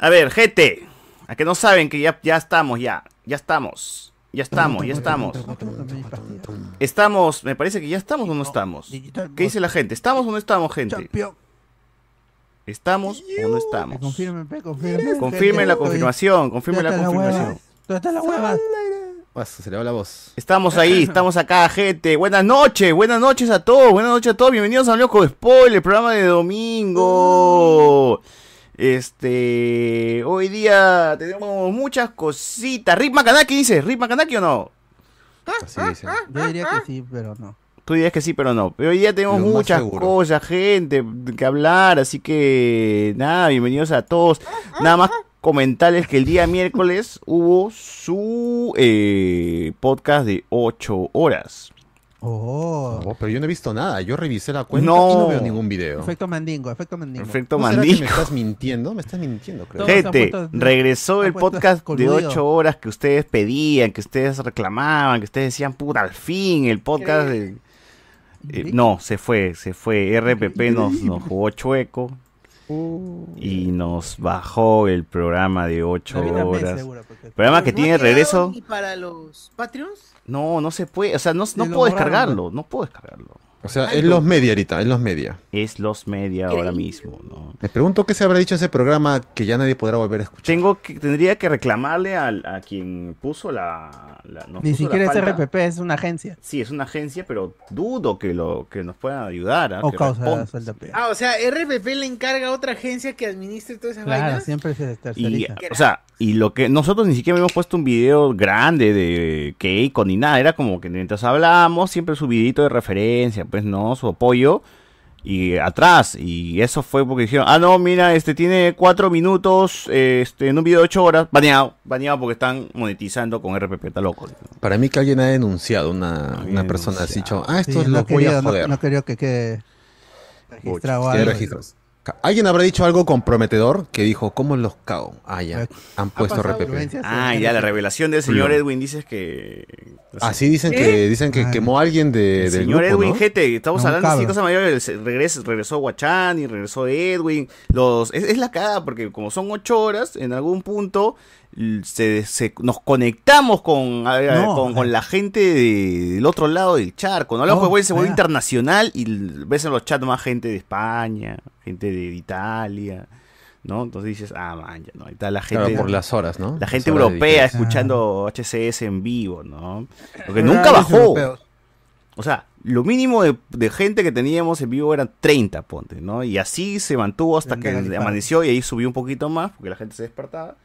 A ver, gente, a que no saben que ya, ya estamos, ya, ya estamos, ya estamos, ya estamos. Estamos, me parece que ya estamos o no estamos. ¿Qué dice la gente? ¿Estamos o no estamos, gente? ¿Estamos o no estamos? Confirmen, la confirmación, confirmen la ¿Dónde está confirmación. ¿Dónde está la hueva? Se le va la voz. Estamos ahí, estamos acá, gente. Buenas noches, buenas noches a todos, buenas noches a todos. Bienvenidos a Loco Spoiler, programa de domingo. Este, hoy día tenemos muchas cositas. ¿Rip Makanaki dice? ¿Rip Makanaki o no? Así dice. Yo diría que sí, pero no. Tú dirías que sí, pero no. Pero hoy día tenemos Lo muchas seguro. cosas, gente, que hablar. Así que, nada, bienvenidos a todos. Nada más comentarles que el día miércoles hubo su eh, podcast de 8 horas. Oh. Pero yo no he visto nada. Yo revisé la cuenta No. y no veo ningún video. Efecto mandingo, efecto mandingo. Perfecto, ¿No será que mandingo. me estás mintiendo? Me estás mintiendo, creo. Gente, puesto- regresó el podcast de. 8 horas que ustedes pedían, que ustedes reclamaban, que ustedes decían, puta, al fin, el podcast de... Eh, no, se fue, se fue. RPP nos, nos jugó chueco y nos bajó el programa de 8 David también, horas. seguro, Programa que ¿No tiene regreso. ni para los Patreons? No, no se puede, o sea, no, no puedo borraron, descargarlo, no puedo descargarlo. O sea, es los media ahorita, es los media. Es los media ahora mismo, ¿no? Me pregunto qué se habrá dicho ese programa que ya nadie podrá volver a escuchar. Tengo que, tendría que reclamarle al- a, quien puso la... la- nos Ni puso la siquiera es falta. RPP, es una agencia. Sí, es una agencia, pero dudo que lo que nos puedan ayudar. ¿ah? O que causa suelta. Ah, o sea, RPP le encarga a otra agencia que administre todas esas Claro, vainas. siempre se Y, terceriza. o sea, y lo que nosotros ni siquiera habíamos puesto un video grande de Keiko ni nada, era como que mientras hablábamos, siempre su videito de referencia, pues no, su apoyo y atrás, y eso fue porque dijeron, ah no, mira, este tiene cuatro minutos, eh, este, en un video de ocho horas, baneado, baneado porque están monetizando con RPP, está loco. Para mí que alguien ha denunciado, una, una persona ha dicho, ah, estos Sí, no los voy a quería- no- joder. No, quería que quede registrado algo. registros. Alguien habrá dicho algo comprometedor que dijo, ¿cómo los cago? Ah, ya, Eh, han Ha puesto RPP. Ah, en ya, la revelación del señor Plum. Edwin dices que... no sé. Así dicen ¿Eh? que dicen que Ah. quemó a alguien de, El del señor grupo, Edwin ¿no? Gete, estamos No, hablando de cosas mayores, regres- regresó Guachani, regresó Edwin, los, es, es la cagada porque como son ocho horas, en algún punto se, se- nos conectamos con, No, con, sea. la gente de- del otro lado del charco, ¿no? No, pues, se vuelve ah. internacional y ves en los chats más gente de España, gente de Italia, ¿no? Entonces dices, ah, man, ya, ¿no? Ahí está la gente... Claro, por las horas, ¿no? La gente horas europea escuchando HCS en vivo, ¿no? Porque Ah, nunca bajó. O sea, lo mínimo de, de gente que teníamos en vivo eran 30, ponte, ¿no? Y así se mantuvo hasta que amaneció y ahí subió un poquito más porque la gente se despertaba.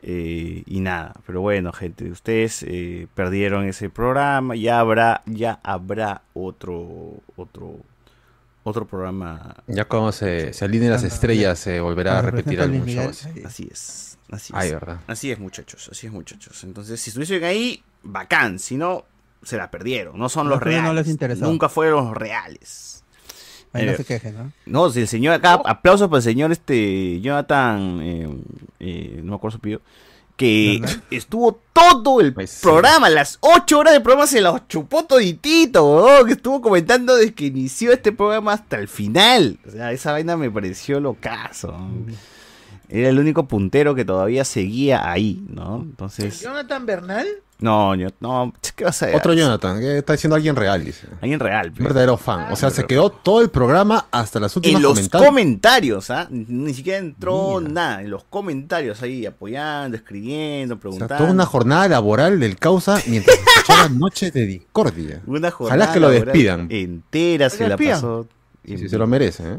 Eh, y nada, pero bueno, gente, ustedes eh, perdieron ese programa, ya habrá, ya habrá otro, otro, otro programa. Ya cuando se, se alineen las estrellas se volverá a repetir algún show así. es, así es. Ay, ¿verdad? Así es, muchachos, así es, muchachos. Entonces, si estuviesen ahí, bacán. Si no, se la perdieron. No son los no reales. les. Nunca fueron los reales. Ahí no Eh, se quejen, ¿no? No, si el señor acá, aplausos para el señor este Jonathan, eh, eh, no me acuerdo su apellido, que ¿Verdad? estuvo todo el Pues sí. programa, las ocho horas de programa se los chupó toditito, weón, que estuvo comentando desde que inició este programa hasta el final. O sea, esa vaina me pareció locazo. Era el único puntero que todavía seguía ahí, ¿no? Entonces, Jonathan Bernal. no, yo- no, ¿qué vas a hacer? Otro Jonathan, que está diciendo alguien real, dice. Alguien real. Un pe. verdadero fan. O sea, se quedó todo el programa hasta las últimas en los comentarios. comentarios, ¿ah? Ni siquiera entró Mira. nada. En los comentarios ahí apoyando, escribiendo, O sea, preguntando. toda una jornada laboral del causa mientras escuchaba Noches de Discordia. Una Ojalá que lo despidan. Entera se la pasó. Sí, sí, se lo merece, ¿eh?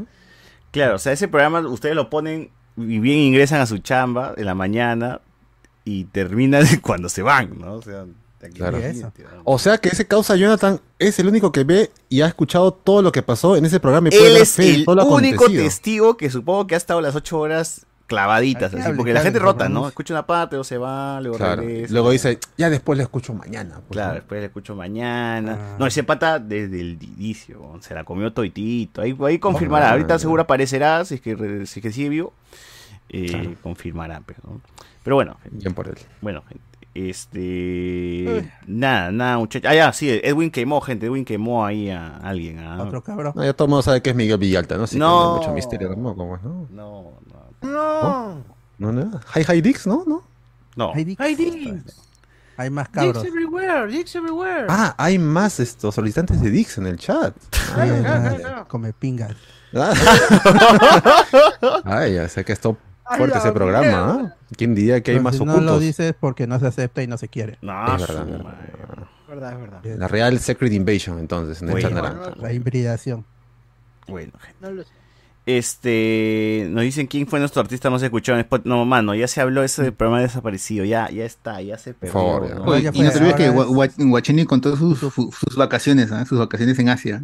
Claro, o sea, ese programa ustedes lo ponen y bien ingresan a su chamba en la mañana y terminan cuando se van, ¿no? O sea, aquí- Claro. Eso. O sea que ese causa Jonathan es el único que ve y ha escuchado todo lo que pasó en ese programa y puede Él es fe el todo lo único acontecido. testigo que supongo que ha estado las ocho horas clavaditas, así, hable, porque la gente rota. ¿no? Escucha una parte, luego se va, luego Claro. regresa. Luego dice, ya después le escucho mañana. pues, Claro, ¿no? después le escucho mañana. Ah. No, ese pata desde el inicio, se la comió toitito. Ahí, ahí confirmará. Ah, Ahorita seguro aparecerá, si es que, re- si es que sigue vivo. Eh, Claro. Confirmará, pero, ¿no? pero bueno, gente, Bien por él. bueno. Este. Nada, nada, muchachos. Ah, ya, sí, Edwin quemó, gente. Edwin quemó ahí a alguien. ah. Otro cabrón. No, ya todo el mundo sabe que es Miguel Villalta, ¿no? Así que No. no mucho misterio tampoco, pues, ¿no? No, no. No. No, no. Hi Hi Dix, ¿no? ¿No? No. Hay dicks. Hay dicks. Hay más Dicks cabros. everywhere. Dicks everywhere. Ah, hay más estos solicitantes de Dix en el chat. Claro, Ay, claro, madre, claro. Come pingas. Ay, ya sé que esto fuerte ese programa, mierda. ¿ah? ¿Quién diría que hay Pero más si no ocultos? lo dices porque no se acepta y no se quiere. No, Es verdad, verdad. verdad, es verdad. La Real Secret Invasion, entonces, en el Bueno. chat naranja. La hibridación. Bueno, gente. No lo sé. Este, nos dicen quién fue nuestro artista más escuchado en Spotify. No, mano, ya se habló eso del programa desaparecido. Ya, ya está, ya se perdió. favor. ¿no? Oye, ya y no te olvides que ahora Gua- Gua- Guachani contó sus, sus, sus vacaciones, ¿ah? sus vacaciones en Asia.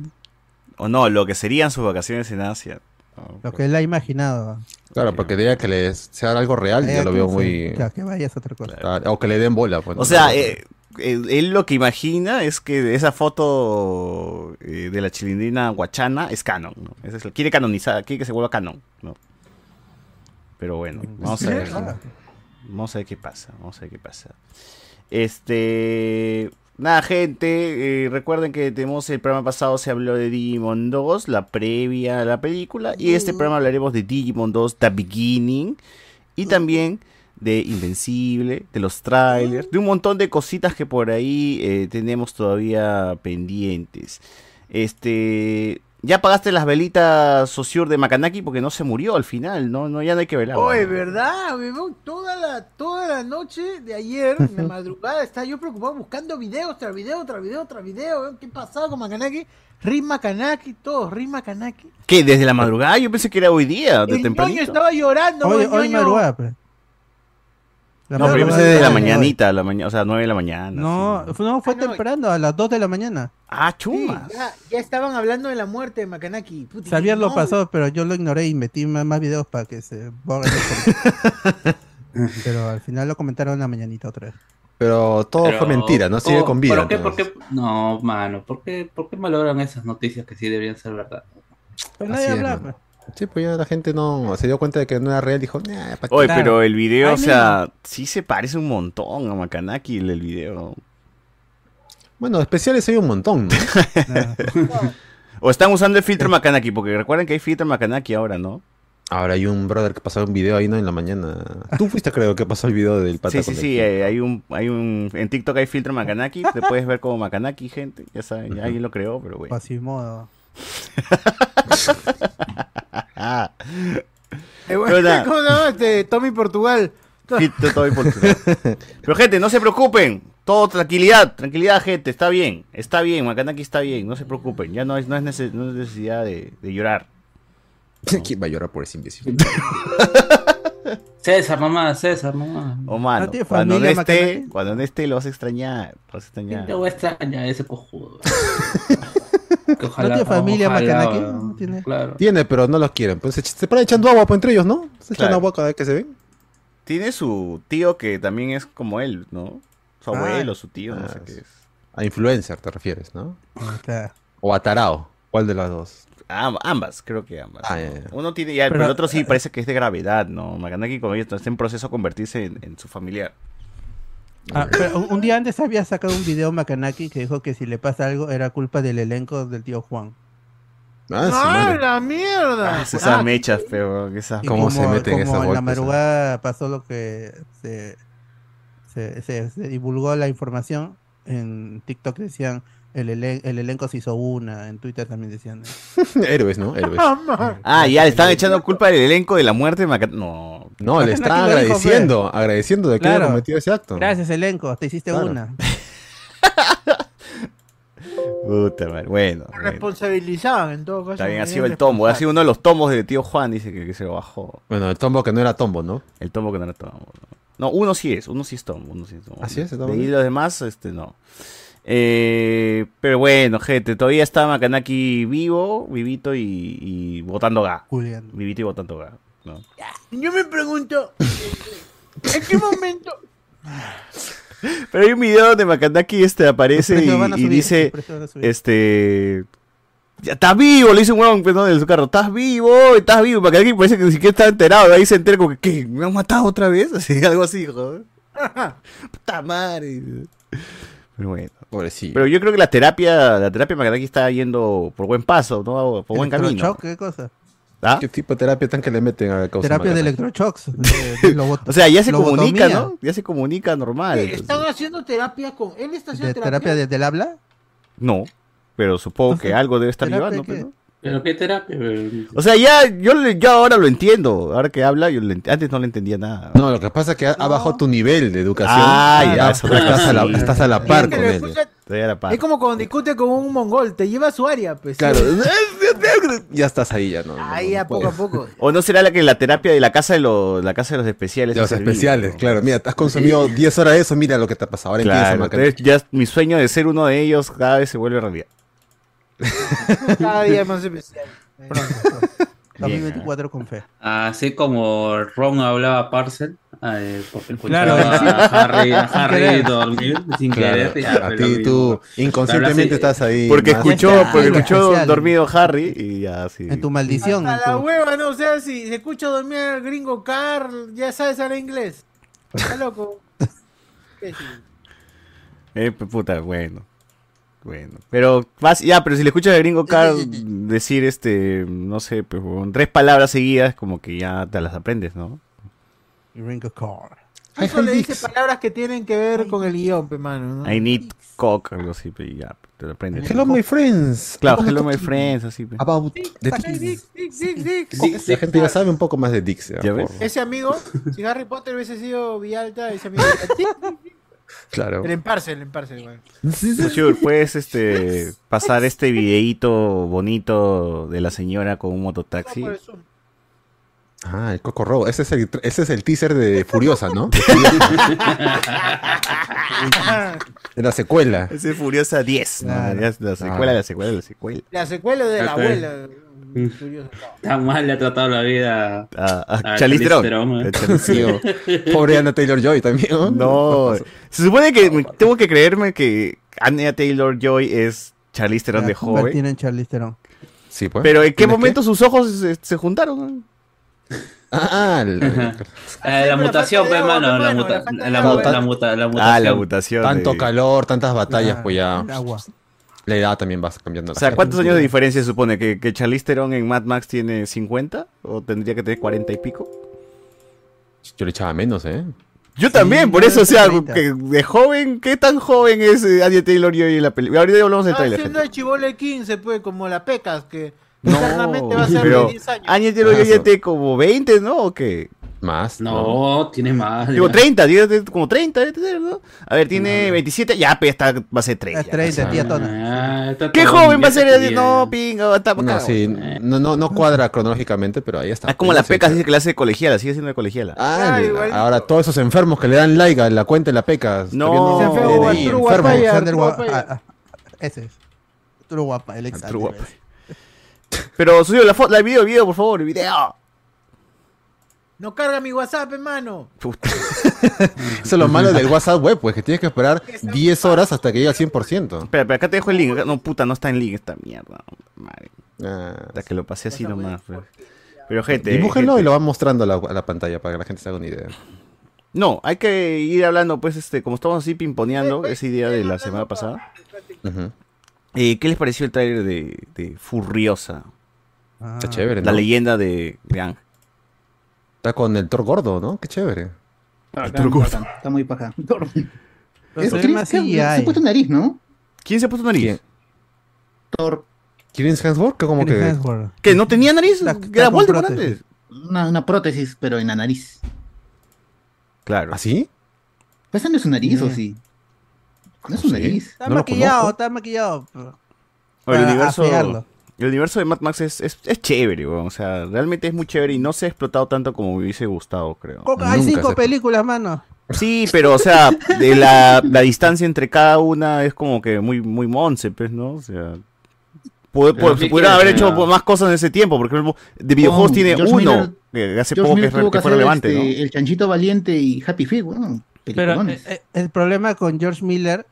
O no, lo que serían sus vacaciones en Asia. No, Lo que él ha imaginado. Claro, porque diría que le sea algo real, yo lo veo muy... ya, que vaya es otra cosa. Ah, O que le den bola. pues, ¿no? O sea, eh, eh, él lo que imagina es que esa foto eh, de la chilindrina guachana es canon. quiere canonizar, quiere que se vuelva canon. ¿no? Pero bueno, vamos a ver. Vamos a ver qué pasa. Vamos a ver qué pasa. Este. Nada, gente. eh, recuerden que tenemos el programa pasado. Se habló de Digimon 2, la previa a la película. Y este programa hablaremos de Digimon 2, The Beginning. Y también de Invencible, de los trailers, de un montón de cositas que por ahí eh, tenemos todavía pendientes. Este. Ya pagaste las velitas Sosur de Makanaki porque no se murió al final, no, no ya no hay que velar. Oye, ¿verdad? Toda la, toda la noche de ayer, de madrugada, estaba yo preocupado buscando videos tras video, tras video, tras video. weón. ¿Qué pasaba con Makanaki? Riz Makanaki, todo, Riz Makanaki. ¿Qué? ¿Desde la madrugada? Yo pensé que era hoy día, de El tempranito. ñoño estaba llorando, Hoy, hoy madrugada, pues. La No, pero yo pensé la de hoy. mañanita, la mañana, o sea, 9 de la mañana. No, sí. no, fue Ah, no. temprano, a las 2 de la mañana. Ah, Sí, chumas. ya, ya estaban hablando de la muerte de Makanaki. Puta, y Xavier lo no, pasó, pero yo lo ignoré y metí más, más videos para que se borren los comentarios. Pero al final lo comentaron en la mañanita otra vez. Pero todo Pero- fue mentira, ¿no? Sigue ¿cómo? con vida. ¿Por qué, por qué? No, mano, ¿por qué, ¿por qué malogran esas noticias que sí deberían ser verdad? Pero Así nadie habla, pues. Sí, pues ya la gente no se dio cuenta de que no era real, dijo, nah, ¿pa' qué?". Oye, pero el video, o sea, sí se parece un montón a Makanaki el, el video. Bueno, especiales hay un montón. O están usando el filtro Makanaki, porque recuerden que hay filtro Makanaki ahora, ¿no? Ahora hay un brother que pasó un video ahí, ¿no? En la mañana. Tú fuiste, creo, que pasó el video del pata Sí, sí, con el sí, eh, hay un, hay un, en TikTok hay filtro Makanaki, te puedes ver como Makanaki, gente, ya saben, ya alguien lo creó, pero bueno. Quasimodo. Eh, bueno. ¿Cómo se llama este? Tommy Portugal. filtro todo importante. Pero gente, no se preocupen, todo tranquilidad, tranquilidad, gente, está bien, está bien, Makanaki está bien, no se preocupen, ya no es, no es, nece- no es necesidad de, de llorar. ¿Quién va a llorar por ese imbécil? César, mamá, César, mamá. O mano, ¿No cuando no esté, cuando no esté lo vas a extrañar, lo vas a extrañar. Te voy a extrañar ese cojudo. ¿No tiene familia Macanaki? ¿No tiene? Claro. Tiene, pero no los quieren. Pues se, se paran echando agua pues, entre ellos, ¿no? Se echan Claro. agua cada vez que se ven. Tiene su tío que también es como él, ¿no? Su Ah. abuelo, su tío, no Ah, sé qué sí. es. A influencer te refieres, ¿no? Ah, claro. O a tarao. ¿Cuál de las dos? Am- ambas, creo que ambas. Ah. Uno tiene ya, pero, Pero- el otro sí parece que es de gravedad, ¿no? Maganaki como ellos está en proceso de convertirse en, en su familiar. Ah, pero un- día antes había sacado un video Makanaki que dijo que si le pasa algo era culpa del elenco del tío Juan. Ah, sí, ¡Ah, la mierda! Ah, esas Ah, mechas, pero esas... ¿Cómo se como- meten como esas en la madrugada pasó lo que se, se, se- se divulgó la información. En TikTok decían el, elen- el elenco se hizo una, en Twitter también decían. Héroes, ¿no? Héroes. ah. Ah, ya le están echando culpa del elenco de la muerte de Macanaki. No. No, le están lo dijo, agradeciendo, agradeciendo de que haya Claro. cometido ese acto. Gracias elenco, te hiciste Claro. una. Puta madre. Bueno. Responsabilizaban en todo caso. Está bien, ha sido el tombo. Ha sido uno de los tombos de tío Juan, dice que, que se lo bajó. Bueno, el tombo que no era tombo, ¿no? El tombo que no era tombo. No, No, uno sí es, uno sí es tombo. Uno sí es tombo. ¿Así es, el tombo? ahí los demás, este, no. Eh, pero bueno, gente, todavía está Makanaki vivo, vivito y, y botando ga. Julián. Vivito y botando ga. ¿No? Yo me pregunto, ¿en qué momento? Pero hay un video donde Makanaki este, aparece y, dice, este... Ya estás vivo, le dice un huevón perdón, de su carro. Estás vivo, estás vivo. Makanaki parece que ni siquiera está enterado. Ahí se entera como que, ¿qué? ¿Me han matado otra vez? Así, algo así, joder. Puta madre. Pero bueno. Pobrecillo. Pero yo creo que la terapia, la terapia Makanaki está yendo por buen paso, ¿no? Por buen camino. ¿Qué cosa? ¿Ah? ¿Qué tipo de terapia tan que le meten a causa Terapia de electroshocks. de- de lobo- O sea, ya se comunica, ¿no? Ya se comunica normal. Entonces. Están haciendo terapia con. Él está haciendo ¿De terapia. terapia desde el habla? No, pero supongo que algo debe estar ¿Terapia llevando. pues, ¿no? Pero qué terapia. O sea, ya yo, yo ahora lo entiendo. Ahora que habla, yo ent- antes no le entendía nada. No, lo que pasa es que ha, ha bajado tu nivel de educación. Ah, ya, Ah, estás, a la, cosa. estás a la Es par que con él. escucha- Todavía era par. Es como cuando discute con un mongol, te lleva a su área, pues. Claro, ya estás ahí, ya no. Ahí no a poco a poco. O no será la que la terapia de la casa de los, la casa de los especiales. De los servido, especiales, ¿no? claro. Mira, has consumido 10 horas de eso, mira lo que te ha pasado. Ahora Claro, entonces ya mi sueño de ser uno de ellos cada vez se vuelve realidad. Cada día más especial. Pronto. pronto. 2024 con fe. Así como Ron hablaba Parcel, eh, porque Claro, escuchaba sí. a Harry, a Harry dormir sin Claro, querer. ya, a ti, tú inconscientemente estás ahí. Porque más- escuchó, porque escuchó especial. dormido Harry y ya así. En tu maldición. En la tu- hueva, no, o sea, si se escucha dormir al gringo Carl, ya sabes hablar inglés. Está loco. ¿Qué sí? Eh, puta, bueno. Bueno. Pero, vas- ya, pero si le escuchas al gringo Carl decir, este, no sé, pues, con tres palabras seguidas, como que ya te las aprendes, ¿no? Ringo Carr. Eso le dice Dix. palabras que tienen que ver con el guion, pe mano. ¿no? I need cock, algo así, y ya, te lo aprendes. Hello, my friends. Claro, a hello, my friends, así, pues. About the Dix. dick. Sí, sí. La gente ya sabe un poco más de Dix. ya, ¿Ya ves? Ese amigo, si Harry Potter hubiese sido Villalta, ese amigo. Claro. El emparse, el emparse, igual. Sure, puedes este, pasar este videíto bonito de la señora con un mototaxi. Ah, el Coco Robo. Ese es el, ese es el teaser de Furiosa, ¿no? De la secuela. Ese es Furiosa 10. ¿no? Claro. Ya es la secuela, la secuela, la secuela. La secuela de la abuela. Curioso. Tan mal le ha tratado la vida. A, a Charlize Charlize Theron. Theron, eh. A Charlize Pobre Anna Taylor Joy también. ¿no? No, se supone que tengo que creerme que Anya Taylor Joy es Charlize Theron La de joven. convertir en Charlize Theron. Sí, pues. Pero ¿en qué ¿Tienes momento sus ojos se, se juntaron? Ah. Eh, la mutación, falta de pe, agua, mano. pe, La, muta- la mutación. Ah, la mutación. tanto de- calor, tantas batallas, Ah, pues ya el Agua. La edad también va cambiando. O sea. ¿cuántos años de diferencia se supone? ¿Que, que Charlize Theron en Mad Max tiene 50? ¿O tendría que tener 40 y pico? Yo le echaba menos, ¿eh? Yo también, por eso, o sea, 30. que de joven, ¿qué tan joven es eh, Anya Taylor Joy en la película? Ahorita ya hablamos del trailer. siendo gente. el chivole 15, pues, como la pecas, que No, va a ser pero de 10 años. Anya Taylor eso. tiene como 20, ¿no? ¿O qué? Más. No, tiene más. Digo, ya. 30, digo, de- como 30, debe tener, ¿no? A ver, tiene 27, ya, pues está, va a ser 3. Es 30, tía Tona. Ah, ¿Qué joven va a ser? bien. No, pinga, está No, sí, no, no, no cuadra cronológicamente, pero ahí está. Es como la peca, dice que la hace colegiala, sigue siendo de colegiala. Ah, igualito. ahora todos esos enfermos que le dan like a la cuenta de la peca. No. No, Guapaya. ah, ah, Ese es. Arturo Guapa, el ex Arturo Guapaya. Pero subió la foto, la video, el video, por favor, el video. No carga mi WhatsApp, hermano. Puta. Eso es lo malo del WhatsApp web, pues que tienes que esperar 10 horas hasta que llegue al 100%. Espera, pero acá te dejo el link. No, puta, no está en link esta mierda. Madre, Ah, hasta que lo pasé así nomás. pues. Pero gente, Dibújenlo gente, y lo van mostrando a la, a la pantalla para que la gente se haga una idea. No, hay que ir hablando, pues, este, como estamos así pimponeando esa idea de la semana pasada. Eh, ¿Qué les pareció el tráiler de, de Furiosa? Ah, Está chévere, La ¿no? leyenda de, de Ang. Está con el Thor gordo, ¿no? Qué chévere. Bacán, bacán. Está muy paja. Pero Es- se ha puesto nariz, ¿no? ¿Quién se ha puesto nariz? ¿Quién? Thor, Chris Hemsworth, que como que... Hemsworth. ¿Que no tenía nariz? Está- ¿Que está era Voldemort antes? una, una prótesis, pero en la nariz. Claro. ¿Así? ¿Pues esa no es su nariz o Sí. No es su Sí. nariz. Está No maquillado, está maquillado. pero- O el universo, afearlo. El universo de Mad Max es, es, es chévere, weón. O sea, realmente es muy chévere y no se ha explotado tanto como me hubiese gustado, creo. Coca, Hay cinco se- películas, mano. Sí, pero, o sea, de la, la distancia entre cada una es como que muy, muy monce, pues, ¿no? O sea, pu- Pero pu- ¿qué se pudieran haber hecho más cosas en ese tiempo, porque de videojuegos No, tiene George uno, Miller- que hace George poco que, Miller tuvo que que fue relevante, este, ¿no? el Chanchito Valiente y Happy Feet, bueno, Pero eh, eh, el problema con George Miller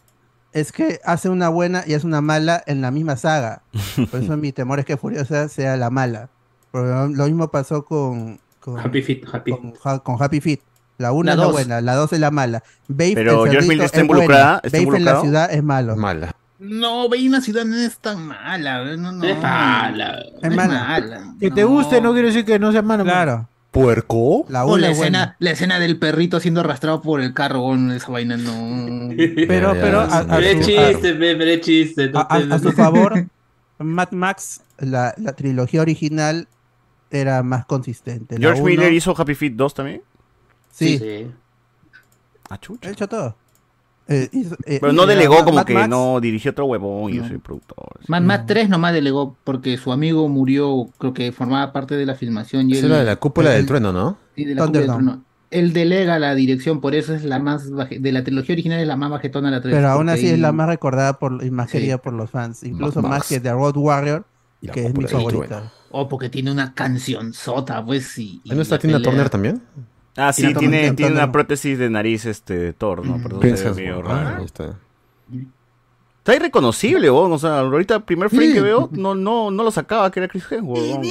es que hace una buena y hace una mala en la misma saga. Por eso mi temor es que Furiosa sea la mala. Porque lo mismo pasó con, con, Happy Feet, Happy. con, con Happy Feet. La una La es la dos. buena, la dos es la mala. Babe, Pero el Miller está es involucrada, está Babe en la involucrado. ciudad es malo. Mala. No, Bella y una ciudad no es tan mala. No, no. Es mala. Es mala. Que te guste no quiere decir que no sea malo. Claro. ¿Puerco? La O la es buena. escena, la escena del perrito siendo arrastrado por el carro, weón, esa vaina no. Pero, pero a, sí. a Pero es su, chiste, pero chiste. no a- a- te- a su favor, Mad Max, la, la trilogía original era más consistente. La George uno- Miller hizo Happy Feet 2 también. Sí, Sí. Ah, chucha. ha hecho todo. Eh, hizo- eh, Pero no eh, delegó Mad como que Max- no dirigió otro huevón y yo No. soy productor. Mad Max 3 nomás delegó porque su amigo murió, creo que formaba parte de la filmación. Y él- era de la cúpula él- del trueno, ¿no? sí, de la cúpula del trueno. Él delega la dirección, por eso es la más baje- de la trilogía original es la más bajetona la 3. Pero aún así es la más recordada por, y más Sí. querida por los fans. Incluso Mad más Max. que The Road Warrior, Y la que es mi favorita. trueno. Oh, porque tiene una canción sota, pues. ¿Ahí no está la Tina Turner también? Ah, sí, tiene, tiene una prótesis de nariz este de Thor, ¿no? Mm. Por eso se ve Princess medio War. raro. Ah, ahí está. Está irreconocible, weón. O sea, ahorita el primer frame Sí. que veo no, no, no lo sacaba que era Chris Hemsworth. weón.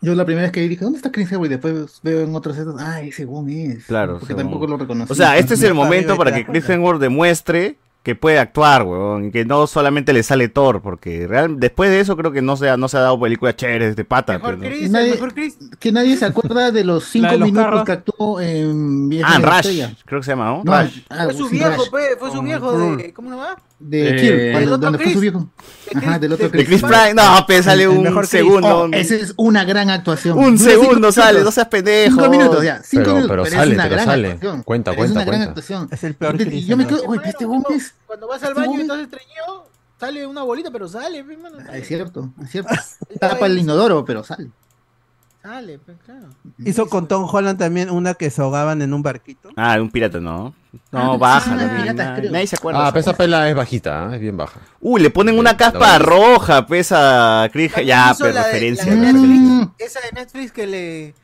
Yo la primera vez que vi dije, ¿dónde está Chris Hemsworth? Y después veo en otros setos, ay, según es. Claro, Porque según. tampoco lo reconocí. O sea, este es el momento para que Chris. Hemsworth demuestre que puede actuar, weón. Y que no solamente le sale Thor, porque real, después de eso creo que no se ha, no se ha dado películas chéveres de pata. Mejor pero- Chris, Nadie- el mejor Chris. Que nadie se acuerda de los cinco de los minutos carros. que actuó en Viaje Ah, la Rush, Estrella. creo que se llama, ¿no? No, Rush. ah, Fue su viejo, Rush. pe, fue su Con viejo de. ¿Cómo se llama? De Eh, Kirk, ¿del cuando, otro donde fue Chris? su viejo. Ajá, del otro De Chris. Chris Pratt, no, pero sale un mejor Chris. segundo. Oh, esa es una gran actuación. Un segundo cinco sale, no seas pendejo. Cinco minutos, ya. Cinco Pero- minutos. pero es sale, una pero gran sale. actuación. Cuenta, Pero cuenta, Es una gran cuenta. actuación. Es el peor Yo- Chris. Yo me quedo, oye, este es. Cuando vas al baño y estás estreñido, sale una bolita, pero sale. Ah, Es cierto, es cierto. Tapa el inodoro, pero sale. Sale, pe, claro. Hizo con Tom Holland también una que se ahogaban en un barquito. Ah, un pirata, ¿no? No, Ah, baja. sí, una también, pirata, nadie, creo. nadie se acuerda. Ah, pero esa pela es bajita, ¿ah? es bien baja. Uy, le ponen una caspa roja, pesa Chris. También Ya, hizo pero la de- referencia. la de referencia. Netflix, Esa de Netflix que le.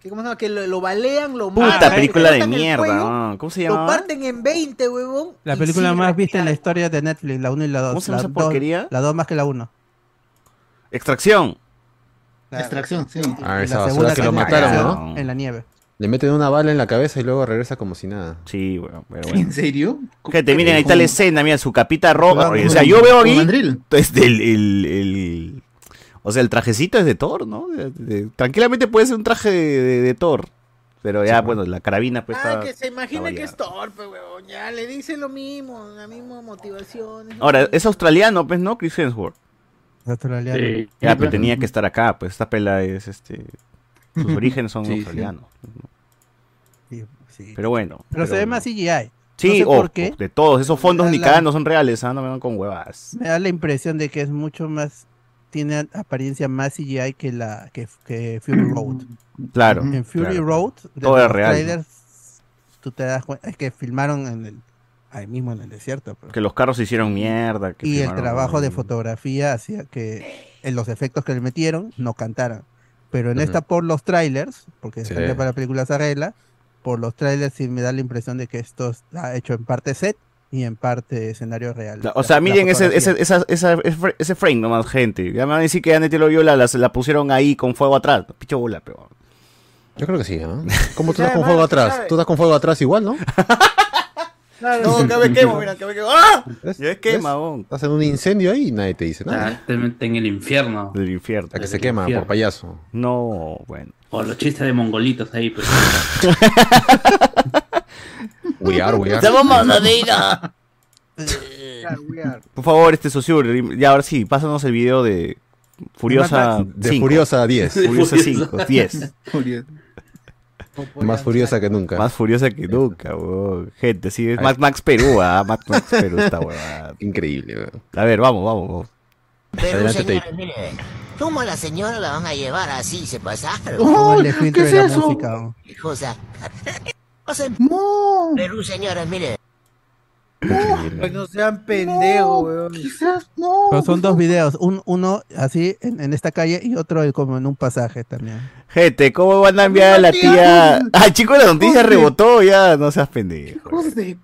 Que, ¿Cómo se llama? Que lo, lo balean, lo Puta matan, película le de cortan el mierda. cuello, ¿no? ¿Cómo se Lo llama? parten en 20, huevón. La y película sigue más vista en la historia de Netflix, la 1 y la 2. ¿Cómo se llama la esa dos- porquería? La 2 más que la 1. Extracción. Extracción, sí. Ah, esa la basura segunda que lo mataron, ¿no? En la nieve. Le meten una bala en la cabeza y luego regresa como si nada. Sí, bueno, pero bueno. ¿En serio? Gente, miren, ahí está la escena, mira, su capita roja. Claro, Oye, o sea, yo veo ¿Con aquí. mandril? Este, el, el, el- o sea, el trajecito es de Thor, ¿no? De- de- tranquilamente puede ser un traje de, de- de Thor. Pero ya, bueno, la carabina pues Ah, está. que se imagina que es torpe, huevón. Ya le dice lo mismo, la misma motivación. Ahora, es australiano, pues, ¿no? Chris Hemsworth. Australiano. Sí. Ya, pero tenía que estar acá, pues esta pela es este. Sus orígenes son Sí, sí. australianos. Sí, sí. Pero bueno. Pero se ve más CGI. Sí, no sé oh, por qué. de todos, esos fondos La- ni la- cagan no son reales, ¿ah? no me van con huevas. Me da la impresión de que es mucho más. Tiene apariencia más CGI que la que, que Fury Road. Claro. En Fury claro. Road, de Todo era los real, trailers, tú te das cuenta. Es que filmaron en el, ahí mismo en el desierto. pues. Que los carros se hicieron mierda. que y el trabajo de fotografía hacía que en los efectos que le metieron no cantaran. Pero en Ujú. esta por los trailers, porque Sí. salió para la película se arregla, por los trailers sí me da la impresión de que esto está hecho en parte set y en parte escenario real. O La- sea, la miren ese, ese, fotografía. esa, esa- ese fr- ese frame nomás, gente. Ya me van a decir que ya Nettie lo vio, la, la, la pusieron ahí con fuego atrás. Picho bola, pero. Yo creo que sí, ¿ah? ¿Cómo tú estás con fuego atrás? Tú estás con fuego atrás igual, ¿no? No, que me quemo, mira, que me quemo. ¡Ah! ¿Ves? Ya es quema. Estás en un incendio ahí y nadie te dice nada. Ah, te meten en el infierno. Del infierno. La que se quema infierno. por payaso. No, bueno. O los chistes de mongolitos ahí, pues. We are, we are. Claro, we are. Por favor, este Sosur, ya ahora sí, pásanos el video de Furiosa De 5. Furiosa 10. Furiosa 5, 10. Curioso. Más furiosa que nunca. Más furiosa que nunca, weón. Gente, sí, es. Mad Max Perú, ah, Mad Max Perú esta huevada. Increíble, weón. A ver, vamos, vamos, vamos. Pero Adelante, señores, mire, ¿cómo a la señora la van a llevar así? Se pasaron. ¡Oh! ¿Qué es de la eso? música. ¿no? O sea, o sea, No. Perú, señores, mire. Pues no sean pendejos, weón. Quizás no. Pero son dos videos, un, uno así en, en esta calle y otro como en un pasaje también. Gente, ¿cómo van a enviar a la tía? Ah, chico, la noticia rebotó ya, no seas pendejo. Hijos de-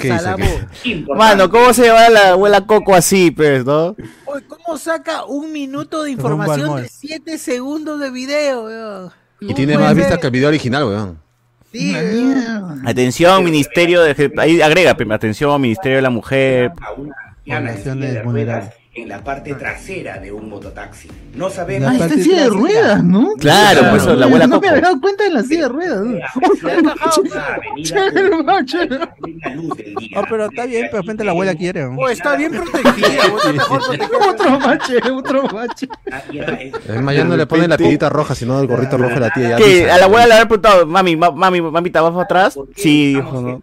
¿Qué dice Pasa la aquí? voz. Mano, ¿cómo se lleva la abuela Coco así, pues, no? Oye, ¿Cómo saca un minuto de información de 7 segundos de video, weón? Y tiene más vistas que el video original, weón. Atención, Ministerio de... Ahí agrega, atención, Ministerio de la Mujer. Poblaciones vulnerables. En la parte trasera de un mototaxi. No La sabemos Ah, está en silla de ruedas, ¿no? Claro, pues, la abuela No Coco. me había dado cuenta de la silla de ruedas. Oh, pero está bien, pero de repente la abuela quiere. Oh, está bien protegida. Otro mache, otro mache. Es más, ya no le pone la tirita roja, sino el gorrito rojo de la tía. Que a la abuela le haber preguntado, mami, ma- mami, mamita, ¿vas para atrás? Sí, dijo, ¿no?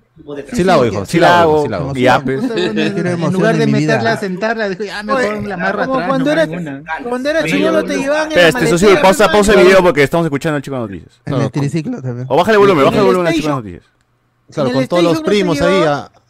Sí la hago, hijo. Sí la hago. Sí la hago. Y. Quiero En lugar de meterla a sentarla, dijo, ah, mejor Oye, la amarro atrás. cuando no eras-. Cuando era Sí, chivolo yo- te llevaban en Espera, sí, pausa, pausa el video porque estamos escuchando al chico de noticias. En No, el triciclo también. O bájale volumen, bájale En el volumen al chico de noticias. Claro, con el todos los no primos ahí,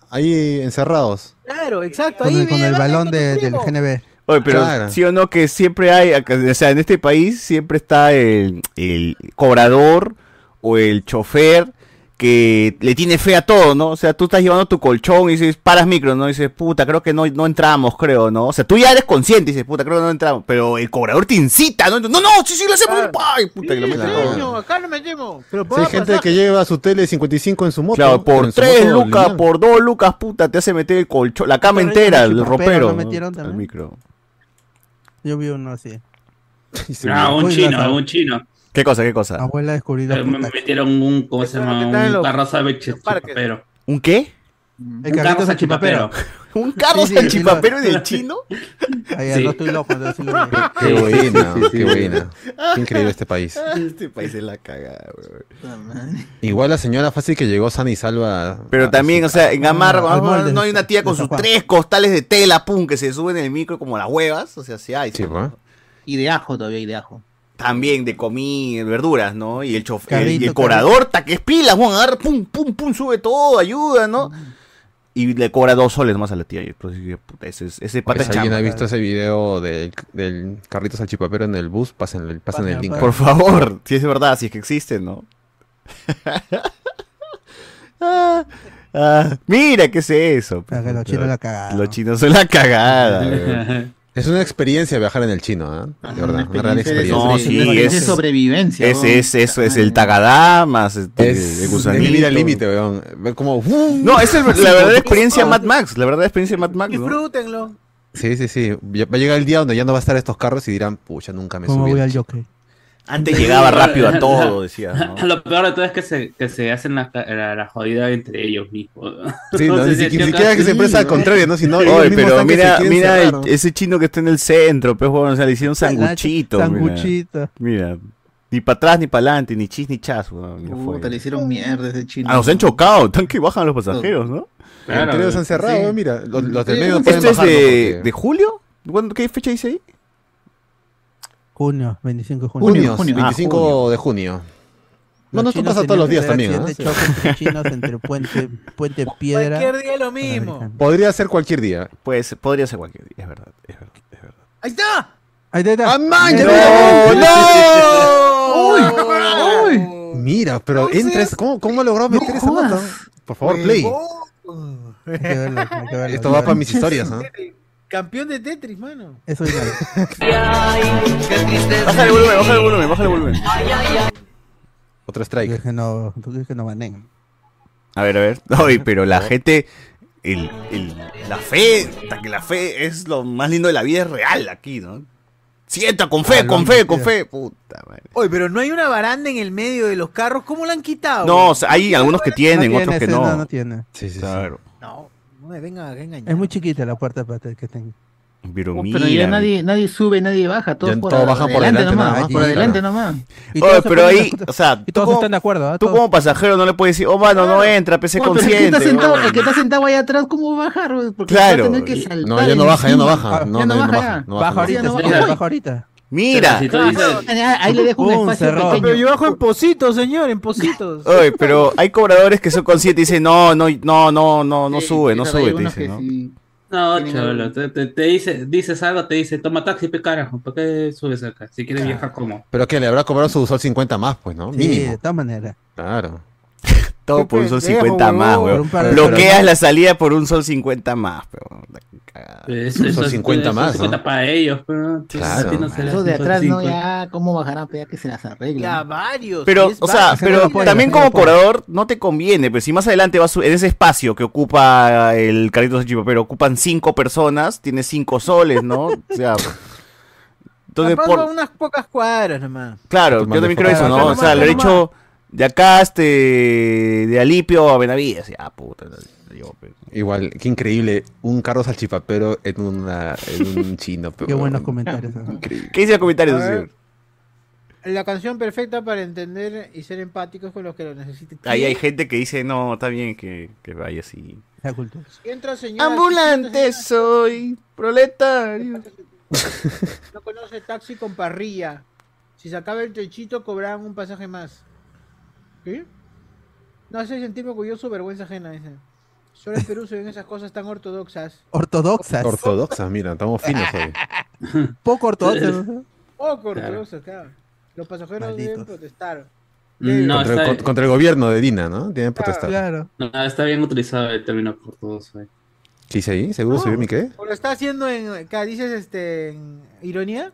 ahí encerrados. Claro, exacto. Con ahí el, con el balón de- del. GNB. Oye, pero Claro. sí o no que siempre hay, o sea, en este país siempre está el, el cobrador o el chofer que le tiene fe a todo, ¿no? O sea, tú estás llevando tu colchón y dices, paras micro, ¿no? Y dices, puta, creo que no, no entramos, creo, ¿no? O sea, tú ya eres consciente y dices, puta, creo que no entramos, pero el cobrador te incita, ¿no? No, no, sí, sí, lo hacemos, Claro. ¡pay! Puta, que lo mete Claro. todo. Coño, acá no metemos. Pero Sí, paga hay gente pasaje. que lleva su tele 55 en su moto. Claro, por tres lucas, lineal. por dos lucas, puta, te hace meter el colchón, la cama Pero entera, el ropero. lo ¿no? metieron Al micro. Yo vi uno así. Ah, un chino, un chino. ¿Qué cosa, qué cosa? Abuela descubrió Eh, Me metieron un, ¿cómo se llama? Un los- carro salvaje los parques. chipapero. ¿Un qué? Un carrito carro salchipapero. salchipapero. ¿Un carro Sí, sí, sí, salchipapero lo- del chino? No estoy loco, no estoy loco. Qué buena, Sí, sí, sí. qué buena. Qué increíble este país. Este país es la cagada, weón. Igual la señora fácil que llegó sana y salva. Pero a- también, o sea, en Gamarra, Ah, al no, hay una tía con de sus tres costales de tela, pum, que se suben en el micro como las huevas. O sea, sí hay. Sí, sí, pues. ¿no? Y de ajo todavía, y de ajo. También de comida, verduras, ¿no? Y el chofer, Carrito, y el cobrador, ta que es pila, Juan, agarra, pum, pum, pum, sube todo, ayuda, ¿no? Y le cobra dos soles más a la tía. Y pues, puta, ese, es- ese pata Pues, si alguien ha visto ese video del, del carrito salchipapero en el bus, pasen el, pasen el link. Por favor, si es verdad, si es que existe, ¿no? Ah, ah, mira, ¿qué es eso? Para que los chinos la cagaron. Los chinos son la cagada. Es una experiencia viajar en el chino, ¿ah? De verdad, una gran experiencia. No, sí, una experiencia es- de sobrevivencia. Ese weón. es, eso es el tagadá más este, Es el gusanito. vivir al límite, weón. Ver cómo. No, esa es la verdadera experiencia Mad Max. La verdadera experiencia Mad Max. ¿no? Disfrútenlo. Sí, sí, sí. Va a llegar el día donde ya no va a estar estos carros y dirán, pucha, nunca me ¿Cómo subí. voy al al chino". jockey? Antes llegaba rápido a todo, decía. ¿no? Lo peor de todo es que se, que se hacen la, la, la jodida entre ellos mismos. Sí, no, ni, si si- ni siquiera que se empresa al contrario, ¿no? Sino ellos Oye, pero mira, mira ese chino que está en el centro, pues, bueno, o sea, le hicieron sanguchito. Sanguchito. Mira, ni para atrás ni para adelante, ni chis ni chas, ya fue. Puta, le hicieron mierda ese chino. Ah, nos han chocado, están que bajan los pasajeros, ¿no? Claro, Entre ellos han cerrado, sí. mira. Los, los del medio no pueden ¿Esto es de, de julio? ¿Cuándo- ¿Qué fecha dice ahí? Junio, 25 de junio. Junio, Junio. 25 Ah, junio. de junio. Los Bueno, esto pasa todos los días también, que ¿ah? hacer accidente, choque entre chinos entre Puente, puente Piedra. Cualquier día lo mismo. Podría ser cualquier día. Pues podría ser cualquier día, es verdad, es verdad, es verdad. Ahí está. Ahí está. ¡Ah, man! ¡Ya ¡No! ¡No! ¡Uy! Mira, pero entres, ¿cómo, cómo logró meter esa jodas. nota? Por favor, play. Hay que verlo, hay que verlo. Esto va para mis historias, ¿no? Campeón de Tetris, mano. Eso es. Bájale el volumen, bájale el volumen, bájale el volumen. Otro Tú strike. crees que no, tú que no banen. A ver, a ver. Ay, pero la gente, el, el, la fe, hasta que la fe es lo más lindo de la vida, es real aquí, ¿no? Sienta, con fe, Ah, con fe, con fe. Puta madre. Oye, pero no hay una baranda en el medio de los carros. ¿Cómo la han quitado? No, o sea, hay algunos que tienen, no otros que no. no, no tiene. Sí, sí, sí. Claro. No me vengan a engañar. Es muy chiquita la puerta para que tenga. Pero Oh, mira. pero ya nadie, nadie sube, nadie baja. Todos Ya por, todos bajan por adelante delante nomás. nomás, por claro. adelante nomás. Y Oye, todos se pero ahí, o sea, y todos como, están de acuerdo. ¿ah? tú como pasajero no le puedes decir, oh, mano, no entra, pese Oh, pero el que consciente. está sentado, el que está sentado ahí atrás, ¿cómo bajar? Porque Claro. va a tener que saltar No, ya no baja, ya no baja. No, ya no, baja, ya. No Baja baja. ahorita, no señor, baja. baja ahorita. Mira. Ah, Ahí le dejo un espacio pequeño. Pero yo bajo en Positos, señor, en Positos. Oye, pero hay cobradores que son conscientes y dicen, no, no, no, no, no, no Sí, sube, no sube, te dicen, ¿no? sí. no, cholo, te, te, te dice, dices algo, te dice, toma taxi, pe carajo, ¿para qué subes acá? Si quieres viajar como. Pero que le habrá cobrado su sol 50 más, pues, ¿no? Sí, de Mínimo. todas maneras. Claro. Todo por un sol pendejo, 50 más, weón. Bloqueas la salida por un sol 50 más, pero. cagada. Eso, Son eso- 50 eso más, 50 ¿no? para ellos, pero. Claro. no Eso de atrás, ¿no? 150. Ya, ¿cómo bajarán? Pero ya que se las arreglen. Ya, varios. Pero, o sea, pero también como cobrador no te conviene, pero si más adelante vas en ese espacio que ocupa el carrito de pero ocupan cinco personas, tienes cinco soles, ¿no? O sea, entonces por, unas pocas cuadras nomás. claro, yo también creo eso. ¿no? O sea, lo he nomás. hecho de acá este de Alipio a Benavides, ya puta, yo. Igual, qué increíble. Un carro salchipapero en, una, en un chino. Qué buenos comentarios. ¿Qué dice el comentario, A ver. señor? La canción perfecta para entender y ser empáticos con los que lo necesiten. Ahí hay gente que dice, no, está bien que, que vaya así. La cultura. Entra señora. Ambulante soy, proletario. No conoce taxi con parrilla. Si se acaba el techito, cobrarán un pasaje más. ¿Qué? No hace sentirme orgulloso, vergüenza ajena, dice. Solo en Perú se ven esas cosas tan ortodoxas. Ortodoxas. Ortodoxa, mira, estamos finos hoy. Poco ortodoxas. ¿no? Poco Claro. ortodoxas, claro. Los pasajeros Malditos. deben protestar. No, contra, el, está, con- contra el gobierno de Dina, ¿no? Tienen que protestar. Claro. no, está bien utilizado el término. ¿Qué dice ahí? ¿Seguro subió mi qué? ¿O lo está haciendo en. ¿qué dices este. en ironía?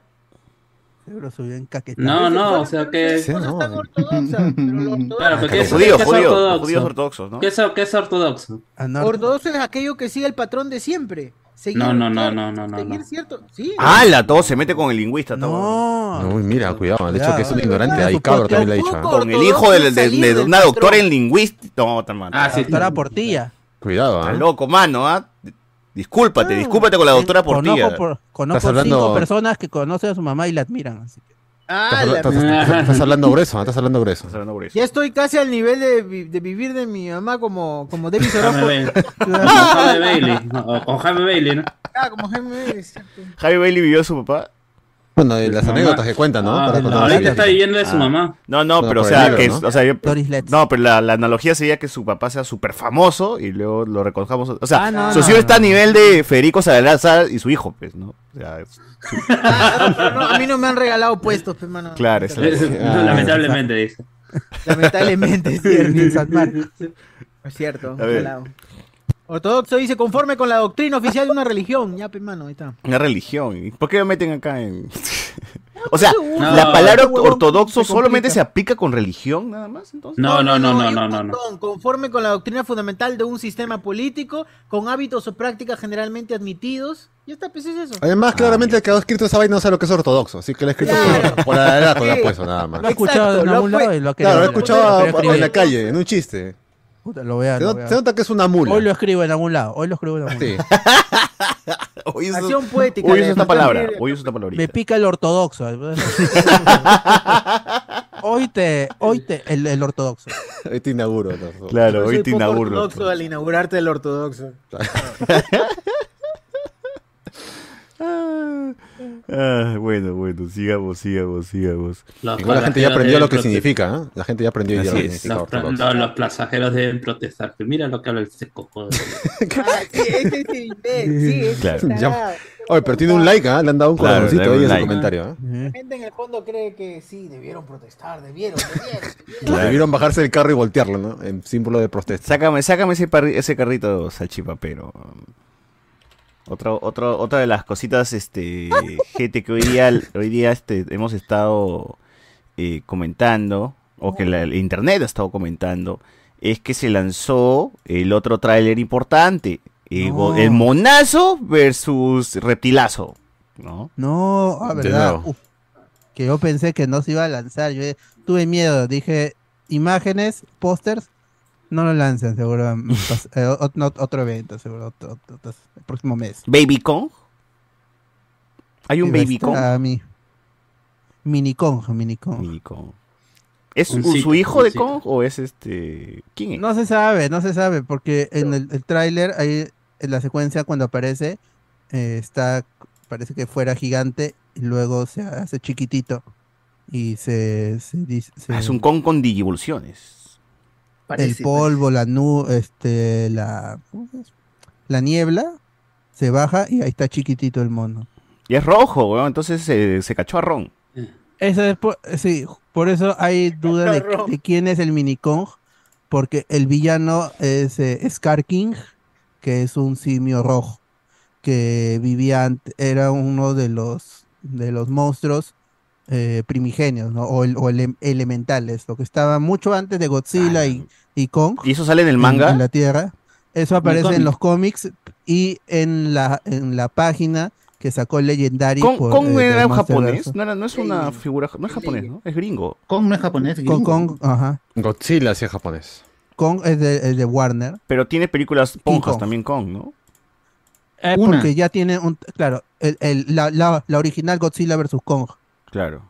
Subió en. No, no, o sea que. Sí, no. tan ortodoxas. Pero lo ortodoxo- Claro, porque Los es, judíos, ¿qué es ortodoxo? judíos ortodoxos, ¿no? ¿Qué es, qué es ortodoxo? Anor- Ortodoxo es aquello que sigue el patrón de siempre. Seguir, No, no, no, no, no, no, Seguir no. cierto. Sí. ¡Hala! Todo se mete con el lingüista. todo. No. Uy, mira, cuidado. De hecho, que es un ignorante. Ahí cabro también le ha dicho. ¿ah? Con el hijo de, de- de- Salir de del una doctora en lingüística. No. Ah, sí. Doctora Portilla. Cuidado, Está ¿ah? loco, mano, ¿ah? Discúlpate, discúlpate con la doctora Portilla. Conozco, por- conozco Estás hablando- cinco personas que conocen a su mamá y la admiran. Así que. Ah, Estás, estás- estás- hablando grueso, ¿ah? Estás hablando grueso. Ya estoy casi al nivel de, de vivir de mi mamá como, como David Jaime. Bailey. Con Jaime Bailey. no, O con Jaime Bailey, ¿no? Ah, como Jaime Bailey, exacto. Javi Bailey vivió a su papá. Bueno, de las Mamá. anécdotas que cuentan, ¿no? Ah, Para no, contar ahorita está viviendo de su Ah. mamá. No, no, Bueno, pero o sea, libro, que, ¿no? o sea, yo- Doris Letts. no, pero la, la analogía sería que su papá sea súper famoso y luego lo reconozcamos. O sea, Ah, no, su no, señor está a no. nivel de Federico Salazar y su hijo, pues, ¿no? O sea, es- a mí no me han regalado puestos, pues, mano. claro, es la- No, lamentablemente, dice. Lamentablemente, es cierto. Es cierto. Ortodoxo dice conforme con la doctrina oficial de una religión. Ya, pues, mano, ahí está. una religión. ¿Y ¿Por qué lo meten acá en...? o sea, No, la palabra ortodoxo se solamente se aplica con religión, nada más, entonces. No, no, no, no, no, no, no. Conforme con la doctrina fundamental de un sistema político, con hábitos o prácticas generalmente admitidos. Y esta pues es eso. Además, claramente el que ha escrito esa vaina no sabe lo que es ortodoxo, así que lo ha escrito Claro. por, por la edad, Sí. puesto nada más. Lo he escuchado en algún lado y lo ha Claro, lo he escuchado en la calle, en un chiste. Puta, lo voy a- Se, lo not- voy a- se nota que es una mula. Hoy lo escribo en algún lado. Hoy lo escribo en algún Sí. lado. Hoy uso, Acción poética. hoy uso esta palabra. Hoy uso esta palabra. Me pica el ortodoxo. hoy te, hoy te, el, el ortodoxo. Hoy te inauguro. ¿no? Claro, Yo soy hoy te poco inauguro. ortodoxo al inaugurarte el ortodoxo. Ah, ah, bueno, bueno, sigamos, sigamos, sigamos. Los Igual la gente ya aprendió lo que significa, ¿eh? La gente ya aprendió Así ya lo que Los, no, los pasajeros deben protestar. Pero mira lo que habla el seco. joder. Ah, sí, ese es el sí, Claro. Ya-. Oye, pero tiene un like, ¿ah? Le han dado un Claro, corazoncito ahí en su comentario, ¿eh? La gente en el fondo cree que sí, debieron protestar, debieron, debieron. debieron. Claro. Debieron bajarse del carro y voltearlo, ¿no? En símbolo de protesta. Sácame, sácame ese, ese carrito salchipapero. Otra, otra, otra de las cositas, este, gente que hoy día, hoy día este, hemos estado eh, comentando, o que la- el internet ha estado comentando, es que se lanzó el otro tráiler importante, eh, No. el monazo versus reptilazo, ¿no? No, ah, De verdad. Uf, que yo pensé que no se iba a lanzar. Yo tuve miedo. Dije, imágenes, pósters, no lo lancen, seguro. pas- eh, otro evento, seguro. otro- otro- otro- el próximo mes. Baby Kong. Hay un Baby Kong. a mí. Mini Kong, Mini Kong. Mini Kong. ¿Es Un su cito, hijo un de cito. Kong o es este... ¿Quién es? No se sabe, no se sabe, porque en el, el tráiler, ahí en la secuencia cuando aparece, eh, está, parece que fuera gigante y luego se hace chiquitito y se, se dice... Ah, es un Kong con digivoluciones. El Parece, polvo, la nu, este, la, la niebla se baja y ahí está chiquitito el mono. Y es rojo, weón, entonces se, se cachó a Ron. Ese es por- sí, por eso hay duda de, quién es el mini Kong, porque el villano es eh, Scar King, que es un simio rojo, que vivía, era uno de los, de los monstruos eh, primigenios, ¿no? O, el- o ele- elementales, lo que estaba mucho antes de Godzilla y, y Kong. ¿Y eso sale en el manga? En, la Tierra. Eso aparece en los cómics y en la, en la página que sacó Legendary. Kong, por, Kong eh, era japonés, no, era, no es una figura, no es japonés, ¿no? Es gringo. Kong no es japonés, Kong, gringo. Kong, ajá. Godzilla sí es japonés. Kong es de, es de Warner. Pero tiene películas ponjas Kong. también Kong, ¿no? Eh, porque ya tiene un. Claro, el, el- la, la- la original Godzilla vs. Kong. Claro.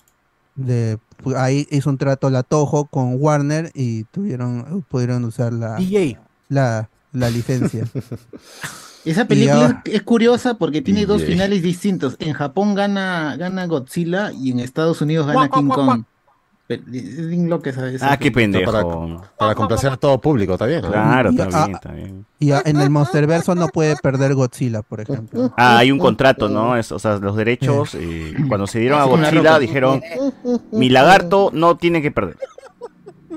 De, pu- ahí hizo un trato la Toho con Warner y tuvieron pudieron usar la, DJ. la, la licencia. Esa película ahora- es curiosa porque tiene dos finales distintos. En Japón gana, gana Godzilla y en Estados Unidos gana King guau, Kong. Pero Es bien loca esa, esa Ah, qué pendejo. Para, para complacer a todo público, está bien. ¿no? Claro, Y- está bien, está bien. Y a- en el Monsterverso no puede perder Godzilla, por ejemplo. Ah, hay un contrato, ¿no? Es- o sea, los derechos, eh, cuando se dieron a Godzilla, dijeron, mi lagarto no tiene que perder.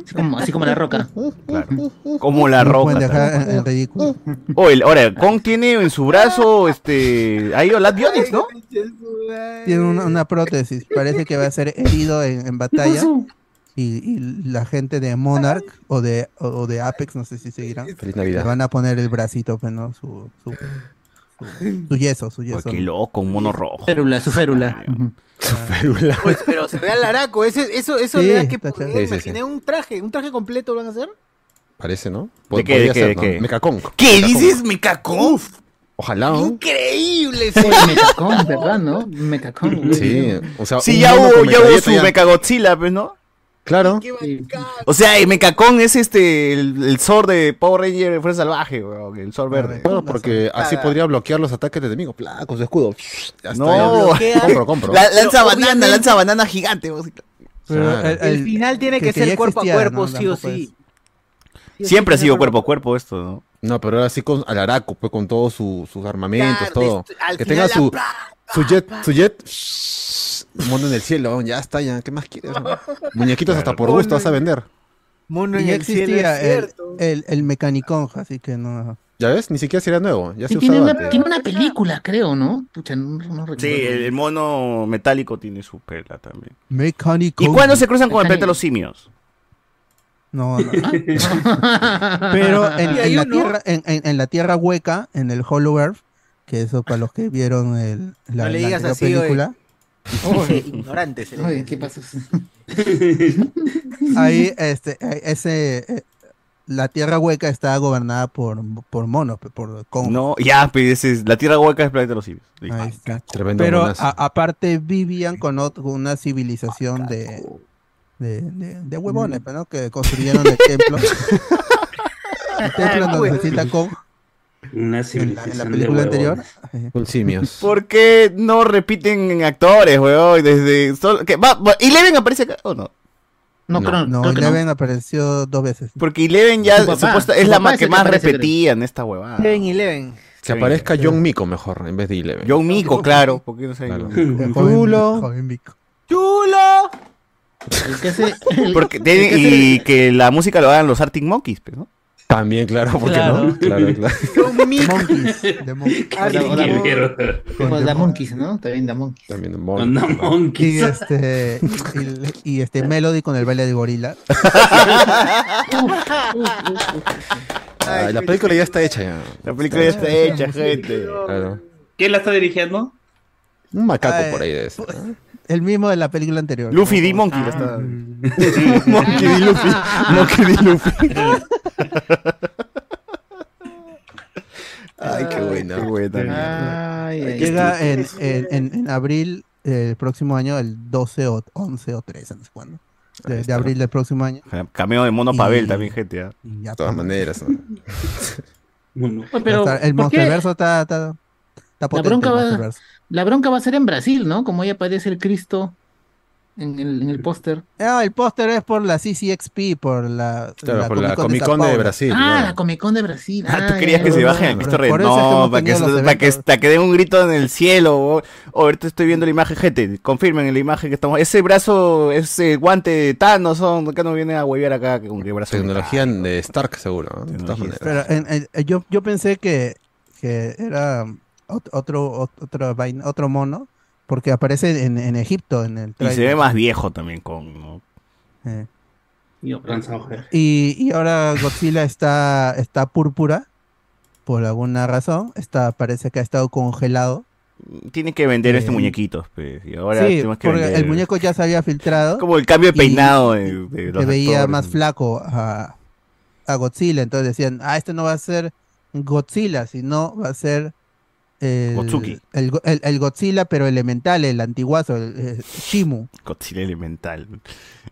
Así como, así como la roca. Claro. Como la No roca. dejar en, en ridículo. Oh, el- ahora, Kong tiene en su brazo, este, ahí las Bionics, ¿no? Tiene una, una prótesis. Parece que va a ser herido en, en batalla. Y, y la gente de Monarch o de, o, o de Apex, no sé si seguirán, Feliz le Navidad. van a poner el bracito, pues, ¿no? Su, su, su, su yeso, su yeso. qué loco, un mono rojo. Férula, su férula. Ujú. Férula. Pues, pero se ve al araco. Ese, eso eso Sí, le da que está. Sí, sí, sí. imaginé un traje. ¿Un traje completo lo van a hacer? Parece, ¿no? ¿De qué, de qué, ser, de ¿no? qué? Mecacón. ¿Qué Mecacón. dices, me cacó? Ojalá, ¿no? Increíble. Oye, Mecacón, ¿verdad, no? Mecacón. Sí, o sea, Sí, un ya mono hubo, ya hubo metralleta su ya- Mechagodzilla, pues, ¿no? Claro. Sí. O sea, el Mecacón es este, el, el Zord de Power Ranger de Fuerza Salvaje, weón, el Zord verde. Claro, porque así podría bloquear los ataques de enemigos. Pla, con su escudo. Ya está, No. ya. compro, compro. La- lanza Pero banana, obviamente- lanza banana gigante. Pero. El final tiene que, que ser cuerpo a cuerpo, ¿no? sí o sí. Siempre ha sido cuerpo a cuerpo esto, ¿no? No, pero ahora sí con al araco, pues con todos su- sus armamentos, Claro, todo. Que final tenga su, la- su jet, su jet, mono en el cielo, ya está, ya, ¿qué más quieres? no? Muñequitos hasta por gusto vas a vender. Mono en el cielo, es el, el, el Mecanicón, así que no. ¿Ya ves? Ni siquiera sería nuevo, ya Sí, se tiene, usaba una, antes. tiene una película, creo, ¿no? Pucha, no, no recuerdo. Sí, el, el mono metálico tiene su pela también. Mecanicón. ¿Y cuándo se cruzan con el Mecánico. planeta de los simios? No, no. Pero en, en la tierra, en, en- en la tierra hueca, en el Hollow Earth, que eso para los que vieron el, la, No le digas así, película. Oye, dice. ¿qué pasó? ahí este, eh, ese, eh, la tierra hueca está gobernada por, por monos, por Kong. No, ya, pues es- la Tierra Hueca es el planeta de los simios. Listo. Ahí está. Tremendo Pero a- aparte vivían con, ot- con una civilización de, de, de, de huevones, pues, ¿no? Que construyeron el templo. el templo donde se cita Una en la, en la civilización de película anterior. Con simios. ¿Por qué no repiten actores, weón? Desde. solo- que va- va- ¿Eleven aparece acá o no? No, No. creo, No, creo que no. Eleven apareció dos veces. Porque Eleven ya papá, es la más que que más aparece, repetía en esta huevada. Eleven Eleven. Que aparezca John Mico mejor en vez de Eleven. John Mico, claro. ¿Por qué no sé? Claro. El Chulo. joven. ¡Chulo! El que hace, el- Porque el que y que la música lo hagan los Arctic Monkeys, pues, ¿no? También, claro, ¿por qué Claro. no? Claro, claro. Monkeys. de Mon- o la- o la- Qué mierda. o la Monkeys, ¿no? También la Monkeys. También de Onda mono. Y monkeys. este, y, y este Melody con el baile de gorila. Ay, la película ya está hecha ya. La película ya está hecha, gente. Claro. ¿Quién la está dirigiendo? Un macaco Ay, por ahí de eso. El mismo de la película anterior. Luffy D. Monkey la está. Monkey D. Luffy. Monkey D. Luffy. Ay, qué buena. Qué buena. Ay, ay, Llega en, en, en, en abril eh, el próximo año, el 12 o 11 o 13, no sé cuándo. De, de abril del próximo año. Cameo de Mono Y- Pavel también, gente. ya, De todas maneras. ¿no? Bueno, pero, el. Monsterverso está, está, está potente. bronca el va- Monsterverso. La bronca va a ser en Brasil, ¿no? Como ahí aparece el Cristo. En el, en el póster. Ah, el póster es por la CCXP, por la, Claro, por la Comic-Con Comic Sao Con de. Brasil. ah, la Comic Con de Brasil. Ah, tú querías que se bajen ya. al Cristo por No, para que, para que, para que den un grito en el cielo. O, o ahorita estoy viendo la imagen, gente. Confirmen la imagen que estamos. Ese brazo, ese guante de Thanos, son. Acá nos vienen a huevear acá con qué brazo. Tecnología de Stark, seguro. ¿no? De todas Tecnología maneras. Pero en- en- yo, yo pensé que, que era ot- otro, ot- otro, vaina- otro mono, porque aparece en, en Egipto en el Y se ve más viejo también con. Eh. Y, y ahora Godzilla está, está púrpura, por alguna razón. Está, parece que ha estado congelado. Tienen que vender Eh, este muñequito. pues, y ahora sí, tenemos que porque vender- el muñeco ya se había filtrado. Como el cambio de peinado de, de los se veía actores. más flaco a, a Godzilla. Entonces decían, ah, este no va a ser Godzilla, sino va a ser el, Gotsuki. el, el- el Godzilla, pero elemental, el antiguazo, el, Shimu. Godzilla elemental.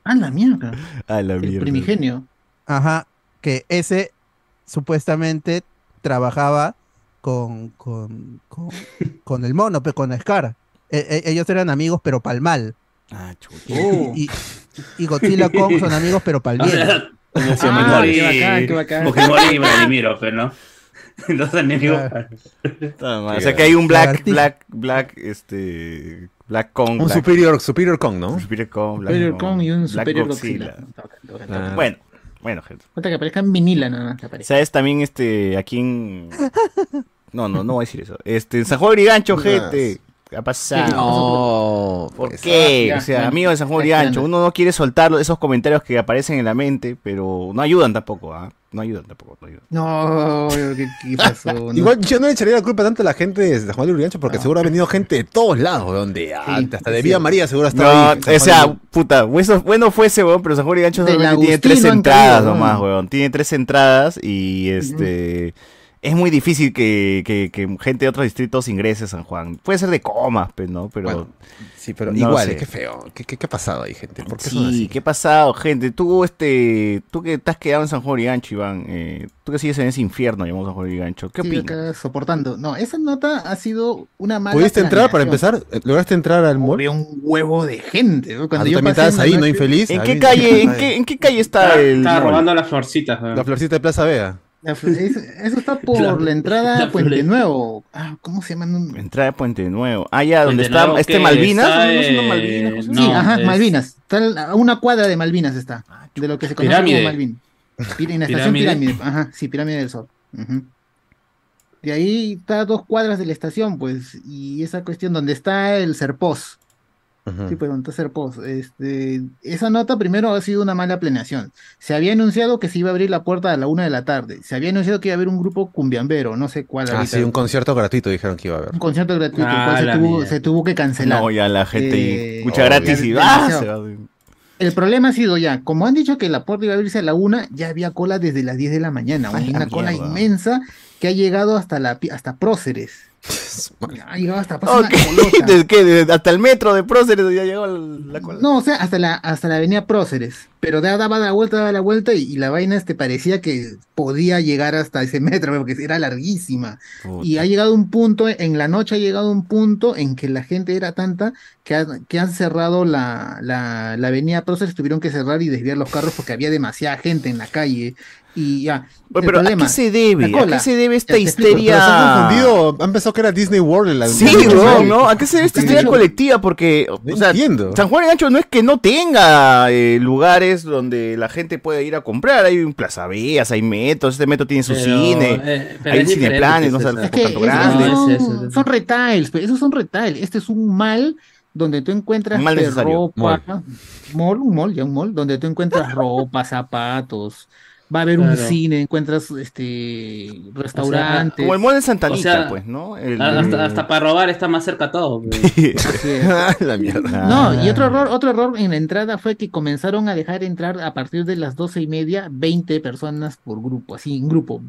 Ah, la mierda. A la El primigenio. Ajá, que ese supuestamente trabajaba con, con, con, con el mono, pero con Scar. E- e- ellos eran amigos, pero pa'l mal. Ah. Oh. Y, y Godzilla Kong son amigos, pero pa'l bien. Ah, qué bacán, qué bacán. Fujimori y Vladimiro, pero no. Los enemigos. Mal. O sea que hay un Black, Black, Black, este. Black Kong. Un Black, Superior, Superior Kong, ¿no? Superior Kong, Black Superior Kong, Kong y un Black Superior Godzilla. Godzilla. Toca, toca, Ah. Bueno, bueno, gente. Falta que aparezcan vinila nada más que aparezca. ¿Sabes también este a quién? No, no, no voy a decir eso. Este, en San Juan de Brigancho, gente. ¿Qué ha pasado? No, ¿Por pues, qué? ah, ya, o sea, ya. amigo de San Juan ya. uno no quiere soltar esos comentarios que aparecen en la mente, pero no ayudan tampoco, ¿ah? No ayudan tampoco, no ayudan. No, ¿qué, qué pasó? No. Igual yo no le echaría la culpa tanto a la gente de San Juan de Urigancho porque seguro ha venido gente de todos lados, donde hasta de sí. Vía María seguro No, estaba ahí. o sea, puta, bueno, bueno fuese, weón, pero San Juan solamente tiene tres no entradas caído, nomás, ¿no? weón. Tiene tres entradas y este... Es muy difícil que, que, que gente de otros distritos ingrese a San Juan. Puede ser de comas, pues, ¿no? Pero... Bueno, sí, pero no igual, sé. es que feo. ¿Qué, qué, qué ha pasado ahí, gente? ¿Por qué Sí, así? ¿qué ha pasado, gente? Tú, este, tú que te has quedado en San Juan de Gancho, Iván, eh, tú que sigues en ese infierno, llamamos San Juan de Gancho, ¿qué Sí, opinas? acá soportando. No, esa nota ha sido una mala. ¿Pudiste entrar para empezar? ¿Lograste entrar al mall? Había un huevo de gente. ¿no? Ah, Cuando tú yo también estabas ahí, ¿no? Infeliz. ¿En qué calle, en qué, en qué calle está Estaba, el estaba robando las florcitas. weón. La florcita de Plaza Vega. La fl- es- Eso está por La- la, entrada a Puente Nuevo. Ah, ¿Cómo se llama? Entrada de Puente Nuevo. Ah, ya, donde Puente está Nuevo, este Malvinas. está, ¿no? ¿No es una eh, Malvinas? Sí, ajá, es- Malvinas. Está a una cuadra de Malvinas está. De lo que se conoce Pirámide. como Malvin. Pir- En la estación Pirámide. Pirámide. Ajá, sí, Pirámide del Sol. De ahí está a dos cuadras de la estación, pues. Y esa cuestión donde está el Sí, pues donde está Serpos. Este, esa nota primero ha sido una mala planeación. Se había anunciado que se iba a abrir la puerta a la una de la tarde. Se había anunciado que iba a haber un grupo cumbiambero, no sé cuál. Ah, ahorita. sí, un concierto gratuito dijeron que iba a haber. Un concierto gratuito, el Ah, cual se tuvo, se tuvo que cancelar. No, ya la gente Eh, escucha oh, gratis y ¡ah! va. El problema ha sido ya, como han dicho que la puerta iba a abrirse a la una, ya había cola desde las 10 de la mañana. Ay, la una cola mierda. inmensa que ha llegado hasta la hasta Próceres. Ha llegado hasta una ¿qué? colota. ¿De qué? ¿De- hasta el metro de Próceres ya llegó la cola. No, o sea, hasta la, hasta la avenida Próceres. Pero da- daba la vuelta, daba la vuelta y, y la vaina este parecía que podía llegar hasta ese metro, porque era larguísima. Puta. Y ha llegado un punto, en la noche ha llegado un punto en que la gente era tanta que, ha- que han cerrado la, la, la avenida Próceres, tuvieron que cerrar y desviar los carros porque había demasiada gente en la calle. Y ya, ¿a qué se debe? la ¿A cola. qué se debe esta te explico, Pero se han histeria? confundido. Han pensado que era Disney World en la Sí, weón, ¿no? ¿A qué se debe esta hecho- colectiva? Porque, No o sea, entiendo. San Juan de Gancho no es que no tenga eh, lugares donde la gente puede ir a comprar. Hay un Plaza Veas, hay metros, este metro tiene su Pero, cine. eh, pero hay es cineplanes, no sé, César. Es que tanto. No, son, es eso, es eso. son retails, esos son retail. Este es un mall donde tú encuentras mal ropa, mall, un mall, ya un mall, donde tú encuentras ropa, zapatos, va a haber un cine, encuentras este restaurantes. Como el mall de Santa Anita, O sea, pues, ¿no? El Hasta, hasta para robar está más cerca todo. la mierda. No, y otro error, otro error en la entrada fue que comenzaron a dejar entrar a partir de las doce y media 20 personas por grupo, así en grupo.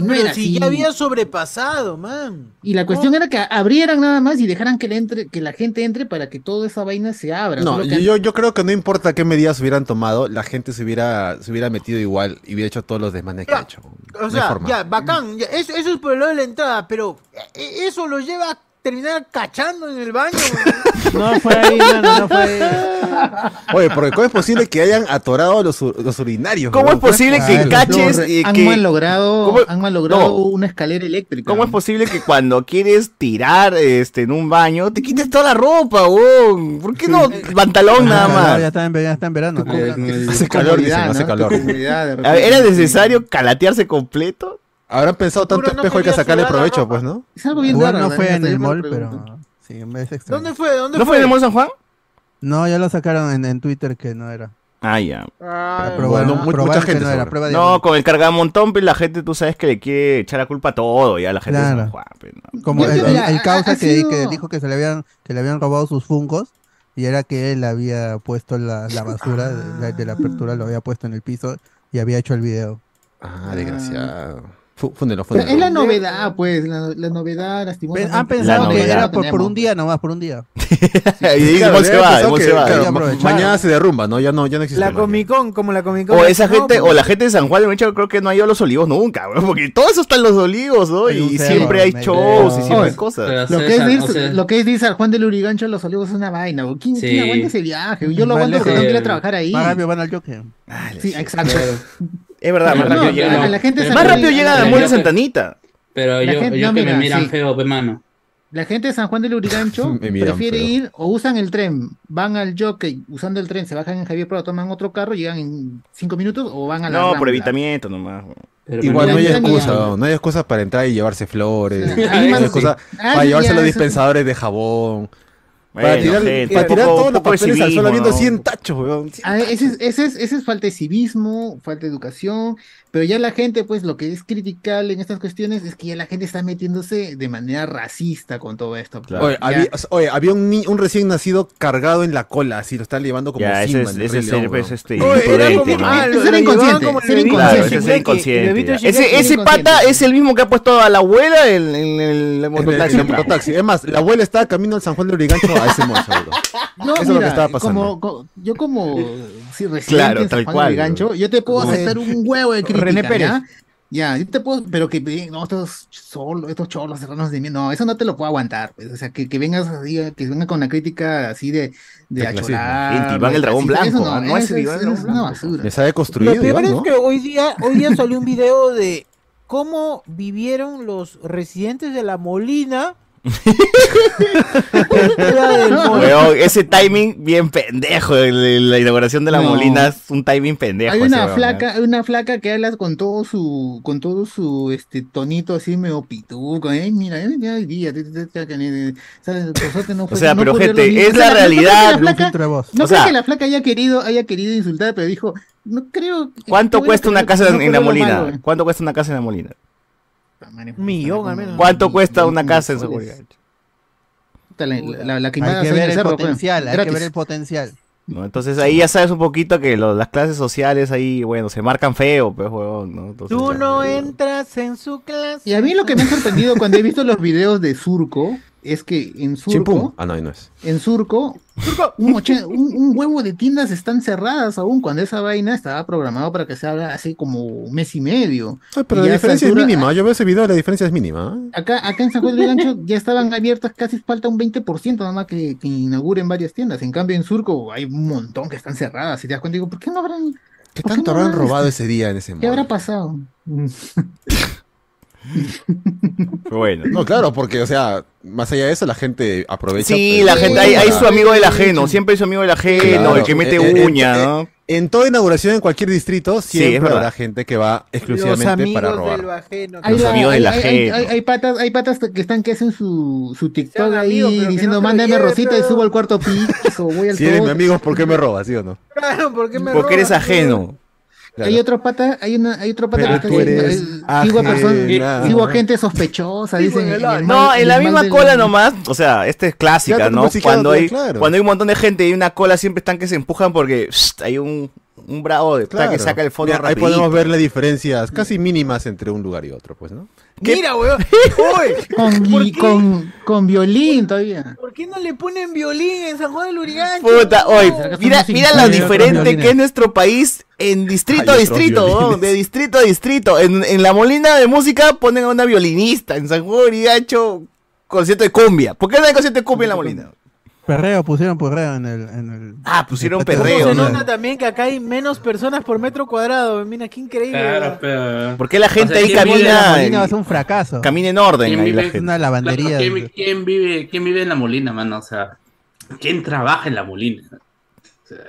Pero era si así. ya había sobrepasado, man. Y la cuestión era que abrieran nada más y dejaran que, le entre, que la gente entre para que toda esa vaina se abra. No, que yo, yo creo que no importa qué medidas hubieran tomado, la gente se hubiera, se hubiera metido igual y hubiera hecho todos los desmanes que ha hecho. O No sea, ya, bacán. ya, eso, eso es por el lado de la entrada, pero eh, eso lo lleva terminar cachando en el baño. No fue ahí, mano, no fue ahí. Oye, porque ¿cómo es posible que hayan atorado los, los urinarios? ¿Cómo es posible que caches No, y han que... malogrado, ¿Cómo- han malogrado no. una escalera eléctrica. ¿Cómo es posible que cuando quieres tirar este, en un baño te quites toda la ropa, weón? ¿Por qué no pantalón nada Ah, no, más? Ya está en, ya está en verano. Hace calor, dicen, hace ¿no? calor. ¿Era necesario calatearse completo? Habrán pensado tanto no espejo hay que sacarle provecho, ropa. pues, ¿no? Es algo bien raro. no fue en el mall, pero sí, es extraño. ¿Dónde fue? ¿Dónde ¿No fue en el Mall San Juan? No, ya lo sacaron en, en Twitter que no era. Ah, ya. Ah, Probaron, bueno, mucha gente no era prueba de No, con el cargamontón, pues la gente, tú sabes que le quiere echar la culpa a todo, ya la gente de Claro. San Juan, pues, ¿no? Como el, causa que, sido- que dijo que se le habían que le habían robado sus fungos y era que él había puesto la, la basura de, la- de la apertura, lo había puesto en el piso y había hecho el video. Ah, desgraciado. Fúndelo, fúndelo. es la novedad, pues, la, la novedad, lastimosamente. Han pensado que era por, un día nomás, por un día. y Claro, Mol ya se va, que, se va. claro, mañana se derrumba, ¿no? Ya no, ya no existe La. Comic Con, como la Comic Con. O esa No, gente, pues, o la gente de San Juan de Mecho creo que no ha ido a los olivos nunca, weón, porque todo eso está en los olivos, ¿no? Hay Y cerro siempre hay shows y siempre hay cosas. Lo César, que, es ir, o sea, lo que es ir San Juan del Urigancho a los olivos es una vaina. ¿Quién, Sí. quién aguanta ese viaje? Yo lo aguanto porque sí. ir a trabajar ahí. Más rápido van al Joker. Sí, exacto. Es verdad, más rápido a llegan. la gente de San Más rápido llegan a de gente- Santanita. Pero La yo, gente- yo no, que mira, me miran sí. feo, pe mano. La gente de San Juan del Urigancho Me miran prefiere feo. ir o usan el tren, van al jockey usando el tren, se bajan en Javier Prado, toman otro carro, llegan en cinco minutos o van a la No, por evitamiento nomás. Pero Igual no hay excusa, no, no hay excusa para entrar y llevarse flores. Sí, no hay excusa sí. para Ah, llevarse los dispensadores de jabón. Bueno, para tirar, gente, para un tirar poco- todos los papeles al sol habiendo ¿no? 100 tachos, weón. Ah, ese, es, ese, es, ese es falta de civismo, falta de educación, pero ya la gente, pues lo que es criticable en estas cuestiones es que ya la gente está metiéndose de manera racista con todo esto. Claro. Oye, Ya- había, oye, había un, ni- un recién nacido cargado en la cola, así lo están llevando como Ya, ese Simba es, ese el pues, este, Oye, era como- ¿no? ah, Ser lo- lo inconsciente, como ser bebito Claro, inconsciente. ese inconsciente. Ese, ese inconsciente. pata es el mismo que ha puesto a la abuela en, en el En el, mototaxi. en el mototaxi. Es más, la abuela estaba camino al San Juan de Urigancho a ese mozo. No, Eso es lo que mira, estaba pasando. Como, co- yo como si residente Claro, en San tal Juan cual, del Gancho, yo te puedo Como aceptar un huevo de crítica, René Pérez. ¿ya? Ya, yo te puedo, pero que eh, no, estos solos, estos cholos serranos de mí, no, eso no te lo puedo aguantar, pues, o sea, que, que vengas así, que venga con una crítica así de, de achorar, Iván el dragón blanco, eso ah, no es el Iván el eso dragón es una blanco. basura. Les ha deconstruido, Lo peor es ¿no? que hoy día, hoy día salió un video de cómo vivieron los residentes de la Molina. Weón, ese timing bien pendejo. el- el- la inauguración de la No. Molina es un timing pendejo. Hay una weón, flaca, ¿eh? hay una flaca que habla con todo su, con todo su este tonito así medio pituco, eh, mira, eh, ya hoy día, fue- sea, no pero gente, es O la no creo que realidad. la flaca-. No O sea- que la flaca haya querido, haya querido insultar, pero dijo, no creo. ¿Cuánto cuesta una casa en, la Molina? eh. ¿Cuánto cuesta una casa en la Molina? Un millón, al menos. ¿Cuánto cuesta una casa en seguridad? La, la, la, la quemada Hay que ver el cerro, pues, potencial, hay que ver el potencial. ¿no? Entonces ahí ya sabes un poquito que lo- las clases sociales ahí, bueno, se marcan feo, pues, huevón, ¿no? Entonces, Tú ya, no entras en su clase. Y a mí lo que me ha sorprendido cuando he visto los videos de Surco es que en Surco, Chimpum. Ah, no, ahí no es. en Surco, un, ochen- un- un huevo de tiendas están cerradas aún cuando esa vaina estaba programado para que se haga hace como un mes y medio. Ay, pero Y la diferencia altura- es mínima. Yo veo ese video, la diferencia es mínima. Acá, acá en San Juan del Gancho ya estaban abiertas, casi falta un 20% nada más que, que inauguren varias tiendas. En cambio, en Surco hay un montón que están cerradas. Y te das cuenta, digo, ¿por qué no habrán, ¿Qué ¿Por qué tanto no habrán robado este- ese día en ese qué habrá pasado? Pero bueno. No, claro, porque, o sea, más allá de eso, la gente aprovecha. Sí, pues, la gente, hay, hay su amigo del ajeno, siempre hay su amigo del ajeno, Claro. el que mete Eh, eh, uña, eh, ¿no? En toda inauguración en cualquier distrito, es siempre verdad. habrá gente que va Los exclusivamente amigos para del robar. Los la- amigos de la hay- hay- gente. hay- hay patas, hay patas que están que hacen su, su TikTok Sean ahí amigos, diciendo no mándame Rosita y subo al cuarto piso, voy al Si eres mi todo". amigo, ¿por qué me robas, sí o no? Claro, ¿por qué me Porque eres ajeno. Claro. Hay otro pata, hay una, hay otro pata Pero que tú está eres diciendo, eh, sigo a personas, ajena. sigo a gente sospechosa, dicen. en el No, mal- en la misma del- cola nomás, o sea, esta es clásica, Claro, ¿no? Cuando hay, claro. cuando hay un montón de gente y una cola siempre están que se empujan porque pst, hay un, un bravo de Claro. que saca el fondo Mira, ahí podemos ver las diferencias casi mínimas entre un lugar y otro, pues, ¿no? Mira, weón. Con, con, con violín todavía. ¿por qué no le ponen violín en San Juan del Urigancho? Puta, oye, ¿Será que mira, mira lo diferente que es nuestro país en distrito a distrito, de distrito a distrito. En, en la molina de música ponen a una violinista, en San Juan de Urigancho, concierto de cumbia. ¿Por qué no hay concierto de cumbia en la Molina? Perreo, pusieron perreo en el. En el Ah, pusieron en el perreo, Se ¿no? nota también que acá hay menos personas por metro cuadrado. Mira, qué increíble. Claro, pero. ¿Por qué la gente O sea, ahí ¿quién vive en camina? Molina va a ser un fracaso. Camina en orden ¿Quién ahí la gente. Una lavandería. Claro, ¿quién, quién vive, ¿Quién vive en la Molina, mano? O sea, ¿quién trabaja en la Molina?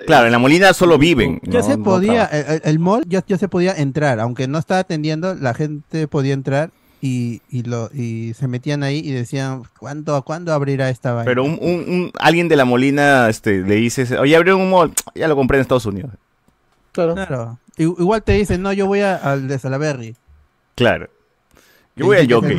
Claro, en la Molina solo viven. Ya no- se podía, el, el mall ya, ya se podía entrar, aunque no estaba atendiendo, la gente podía entrar y, y lo y se metían ahí y decían, ¿cuándo, ¿cuándo abrirá esta vaina? Pero un, un- un- alguien de la Molina este, le dice, oye, abrieron un mall, ya lo compré en Estados Unidos. Claro. I- Igual te dicen, no, yo voy a- al de Salaberry. Claro. Yo voy al Jockey.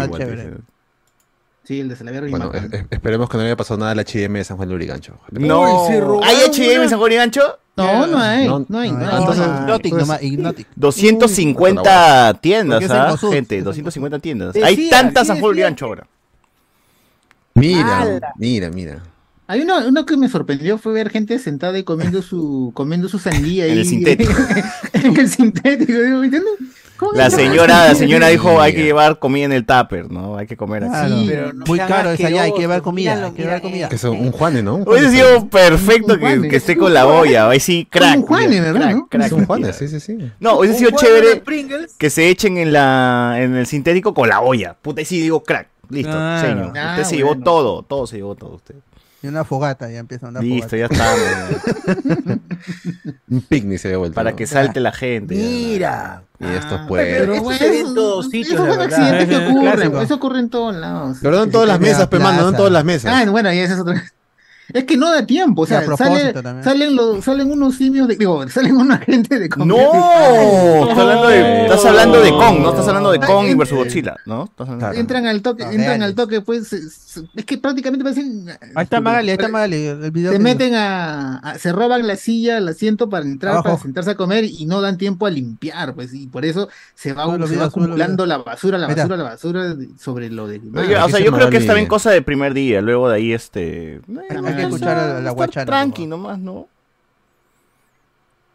Sí, el de Salaberry. Bueno, es- es- esperemos que no le haya pasado nada al HM de San Juan de Urigancho. No. ¿Hay H&M en San Juan de Gancho? No, no hay. No, No, hay. No, no no, hay. entonces- no, Hypnotic entonces- nomás, Hypnotic. 250 tiendas, Porque es el ¿ah? Gente, es el 250 tiendas. Decía, Hay tantas de decía Gancho ahora. Mira, mira, mira. Hay uno, uno que me sorprendió fue ver gente sentada y comiendo su comiendo su sandía ahí. En el sintético. en el sintético, digo, ¿entiendes? ¿Cómo La señora, la señora dijo, hay que llevar comida en el tupper, ¿no? Hay que comer así. Claro, Sí, pero no muy caro es allá, hay que llevar comida, míralo, hay que llevar comida. Que es un Juane, ¿no? Hubiese Juane, sido perfecto Un que, esté es con la olla, ahí sí, crack. un Juanes, mira, ¿verdad, crack, no? crack, Es un Juane, sí, sí, sí. No, hubiese sido chévere que se echen en la en el sintético con la olla. Puta, ahí sí digo crack. Listo, Claro. señor. Ah, usted se llevó bueno. todo, todo se llevó todo usted. Y una fogata, ya empieza una Listo, fogata. ya está. Un picnic se había vuelto. para ¿no? que salte la gente. Mira. Y esto Ah, pues. pero- Estos bueno, eventos, sitios, esos son accidentes que ocurren, eso ocurre en todos lados. Pero no en todas las mesas, pe mano, no en todas las mesas. Ah, bueno, ya esa es otra. Es que no da tiempo, o sea, sale- también. salen, los, salen unos simios, de, digo, salen una gente de No, estás hablando de, estás hablando de Kong, ¿no? Estás hablando de Kong y versus Godzilla, ¿no? Claro. Entran al toque, Los entran al toque, pues, es que prácticamente parecen... Ahí está Magali, ahí está Magali, el video. Se meten a, a- se roban la silla, el asiento para entrar, Abajo. para sentarse a comer y no dan tiempo a limpiar, pues, y por eso se va, se va videos, acumulando la basura, la basura, la basura sobre lo de... Oye, o aquí sea, se yo creo que es también cosa de primer día, luego de ahí este... que escuchar a la guachana. Tranqui nomás, ¿no?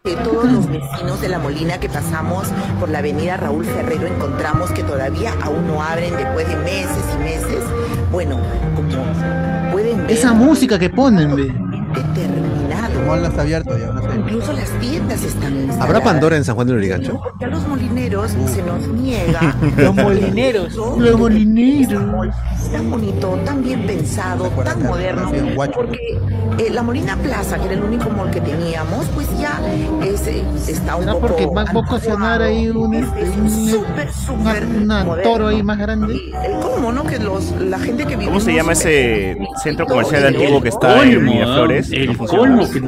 De todos los vecinos de La Molina que pasamos por la avenida Raúl Ferrero encontramos que todavía aún no abren después de meses y meses. Bueno, como pueden ver, Esa música que ponen, ve. El mall no está abierto ya, no sé. Incluso las tiendas están ¿Habrá instaladas. Pandora en San Juan de Urigancho? Porque a los molineros se nos niega. Los molineros. Los molineros. Tan bonito, tan bien pensado, tan moderno. Porque eh, la Molina Plaza, que era el único mall que teníamos, pues ya es, eh, está un ¿Será poco. porque va a ocasionar ahí un, súper, una, súper una toro ahí más grande? Colmo, ¿no? Que los, la gente que ¿Cómo se llama ese en- centro en- comercial antiguo que está en Miraflores? El colmo que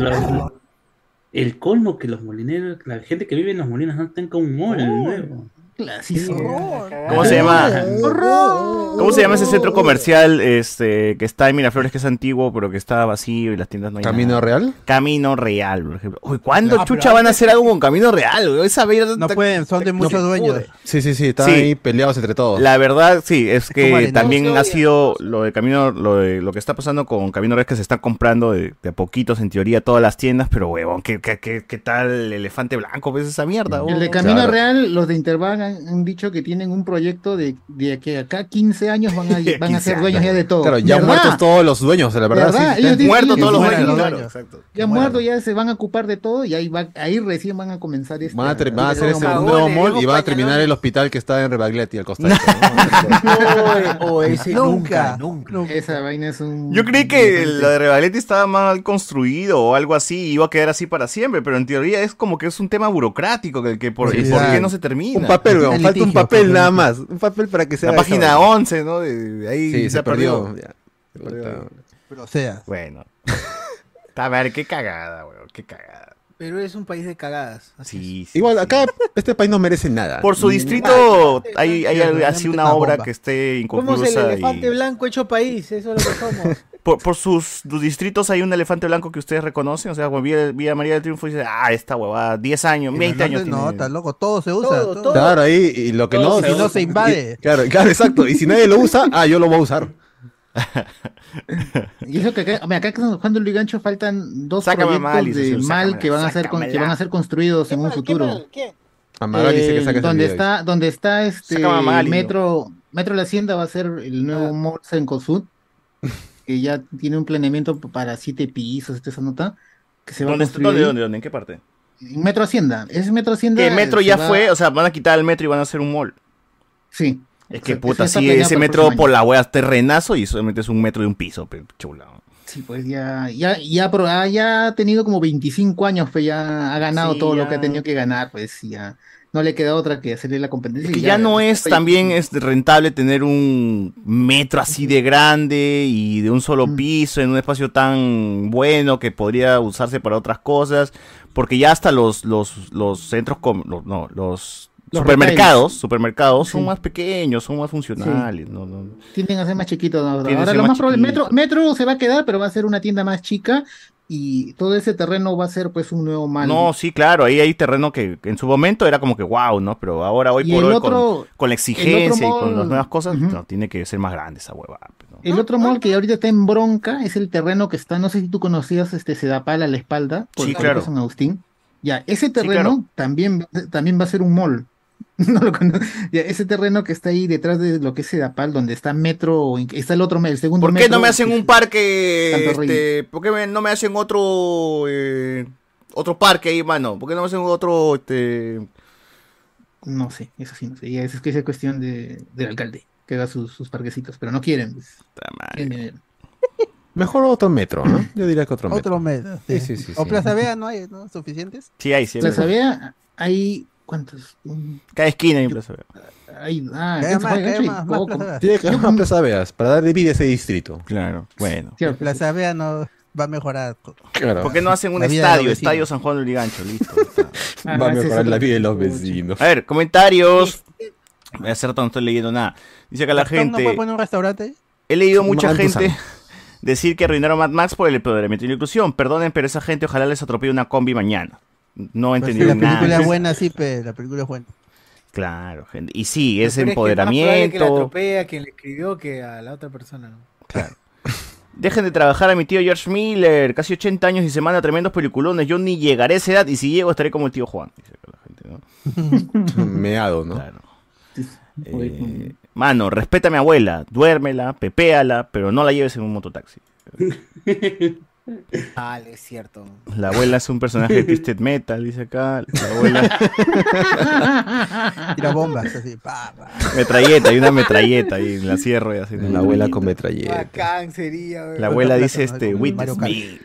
el colmo que los molineros, la gente que vive en los molinos no tenga un mall nuevo. ¿Cómo se llama? ¡Horror! ¿Cómo se llama ese centro comercial este que está en Miraflores que es antiguo pero que está vacío y las tiendas no hay ¿Camino nada? Real? Camino Real, por ejemplo. Uy, ¿cuándo No, chucha pero- van a hacer algo con Camino Real? güey? Esa mierda No está- pueden, son de muchos dueños. Sí, sí, sí, están Sí. ahí peleados entre todos. La verdad, sí, es como que arenoso. también ha sido lo de Camino, lo de lo que está pasando con Camino Real que se está comprando de, de a poquitos en teoría todas las tiendas, pero huevón, ¿qué, qué, qué, qué tal el elefante blanco? ¿Ves esa mierda? El huevón? de Camino Claro. Real, los de Interbank han, han dicho que tienen un proyecto de, de que acá 15 años van a, van a 15 ser dueños años. ya de todo. Claro, ya ¿Verdad? muertos todos los dueños, la verdad. ¿Verdad? sí, dicen- Muertos ellos todos los dueños, claro, exacto. Ya Bueno. muertos, ya se van a ocupar de todo y ahí va, ahí recién van a comenzar este. Van a, van a hacer ese nuevo luego mall y van a terminar el hospital que está en Rebagliati al costado. O ese Nunca, nunca. Esa vaina es un. Yo creí que la de Revaletti estaba mal construido o algo así, y iba a quedar así para siempre, pero en teoría es como que es un tema burocrático que, que por, Sí, ¿y sí, por qué no se termina. un papel, weón, falta un papel nada más. Un papel para que sea. La página 11, ¿no? De, de ahí Sí, se, ha perdió. ya. Se perdió. Pero o sea, Bueno. A ver, qué cagada, weón, qué cagada. Pero es un país de cagadas. así Sí, sí, Igual, sí. acá este país no merece nada. Por su distrito hay, hay así una una obra que esté es. ¿Cómo es el inconclusa elefante y... blanco hecho país? Eso es lo que somos. Por, por sus, sus distritos hay un elefante blanco que ustedes reconocen, o sea, Villa, Villa María del Triunfo dice, ah, esta huevada, 10 años, 20 años No, tiene. está loco, todo se usa. Todo, todo. todo. Claro, ahí, y lo que Todo no. se Si no se invade. y- claro, claro, exacto. Y si nadie lo usa, ah, yo lo voy a usar. Y eso que acá, hombre, acá en San Juan del Lugancho faltan dos Sácame proyectos mal, de mal sácamela, que van a ser con- que van a ser construidos en un mal, qué futuro. mal, qué? A Magali dice que Eh, donde está, donde está este a metro, metro La Hacienda va a ser el nuevo Ah. mall Cencosud. que ya tiene un planeamiento para siete pisos, esta esa nota, que se va a ¿Dónde, construir dónde, dónde, dónde? ¿En qué parte? En Metro Hacienda. Ese Metro Hacienda. Que el metro ya va- fue, o sea, van a quitar el metro y van a hacer un mall. Sí. Es que O sea, puta, sí, ese metro por la wea es terrenazo y solamente es un metro de un piso, pe, chula. Sí, pues ya, ya, ya, ah, ya ha tenido como 25 años, pues ya ha ganado Sí, todo lo que ha tenido que ganar, pues ya. No le queda otra que hacerle la competencia. Que y ya no es también es rentable tener un metro así de grande y de un solo piso en un espacio tan bueno que podría usarse para otras cosas, porque ya hasta los los los centros com- los, no, los, Los supermercados, supermercados son Sí. más pequeños, son más funcionales, no, no. Tienden a ser más chiquitos ahora. Lo más más probable, Metro. Metro se va a quedar, pero va a ser una tienda más chica y todo ese terreno va a ser pues un nuevo mal. No, sí, claro, ahí hay terreno que en su momento era como que wow, ¿no? Pero ahora hoy Y por hoy otro- con, con la exigencia y con las nuevas cosas, no, tiene que ser más grande esa hueva. El otro mall que ahorita está en bronca es el terreno que está, no sé si tú conocías este Sedapal a la espalda, por Sí, el claro. San Agustín. Ya, ese terreno claro. también, también va a ser un mall. No lo cono- ya, ese terreno que está ahí detrás de lo que es Sedapal, donde está Metro, está el otro, el segundo ¿Por qué metro, no me hacen un parque, este, por qué me- no me hacen otro, eh, otro parque ahí, mano? ¿Por qué no me hacen otro, este, No sé, eso sí, no sé. Ya es que es cuestión de, del alcalde, que haga sus, sus parquecitos, pero no quieren. pues. Mejor otro metro, ¿no? Yo diría que otro metro. Otro metro. Sí, sí. sí, sí. O sí. Plaza Vea no hay, ¿no? ¿Suficientes? Sí, hay, sí. hay. Plaza Vea, hay, ¿cuántos? Un- Cada esquina hay Plaza Vea. Hay, ah, más, hay más, más. Plaza. Tiene que haber más Plaza Veas para dar vida a ese distrito. Claro, bueno. Plaza Vea no va a mejorar. Claro. ¿Por qué no hacen un de estadio, estadio San Juan del Ligancho? Listo. Ah, Va a ese es mejorar la vida de los vecinos. A ver, comentarios. Hace rato no estoy leyendo nada. Dice acá la ¿Gastón ¿No gente. puede poner un restaurante? He leído mucha gente decir que arruinaron Mad Max por el empoderamiento y la inclusión. Perdonen, pero esa gente ojalá les atropelle una combi mañana. No he Pues sí, entendido la película nada. es buena, sí, pero la película es buena. Claro, gente. Y sí, es Pero que más que la empoderamiento. atropelle a quien le escribió que a la otra persona, ¿no? Dejen de trabajar a mi tío George Miller, casi 80 años y se manda tremendos peliculones. Yo ni llegaré a esa edad y si llego estaré como el tío Juan. Dice la gente, ¿no? Meado, ¿no? Claro. Eh, mano, respeta a mi abuela, duérmela, pepéala, pero no la lleves en un mototaxi. Vale, es cierto. La abuela es un personaje de Twisted Metal, dice acá. La abuela. Tira bombas, así. Pa, pa. Metralleta, hay una metralleta ahí en la cierro y así. La abuela con metralleta. Bacán sería, weón. La abuela dice este, witness me.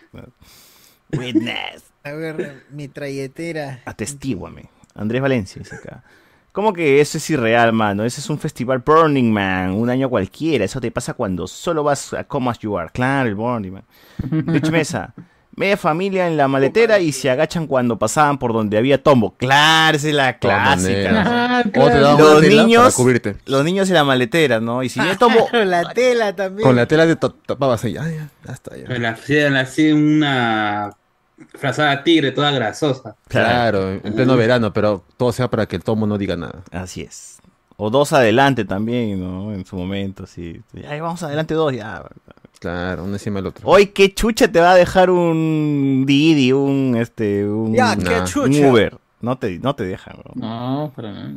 Witness. A ver, mi trayetera. Atestíguame. Andrés Valencia dice acá. ¿Cómo que eso es irreal, mano? Ese es un festival Burning Man, un año cualquiera. Eso te pasa cuando solo vas a Come As You Are. Claro, el Burning Man. Rich Mesa. Media familia en la maletera y se agachan cuando pasaban por donde había tombo. Claro, esa es la clásica. ¿no? Ah, O te claro. daban Los niños- para cubrirte. Los niños en la maletera, ¿no? Y si viene tombo, la tela también. Con la tela de to- tapabas ahí. Ah, ya, ya está. Ya. La hacían así una frazada tigre toda grasosa. Claro, en pleno verano, pero todo sea para que el tomo no diga nada. Así es. O dos adelante también, ¿no? En su momento, sí. Ay, vamos adelante dos, ya. Claro, uno encima del otro. Hoy, ¿qué chucha te va a dejar un Didi, un, este, un, Ya, qué un chucha. Uber? No te, no te dejan, bro. No, para nada.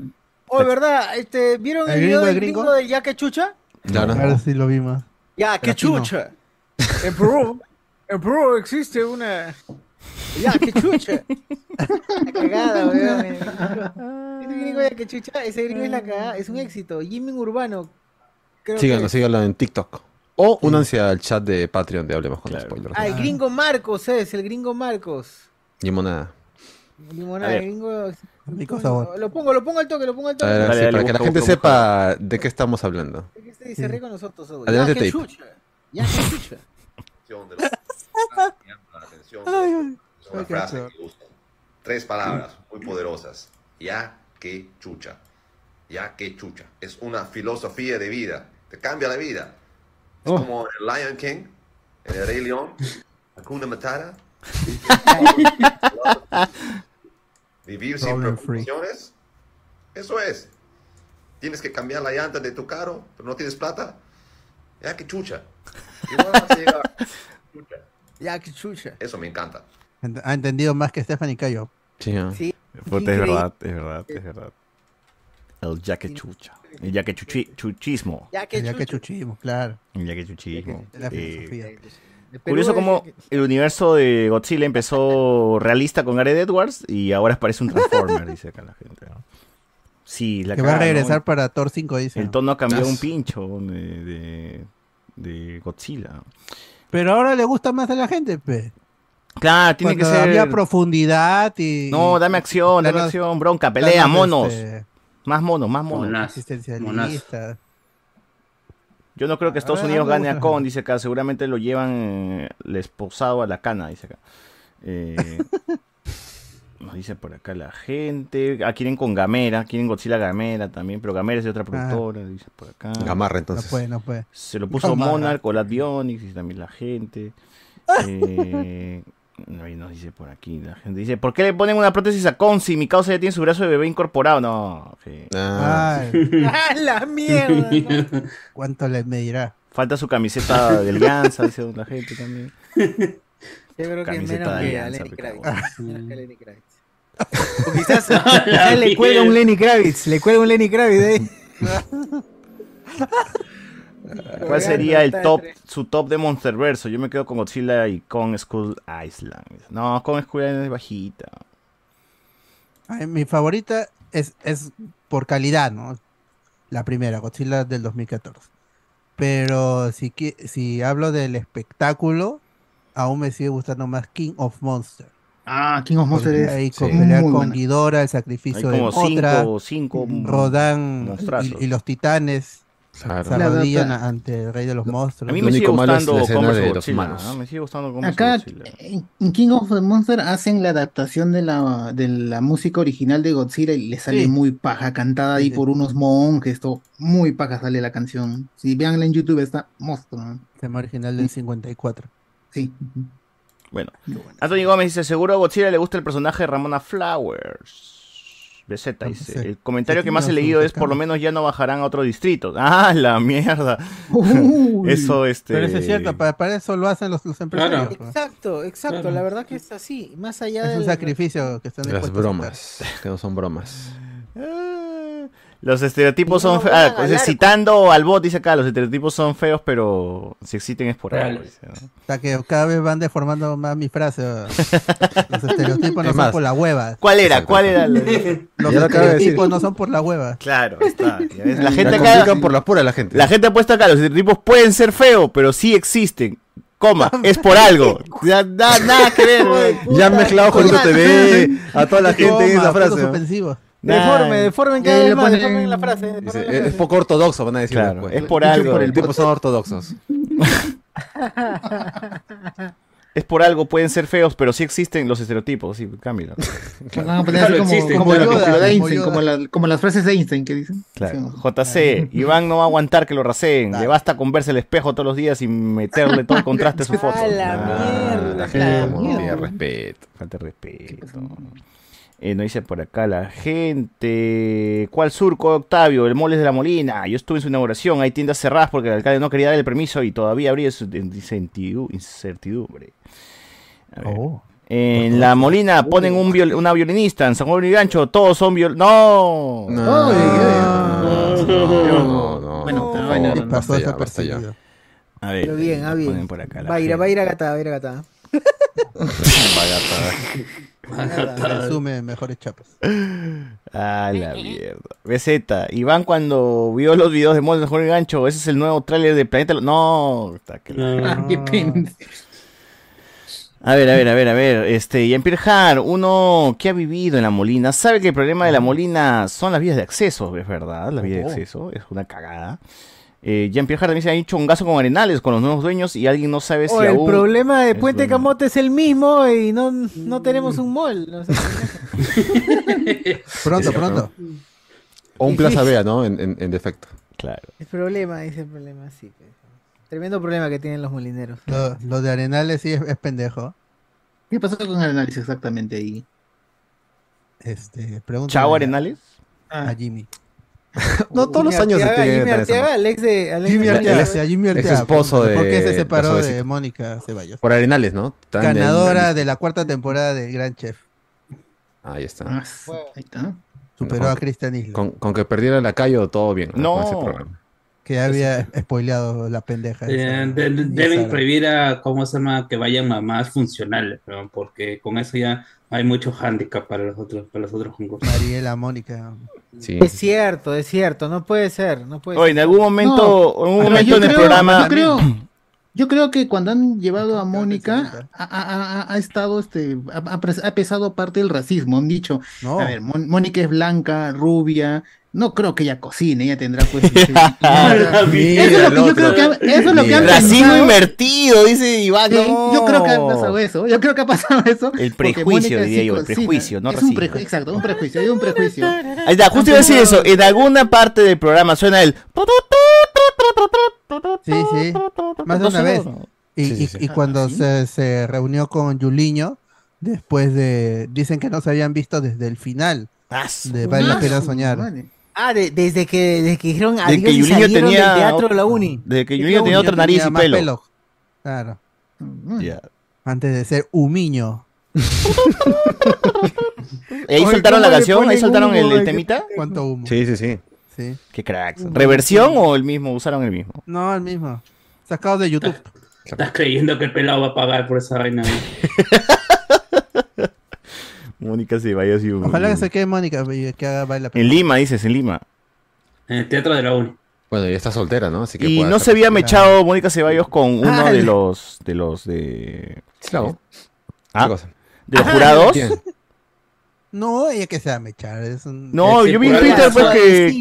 Oh, ¿verdad? Este, ¿Vieron el, ¿El video del el gringo, gringo? del ya que chucha? Claro. Ahora sí lo vimos. Ya, Pero que aquí no. chucha. En Perú, en Perú existe una... Ya, que chucha. La cagada, weón. Este gringo ya que chucha, ese gringo es la cagada, es un éxito. Jimmy Urbano. Creo Síganlo, que... síganlo en TikTok. O únanse al chat de Patreon de Hablemos con Claro. Spoilers. Ah, el gringo Marcos es, el gringo Marcos. Limonada. Limonada, el gringo... Sabor. Lo pongo, lo pongo al toque, lo pongo al toque. ver, Dale, así, dale, para que la gente busca, sepa de qué estamos hablando. Es que este se ríe con nosotros. Adelante, ya, que chucha. Ya, que chucha. de Ay, Es una frase que. Tres palabras muy poderosas. Ya que chucha. Ya que chucha. Es una filosofía de vida. Te cambia la vida. Es Oh. como el Lion King, el Rey León, Hakuna Matata. Vivir sin preocupaciones. Eso es. Tienes que cambiar la llanta de tu carro, pero no tienes plata. Ya que chucha. Igual vas a llegar. Chucha. Ya, que chucha. Eso me encanta. Ent- Ha entendido más que Stephanie Cayo. Sí, ¿no? Sí. Puta, es verdad, es verdad, es verdad. El yaque chucha. El yaque chuchi- chuchismo. Ya que Ya que chucho. chuchismo, claro. El yaque chuchismo. La Eh, filosofía. Curioso cómo el universo de Godzilla empezó realista con Gareth Edwards y ahora parece un Transformer, dice acá la gente. ¿no? Sí, la Que va a regresar para Thor 5, dice. El tono ha cambiado un pincho de, de, de Godzilla. Pero ahora le gusta más a la gente, pe. Claro, tiene Cuando que ser. había profundidad y... No, dame acción, dame acción, bronca, pelea, planos, monos. este, Más monos, más monos. Monas. Yo no creo que Estados Ah, Unidos gane a. Kong, dice acá. Seguramente lo llevan eh, el esposado a la cana, dice acá. Eh, nos dice por acá la gente. Ah, quieren con Gamera, quieren Godzilla Gamera también, pero Gamera es de otra productora, dice por acá. Gamarra, No entonces. puede, no puede. Se lo puso Gamarra. Monarch o Bionics, dice también la gente. Eh, ahí nos dice por aquí la gente. Dice, ¿por qué le ponen una prótesis a Kong si mi causa ya tiene su brazo de bebé incorporado? No, sí. Ah, Ay, ¡Ah, la mierda! ¿no? ¿Cuánto le medirá? Falta su camiseta de alianza, dice la gente también. Yo creo que Camiseta menos de que a Alianza, Lenny Kravitz. Menos que a Lenny Kravitz. O quizás, quizás le cuelga un Lenny Kravitz. Le cuelga un Lenny Kravitz ahí. ¿Cuál sería el top, su top de Monsterverso? Yo me quedo con Godzilla y con Skull Island. No, con Skull Island es bajita. Ay, mi favorita es, es por calidad, ¿no? La primera, Godzilla del 2014. Pero si, si hablo del espectáculo, aún me sigue gustando más King of Monsters. Ah, King of Monsters es Ahí con sí. pelea muy con buena. Ghidorah, el Hay sacrificio de otra, cinco, cinco Rodan monstrazos. y, y los titanes claro. se arrodillan ante el rey de los monstruos. A mí Lo me sigue gustando de los Godzilla. humanos. ¿no? Me sigue gustando Acá en King of the Monster hacen la adaptación de la, de la música original de Godzilla y le sale Sí. muy paja, cantada ahí sí. por unos monjes, todo muy paja sale la canción. Si veanla en YouTube está monstruo. ¿no? Tema original del 54. Sí. Bueno, Anthony Gómez dice, seguro a Godzilla le gusta el personaje de Ramona Flowers. BZ No dice, el comentario que más he leído es por lo menos ya no bajarán a otro distrito. Ah, la mierda. Uy. Eso, este... Pero eso es cierto, para, para eso lo hacen los, los empresarios. Claro. pues. Exacto, exacto. Claro. La verdad que es así. Más allá Es un del sacrificio que están Las bromas, que no son bromas. Los estereotipos no son feos. Ah, pues, citando al bot, dice acá, los estereotipos son feos, pero si existen es por algo. Dice, ¿no? O sea que cada vez van deformando más mi frase. Los estereotipos no son por la hueva. ¿Cuál era? ¿Cuál era? Los de estereotipos no son por la hueva. Claro, está. La La gente complican acá, por la pura la gente. la gente ha puesto acá, los estereotipos pueden ser feos, pero sí existen. Coma, es por algo. Ya, na- nada que ver. güey. Ya han mezclado Jorito TV, a toda la gente en esa frase. Deforme, deformen cada vez más, deformen la frase. deformen es poco ortodoxo, van a decir Claro, después. es por Dicho algo. Por el tipo son ortodoxos. Es por algo, pueden ser feos, pero sí existen los estereotipos. Sí, poner Claro, así como, existe. como, Como la- Yoda, como lo de como Einstein, Yoda. como, la- como las frases de Einstein que dicen. Claro. Sí. JC, Iván no va a aguantar que lo raseen. Le basta con verse el espejo todos los días y meterle todo el contraste a su foto. A la Ah, mierda, la mierda. tiene respeto. Falta respeto. Eh, nos dice por acá la gente. ¿Cuál surco, Octavio? El Moles de la Molina. Yo estuve en su inauguración. Hay tiendas cerradas porque el alcalde no quería dar el permiso y todavía habría incertidumbre. A ver. Oh. En la Molina ponen un viol- una violinista. En San Juan y Gancho todos son viol... ¡No! No, no, no, no, Bueno, no, está no, basta ya, basta ya. A ver. Pero bien, ah, bien. ponen por acá la Va a ir, va a ir a Gata, va a ir a Gata. Resume mejores chapas. Ah, la mierda. BZ, Iván cuando vio los videos de Moles de Jorge Gancho, ese es el nuevo tráiler de Planeta... Lo- No, está que Ah. A ver, a ver, a ver, a ver. Este, Jean-Pierre Har, uno que ha vivido en la Molina, sabe que el problema de la Molina son las vías de acceso, es verdad, las vías de Oh. acceso, es una cagada. Eh, Jean-Pierre Har también se ha hecho un gasto con Arenales, con los nuevos dueños, y alguien no sabe si Oh, el problema de es Puente. Camote es el mismo y no, no tenemos un mall. no sé. Pronto, pronto. O un Plaza Vea, ¿no? En, en, en defecto. Claro. el problema, ese problema, sí. pues. Tremendo problema que tienen los molineros. Lo, lo de Arenales sí es, es pendejo. ¿Qué pasó con el análisis exactamente ahí? Este, pregunta Chao Arenales. a Jimmy. No, todos los años se Arteaga, tiene que Jimmy Arteaga, el ex de... al ex Jimmy de- Arteaga, ex- a Jimmy ex Arteaga. esposo ¿Por, de- ¿Por qué se separó de. Mónica Ceballos? Por Arenales, ¿no? Tan Ganadora de la cuarta temporada de Gran Chef. Ahí está. Ah, ahí está. Superó a Christian Isla, Con, con que perdiera la calle todo bien. No. Con ese programa. que había spoileado la pendeja. Eh, esa. de- deben prohibir a, ¿cómo se llama? Que vayan a más funcionales, weón, porque con eso ya hay mucho handicap para los otros, para los otros concursos. Mariela, Mónica. Sí. Es cierto, es cierto, no puede ser, no puede Oye, en algún momento, en un Ahora, momento yo en el creo- programa. Yo creo, yo creo que cuando han llevado a Mónica, ha, ha- ha- ha estado, este, ha, ha pesado parte del racismo. Han dicho, No. a ver, Mon- Mónica es blanca, rubia. No creo que ella cocine, ella tendrá pues. este, eso es lo que yo creo que, ha- eso es lo que han Racismo pensado. invertido, dice Iván. Sí, no. Yo creo que ha pasado eso. Yo creo que ha pasado eso. El prejuicio, diría sí yo, el prejuicio, no es un racismo. preju- Exacto, un prejuicio, hay un prejuicio. Ahí está, justo iba a decir eso. En alguna parte del programa suena el. Sí, sí. Más de una vez. Y, Sí, sí, y- sí. y cuando se, se reunió con Yuliño, después de. Dicen que no se habían visto desde el final Ah, de Vale la Ah, pena soñar. Ah, de- desde que desde que dijeron De adiós que y salieron tenía. del teatro de la uni. De que Yuliño tenía otra nariz tenía y pelo. Claro. Ya. Antes de ser Humiño. ¿Y ahí soltaron la ¿cómo le canción? ¿Ahí soltaron el, temita? ¿Cuánto humo? Sí, sí, sí. Sí. Qué cracks. ¿Reversión o el mismo? ¿Usaron el mismo? No, el mismo. Sacado de YouTube. Estás creyendo que el pelado va a pagar por esa vaina. Mónica Ceballos y un- Ojalá que se quede Mónica y que haga Vale la pena. En Lima, dices, en Lima. En el teatro de la uni. Bueno, y está soltera, ¿no? Así que Y no se había mechado Mónica Ceballos con uno Ah, de el- los de los de, hago. Ah, ¿Qué cosa? de los jurados. ¿Quién? No, ella que se va a mechar. Es un, No, yo vi en Twitter pues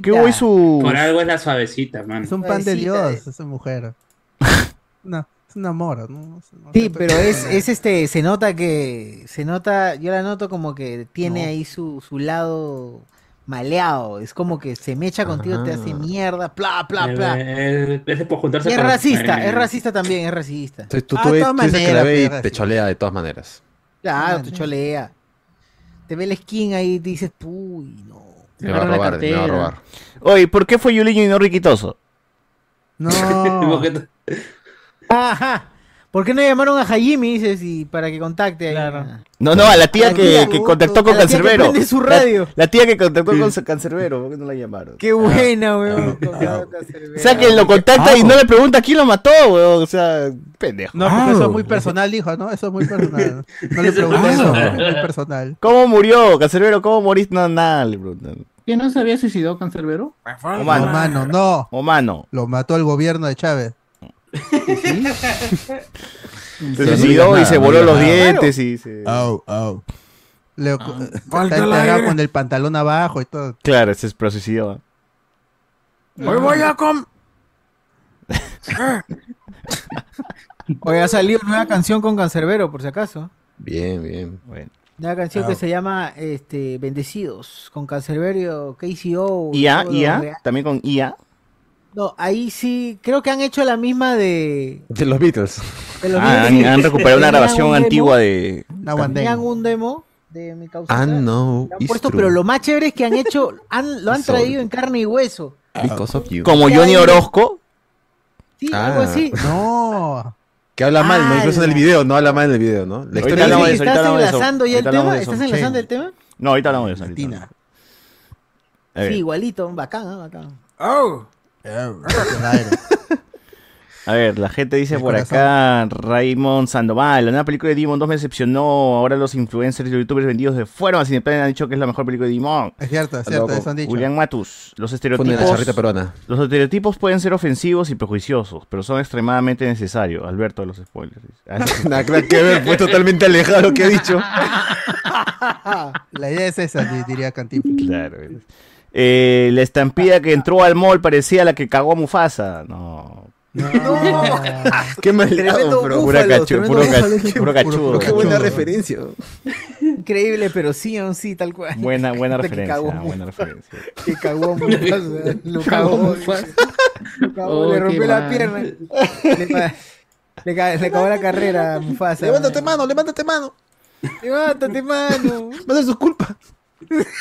que, hubo su Por algo es la suavecita, man. es un pan de Dios, esa mujer. No, es un amor. ¿no? Sí, pero es, es este, se nota que, se nota, yo la noto como que tiene No. ahí su, su lado maleado, es como que se mecha contigo, te hace mierda, bla, bla, bla. Eh, Es por juntarse racista, eh, es racista también, es racista. Entonces, tú, Ah, tú, de ves- todas tú dices que la maneras, ve y te cholea de todas maneras. Claro, Ah, te cholea. Te ve el skin ahí y dices, uy, no. Me va a la robar, me va a robar. Oye, ¿por qué fue Yuliño y no Riquitoso? No, Ajá. ¿Por qué no llamaron a Jaime, dices, y para que contacte ahí? Claro. No, no, a la tía que, tía, que contactó con la tía que Cancerbero. su La- radio. La, tía que contactó con Cancerbero, ¿por qué no la llamaron? Qué buena, weón. O sea, que lo contacta y no le pregunta quién lo mató, weón. O sea, pendejo. no, porque eso Ah. es muy personal, dijo, ¿no? Eso es muy personal. No le pregunté Ah. eso, es muy personal. ¿Cómo murió, Cancerbero? ¿Cómo moriste? No, nada, le preguntan. ¿Que no se había suicidado Cancerbero? O No, mano. mano, no. O mano. Lo mató el gobierno de Chávez. Se no suicidó y se voló los nada. dientes y se... Au, au. Le, Ah, con el pantalón abajo y todo. Claro, se pero suicidó. Hoy voy a com... Hoy ha salido nueva canción con Cancerbero, por si acaso. Bien, bien. Bueno. Una canción que se llama este, Bendecidos, con Cancerbero, KCO. IA, IA, también con IA. No, ahí sí, creo que han hecho la misma de... De los Beatles. de los Ah, han, Beatles. han recuperado una grabación un antigua de... Tenían un demo de mi causa. Ah, no. Han puesto, pero lo más chévere es que han hecho, han, lo han traído en carne y hueso. Because of you. Como Johnny Orozco. Sí, Ah. algo así. No. Que habla mal, ¿no? Ah, Incluso en el la- video, no habla mal en el video, ¿no? La historia de ¿Estás eso. enlazando ya el tema? ¿Estás enlazando el tema? No, ahorita hablamos de eso. ahorita Sí, igualito, bacán, ¿ah? bacán. Aire. a ver, la gente dice por corazón. acá, Raymond Sandoval, la nueva película de Digimon 2 me decepcionó, ahora los influencers y los youtubers vendidos de fuera a Cineplanet han dicho que es la mejor película de Digimon. Es cierto, es cierto, eso han dicho. Julián Matus, los estereotipos... Los estereotipos pueden ser ofensivos y prejuiciosos, pero son extremadamente necesarios. Alberto de los spoilers. Ah, Nada que ver, fue totalmente alejado lo que he dicho. La idea es esa, di- diría Cantinflas. claro. Eh, la estampida que entró al mall parecía la que cagó a Mufasa. No. No. Qué mal Tremendo bro. Cachu- puro, búfalo. puro cachudo. Qué buena referencia. Increíble, pero sí, aún sí, tal cual. Buena, buena referencia. cagó buena referencia. Que cagó Mufasa. Lo cagó Mufasa. Lo cagó, Oh, le qué rompió la mal. pierna. Le, le ca- le acabó la carrera a Mufasa. Levántate mano, levántate mano. Levántate, mano. No es su culpa.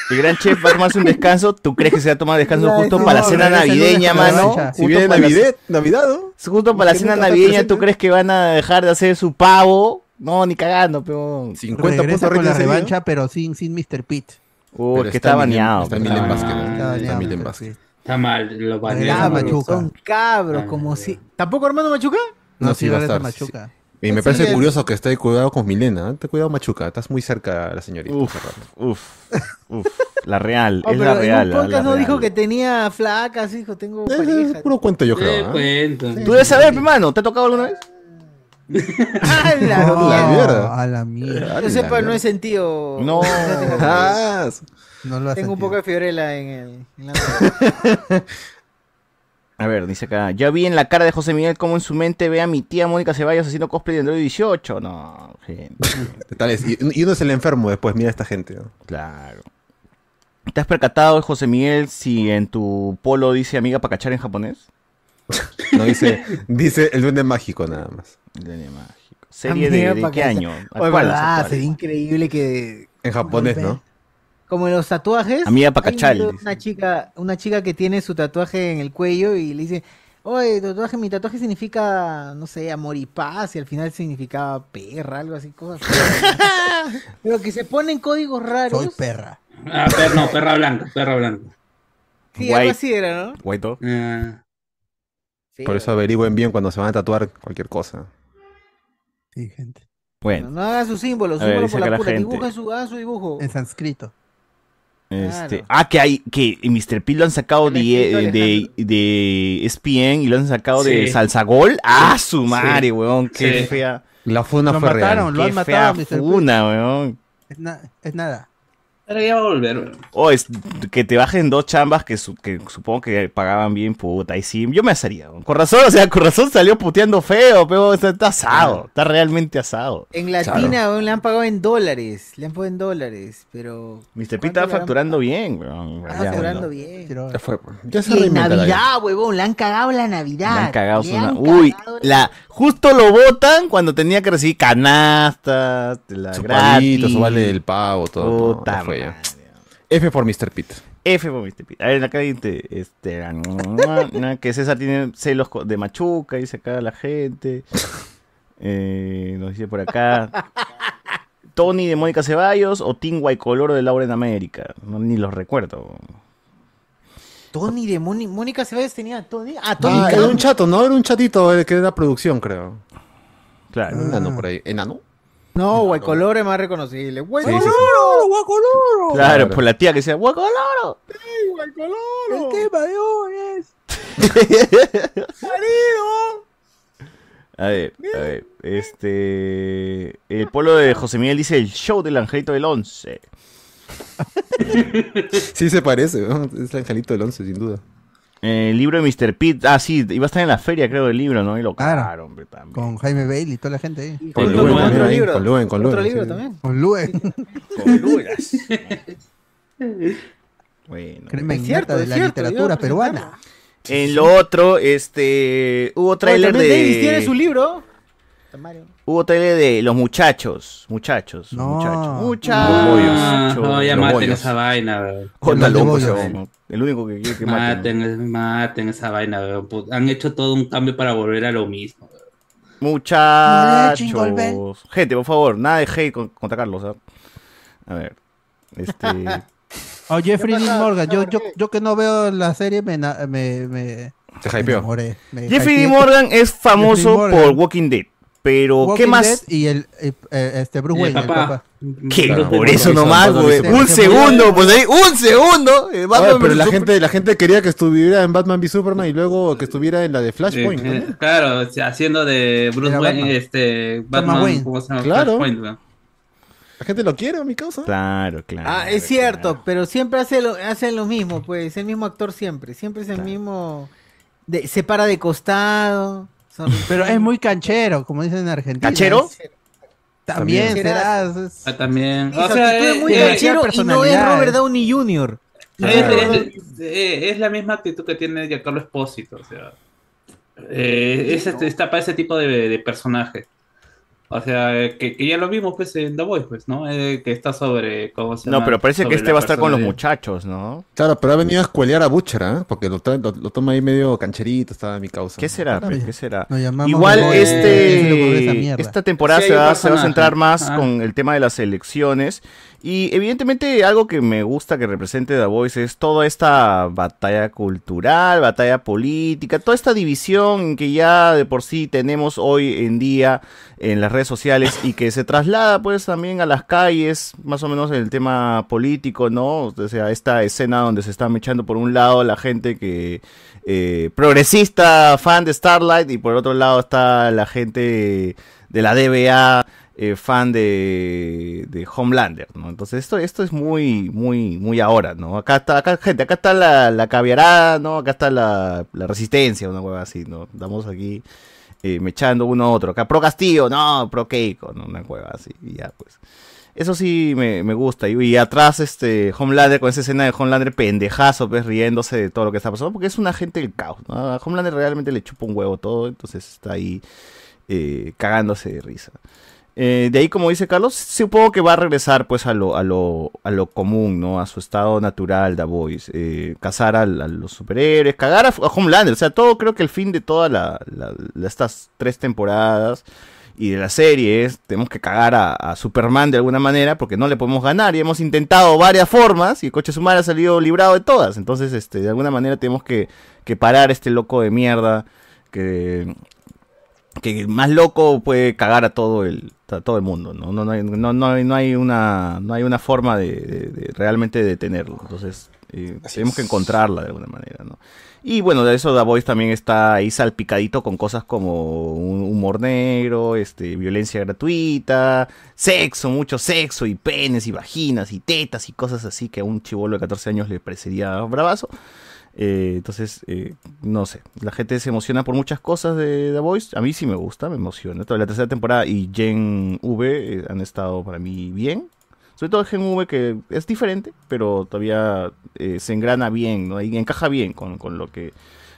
El gran chef va a tomarse un descanso. ¿Tú crees que se va a tomar descanso justo para la cena navideña, mano? Si viene Navidad, Navidad, ¿no? Justo para la cena navideña, ¿tú crees que van a dejar de hacer su pavo? No, ni cagando, pero... 50 Regresa puntos con la revancha, pero sin, sin Mr. Pitt. Uh, Pero que está está baneado. está Ah, Vázquez. está Vázquez. sí. Está mal, lo banearon. Son cabros, como si. ¿Tampoco Armando Machuca? No, sí, va a estar. Machuca. Y me Sí, parece curioso que esté cuidado con Milena. ¿eh? Te cuidado Machuca, estás muy cerca a la señorita. Uf, uf, uf. La real, Oh, es pero la real. en un podcast la no real. dijo que tenía flacas, hijo, tengo Es, pareja. es puro cuento, yo creo. Eh, cuento. Tú debes saber, hermano. ¿Te ha tocado alguna vez? ¡A la No, la mierda! A la mierda. Yo sepa, no he sentido. No. Ah, No lo has Tengo un poco de fibrela en el. en la- A ver, dice acá. Ya vi en la cara de José Miguel cómo en su mente ve a mi tía Mónica Ceballos haciendo cosplay de Android 18. No, gente. tal es. Y, uno es el enfermo después, mira a esta gente. ¿no? Claro. ¿Te has percatado, José Miguel, si en tu polo dice amiga para cachar en japonés? No dice, dice el duende mágico nada más. Duende mágico. ¿Serie de, Amiga de pa' qué año? Oye, ¿Cuál? verdad, ¿Las actuales? sería increíble que. En japonés, ¿no? Como en los tatuajes. Amiga pa' hay cachar, un- dice. Una chica, una chica que tiene su tatuaje en el cuello y le dice. Oye, tatuaje, mi tatuaje significa, no sé, amor y paz, y al final significaba perra, algo así, cosas. Pero que se ponen códigos raros. Soy perra. Ah, per- no, perra blanca, perra blanca. Sí, White. algo así era, ¿no? Guaito. Ah, Sí, Por eso averigüen bien cuando se van a tatuar cualquier cosa. Sí, gente. Bueno, No hagan sus símbolos, A ver, símbolo dice por la la pura, gente. dibujen su, su dibujo. En sánscrito. Este. Claro. Ah, que hay. Que Mr. P lo han sacado de, El de, de ESPN y lo han sacado de Sí. Salsagol. ¡Ah, su madre, Sí. weón! ¡Qué Sí. fea! La funa Lo fue mataron, real. lo han ¡Qué matado, fea Mr. Funa, weón! Es, na- es nada. Ahora ya va a volver. O es que te bajen dos chambas que, su- que supongo que pagaban bien, puta. Y sí, yo me asaría. weón. Con razón, o sea, con razón salió puteando feo, pero está, está asado. Está realmente asado. En Latina weón, le han pagado en dólares, le han pagado en dólares, pero Mr. P ¿Cuánto estaba le habrán facturando bien, weón. está Ya, facturando bien. Ya fue. Ya se Y en. Navidad, huevón, le han cagado la Navidad. Le han cagado Le su han na- Uy, cagado la, justo lo votan cuando tenía que recibir canastas, la Su gratis. palito, su vale del pago, todo. Puta fue ya. F por Mr. Pitt. F por Mr. P. A ver, acá dice, este, que César tiene celos co- de machuca, dice acá la gente. Eh, nos dice por acá. Tony de Mónica Ceballos o Tim Coloro de Laura en América. No, ni los recuerdo. Tony de Móni- Mónica Ceballos tenía a Tony. Ah, Tony Ah, era un chato, ¿no? Era un chatito que era producción, creo. Claro. Un enano por ahí. ¿Enano? No, Guaycolor es más reconocible. Sí, sí, Guaycolor, sí. Claro, Claro. por la tía que decía, Guacoloro. El que mayores. A ver, a ver. Este. El polo de José Miguel dice el show del angelito del 11. Sí se parece, ¿no? Es el angelito del 11, sin duda. El libro de Mr. Pitt. Ah, sí, iba a estar en la feria, creo, del libro, ¿no? Y lo Claro. cagaron, hombre, también. Con Jaime Bailey y toda la gente ahí. Con Luen, con otro ahí, libro. con Luen, con Otro Luen, libro sí. también. Con Luen. Con Lugas. bueno. Crema Es cierto, de es la cierto, literatura yo- peruana. En lo otro, este. Hubo tráiler También Davis tiene de. su libro. Mario. Hubo tráiler de los muchachos. Muchachos. No. Muchachos. Muchachos. bollos. no, ya Los maten bollos. esa vaina. weón. El único que quiere que maten. Maten, maten esa vaina. weón. Han hecho todo un cambio para volver a lo mismo. weón. Muchachos. Gente, por favor, nada de hate con- contra Carlos. ¿ah? A ver. Este. Oh, Jeffrey ¿Qué Dean? Morgan. Yo, que no veo la serie me, na- me, me, Se me hypeó. enamoré. Me Jeffrey hypeé. D. Morgan es famoso Morgan. por Walking Dead. Pero, Walking ¿qué más? Dead Y el, eh, eh, este Bruce Wayne, el papá. papá. ¿Qué? Claro, por eso nomás, güey. Un Se segundo, pues ahí, un segundo. Eh, Batman Oye, pero la gente, la gente quería que estuviera en Batman v Superman y luego que estuviera en la de Flashpoint. eh, ¿no? claro, haciendo de Bruce Era Wayne, Batman. este, Batman, Wayne. ¿cómo se llama? Claro. Flashpoint. La gente lo quiere, a mi causa. Claro, claro. Ah, es cierto, claro. pero siempre hace lo, hace lo mismo, pues, es el mismo actor siempre, siempre es el Claro. mismo, de- se para de costado. Pero es muy canchero, como dicen en Argentina. ¿Canchero? Es- También También. será. es- Ah, también. O sea, actitud es eh, muy eh, canchero y no es. Robert Downey Jr. Es, es- eh, es la misma actitud que tiene Giancarlo Espósito, o sea. eh, es este- está para ese tipo de, de personaje. O sea, eh, que, que ya lo vimos pues en The Voice, pues, ¿no? Eh, que está sobre, ¿cómo se No, llama? pero parece que este va a estar con los muchachos, ¿no? Claro, pero ha venido a escuelear a Butcher, ¿ah? Porque lo, lo, lo toma ahí medio cancherito, está mi causa. ¿Qué será? pe? ¿Qué será? Nos llamamos Igual de- ¿qué se le ocurrió esa este esta temporada Sí, se, va, se va a centrar más Ah. con el tema de las elecciones y evidentemente algo que me gusta que represente The Voice es toda esta batalla cultural, batalla política, toda esta división que ya de por sí tenemos hoy en día en las redes sociales y que se traslada pues también a las calles, más o menos en el tema político, ¿no? O sea, esta escena donde se está echando por un lado la gente que eh, progresista, fan de Starlight, y por otro lado está la gente de la DBA, eh, fan de, de Homelander, ¿no? Entonces esto, esto es muy, muy, muy ahora, ¿no? Acá está, acá, gente, acá está la, la caviarada, ¿no? Acá está la, la resistencia, una hueva así, ¿no? Estamos aquí eh, mechando uno a otro. Acá pro Castillo, no, pro Keiko. Una hueva así, y ya, pues. Eso sí me, me gusta. Y, y atrás, este, Homelander, con esa escena de Homelander pendejazo, pues, riéndose de todo lo que está pasando, porque es un agente del caos, ¿no? A Homelander realmente le chupa un huevo todo, entonces está ahí eh, cagándose de risa. Eh, de ahí, como dice Carlos, supongo que va a regresar pues a lo, a lo, a lo común, ¿no? A su estado natural, The Voice. Eh, cazar a, los superhéroes, cagar a, Homelander. O sea, todo creo que el fin de todas la, estas tres temporadas y de la serie es, tenemos que cagar a, Superman de alguna manera porque no le podemos ganar y hemos intentado varias formas y coche Sumar ha salido librado de todas. Entonces, este, de alguna manera tenemos que, que parar este loco de mierda que que más loco puede cagar a todo el a todo el mundo no no no hay, no, no hay, no hay una no hay una forma de, de- de realmente detenerlo. Entonces eh, tenemos que encontrarla de alguna manera no y bueno de eso The Voice también está ahí salpicadito con cosas como un humor negro este violencia gratuita sexo mucho sexo y penes y vaginas y tetas y cosas así que a un chivolo de 14 años le parecería bravazo eh, entonces, eh, no sé, la gente se emociona por muchas cosas de The Voice. A mí sí me gusta, me emociona. Toda la tercera temporada y Gen V eh, han estado para mí bien. Sobre todo Gen V que es diferente, pero todavía eh, se engrana bien, ¿no? Y encaja bien con, con lo que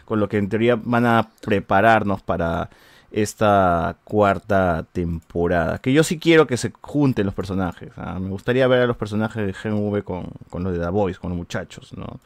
con lo que en teoría van a prepararnos para esta cuarta temporada. Que yo sí quiero que se junten los personajes. ¿ah? Me gustaría ver a los personajes de Gen V con, con los de The Voice, con los muchachos, ¿no?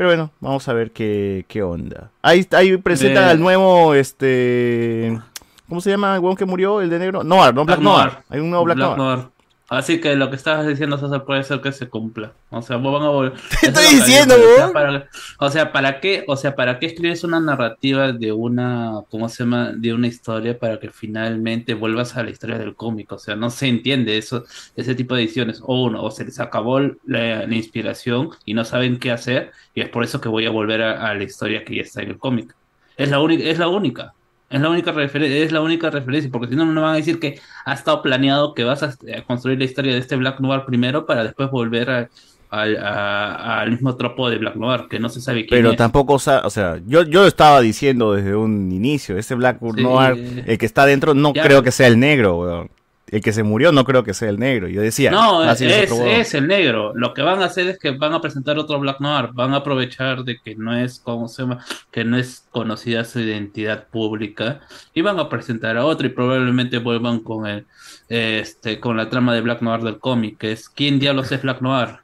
Pero bueno, vamos a ver qué, qué onda. Ahí, ahí presentan De- al nuevo, este... ¿Cómo se llama el huevón que murió? ¿El de negro? Noir, no, Black, Noir. Hay un nuevo Black, Noir. Así que lo que estabas diciendo, César, puede ser que se cumpla. O sea, vos van a volver. Te estoy es diciendo, digo, o sea, para- O sea, ¿para qué? O sea, ¿para qué escribes una narrativa de una, ¿cómo se llama? De una historia para que finalmente vuelvas a la historia del cómic? O sea, no se entiende eso, ese tipo de ediciones. O uno, o se les acabó la, la inspiración y no saben qué hacer, y es por eso que voy a volver a, a la historia que ya está en el cómic. Es la única, es la única. Es la única referencia, es la única referencia, porque si no, no van a decir que ha estado planeado que vas a, a construir la historia de este Black Noir primero para después volver a- al- a- al mismo tropo de Black Noir, que no se sabe quién Pero es. tampoco, o sea, yo, yo estaba diciendo desde un inicio, ese Black Sí. Noir, el que está dentro, no Ya. creo que sea el negro, weón. El que se murió no creo que sea el negro. Yo decía, No, ah, es, el negro. Lo que van a hacer es que van a presentar otro Black Noir. Van a aprovechar de que no es, ¿cómo se llama? Que no es conocida su identidad pública. Y van a presentar a otro y probablemente vuelvan con el, este, con la trama de Black Noir del cómic, que es ¿quién diablos es Black Noir?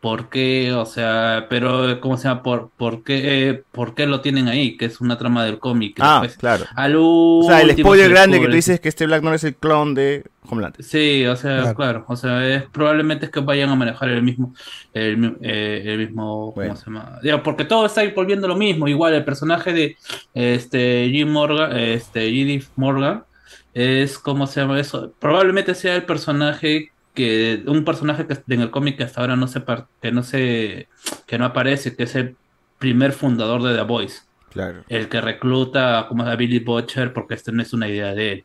¿Por qué? O sea, pero, ¿cómo se llama? ¿Por, por qué, eh, por qué lo tienen ahí? Que es una trama del cómic. Ah, después, claro. al O sea, el último spoiler grande que tú dices es que este Black Noir es el clon de Homelander. Sí, o sea, Claro. claro, o sea, es, probablemente es que vayan a manejar el mismo, el, eh, el mismo, ¿cómo se llama? Digo, porque todo está volviendo lo mismo, igual el personaje de este Jim Morgan, este Edith Morgan, es como se llama eso, probablemente sea el personaje que, un personaje que en el cómic que hasta ahora no se, par- que no se, que no aparece, que es el primer fundador de The Voice. Claro. El que recluta como a Billy Butcher porque esta no es una idea de él.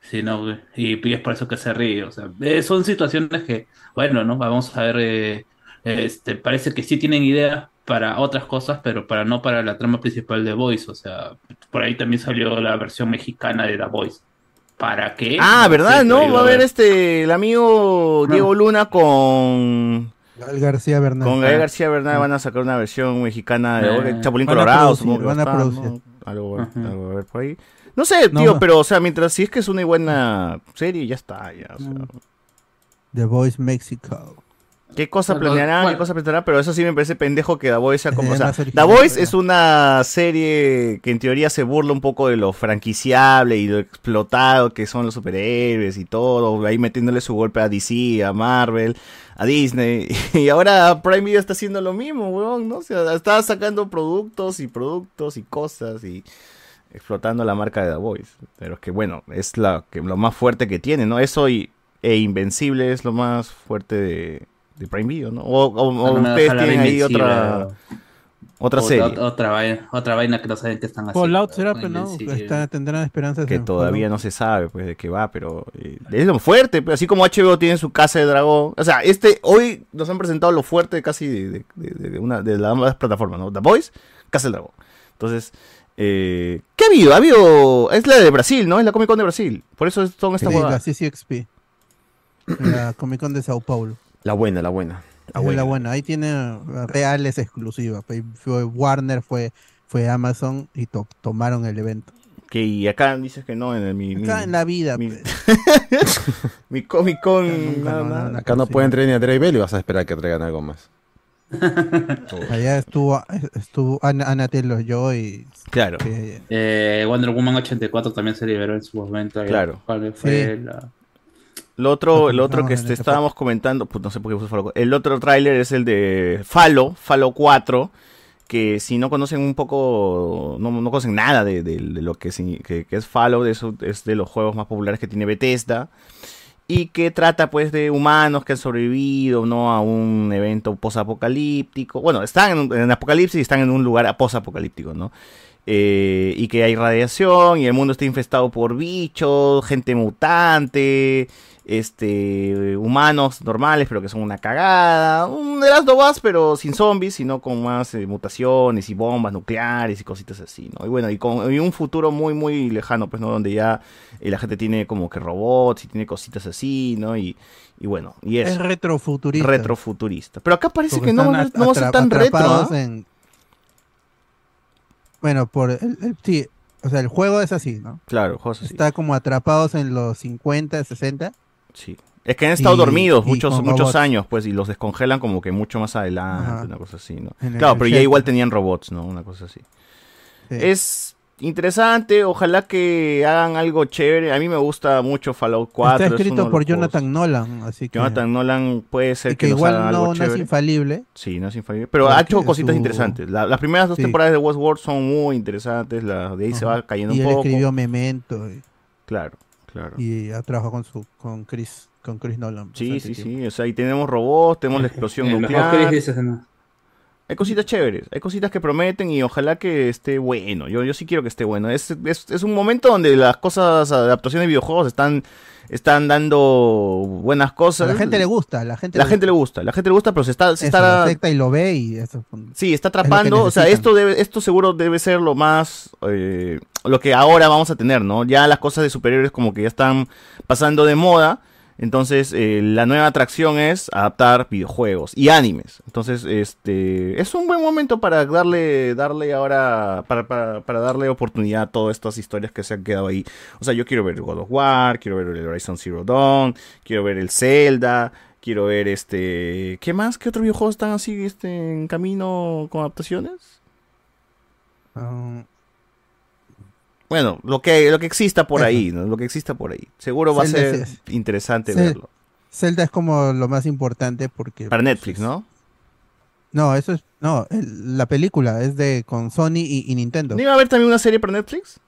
sino y, y es por eso que se ríe. O sea, eh, son situaciones que, bueno, ¿no? Vamos a ver, eh, este, parece que sí tienen ideas para otras cosas, pero para no para la trama principal de Voice. O sea, por ahí también salió la versión mexicana de The Voice. ¿Para qué? Ah, ¿verdad? ¿No? Va a haber este, el amigo Diego Luna con... Gael García Bernal. Con Gael García Bernal van a sacar una versión mexicana de Ah. Chapulín Van Colorado, producir, supongo que van va a producir. ¿no? algo, algo a ver por ahí. No sé, tío, no. pero, o sea, mientras si es que es una buena serie, ya está, ya, o sea. The Voice Mexico. ¿Qué cosa Bueno, planearán? ¿Qué cosa pensarán? Pero eso sí me parece pendejo que The Voice sea como. O sea, The Voice es una serie que en teoría se burla un poco de lo franquiciable y lo explotado que son los superhéroes y todo. Ahí metiéndole su golpe a DC, a Marvel, a Disney. Y ahora Prime Video está haciendo lo mismo, weón, ¿no? O sea, está sacando productos y productos y cosas y explotando la marca de The Voice. Pero es que bueno, es la, que, lo más fuerte que tiene, ¿no? Eso y, e Invencible es lo más fuerte de, de Prime Video, ¿no? O, o- o Ojalá- ustedes tienen ahí Invencible, otra, otra o- serie ot- Otra vaina, otra vaina que no saben qué están haciendo. Fallout será, ¿no? pero no, Invencible. está- tendrán esperanzas que todavía Fallout. no se sabe pues de qué va, pero eh, es lo fuerte, pues, así como HBO tiene su casa de dragón, o sea, este hoy nos han presentado lo fuerte casi de, de, de- de una de las ambas plataformas, ¿no? The Voice, Casa del Dragón. Entonces, eh, ¿qué ha habido? Ha habido es la de Brasil, ¿no? Es la Comic Con de Brasil. Por eso son estas Sí, la. CCXP. La Comic Con de Sao Paulo. La buena, la buena. Esa es la buena. Ahí tiene reales exclusivas. Fue Warner, fue, fue Amazon y to- tomaron el evento. Que y acá dices que no en el, mi, mi- Acá en la vida. mi- pues. mi Comic Con nunca, nada, no, nada. no, Acá no pueden traer ni a Dre Bell y vas a esperar que traigan algo más. Allá estuvo, estuvo Ana, Ana Taylor Joy. Claro. que- Eh, Wonder Woman 84 también se liberó en su momento. Claro. ¿Cuál fue Sí. la- Lo otro, Lo lo otro que este, estábamos comentando, pues no sé por qué puse Falo. El otro tráiler es el de Falo, Falo 4, que si no conocen un poco, no, no conocen nada de, de- de lo que, que, que es Falo, de eso, es de los juegos más populares que tiene Bethesda, y que trata pues de humanos que han sobrevivido, ¿no? A un evento posapocalíptico. Bueno, están en, en apocalipsis y están en un lugar posapocalíptico, ¿no? Eh, y que hay radiación y el mundo está infestado por bichos, gente mutante, este, humanos normales pero que son una cagada, un de las dos pero sin zombies, sino con más eh, mutaciones y bombas nucleares y cositas así, ¿no? Y bueno, y con y un futuro muy muy lejano, pues, ¿no? Donde ya eh, la gente tiene como que robots y tiene cositas así, ¿no? Y, y bueno, y Es retrofuturista. Retrofuturista. Pero acá parece Porque que no, no va a ser tan retro, ¿ah? en- Bueno, por el, el- sí, o sea, el juego es así, ¿no? Claro, juegos así. Está como atrapados en los 50, 60. Sí. Es que han estado Y- dormidos y muchos, muchos robots. años, pues, y los descongelan como que mucho más adelante, Ajá. una cosa así, ¿no? En el- Claro, el pero ya igual tenían robots, ¿no? Una cosa así. Sí. Es interesante, ojalá que hagan algo chévere. A mí me gusta mucho Fallout 4. Está es escrito por juegos- Jonathan Nolan, así que, Jonathan Nolan puede ser y que, que nos igual haga no, algo no es infalible. Sí, no es infalible. Pero ha hecho cositas su- interesantes. La- las primeras dos Sí. temporadas de Westworld son muy interesantes. La, de ahí se va cayendo y un él poco. escribió Memento y, Claro, claro. y ha trabajado con su con Chris con Chris Nolan. Sí, sí, tiempo. sí. O sea, ahí tenemos robots, tenemos la explosión nuclear. Chris ¿no? Hay cositas chéveres, hay cositas que prometen y ojalá que esté bueno. Yo, yo sí quiero que esté bueno. Es, es, es un momento donde las cosas, adaptaciones de videojuegos están, están dando buenas A cosas. la gente le gusta, la gente La le gente le gusta, la gente le gusta, pero se está, se Eso, está, y lo ve y eso. sí, está es atrapando. O sea, esto debe, esto seguro debe ser lo más, eh, lo que ahora vamos a tener, ¿no? Ya las cosas de superiores como que ya están pasando de moda. Entonces, eh, la nueva atracción es adaptar videojuegos y animes. Entonces, este es un buen momento para darle, darle ahora, para, para, darle oportunidad a todas estas historias que se han quedado ahí. O sea, yo quiero ver God of War, quiero ver el Horizon Zero Dawn, quiero ver el Zelda, quiero ver este, ¿qué más? ¿Qué otros videojuegos están así, este, en camino con adaptaciones? Ah, Bueno, lo que, lo que exista por ahí, ¿no? Lo que exista por ahí. Seguro va a ser interesante verlo. Zelda es como lo más importante porque Para Netflix, ¿no? no, eso es no, el- la película es de con Sony y, y Nintendo. ¿No iba a haber también una serie para Netflix?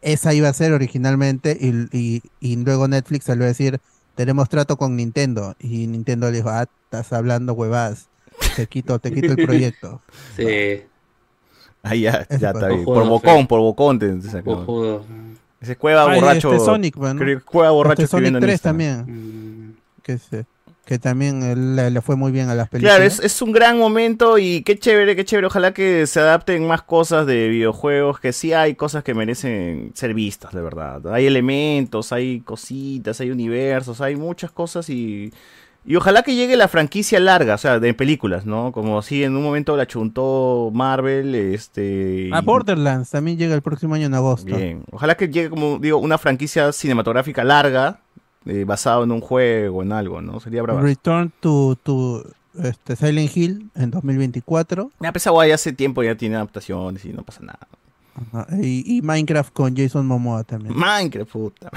Esa iba a ser originalmente y, y- y luego Netflix salió a decir, tenemos trato con Nintendo y Nintendo le dijo, "Ah, estás hablando huevadas. Te quito, te quito el proyecto." Sí. Ah, ya, ya está bien. Por bocón, por bocón te. Ese cueva borracho. este Sonic, bueno. cre- Cueva borracho Este Sonic escribiendo en 3 Instagram. también, Mm, que se- que también le, le fue muy bien a las películas. Claro, es, es un gran momento y qué chévere, qué chévere. Ojalá que se adapten más cosas de videojuegos, que sí hay cosas que merecen ser vistas, de verdad. Hay elementos, hay cositas, hay universos, hay muchas cosas y Y ojalá que llegue la franquicia larga, o sea, de películas, ¿no? Como así en un momento la chuntó Marvel, este... Y- Borderlands también llega el próximo año en agosto. Bien. Ojalá que llegue, como digo, una franquicia cinematográfica larga, eh, basado en un juego, en algo, ¿no? Sería bravo. Return to, to este, Silent Hill en 2024. Ya, pues, esa guay hace tiempo ya tiene adaptaciones y no pasa nada. Ajá, Y, y Minecraft con Jason Momoa también. Minecraft, puta.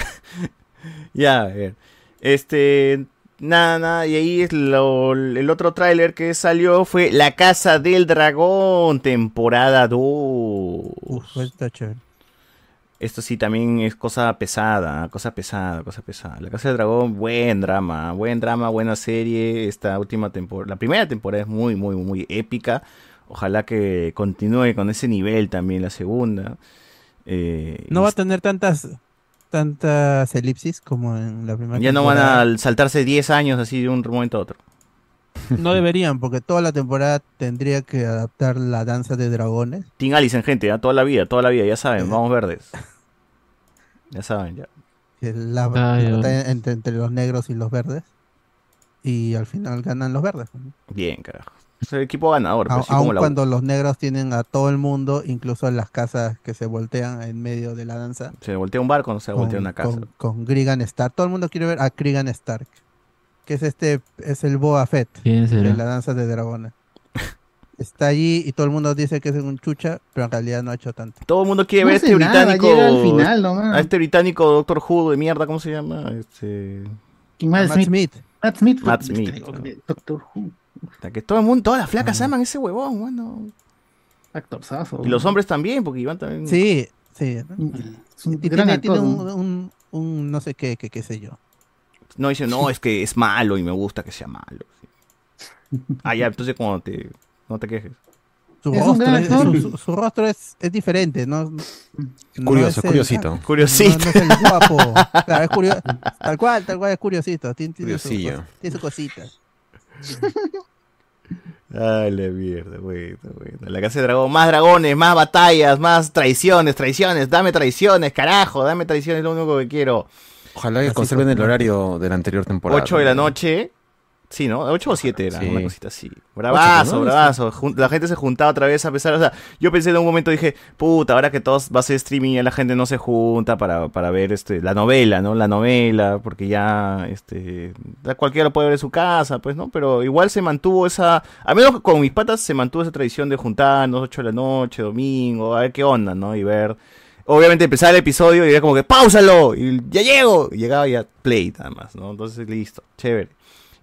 ya, a ver. Este. Nada, nada. Y ahí es lo- el otro tráiler que salió fue La Casa del Dragón, temporada 2. Uf, está chévere. Esto sí también es cosa pesada, cosa pesada, cosa pesada. La Casa del Dragón, buen drama, buen drama, buena serie. Esta última temporada, la primera temporada es muy, muy, muy épica. Ojalá que continúe con ese nivel también la segunda. Eh, No va a tener tantas tantas elipsis como en la primera ya no van a saltarse 10 años así de un momento a otro. No deberían, porque toda la temporada tendría que adaptar la danza de dragones. Team Allison, gente, ya toda la vida, toda la vida, ya saben, vamos verdes. Ya saben, ya. la batalla entre, entre los negros y los verdes. Y al final ganan los verdes. ¿no? Bien, carajo. Es el equipo ganador, como Aun la cuando los negros tienen a todo el mundo, incluso en las casas que se voltean en medio de la danza. Se voltea un barco, no se voltea una casa. Con, con Grigan Stark. Todo el mundo quiere ver a Grigan Stark. Que es este, es el Boa Fett ¿Quién será? de la danza de dragones. Está allí y todo el mundo dice que es un chucha, pero en realidad no ha hecho tanto. Todo el mundo quiere No ver hace este nada, británico. llega al final nomás. a este británico Doctor Who de mierda, ¿cómo se llama? Este. Matt Matt Smith. Matt Smith. Matt Smith. Doctor Who. Puta, Que todo el mundo, todas las flacas aman ese huevón, bueno. Actorzazo. Y los hombres también, porque Iván también. Sí, sí. Es un Y gran tiene, tiene un, ¿no? un- un no sé qué, qué sé yo. No dice, no, es que es malo y me gusta que sea malo. sí. Ah, ya, entonces cuando te. No te quejes. Su Es rostro, es, actor. su, su- su rostro es, es diferente, ¿no? No Curioso, es el- curiosito. Curiosito. No, no es el guapo. Claro, es curio- tal cual, tal cual es curiosito. Tiene, tiene su, tiene su cosita. Ay, la mierda, bueno, bueno. La casa de dragón, más dragones, más batallas, más traiciones, traiciones, dame traiciones, carajo, dame traiciones, es lo único que quiero. Ojalá que Así conserven el horario de la anterior temporada. 8 de la noche. Sí, ¿no? 8 o 7 era, Sí. una cosita así. Bravazo, ¿no? bravazo. Jun- La gente se juntaba otra vez a pesar, o sea, yo pensé en un momento, dije, puta, ahora que todos va a ser streaming, ya la gente no se junta para, para ver este la novela, ¿no? La novela, porque ya, este, ya cualquiera lo puede ver en su casa, pues, ¿no? Pero igual se mantuvo esa, a menos con mis patas se mantuvo esa tradición de juntarnos 8 de la noche, domingo, a ver qué onda, ¿no? Y ver... Obviamente empezaba el episodio y era como que ¡Páusalo! Y ya llego. Y llegaba ya play nada más, ¿no? Entonces listo, chévere.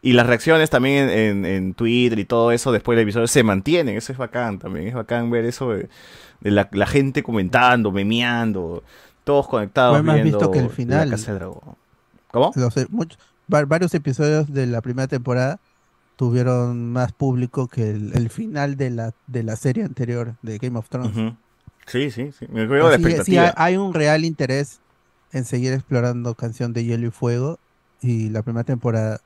Y las reacciones también en, en- en Twitter y todo eso después del episodio se mantienen. Eso es bacán también. Es bacán ver eso de, de la, la gente comentando, memeando, todos conectados más viendo visto que el La final. Casa del Dragón. ¿Cómo? Los, eh, much- va- varios episodios de la primera temporada tuvieron más público que el, el final de la, de la serie anterior de Game of Thrones. Sí, sí, sí. Me Así- sí, expectativa. hay, hay un real interés en seguir explorando Canción de Hielo y Fuego y la primera temporada,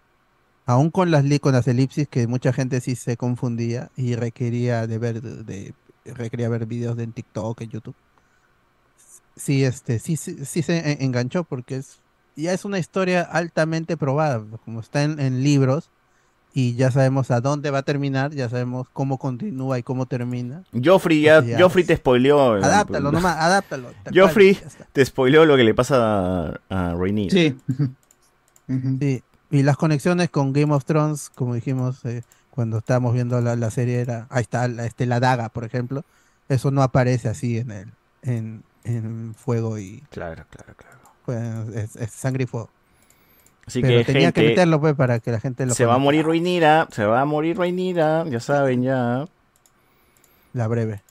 aún con las con las elipsis que mucha gente sí se confundía y requería de ver de, requería ver videos de en TikTok, en YouTube. Sí, este, sí, sí, sí se en- enganchó porque es ya es una historia altamente probada, como está en, en libros y ya sabemos a dónde va a terminar, ya sabemos cómo continúa y cómo termina. Joffrey ya, Ya, Joffrey te spoileó. Adáptalo nomás, adáptalo. Joffrey te spoileó lo que le pasa a, a. Sí. Sí, y las conexiones con Game of Thrones, como dijimos eh, cuando estábamos viendo la, la serie, era, ahí está la, este, la daga, por ejemplo. Eso no aparece así en el en, en fuego y Claro, claro, claro. pues, es, es sangre y fuego. Así Pero que, tenía que meterlo pues para que la gente lo se va a morir Rhaenyra, se va a morir Rhaenyra, ya saben, ya. la breve.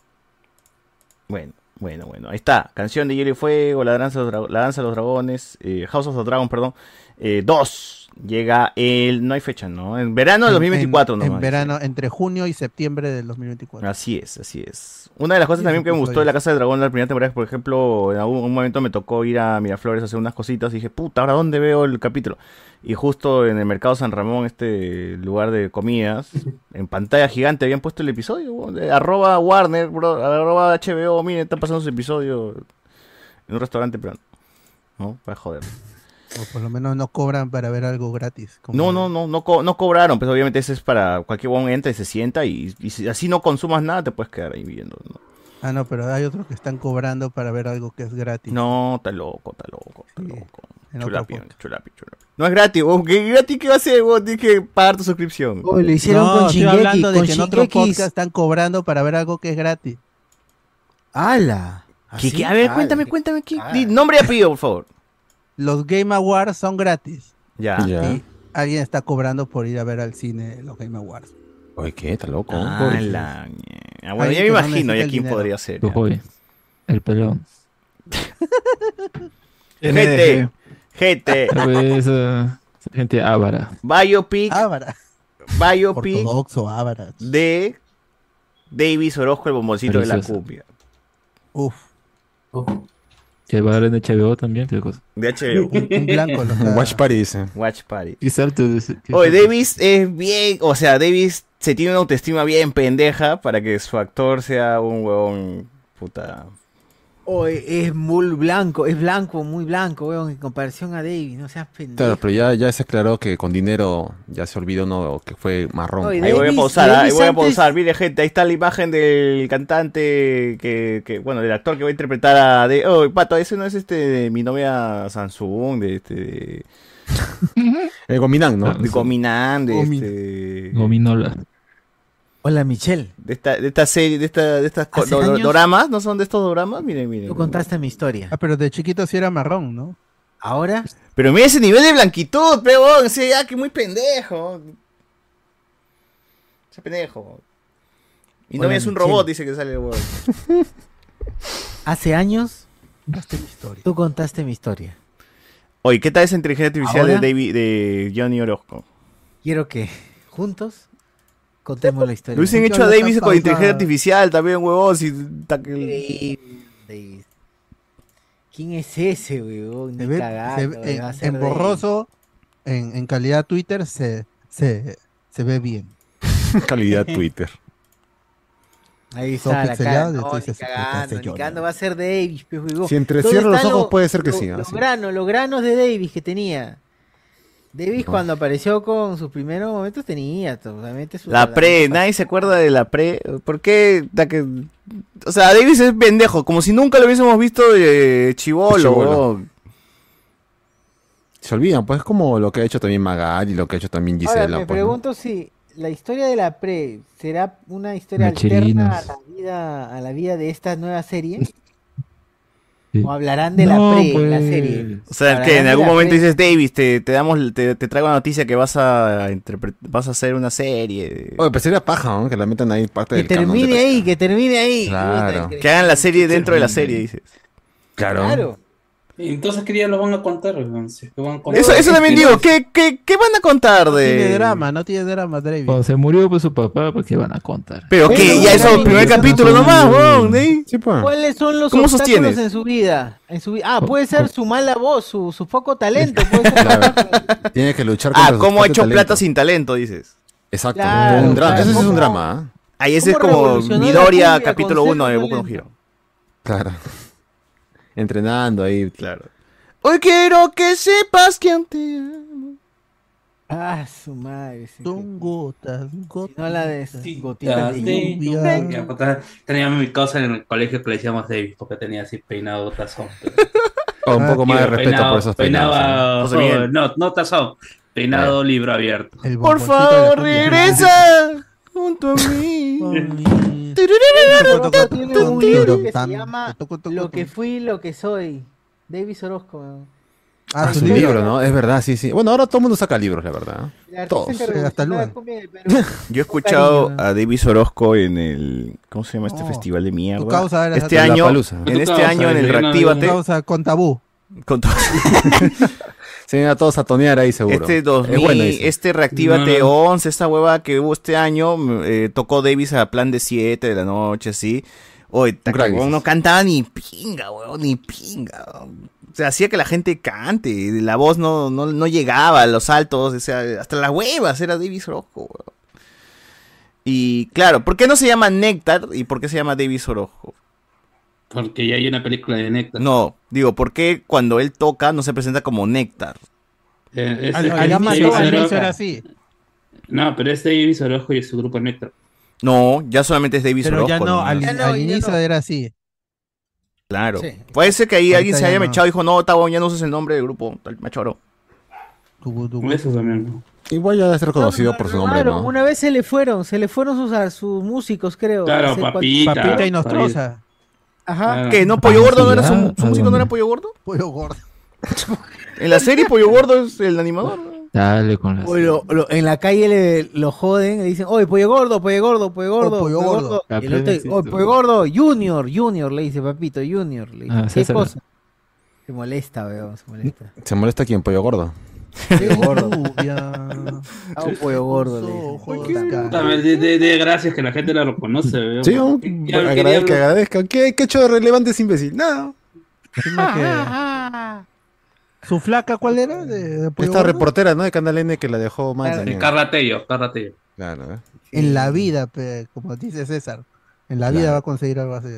Bueno, bueno, bueno. Ahí está. Canción de Hielo y Fuego, La Danza de los, Dra- la danza de los Dragones, eh, House of the Dragon, perdón. Eh, dos. Llega el... No hay fecha, ¿no? En verano En- 2024, en, nomás. en verano, entre junio y septiembre del 2024. Así es, así es. Una de las cosas Sí, también que me gustó de la Casa del Dragón de la primera temporada por ejemplo, en algún un momento me tocó ir a Miraflores a hacer unas cositas y dije, puta, ¿ahora dónde veo el capítulo? Y justo en el Mercado San Ramón, este lugar de comidas, en pantalla gigante habían puesto el episodio, de arroba Warner, bro, arroba HBO, miren, están pasando su episodio en un restaurante, pero no, para joder. O por lo menos no cobran para ver algo gratis. como- No, no, no, no, co- no cobraron, pues obviamente eso es para cualquier buen entra y se sienta y, y si así no consumas nada te puedes quedar ahí viendo. No, Ah, no, pero hay otros que están cobrando para ver algo que es gratis. no está loco, está loco, está loco. Chulapi, chulapi, chulapi. No es gratis, weón, ¿qué gratis qué va a ser? Tienes que pagar tu suscripción. Oh, lo hicieron no, con estoy Shingeki, hablando de con que en otros están cobrando para ver algo que es gratis. ¡Hala! ¿Qué. A ver, Ala. cuéntame, cuéntame, ¿qué? Nombre y apellido, por favor. Los Game Awards son gratis. Ya. Y alguien está cobrando por ir a ver al cine los Game Awards. Oye, ¿qué? ¿Está loco? Ah, la Ah, bueno, ya me no imagino ya quién dinero. podría ser. Ya. El pelón. Gente, gente, Pues, eh, gente ávara. biopic, Ávara. biopic Ortodoxo, Ávara. de Davis Orozco, el bomboncito de la cumbia. Uf. Que va a haber en HBO también, qué cosa. De HBO. Un, un blanco. Watch Party dice. Watch Party. Y salto de ese- ¿qué Oye? Davis es bien, o sea, Davis se tiene una autoestima bien pendeja para que su actor sea un huevón puta. Oye, es muy blanco, es blanco, muy blanco, weón, en comparación a David, no seas pendejo. Claro, pero ya, ya se aclaró que con dinero ya se olvidó no que fue marrón. Oye, Ahí voy a pausar, ah, ahí voy a antes- pausar. Mire, gente, ahí está la imagen del cantante que, que bueno, del actor que va a interpretar a de, oh, pato, ese no es este de mi novia Samsung, de este de, El Gominán, ¿no? de Cominán, de este Gominola. Hola, Michelle. de esta, de esta serie, de esta, de estas do- años- doramas, ¿no son de estos doramas? Miren, miren. Tú contaste mi historia. Ah, pero de chiquito sí era marrón, ¿no? Ahora, Pero mira ese nivel de blanquitud, pero ese ya que muy pendejo. Ese pendejo. Mi Hola, novia es un Michelle. robot, dice que sale el huevón. hace años, Contaste mi historia. tú contaste mi historia. Oye, ¿qué tal esa inteligencia artificial ¿Ahora? de David, de Johnny Orozco? Quiero que juntos contemos la historia. Lo hubiesen ¿Por qué hecho a Davis con inteligencia artificial también, huevón. Si, ta- que- Increíble, Davis. ¿Quién es ese? Se Ni ve, cagando, se ve- va a en, ser en Davis. borroso, en, en calidad Twitter, se, se, se ve bien. Calidad Twitter. Ahí está la cara. No, ni cagando, ni cagando va a ser Davis, pues, huevón. Si entre ¿Dónde cierro los ojos puede ser que lo- sí, Los granos, los granos de Davis que tenía. Davis No. cuando apareció con sus primeros momentos tenía totalmente su... La pre, nadie se acuerda de la pre. ¿Por qué? que- O sea, Davis es pendejo, como si nunca lo hubiésemos visto de chivolo, huevón. Se olvidan, pues es como lo que ha hecho también Magali, lo que ha hecho también Ahora, Gisela. me pues, ¿no? pregunto si la historia de la pre será una historia Mecherinos. alterna a la vida a la vida de esta nueva serie Sí. o hablarán de la pre la pues. serie. O sea, que en algún momento pre. dices, Davis, te, te damos, te, te traigo la noticia que vas a vas a hacer una serie. Oye, pues sería paja, ¿no? Que la metan ahí parte que del canon de termine ahí, que termine ahí. Claro. Que hagan la serie dentro de la serie, dices. Claro. Claro. Entonces, ¿qué día lo van a contar? Si es que van a contar Eso, eso también digo. ¿qué, qué, qué van a contar No tiene de...? drama, no tiene drama, David. Cuando se murió pues su papá, ¿por qué van a contar? Pero que ya eso, también primer no capítulo nomás, weón, de. Sí, pues. ¿Cuáles son los ¿Cómo obstáculos sostienes? en su vida? En su Ah, puede ser su mala voz, su, su poco talento. Puede ser Claro. Tiene que luchar Ah, sus ¿cómo ha de hecho talento. plata sin talento, dices? Exacto. Claro, un drama. claro. Ese es un drama, ¿ah? Ahí ese es ¿Cómo como Midoriya, capítulo con 1 de Boku no? Hero. Claro. Entrenando ahí. Claro. Hoy quiero que sepas que te amo. Ah, su madre. sí, Son gotas, sí. gotas. No la de Sí, gotitas de sí. lluvia. Tenía mi cosa en el colegio que le decíamos Davis porque tenía así peinado tazón. Oh, un poco más de respeto peinado- por esos peinados. ¿eh? peinaba- José Miguel. oh, no, no tazón. Peinado libro abierto. Por favor, regresa junto a mí. Tiene un libro que se llama Lo que fui, lo que soy. Davis Orozco. Ah, Ah, su su libro. ¿no? Es verdad, sí, sí. Bueno, ahora todo el mundo saca libros, la verdad. Todos. hasta luego. Yo he escuchado a Davis Orozco en el. ¿Cómo se llama este Oh. festival de mierda? Tu causa era este año. En este causa, año en el Reactívate. Causa con tabú. con todo- Se iban a todos a tonear ahí, seguro. Este es 2000, bueno, dice. este Reactívate No, no. 11, esta hueva que hubo este año, mm, eh, tocó Davis a plan de 7 de la noche, así. Oye, no cantaba ni pinga, huevón, ni pinga. O sea, hacía que la gente cante, la voz no, no, no llegaba a los altos, o sea, hasta las huevas era Davis Orozco, huevón. Y claro, ¿por qué no se llama Néctar y por qué se llama Davis Orozco? Porque ya hay una película de Néctar. No, digo, ¿por qué cuando él toca no se presenta como Néctar? Eh, es- Al, es al inicio, al inicio era así. No, pero es David Orojo y su grupo Néctar. No, ya solamente es David Pero ya Orozco, no, al, Ya no, al inicio no. era así. Claro. Sí. Puede ser que ahí Ahorita alguien se ya haya mechado y dijo, no, Tabo, ya no uses el nombre del grupo, tal machoro. Eso también. Igual ya debe ser conocido por su nombre, Claro, ¿no? una vez se le fueron, se le fueron sus, a sus músicos, creo. Claro, papita. Papita y Nostrosa. Ajá. Claro. ¿Qué? ¿No Pollo Gordo no era su, su músico no era Pollo Gordo? Pollo gordo. En la serie Pollo Gordo es el animador. ¿no? Dale con lo- lo- en la calle le, lo joden, le dicen, oye, pollo gordo, pollo gordo, pollo gordo, Oh, pollo gordo. El otro, sí, "Oye, tú. pollo gordo, junior, junior, le dice, papito, junior. Le dice, Ah, ¿qué cosa? Se molesta, weón, se molesta. ¿Se molesta aquí en Pollo Gordo? Pollo gordo. Ah, un pollo gordo, De, de, de gracias que la gente la reconoce. weón. Sí, ¿no? ¿Qué- qué- Agrade- qué que diablos? agradezca. ¿Qué, ¿Qué hecho de relevante ese imbécil? Nada. ¿Su flaca cuál era? De, Esta reportera, ¿no? De Canal N que la dejó mal Claro. Carla Tello, Carla Tello. Claro, ¿eh? En la vida, pe, como dice César. En la vida Claro. va a conseguir algo así.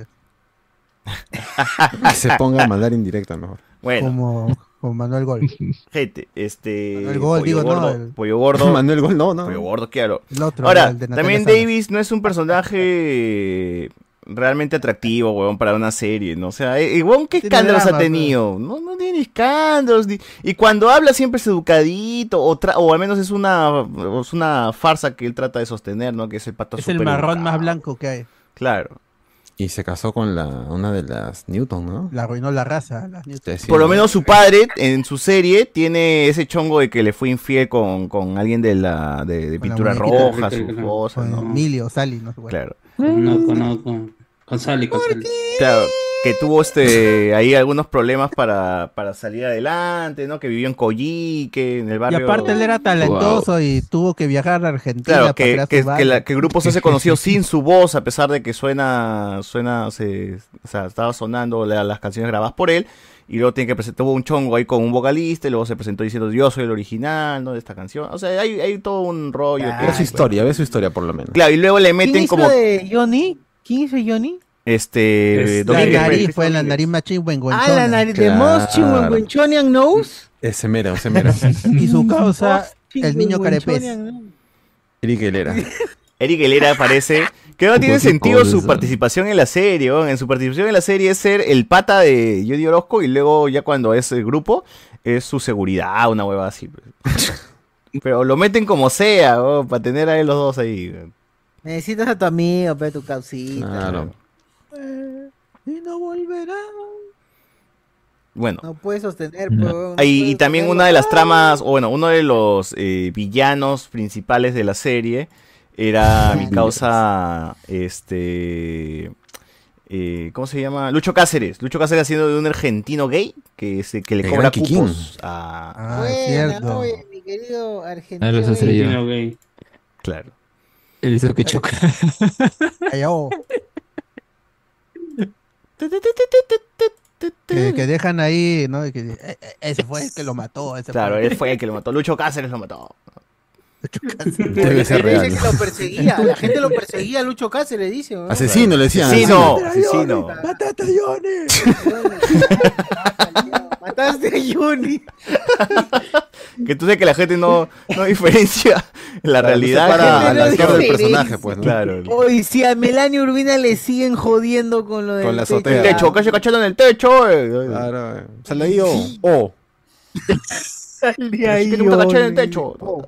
Que se ponga a mandar indirecta mejor. Bueno, Como, como Manuel Gol. gente, este. El gol, Pollo digo, no, Gordo. el- Pollo Gordo. Manuel Gol, no, no. Pollo Gordo, claro. El otro, Ahora, el de Natalia también. Davis no es un personaje realmente atractivo, weón, para una serie, ¿no? O sea, eh, eh, weón, ¿qué Tiene escándalos ha tenido? No, no tiene escándalos. ni- Y cuando habla siempre es educadito, o, tra- o al menos es una, es una farsa que él trata de sostener, ¿no? Que es el pato Es el marrón educado. más blanco que hay. Claro. Y se casó con la, una de las Newton, ¿no? La arruinó la raza. las Newton. Sí, sí, Por lo ¿no? menos su padre en su serie tiene ese chongo de que le fue infiel con, con alguien de la de, de Con la pintura roja, su esposa, Con ¿no? Emilio, Sally, no sé cuál. Claro. No, con, no, con, con Sally, con Sally. Claro, que tuvo este ahí algunos problemas para, para salir adelante, ¿no? Que vivió en Coyique, en el Y barrio. aparte él era talentoso y tuvo que viajar a Argentina Claro, para que, que, la- que el grupo se hace conocido sin su voz, a pesar de que suena, suena, se, o sea, estaba sonando la- las canciones grabadas por él, y luego tiene que presentar, tuvo un chongo ahí con un vocalista, y luego se presentó diciendo yo soy el original, ¿no? De esta canción. O sea, hay, hay todo un rollo. que- Ve su historia, ve su historia por lo menos. Claro, y luego le ¿Quién meten hizo como de Johnny? ¿Quién hizo Johnny? Este Es- La nariz fue la Ah, la nariz de. Mosch, Chingüengüenchonian Nose. Ese mero, ese mero. Y su causa, el niño carepés. Eric Helera. Eric Helera aparece. Que no tiene sentido su participación en la serie. ¿no? En su participación en la serie es ser el pata de Jody Orozco y luego ya cuando es el grupo es su seguridad, una hueva así. pues. Pero lo meten como sea, ¿no? para tener a él los dos ahí. Necesitas a tu amigo, pero tu causita. Claro. Y no volverá. Bueno. No puedes sostener, pues, no Ah, y, también una de las tramas, o bueno, uno de los eh, villanos principales de la serie era mi causa, este, eh, ¿cómo se llama? Lucho Cáceres. Lucho Cáceres haciendo de un argentino gay que, se, que le El cobra cupos a... Ah, cierto. oye, mi querido argentino. Gay. Claro. Él hizo que choca. Allá, oh. Que, que dejan ahí, ¿no? Que, eh, eh, ese fue el que lo mató. Ese Claro, él fue el que lo mató. Lucho Cáceres lo mató. Debe ser Él dice que lo perseguía, la gente lo perseguía, Lucho Cáceres dice. ¿no? Asesino, le decían. Asesino, asesino. asesino. ¡Mátate, Johnny! Mataste a Johnny. Que tú sabes que la gente no, no diferencia la Claro, realidad. al actor del personaje, pues, ¿no? Claro. Hoy si a Melania Urbina le siguen jodiendo con lo del Con la techo. El techo, calle cachando en el techo. eh. Claro, eh. Sale ahí, oh. oh. Sal de ahí, Que nunca caché en el techo. Oh.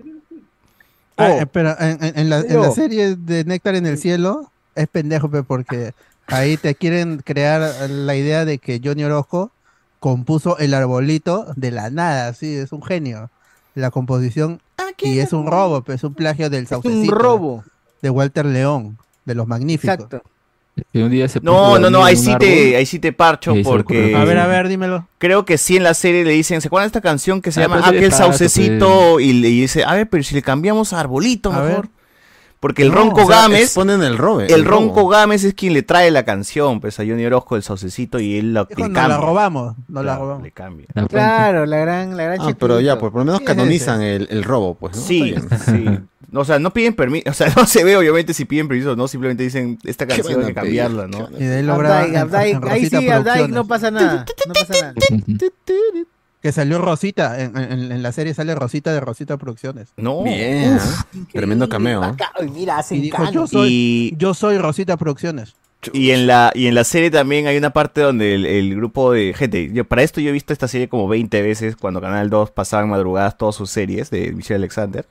pero en, en- en la, en la serie de Néctar en el Cielo es pendejo, pe, porque ahí te quieren crear la idea de que Johnny Orozco compuso el arbolito de la nada, sí, es un genio. La composición y es un robo, pe, es un plagio del Es un saucecito robo. de Walter León, de los magníficos. Exacto. Que un día se No, no, no, ahí sí te, ahí sí te parcho porque. A ver, a ver, dímelo. creo que sí en la serie le dicen, ¿se acuerdan de esta canción que se Ah, llama Aquel saucecito? Y le dice, a ver, pero si le cambiamos a arbolito A mejor. Porque el No, Ronco O sea, Gámez, exponen el robe. el robo. Ronco Gámez es quien le trae la canción, pues a Johnny Orozco el saucecito y él lo, Dijo, le nos cambia. la robamos, nos la Claro, robamos. le cambia. La. Claro, la gran, la gran Ah, pero ya, pues por lo menos ¿Quién es canonizan el, el robo, pues, ¿no? Sí, sí. O sea, no piden permiso, o sea, no se ve obviamente si piden permiso o no, simplemente dicen esta ¿Qué canción hay que cambiarla, ¿no? Y de ahí lo graban Abdai, Abdai, ahí sí, Abdai, no pasa nada. No pasa nada. Que salió Rosita, en, en- en la serie sale Rosita de Rosita Producciones. No. Bien, Uf, tremendo cameo. ¿eh? Ay, mira, hacen Y dijo, yo soy, Y, yo soy Rosita Producciones. y en la y en la serie también hay una parte donde el, el grupo de gente, yo, para esto yo he visto esta serie como 20 veces cuando Canal 2 pasaban madrugadas todas sus series de Michelle Alexander.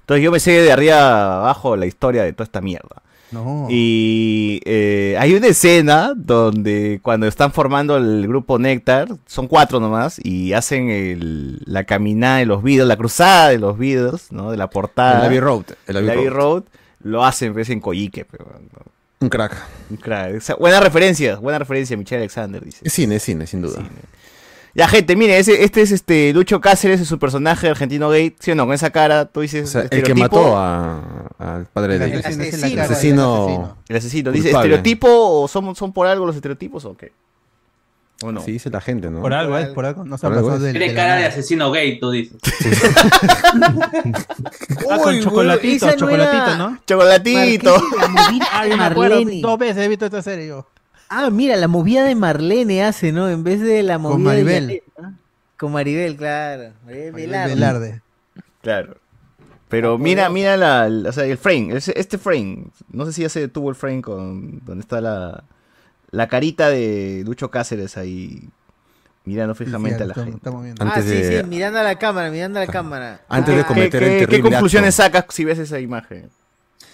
Entonces yo me sé de arriba abajo la historia de toda esta mierda. No. Y eh, hay una escena donde cuando están formando el grupo Néctar, son cuatro nomás, y hacen el- la caminada de los Beatles, la cruzada de los Beatles, ¿no? De la portada. El Abbey Road, el Abbey Abbey Road. Road, lo hacen pues, en Coyique. pero, ¿no? Un crack. Un crack. O sea, buena referencia, buena referencia, Michelle Alexander, dice. Es cine, es cine, sin duda. Ya, gente, mire, ese, este es este Lucho Cáceres, es su personaje argentino gay, ¿sí o no? Con esa cara, tú dices. O sea, el que mató a- al padre de El la El del asesino. El asesino. Dice, culpable. ¿estereotipo o son, son por algo los estereotipos o qué? ¿O no? Sí, dice la gente, ¿no? Por algo, es, por algo. No se. Tiene de la cara de asesino gay, tú dices. Ah, con Uy, chocolatito, chocolatito, ¿no? Chocolatito. La acuerdo, Marlene. dos veces he visto esta serie yo. Ah, mira, la movida de Marlene hace, ¿no? En vez de la movida Con de Maribel. Con Maribel, claro. Maribel Velarde. Velarde. Claro. Pero mira, mira la, la- o sea, el frame, este frame, no sé si ya se detuvo el frame con donde está la, la carita de Lucho Cáceres ahí mirando fijamente a la gente. Ah, Antes sí, de- sí, mirando a la cámara, mirando a la cámara. Antes de Ah, cometer ¿Qué, el qué terrible conclusiones acto. sacas si ves esa imagen?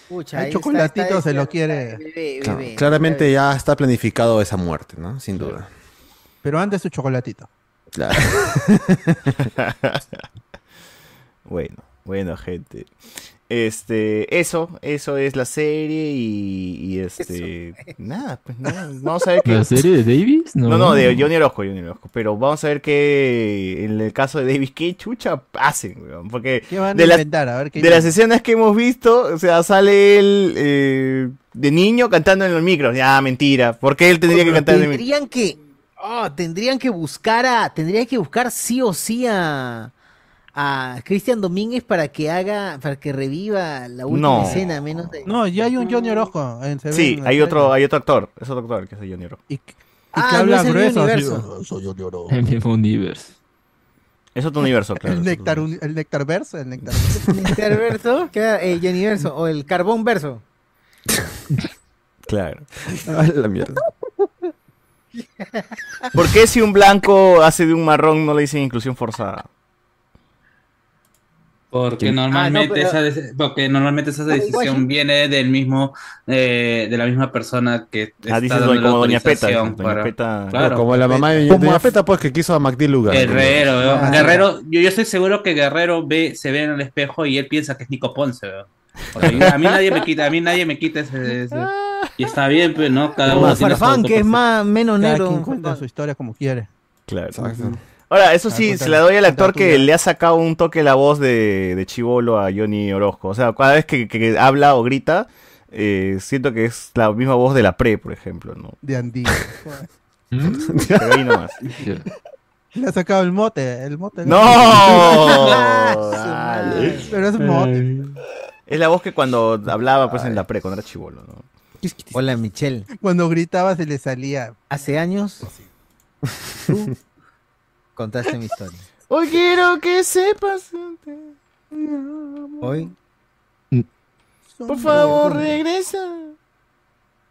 Pucha, ahí chocolatito está, está se lo quiere. bebé, Claro, bebé. claramente ya está planificado esa muerte, ¿no? Sin duda. Pero antes su chocolatito. Claro. Bueno, bueno, gente. Este, eso, eso es la serie y, y este, nada, pues nada, vamos a ver qué. ¿La serie de Davis? No, no, de Johnny Orozco, Johnny Orozco. Pero vamos a ver qué, en el caso de Davis, qué chucha hacen, weón. Porque ¿Qué van a de inventar? A ver qué de las escenas que hemos visto, o sea, sale él eh, de niño cantando en el micro. Ya, mentira. ¿Por qué él tendría que cantar en el micro? Tendrían que, oh, tendrían que buscar a, tendrían que buscar sí o sí a, a Cristian Domínguez para que haga, para que reviva la última No. escena, menos de. No, ya hay un Johnny Orozco. En, ve Sí, en hay otro, hay otro actor. Es otro actor que es Johnny Orozco. Y, y Ah, que no habla es el grueso. así, universo. "Oh, soy Johnny Orozco". El mismo universo. Es otro universo, claro. El néctar, uni- el néctar verso, el néctar. ¿El verso? Claro, el Johnny Verso, o el Carbón Verso. Claro. La mierda. ¿Por qué si un blanco hace de un marrón no le dicen inclusión forzada? Porque normalmente, Ah, no, pero- esa, porque normalmente esa decisión viene del mismo, eh, de la misma persona que Ah, está dices dando doña- la como Doña Peta, Doña para- Peta. Claro. Como la mamá de Como Doña Peta, pues, que quiso a Magdi Lugar. Guerrero. Ah, Guerrero, yo, yo estoy seguro que Guerrero ve, se ve en el espejo y él piensa que es Nico Ponce. Porque a mí nadie me quita, a mí nadie me quita ese, ese- y está bien, pues, ¿no? Cada uno Como tiene Farfán, que es más, menos Cada negro. quien cuenta su historia como quiere. Claro. Exacto. Ahora, eso sí, se la doy al actor que le ha sacado un toque la voz de, de chivolo a Johnny Orozco. O sea, cada vez que, que habla o grita, eh, siento que es la misma voz de la pre, por ejemplo, ¿no? De Andy. Pero ahí nomás. Le ha sacado el mote, el mote. ¡No! Dale. Pero es mote. es la voz que cuando hablaba pues en la pre, cuando era chivolo, ¿no? Hola, Michelle. Cuando gritaba se le salía. Hace años tú contaste mi historia. Hoy quiero que sepas. Hoy Por favor, regresa.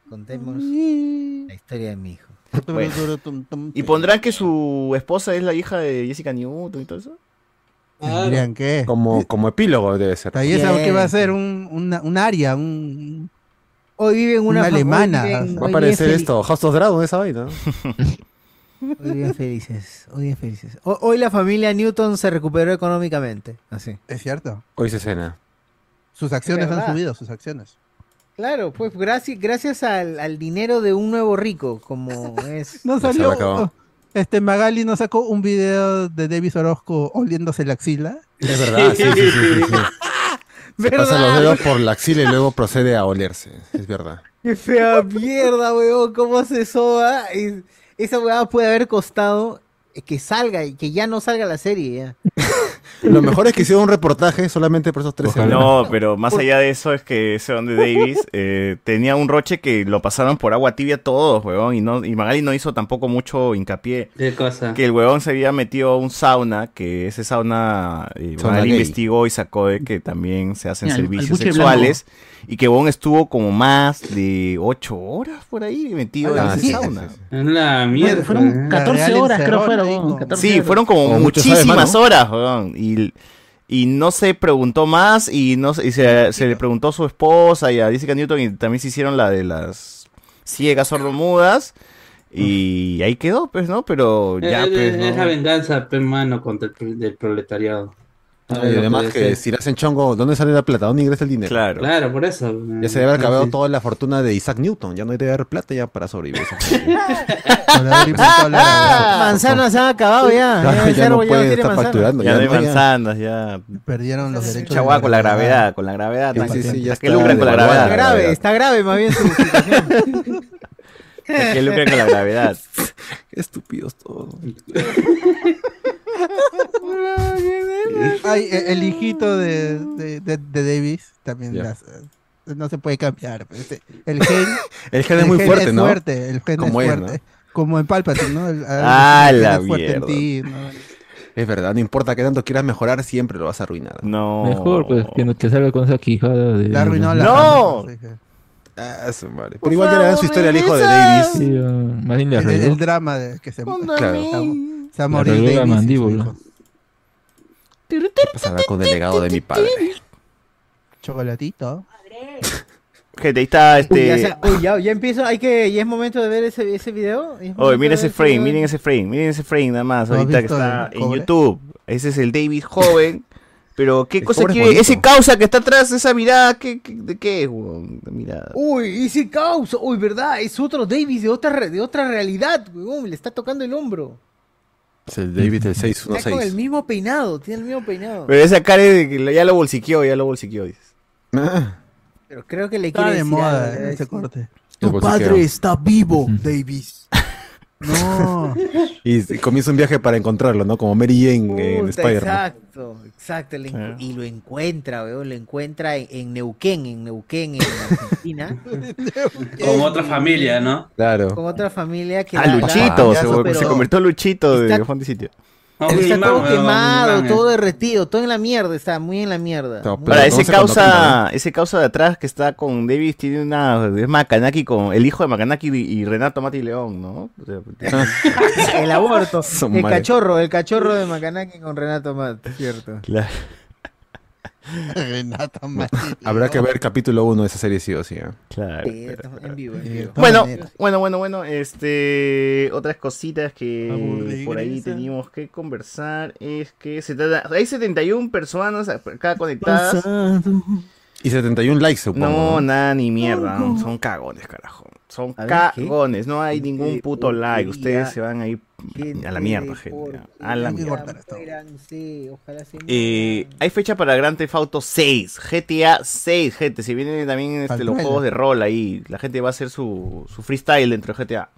contemos la historia de mi hijo. Bueno. ¿Y pondrán que su esposa es la hija de Jessica Newton y todo eso? Que. Como, como epílogo debe ser. Ahí es algo que va a ser un, una, un área, un, Hoy viven una, Una alemana. viven- Va a aparecer esto, House of Dragon, esa vaina. Hoy bien felices, hoy bien felices. Ho- Hoy la familia Newton se recuperó económicamente. Así. es cierto. Hoy se cena. Sus acciones han subido, sus acciones. Claro, pues gracias, gracias al, al dinero de un nuevo rico, como es. No salió. Este Magali no sacó un video de Davis Orozco oliéndose la axila. Es verdad, sí, sí, sí. sí, sí. Se pasa los dedos por la axila y luego procede a olerse. Es verdad. Qué fea mierda, weón, cómo se soba. Es- esa weá puede haber costado que salga y que ya no salga la serie. Lo mejor es que hicieron un reportaje solamente por esos tres Ojalá. No, pero más allá de eso es que ese Don de Davis eh, tenía un roche que lo pasaron por agua tibia todos, huevón, y no y Magali no hizo tampoco mucho hincapié. ¿Qué cosa? Que el huevón se había metido a un sauna, que ese sauna, eh, Sauna Magali gay. investigó y sacó de que también se hacen Mira, servicios sexuales y que huevón estuvo como más de ocho horas por ahí metido Ah, en ese sí, sauna. sí, La mierda. Fueron 14 Real horas, creo fueron. ahí weón, con- 14 Sí, fueron como muchísimas horas, weón. Y, y no se preguntó más y no se, y se, se le preguntó a su esposa y a Jessica Newton y también se hicieron la de las ciegas sordomudas y ahí quedó, pues, ¿no? Pero ya, es, pues, es la ¿no? venganza, pe mano, contra el del proletariado. Y No además que ser. si le hacen chongo, ¿dónde sale la plata? ¿Dónde ingresa el dinero? Claro. Claro, por eso. Ya se debe haber acabado Sí. toda la fortuna de Isaac Newton. Ya no debe haber plata ya para sobrevivir. Gravedad. Manzanas se han acabado ya. Ya ya no ya puede estar facturando. Ya no hay ya. manzanas, ya. Perdieron los derechos. de Chagua con la gravedad, con la gravedad. Sí, sí, sí, ya ¿a qué está lucran con la Está gravedad? la grave, está grave más bien su situación. ¿A qué lucran con la gravedad? Qué estúpidos todos. Ay, e- el hijito de, de, de- de Davis también las- eh, no se puede cambiar. pues, este, El gen, El gen es muy fuerte, es ¿no? fuerte, el gen Como es es, fuerte. Como en Palpatine, ¿no? El, Ah, el gen la es fuerte en mierda. ti, ¿no? Es verdad, no importa que tanto quieras mejorar, siempre lo vas a arruinar. No. Mejor, pues, que no te salga con esa quijada de. Le arruinó la ¡No! sí. Ah, su madre. Pero igual ya le dan su historia al hijo de Davis. Sí, más le El, el drama de que se, Claro. se va a Le morir arregló la mandíbula. ¿Qué pasará con el legado de mi padre? Chocolatito. Gente, ahí está Uy, ya, este. se- uy, ya, ya empiezo, hay que, ya es momento de ver ese, ese video. ¿Es Oye, miren ese ver frame, video? miren ese frame, miren ese frame nada más, ¿No has ahorita que está en? YouTube. Ese es el David joven. Pero, ¿qué El cosa es quiere? Ese causa que está atrás, esa mirada, ¿qué, qué- de qué es, weón? Mirada. Uy, ese causa, uy, verdad, es otro Davis de otra, re- de otra realidad, weón, le está tocando el hombro. Es el David del Está con el 616. mismo peinado, tiene el mismo peinado. Pero esa cara es de que ya lo bolsiqueó, ya lo bolsiqueó, dices. Ah, Pero creo que le Está quiere de decir moda eh, ese corte. el bolsiqueo. está vivo. Davis. No. Y, comienza un viaje para encontrarlo, ¿no? Como Mary Jane en Spider-Man. Exacto, exacto. Y lo encuentra, weón, lo encuentra en, en Neuquén, en Neuquén, en Argentina, Con otra familia, ¿no? Claro. con otra familia que Ah, la- Luchito, la- se, pero se convirtió en Luchito de Fondo y Sitio. Está todo weón, quemado, todo eh. derretido, todo en la mierda, está muy en la mierda. No, Muy- pero Ahora, ¿cómo ese causa, ese causa de atrás que está con Davis tiene una. Es Macanaki con. El hijo de Macanaki y, y Renato Mati León, ¿no? Sea, tiene- el aborto, el madre. cachorro, el cachorro de Macanaki con Renato Mat, cierto. claro. Renato Martínez. Habrá que ver capítulo 1 de esa serie sí o sí. ¿eh? claro. Sí, en vivo, en vivo. Bueno, bueno, bueno, bueno, este, otras cositas que por ahí teníamos que conversar es que se trata, hay 71 personas acá conectadas. Y 71 likes, supongo. No, nada ni mierda, no, son cagones, carajo. Son cagones, no hay ningún puto like. Ustedes se van a ir a la mierda, gente. A la mierda. Eh, hay fecha para Grand Theft Auto 6, GTA 6, gente. Se vienen también este, los trailer. juegos de rol ahí. La gente va a hacer su, su freestyle dentro de GTA.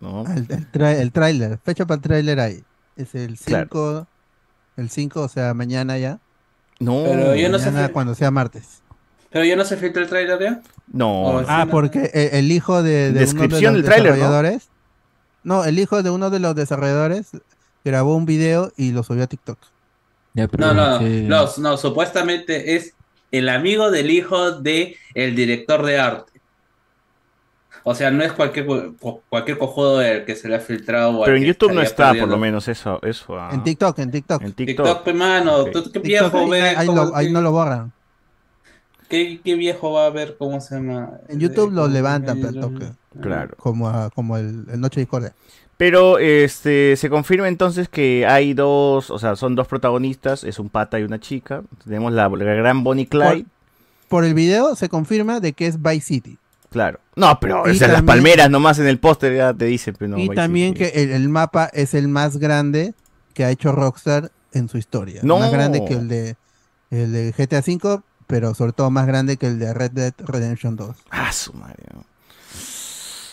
¿No? Ah, El, el, tra- el tráiler, fecha para el tráiler ahí. Es el 5, Claro. el 5, o sea, mañana ya. No, Pero yo no sé mañana si- cuando sea martes. Pero ya no se filtra el trailer ya. no. Ah, porque el, el hijo de, de uno de Descripción los del tráiler, ¿no? desarrolladores. ¿no? el hijo de uno de los desarrolladores grabó un video y lo subió a TikTok. Ya, No, no, no, no, supuestamente es el amigo del hijo de el director de arte. O sea, no es cualquier cualquier cojudo del que se le ha filtrado. Pero en YouTube no está, por lo menos, eso. eso ah. En TikTok, en TikTok. En TikTok, TikTok. pues, mano, Ok. tú- qué TikTok, viejo ahí, ahí no lo borran. ¿Qué, qué viejo va a ver cómo se llama? En YouTube lo Eh, levantan, eh, pero toque. Claro. Como, como el, el Noche Discordia. Pero este se confirma entonces que hay dos, o sea, son dos protagonistas, es un pata y una chica. Tenemos la, la gran Bonnie Clyde, Por el video se confirma de que es Vice City. claro. No, pero o sea, las palmeras nomás en el póster ya te dicen, pero no. y Vice también City. que el, el mapa es el más grande que ha hecho Rockstar en su historia. No. Más grande que el de, el de GTA V, pero sobre todo más grande que el de Red Dead Redemption 2. Ah, su madre.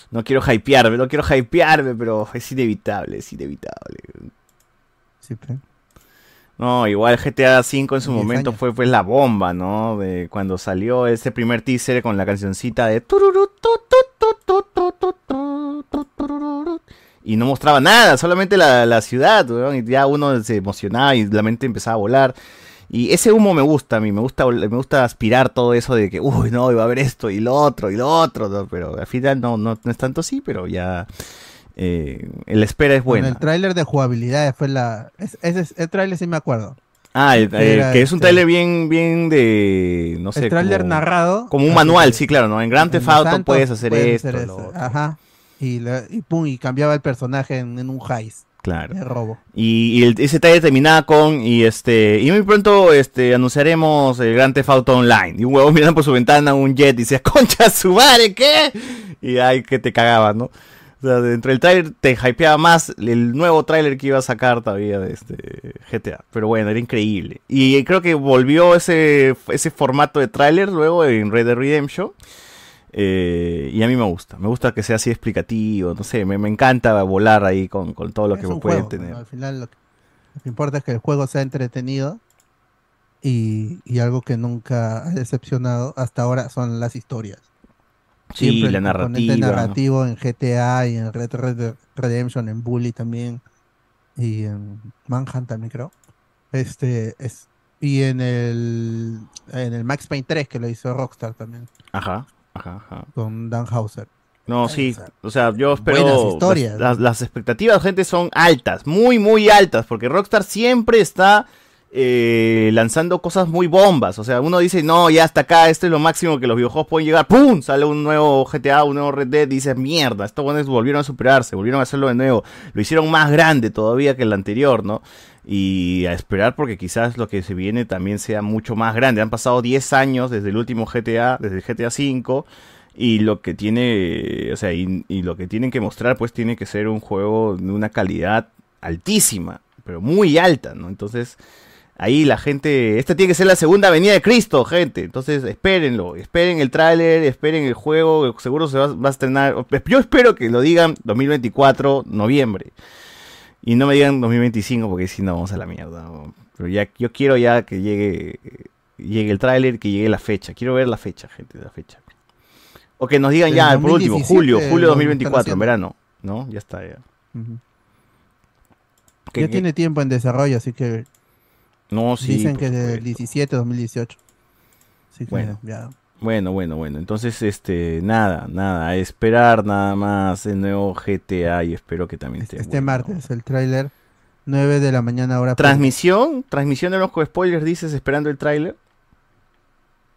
No quiero hypearme, no quiero hypearme, pero es inevitable, es inevitable. Sí. No, igual GTA V en su momento años. fue la bomba, ¿no? De cuando salió ese primer teaser con la cancioncita de y no mostraba nada, solamente la, la ciudad, ¿no? y ya uno se emocionaba y la mente empezaba a volar. Y ese humo me gusta a mí, me gusta, me gusta aspirar todo eso de que, uy, no, iba a haber esto y lo otro y lo otro, ¿no? pero al final no, no, no es tanto así, pero ya eh, la espera es Bueno, buena. el tráiler de jugabilidad fue la... es- ese es- el tráiler sí me acuerdo. Ah, el- eh, que es un este- tráiler bien, bien de, no sé, el tráiler como- narrado. Como un así manual, sí, claro, ¿no? En Grand Theft Auto puedes hacer esto, hacer lo eso. otro. Ajá. Y, la- y pum, y cambiaba el personaje en, en un heist. Claro. De robo. Y, y el- ese trailer terminaba con y este y muy pronto este anunciaremos el Grand Theft Auto Online. Y un huevo mirando por su ventana un jet y decía, "Concha su madre, ¿qué?" Y ay, que te cagabas, ¿no? O sea, dentro del trailer te hypeaba más el nuevo trailer que iba a sacar todavía de este GTA. Pero bueno, era increíble. Y creo que volvió ese, ese formato de trailer luego en Red Dead Redemption. Eh, y a mí me gusta, me gusta que sea así explicativo, no sé, me, me encanta volar ahí con, con todo lo Es que pueden juego, tener. ¿no? Al final lo que, lo que importa es que el juego sea entretenido y, y algo que nunca ha decepcionado hasta ahora son las historias. Sí, Siempre la el narrativa. narrativo en GTA y en Red Red Redemption, en Bully también y en Manhunt también creo. Este es y en el en el Max Payne 3 que lo hizo Rockstar también Ajá, ajá, ajá. con Dan Hauser. No, sí, o sea, yo espero... las- historias. Las, las expectativas, gente, son altas, muy, muy altas, porque Rockstar siempre está eh, lanzando cosas muy bombas. O sea, uno dice, no, ya hasta acá, esto es lo máximo que los videojuegos pueden llegar. ¡Pum! Sale un nuevo GTA, un nuevo Red Dead, dices, mierda, estos buenos volvieron a superarse, volvieron a hacerlo de nuevo. Lo hicieron más grande todavía que el anterior, ¿no? Y a esperar porque quizás lo que se viene también sea mucho más grande. Han pasado 10 años desde el último GTA, desde el GTA V. Y lo que tiene, o sea, y, lo que tienen que mostrar, pues tiene que ser un juego de una calidad altísima, pero muy alta, ¿no? Entonces, ahí la gente, esta tiene que ser la segunda venida de Cristo, gente. Entonces, espérenlo, esperen el tráiler, esperen el juego, seguro se va, va a estrenar. Yo espero que lo digan 2024, noviembre. Y no me digan 2025 porque si no vamos a la mierda. ¿no? Pero ya yo quiero ya que llegue llegue el tráiler, que llegue la fecha. Quiero ver la fecha, gente, la fecha. O que nos digan ya, por último, 2017 julio, julio lo 2024, están en verano. ¿No? Ya está, ya. Tiene tiempo en desarrollo, así que No, sí. dicen que del 17 2018. Así que Bueno. ya. Bueno, bueno, bueno. Entonces, este, nada, nada. A esperar nada más el nuevo GTA y espero que también esté. Este martes, el tráiler 9 de la mañana hora. ¿Transmisión? ¿Transmisión de los spoilers dices esperando el tráiler?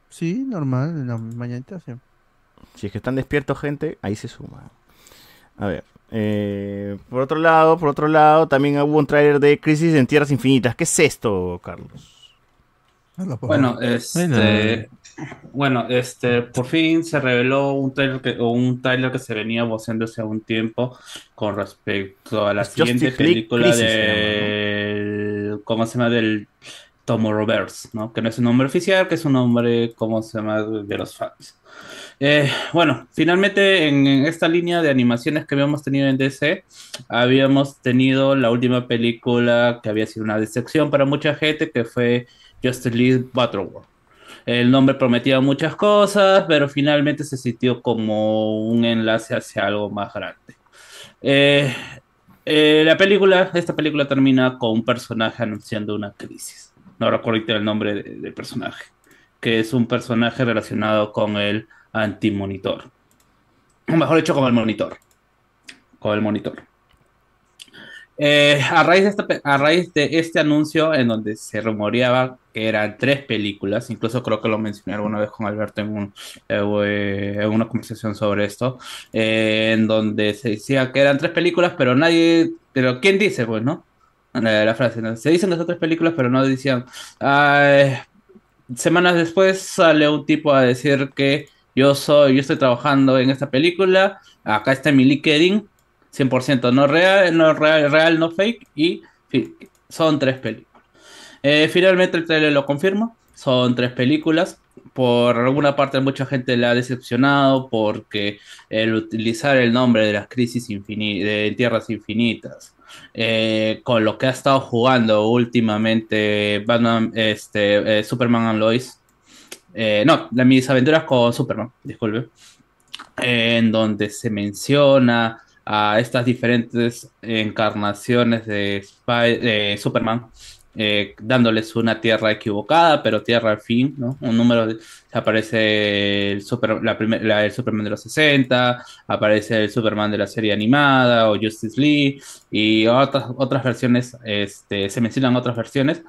Sí, normal, en la mañanita sí. Si es que están despiertos, gente, ahí se suma. A ver. eh, por otro lado, por otro lado, también hubo un tráiler de Crisis en Tierras Infinitas. ¿Qué es esto, Carlos? Bueno, este, bueno, este, por fin se reveló un trailer que, o un trailer que se venía voceando hace un tiempo con respecto a la siguiente película Crisis del, ¿cómo se llama? Del Tomorrowverse, ¿no? Que no es un nombre oficial, que es un nombre, ¿cómo se llama? De los fans. Eh, bueno, finalmente en, en esta línea de animaciones que habíamos tenido en DC, habíamos tenido la última película que había sido una decepción para mucha gente, que fue Justice League Battle World. El nombre prometía muchas cosas, pero finalmente se sintió como un enlace hacia algo más grande. Eh, eh, la película, esta película termina con un personaje anunciando una crisis. No recuerdo el nombre de- del personaje, que es un personaje relacionado con el antimonitor. O mejor dicho, con el monitor. Con el monitor. Eh, a, raíz de esta pe- a raíz de este anuncio en donde se rumoreaba que eran tres películas, incluso creo que lo mencioné alguna vez con Alberto en, eh, en una conversación sobre esto, eh, en donde se decía que eran tres películas, pero nadie, pero ¿quién dice? Pues, ¿no? La, frase. Se dicen son tres películas, pero no decían. "Ay, semanas después sale un tipo a decir que yo soy, yo estoy trabajando en esta película, acá está mi LinkedIn, 100% no real, no real, real, no fake, y son tres películas. Eh, finalmente el trailer lo confirma, son tres películas, por alguna parte mucha gente le ha decepcionado porque el utilizar el nombre de las crisis de Tierras Infinitas, eh, con lo que ha estado jugando últimamente Batman, este, eh, Superman and Lois, no, la- mis aventuras con Superman, disculpe, en donde se menciona a estas diferentes encarnaciones de, Superman, eh, dándoles una tierra equivocada, pero tierra al fin, ¿no? Un número, de- aparece el Superman de los 60, aparece el Superman de la serie animada o Justice League y otras, otras versiones, este, se mencionan otras versiones.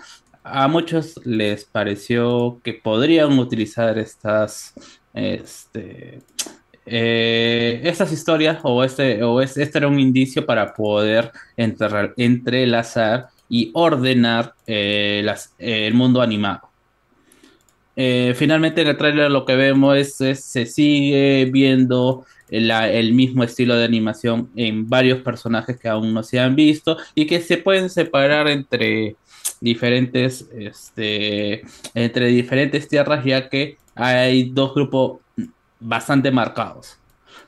A muchos les pareció que podrían utilizar estas, este, eh, estas historias o este, o es- este era un indicio para poder enterrar- entrelazar y ordenar eh, eh, el mundo animado. Finalmente en el tráiler lo que vemos es, es- se sigue viendo la- el mismo estilo de animación en varios personajes que aún no se han visto y que se pueden separar entre diferentes, este, entre diferentes tierras ya que hay dos grupos bastante marcados.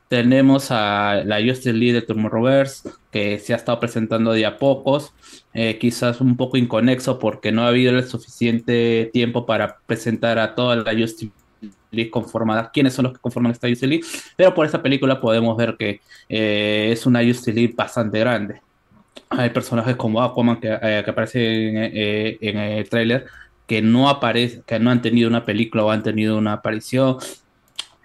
Tenemos a la Justice League de Tomorrowverse, que se ha estado presentando de a pocos, eh, quizás un poco inconexo porque no ha habido el suficiente tiempo para presentar a toda la Justice League conformada, quiénes son los que conforman esta Justice League, pero por esta película podemos ver que eh, es una Justice League bastante grande. Hay personajes como Aquaman que, eh, aparecen en, en el tráiler que no aparece, que no han tenido una película o han tenido una aparición.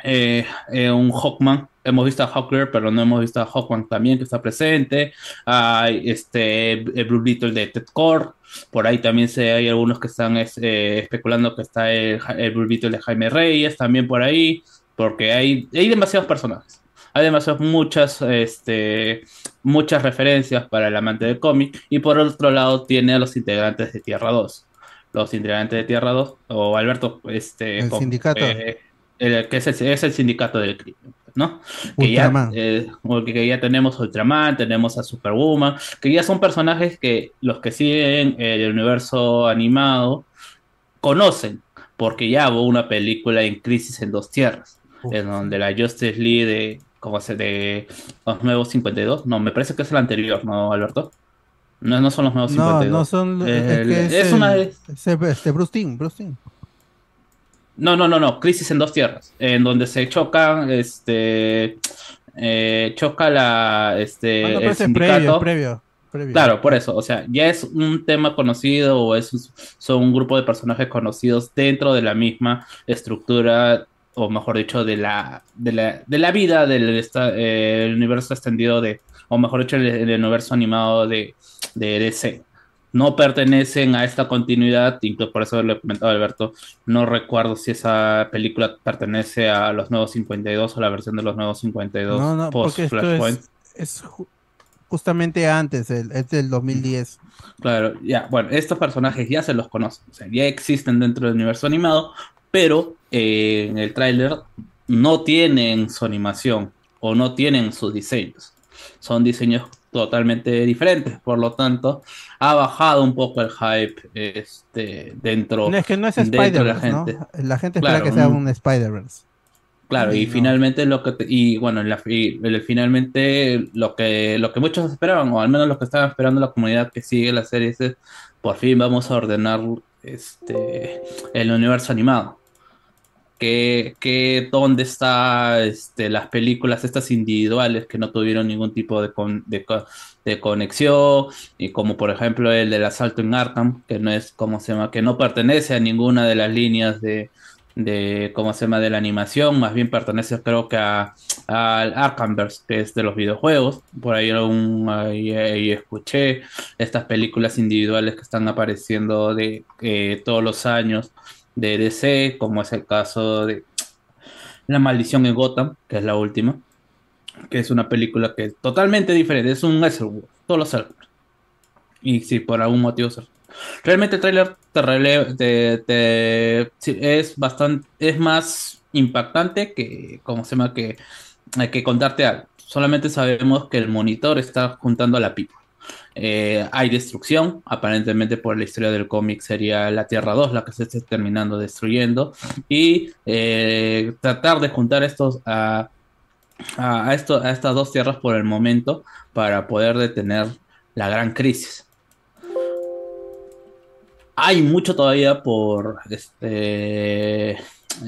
Eh, eh, un Hawkman, hemos visto a Hawker, pero no hemos visto a Hawkman también que está presente. Hay este el Blue Beetle de Ted Core. Por ahí también se, hay algunos que están es, eh, especulando que está el, el Blue Beetle de Jaime Reyes también por ahí, porque hay, hay demasiados personajes. Hay demasiadas muchas, este, muchas referencias para el amante del cómic. Y por otro lado tiene a los integrantes de Tierra 2. Los integrantes de Tierra 2, o Alberto, este, El con- sindicato. El- que es el, es el sindicato del crimen, ¿no? Que ya, eh, que ya tenemos Ultraman, tenemos a Superwoman, que ya son personajes que los que siguen el universo animado conocen, porque ya hubo una película en Crisis en Dos Tierras, en donde la Justice League de, ¿cómo se de los nuevos 52? No, me parece que es el anterior, ¿no, Alberto? No, no son los nuevos No, 52. no son. El- es que es, es el- una es el- este, Bruce Timm, Bruce. No, no, no, no, Crisis en dos tierras, en donde se chocan, este, eh, choca la, este, Ah, no, el sindicato. previo, previo, previo. Claro, por eso, o sea, ya es un tema conocido o es, son un grupo de personajes conocidos dentro de la misma estructura, o mejor dicho, de la, de la, de la vida del esta- eh, el universo extendido de, o mejor dicho, el, el universo animado de, de DC. No pertenecen a esta continuidad, incluso por eso le comentaba a Alberto, no recuerdo si esa película pertenece a los nuevos 52 o la versión de los nuevos 52 No, no, post porque esto Flashpoint. es, es ju- justamente antes, el, es del 2010. Claro, ya, bueno, estos personajes ya se los conocen, o sea, ya existen dentro del universo animado, pero eh, en el tráiler no tienen su animación o no tienen sus diseños. Son diseños totalmente diferentes, por lo tanto, ha bajado un poco el hype este, dentro, No, es que no es dentro de la gente. La gente espera Claro, que sea un- Spider-Verse. Claro, y no. finalmente lo que te- y bueno, en la, fi- el- finalmente lo que lo que muchos esperaban, o al menos los que estaban esperando la comunidad que sigue la serie es por fin vamos a ordenar este el universo animado. Que, que dónde está este, las películas estas individuales que no tuvieron ningún tipo de, con- de, de conexión, y como por ejemplo el del asalto en Arkham, que no es como se llama, que no pertenece a ninguna de las líneas de, de cómo se llama de la animación, más bien pertenece creo que a al Arkhamverse, que es de los videojuegos. Por ahí, ahí- ahí escuché estas películas individuales que están apareciendo de eh, todos los años de DC, como es el caso de La maldición en Gotham, que es la última, que es una película que es totalmente diferente, es un Elseworld, todos los Elseworlds. Y si por algún motivo Realmente el tráiler te, te- es bastante, es más impactante que, ¿cómo se llama? Que, que contarte algo. Solamente sabemos que el monitor está juntando a la pipa. Eh, hay destrucción, aparentemente por la historia del cómic sería la Tierra 2 la que se esté terminando destruyendo. Y eh, tratar de juntar estos a, a esto- a estas dos tierras por el momento para poder detener la gran crisis. Hay mucho todavía por este,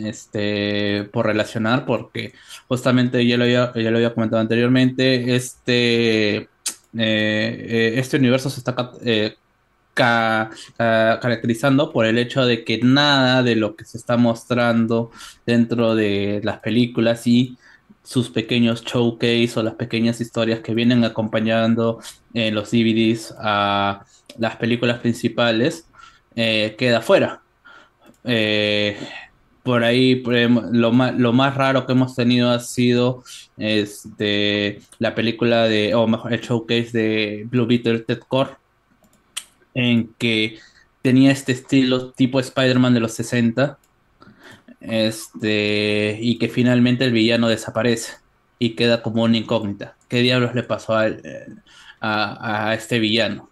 este, por relacionar, porque justamente ya lo había, ya lo había comentado anteriormente, este, eh, eh, este universo se está eh, ca- ca- caracterizando por el hecho de que nada de lo que se está mostrando dentro de las películas y sus pequeños showcase o las pequeñas historias que vienen acompañando en los DVDs a las películas principales queda fuera. Por ahí lo más, lo más raro que hemos tenido ha sido este, la película de, o mejor, el showcase de Blue Beetle Ted Core, en que tenía este estilo tipo Spider-Man de los 60, este, y que finalmente el villano desaparece y queda como una incógnita. ¿Qué diablos le pasó a, eh, a, a este villano?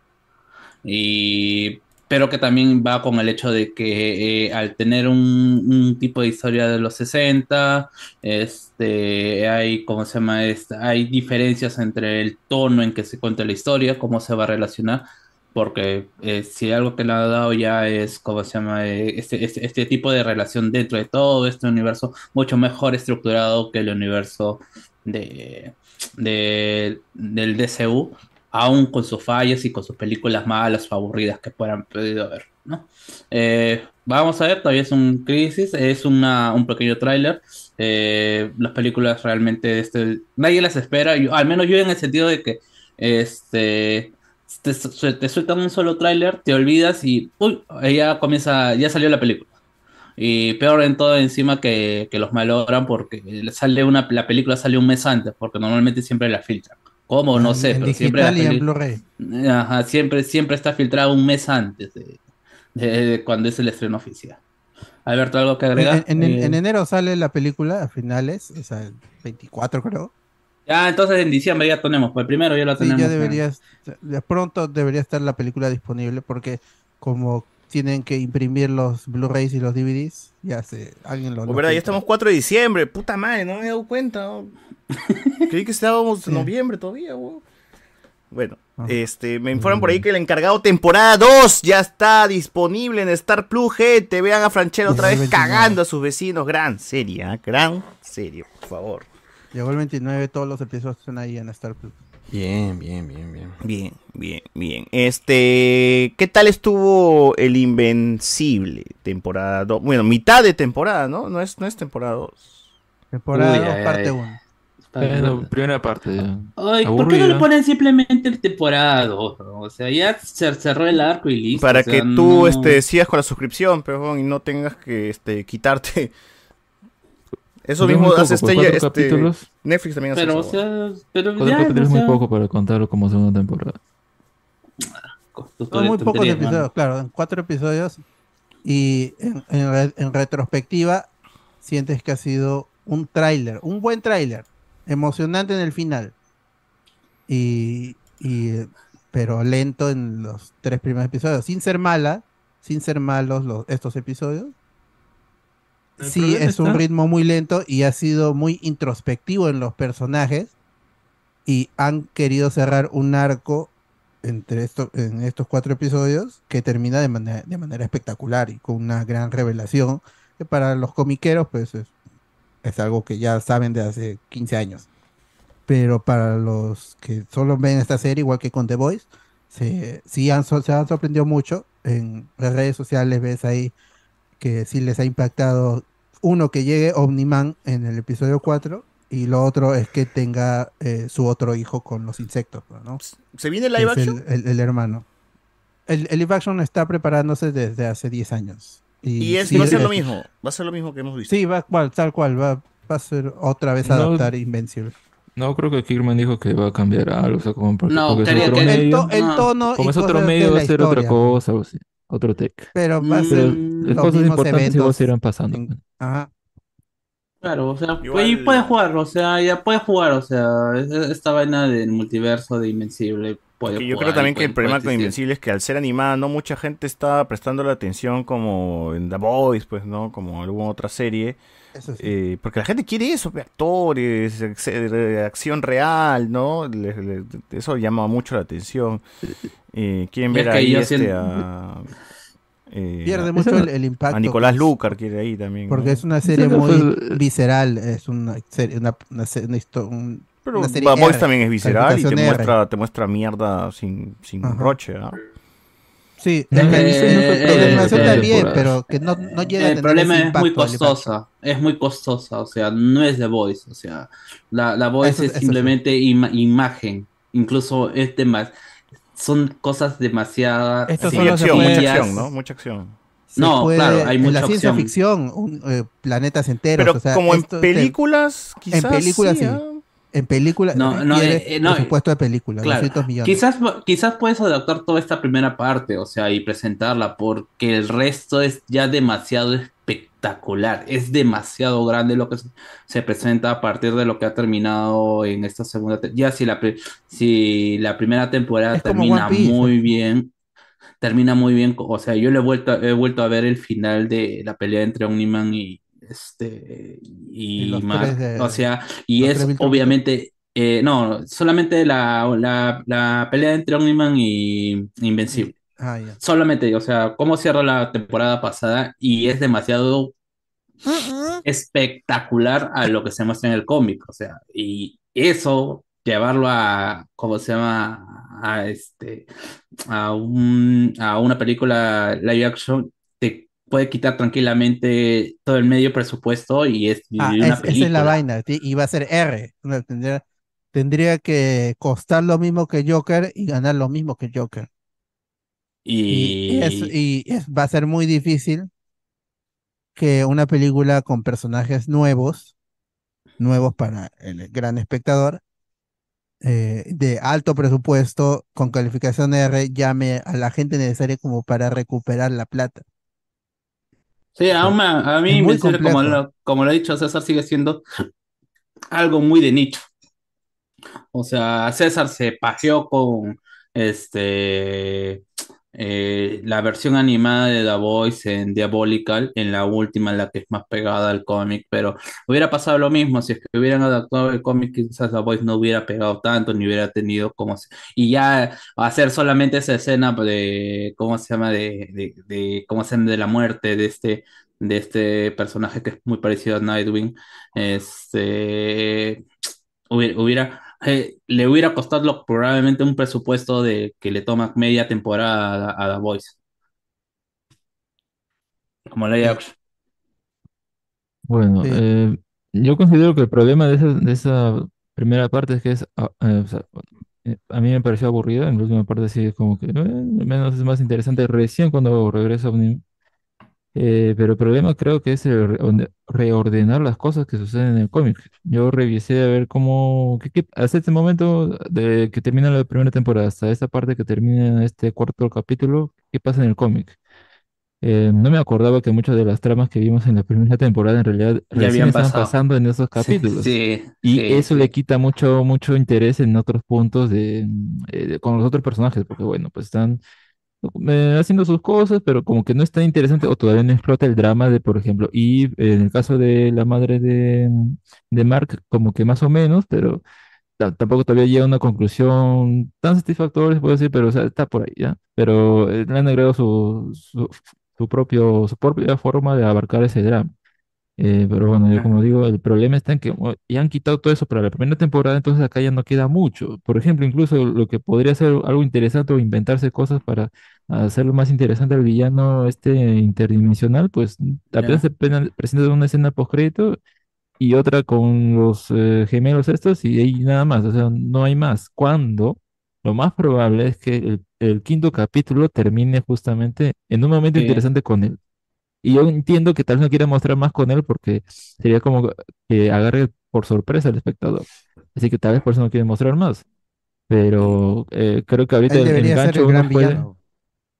Y, pero que también va con el hecho de que eh, al tener un, tipo de historia de los 60, este, hay, ¿cómo se llama? Hay diferencias entre el tono en que se cuenta la historia, cómo se va a relacionar, porque eh, si algo que le ha dado ya es, ¿cómo se llama? Eh, este, este, este tipo de relación dentro de todo este universo, mucho mejor estructurado que el universo de- del DCU, aún con sus fallas y con sus películas malas o aburridas que puedan podido ver, ¿no? Eh, vamos a ver, todavía es un crisis, es una, un pequeño tráiler. eh, las películas realmente este, nadie las espera, al menos yo en el sentido de que este te, te sueltan un solo tráiler, te olvidas y uy, ya comienza, ya salió la película. Y peor en todo encima que, que los malogran porque sale una, la película sale un mes antes, porque normalmente siempre la filtran. ¿Cómo? No sé, en pero siempre la en peli- Blu-ray. Ajá, siempre, siempre está filtrado un mes antes de, de- de cuando es el estreno oficial. Alberto, ¿algo que En, agregar? en- en- Eh, en enero sale la película a finales, o sea, el 24 creo. ya, entonces en diciembre ya tenemos, pues primero ya Sí, tenemos. ya ya. deberías, de pronto debería estar la película disponible porque como tienen que imprimir los Blu-rays y los DVDs, ya se, alguien lo... Oh, lo verdad, ya estamos 4 de diciembre. Puta madre, no me he dado cuenta. ¿no? Creí que estábamos en noviembre todavía, weón. Bueno, este, me informan por ahí que el encargado temporada 2 ya está disponible en Star Plus, gente. Vean a Franchella otra vez 29. cagando a sus vecinos. Gran serie, ¿ah? gran serie, por favor. Llegó el 29, todos los episodios están ahí en Star Plus. Bien, bien, bien, bien. Bien, bien, bien. Este, ¿qué tal estuvo el Invencible? Temporada 2. Bueno, mitad de temporada, ¿no? No es, no es temporada 2. Temporada Uy, dos, ay, parte ay. 1. Bueno, primera parte. Ay, ¿por qué no le ponen simplemente el temporada 2? no? O sea, ya se cerró el arco y listo. Para o sea, que tú no- este, sigas con la suscripción, pero y no tengas que este, quitarte. Eso mismo poco, hace pues, este, este, capítulos. Netflix también hace Pero, o eso. sea, pero Cuatro ya, capítulos o es muy sea, poco para contarlo como segunda temporada. Son muy pocos episodios, mano. claro, en cuatro episodios. Y en, en en retrospectiva, sientes que ha sido un tráiler, un buen tráiler, emocionante en el final. Y, y, pero lento en los tres primeros episodios, sin ser mala, sin ser malos los, estos episodios. El Sí, es un está- ritmo muy lento y ha sido muy introspectivo en los personajes y han querido cerrar un arco entre esto, en estos cuatro episodios que termina de manera, de manera espectacular y con una gran revelación que para los comiqueros pues es, es algo que ya saben de hace 15 años. Pero para los que solo ven esta serie, igual que con The Voice, se, sí han, se han sorprendido mucho. En las redes sociales ves ahí que sí les ha impactado uno que llegue Omniman en el episodio 4 y lo otro es que tenga eh, su otro hijo con los insectos, ¿no? ¿Se viene live Que es action? El, el- el hermano. El, el live action está preparándose desde hace 10 años. Y es, sí, va a ser es- lo mismo. Va a ser lo mismo que hemos visto. Sí, va, cual, tal cual, va, va a ser otra vez No. adaptar Invencible. No, creo que Kirkman dijo que va a cambiar algo, o sea, como porque, No, porque es quería otro que- El, medio. to- el no. tono Como y es otro medio, va a ser otra cosa, algo así, otro tech. Pero va a Mm, ser Pero Mm, las los cosas mismos importantes igual eventos. se irán pasando. en- pues. ajá. Claro, o sea, Igual- ahí puedes jugar, o sea, ya puedes jugar, o sea, es- es- esta vaina del multiverso de Invencible puede Que yo jugar creo también y que el puede- problema puede con. Invencible es que al ser animada no mucha gente está prestando la atención como en The Boys, pues, ¿no? Como alguna otra serie. Eso sí. Eh, porque la gente quiere eso, actores, ex- eh, acción real, ¿no? Le- le- eso llama mucho la atención. Eh, quieren ver es que ahí este, a, eh, Pierde mucho el, el impacto. a Nicolás pues, Lucar quiere ahí también. Porque ¿no? es una serie muy fue- visceral, es una serie, una, una, una Pero una serie The Boys también es visceral y te R. muestra, te muestra mierda sin, sin Ajá. roche, ¿ah? Sí, en, en- en- no, en no, la no, pero que no, no llega a El tener problema ese es muy impacto, el costosa, es muy costosa, o sea, no es The Voice, o sea, la, la Voice Eso- es eso sí. simplemente ima- imagen, incluso es demás, son cosas demasiadas Esto Sí, acción, mucha acción, ¿no? Mucha acción. Se No, puede- claro, hay en mucha la ciencia opción. ficción, un, eh, planetas enteros. Pero o sea, como en esto te- películas, quizás en películas sí, sí. En películas No, no, eh, eh, no, presupuesto de película, Claro, 200 millones. Quizás, quizás puedes adaptar toda esta primera parte, o sea, y presentarla, porque el resto es ya demasiado espectacular, es demasiado grande lo que se, se presenta a partir de lo que ha terminado en esta segunda, te- ya si la, si la primera temporada Es termina muy bien, termina muy bien, o sea, yo le he vuelto, a- he vuelto a ver el final de la pelea entre Omniman y este Y de- o sea, y es obviamente eh, no, solamente la, la, la pelea entre Omniman y Invencible. Ah. Solamente, o sea, cómo cierra la temporada pasada y es demasiado espectacular a lo que se muestra en el cómic, o sea, y eso llevarlo a, ¿cómo se llama? A este, a un, a una película live action puede quitar tranquilamente todo el medio presupuesto y es Ah, una es- esa es la película. vaina. Y va a ser R. Tendría, tendría que costar lo mismo que Joker y ganar lo mismo que Joker. Y, Y, es- y es- va a ser muy difícil que una película con personajes nuevos, nuevos para el gran espectador, eh, de alto presupuesto, con calificación R, llame a la gente necesaria como para recuperar la plata. Sí, aún me- a mí muy Invencible, como lo, como lo he dicho, César sigue siendo algo muy de nicho. O sea, César se pajeó con este eh, la versión animada de The Voice en Diabolical, en la última, en la que es más pegada al cómic, pero hubiera pasado lo mismo si es que hubieran adaptado el cómic, quizás The Voice no hubiera pegado tanto, ni hubiera tenido como y ya hacer solamente esa escena de cómo se llama de, de, cómo se llama de la muerte de este de este personaje que es muy parecido a Nightwing, este hubiera- eh, le hubiera costado probablemente un presupuesto de que le toma media temporada a, a The Voice. Como live action. Bueno, Sí. eh, yo considero que el problema de esa, de esa primera parte es que es, ah, eh, o sea, a mí me pareció aburrida, en la última parte sí es como que, eh, al menos es más interesante recién cuando regresa Omni. Eh, pero el problema creo que es el reorde- reordenar las cosas que suceden en el cómic. Yo revisé a ver cómo, hasta este momento de que termina la primera temporada, hasta esta parte que termina este cuarto capítulo, ¿qué pasa en el cómic? Eh, no me acordaba que muchas de las tramas que vimos en la primera temporada en realidad Ya habían estaban pasado. pasando en esos capítulos. Sí, Y sí, eso le quita mucho, mucho interés en otros puntos de, eh, de- con los otros personajes, porque bueno, pues están haciendo sus cosas, pero como que no es tan interesante o todavía no explota el drama de, por ejemplo, y en el caso de la madre de, de Mark, como que más o menos, pero ta- tampoco todavía llega a una conclusión tan satisfactoria, se puede decir, pero está por ahí, ¿ya? Pero eh, le han agregado su, su propio, su propia forma de abarcar ese drama. Eh, pero bueno, yo como digo, el problema está en que oh, ya han quitado todo eso para la primera temporada, entonces acá ya no queda mucho. Por ejemplo, incluso lo que podría ser algo interesante o inventarse cosas para hacerlo más interesante al villano este interdimensional, pues apenas se presenta una escena postcrédito y otra con los eh, gemelos estos y ahí nada más, o sea, no hay más. Cuando lo más probable es que el, el quinto capítulo termine justamente en un momento Sí. interesante con él. Y yo entiendo que tal vez no quiera mostrar más con él porque sería como que agarre por sorpresa al espectador. Así que tal vez por eso no quiere mostrar más. Pero eh, creo que ahorita Él el, el debería ser gancho el uno gran puede... villano.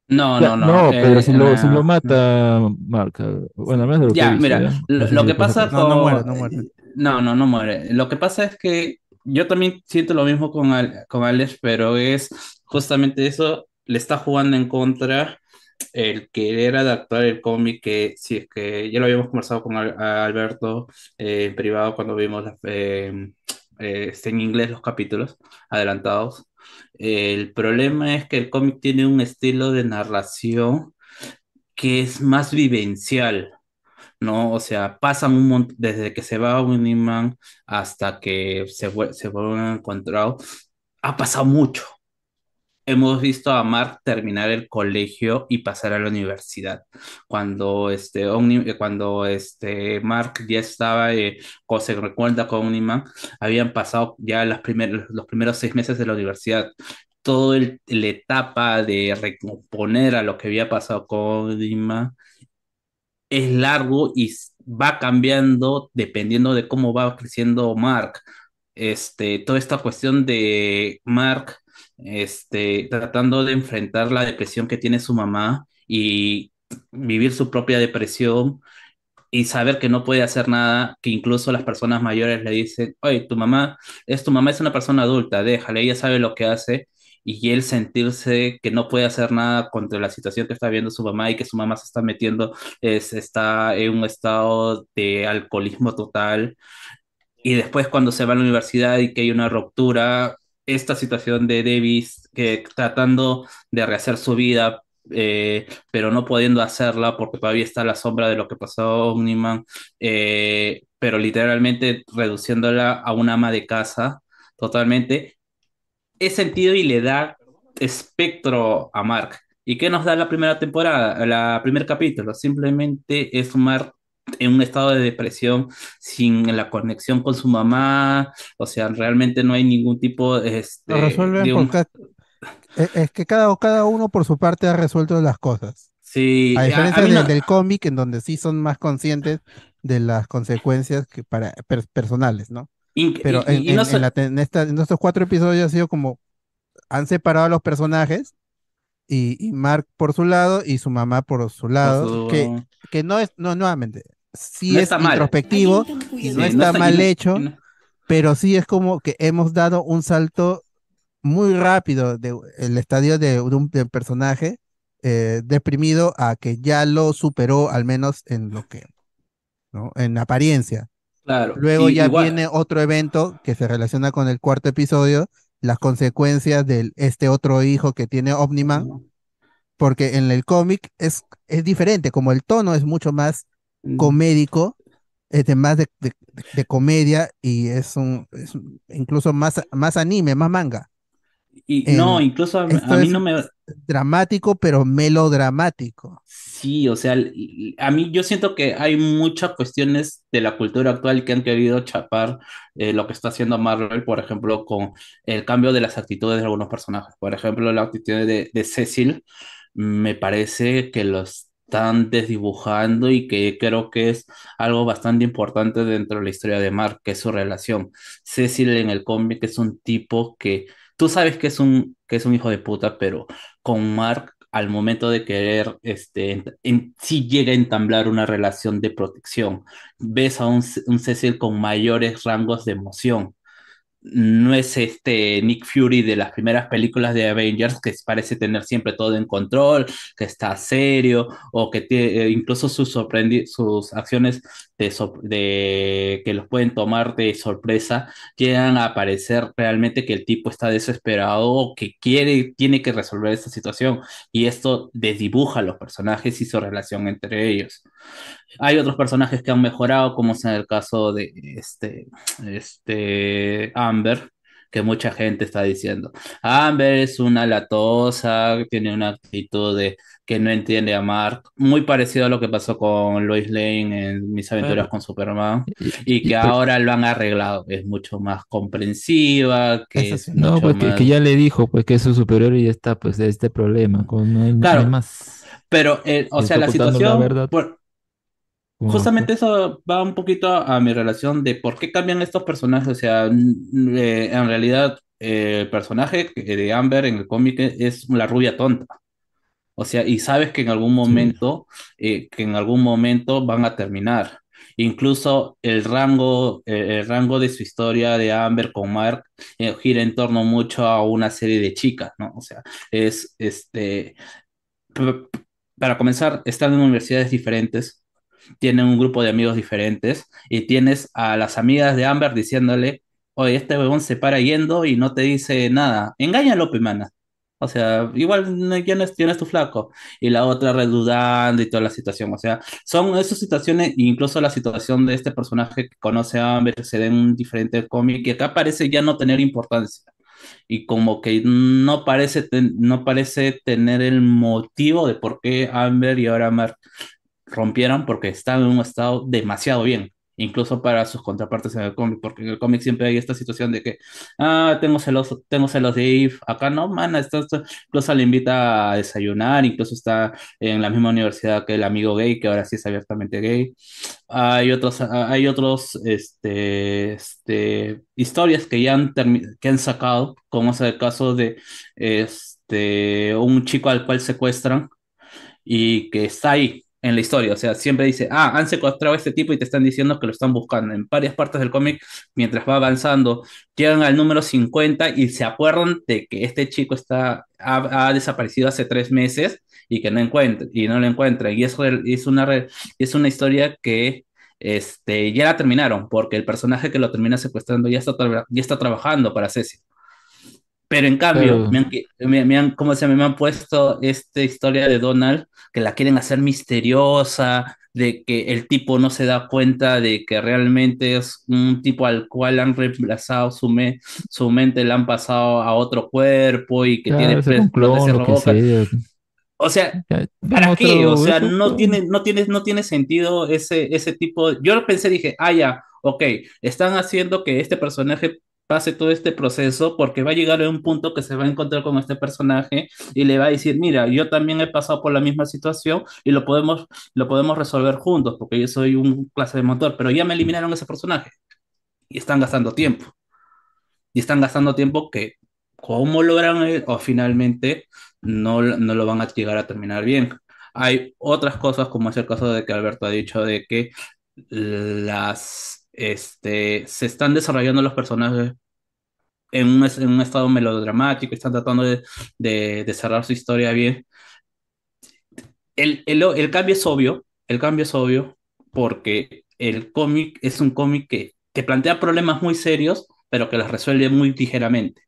No, Ya, no, no. pero eh, si en lo, si lo mata Mark, eh, bueno, al menos de lo que he Ya, visto, mira, ¿ya? lo, No sé lo si que pasa pasa por- No, no con... muere, no muere. No, no, no muere. Lo que pasa es que yo también siento lo mismo con, Al- con Alex, pero es justamente eso, le está jugando en contra el querer adaptar el cómic, que si es que ya lo habíamos conversado con Alberto eh, en privado cuando vimos la- eh, en inglés los capítulos adelantados. El problema es que el cómic tiene un estilo de narración que es más vivencial. ¿no? O sea, pasan un montón, desde que se va un imán hasta que se, se vuelven a encontrar, ha pasado mucho. Hemos visto a Mark terminar el colegio y pasar a la universidad. Cuando este, Omni- eh, cuando este Mark ya estaba, eh, se recuerda con Omniman, habían pasado ya las primer- los primeros seis meses de la universidad. Todo el, la etapa de recomponer a lo que había pasado con Omniman es largo y va cambiando dependiendo de cómo va creciendo Mark. Este, toda esta cuestión de Mark, este, tratando de enfrentar la depresión que tiene su mamá y vivir su propia depresión y saber que no puede hacer nada, que incluso las personas mayores le dicen, oye, tu mamá es tu mamá es una persona adulta, déjale, ella sabe lo que hace, y él sentirse que no puede hacer nada contra la situación que está viendo su mamá y que su mamá se está metiendo, es, está en un estado de alcoholismo total, y después cuando se va a la universidad y que hay una ruptura, esta situación de Davis que tratando de rehacer su vida, eh, pero no pudiendo hacerla porque todavía está la sombra de lo que pasó Omniman, eh, pero literalmente reduciéndola a una ama de casa totalmente, es sentido y le da espectro a Mark. ¿Y qué nos da la primera temporada, la primer capítulo? Simplemente es Mark en un estado de depresión sin la conexión con su mamá, o sea, realmente no hay ningún tipo este, Lo resuelven de un... ca- es, que cada, cada uno por su parte ha resuelto las cosas. Sí, A a- a diferencia de- no- del cómic, en donde sí son más conscientes de las consecuencias que para per- personales, ¿no? Pero en, en- so- en la te- en esta- en estos cuatro episodios ha sido como han separado a los personajes y, y Mark por su lado y su mamá por su lado, su- que, que no es, no, nuevamente, sí No es introspectivo y no está mal hecho, no- pero sí es como que hemos dado un salto muy rápido del estadio de, un personaje eh, deprimido a que ya lo superó, al menos en lo que, ¿no? En apariencia. Claro, Luego y- ya igual- viene otro evento que se relaciona con el cuarto episodio, las consecuencias de este otro hijo que tiene Omniman, porque en el cómic es, es diferente, como el tono es mucho más comédico, es de más de, de- de comedia y es un, es un- incluso más, más anime, más manga. y no, incluso a, mí no me... Dramático, pero melodramático. Sí, o sea, a mí yo siento que hay muchas cuestiones de la cultura actual que han querido chapar eh, lo que está haciendo Marvel, por ejemplo, con el cambio de las actitudes de algunos personajes. Por ejemplo, la actitud de, de Cecil me parece que lo están desdibujando y que creo que es algo bastante importante dentro de la historia de Mark, que es su relación. Cecil en el cómic es un tipo que tú sabes que es un, que es un hijo de puta, pero con Mark al momento de querer, este, en, sí llega a entablar una relación de protección. Ves a un, un Cecil con mayores rangos de emoción. No es este Nick Fury de las primeras películas de Avengers que parece tener siempre todo en control, que está serio o que tiene, incluso sus, sus acciones de, que los pueden tomar de sorpresa llegan a aparecer realmente que el tipo está desesperado o que quiere, tiene que resolver esta situación y esto desdibuja a los personajes y su relación entre ellos. Hay otros personajes que han mejorado, como es en el caso de este, este Amber, que mucha gente está diciendo. Amber es una latosa, tiene una actitud de que no entiende a Mark, muy parecido a lo que pasó con Lois Lane en Mis aventuras con Superman, y que y- pero- ahora lo han arreglado. Es mucho más comprensiva, que es No, pues que, más... que ya le dijo pues que es su superior y ya está, pues de este problema, con, no Claro, más. Pero, eh, o sea, la situación, por- justamente eso va un poquito a, a mi relación de por qué cambian estos personajes. O sea, eh, en realidad, eh, el personaje de Amber en el cómic es la rubia tonta. O sea, y sabes que en algún momento, eh, que en algún momento van a terminar. Incluso el rango, eh, el rango de su historia de Amber con Mark eh, gira en torno mucho a una serie de chicas, ¿no? O sea, es este, para comenzar, están en universidades diferentes, tienen un grupo de amigos diferentes y tienes a las amigas de Amber diciéndole, oye, este huevón se para yendo y no te dice nada. Engáñalo, pe, mana. O sea, igual no, ya no tu flaco. Y la otra redudando y toda la situación. O sea, son esas situaciones, incluso la situación de este personaje que conoce a Amber, se da en un diferente cómic y acá parece ya no tener importancia y como que no parece, no parece tener el motivo de por qué Amber y ahora Mark rompieran porque están en un estado demasiado bien, incluso para sus contrapartes en el cómic, porque en el cómic siempre hay esta situación de que, ah, tengo celos, tengo celos de Eve, acá no, mana, esto, esto- incluso le invita a desayunar, incluso está en la misma universidad que el amigo gay, que ahora sí es abiertamente gay. Hay otros, hay otros, este, este, historias que ya han, que han sacado, como es el caso de, este, un chico al cual secuestran y que está ahí en la historia. O sea, siempre dice, ah, han secuestrado a este tipo y te están diciendo que lo están buscando. En varias partes del cómic, mientras va avanzando, llegan al número 50 y se acuerdan de que este chico está, ha, desaparecido hace tres meses y que no encuentra, y no lo encuentra. Y es, re- es una, es una historia que este, ya la terminaron, porque el personaje que lo termina secuestrando ya está, ya está trabajando para Ceci. Pero en cambio, me han, me, me han, ¿cómo se llama? Me han puesto esta historia de Donald que la quieren hacer misteriosa, de que el tipo no se da cuenta de que realmente es un tipo al cual han reemplazado su, me- su mente, le han pasado a otro cuerpo y que tiene Claro, un clon, lo que sea. O sea, ¿para qué? O sea, no tiene, no tiene, no tiene sentido ese, ese tipo. Yo lo pensé, dije, ah, ya, ok, están haciendo que este personaje pase todo este proceso porque va a llegar a un punto que se va a encontrar con este personaje y le va a decir, mira, yo también he pasado por la misma situación y lo podemos, lo podemos resolver juntos porque yo soy un clase de motor, pero ya me eliminaron ese personaje y están gastando tiempo y están gastando tiempo que cómo logran eh, o finalmente no, no lo van a llegar a terminar bien. Hay otras cosas, como es el caso de que Alberto ha dicho, de que las, este, se están desarrollando los personajes en un, en un estado melodramático, están tratando de, de, de cerrar su historia bien. El, el, el cambio es obvio, el cambio es obvio porque el cómic es un cómic que, que plantea problemas muy serios, pero que los resuelve muy ligeramente.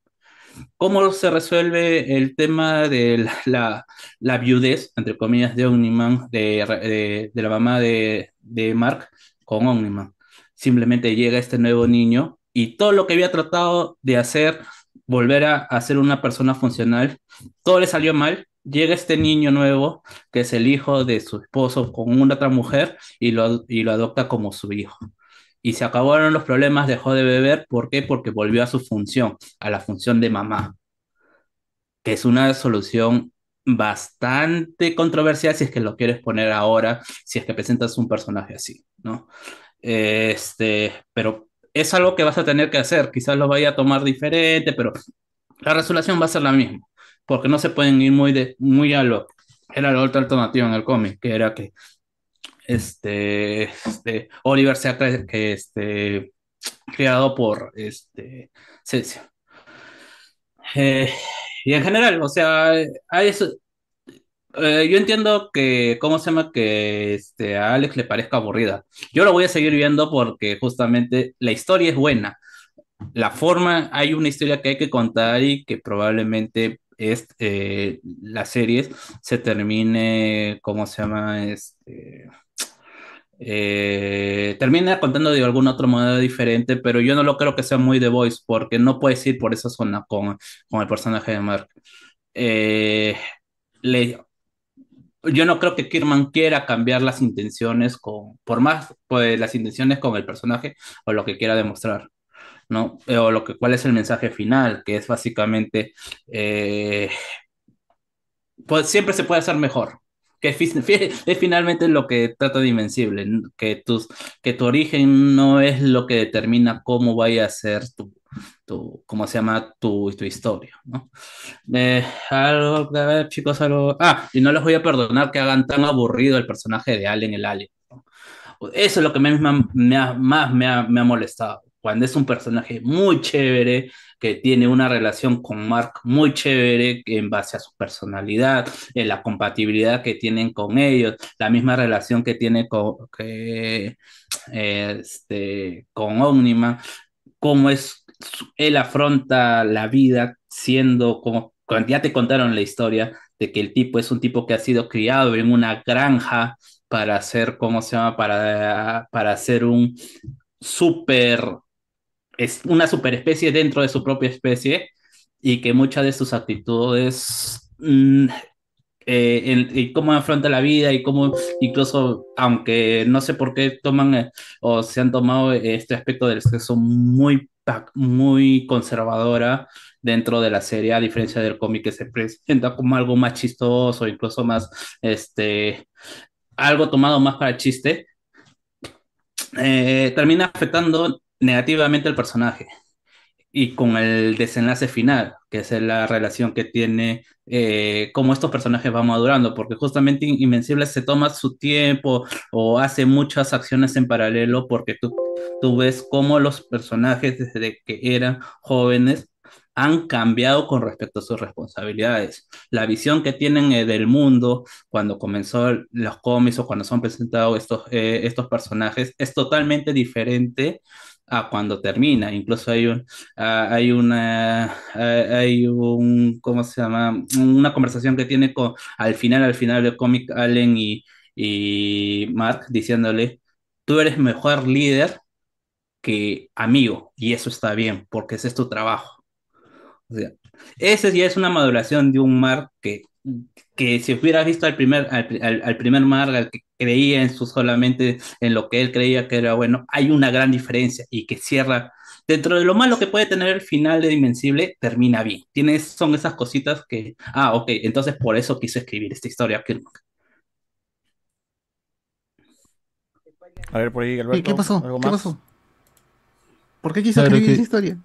¿Cómo se resuelve el tema de la, la, viudez, entre comillas, de Omniman, de, de, de la mamá de, de, Mark con Omniman? Simplemente llega este nuevo niño y todo lo que había tratado de hacer, volver a, a ser una persona funcional, todo le salió mal. Llega este niño nuevo, que es el hijo de su esposo con una otra mujer, y lo, y lo adopta como su hijo y se acabaron los problemas, dejó de beber. ¿Por qué? Porque volvió a su función, a la función de mamá, que es una solución bastante controversial si es que lo quieres poner ahora, si es que presentas un personaje así, ¿no? Este, pero es algo que vas a tener que hacer, quizás lo vaya a tomar diferente, pero la resolución va a ser la misma, porque no se pueden ir muy, de, muy a lo... Era la otra alternativa en el cómic, que era que este, este Oliver sea que este, creado por este, Cecia. Eh, y en general, o sea, eso, eh, yo entiendo que, ¿cómo se llama? Que este, a Alex le parezca aburrida. Yo lo voy a seguir viendo porque justamente la historia es buena. La forma, hay una historia que hay que contar y que probablemente es, eh, la serie se termine, ¿cómo se llama? Este, eh, termina contando de algún otro modo diferente, pero yo no lo creo que sea muy The Voice, porque no puedes ir por esa zona con, con el personaje de Mark. Eh, le, yo no creo que Kirman quiera cambiar las intenciones con, por más, pues las intenciones con el personaje o lo que quiera demostrar, ¿no? Eh, o lo que, cuál es el mensaje final, que es básicamente, eh, pues siempre se puede hacer mejor que es finalmente lo que trata de Invencible, que, tus, que tu origen no es lo que determina cómo vaya a ser tu, tu, ¿cómo se llama? Tu, tu historia, ¿no? Eh, algo, a ver, chicos, algo... Ah, y no les voy a perdonar que hagan tan aburrido el personaje de Allen el Alien. ¿no? Eso es lo que me, me ha- más me ha, me ha molestado. Cuando es un personaje muy chévere, que tiene una relación con Mark muy chévere en base a su personalidad, en la compatibilidad que tienen con ellos, la misma relación que tiene con, que, este, con Omniman, cómo es, él afronta la vida siendo como, ya te contaron la historia de que el tipo es un tipo que ha sido criado en una granja para hacer, ¿cómo se llama? Para, para hacer un super, es una superespecie dentro de su propia especie y que muchas de sus actitudes mm, eh, y cómo afronta la vida y cómo incluso, aunque no sé por qué toman eh, o se han tomado este aspecto del sexo muy, muy conservadora dentro de la serie, a diferencia del cómic que se presenta como algo más chistoso, incluso más, este, algo tomado más para el chiste, eh, termina afectando negativamente al personaje y con el desenlace final, que es la relación que tiene, eh, cómo estos personajes van madurando, porque justamente In- Invencible se toma su tiempo o hace muchas acciones en paralelo, porque tú, tú ves cómo los personajes desde que eran jóvenes han cambiado con respecto a sus responsabilidades. La visión que tienen eh, del mundo cuando comenzó los cómics o cuando son presentados estos, eh, estos personajes es totalmente diferente a cuando termina. Incluso hay un, hay una, hay un, ¿cómo se llama? Una conversación que tiene con, al final, al final del cómic, Allen y, y Mark diciéndole, tú eres mejor líder que amigo, y eso está bien, porque ese es tu trabajo. O sea, ese ya es una maduración de un Mark que, que si hubieras visto al primer, al, al- al primer Mark, al que creía en su solamente en lo que él creía que era bueno, hay una gran diferencia y que cierra. Dentro de lo malo que puede tener el final de Invencible, termina bien. Tienes, son esas cositas que, ah, ok, entonces por eso quise escribir esta historia. Kirk. A ver, por ahí, ¿Qué, Alberto. qué pasó? ¿algo ¿Qué pasó? ¿Por qué quiso Claro escribir que- esa historia?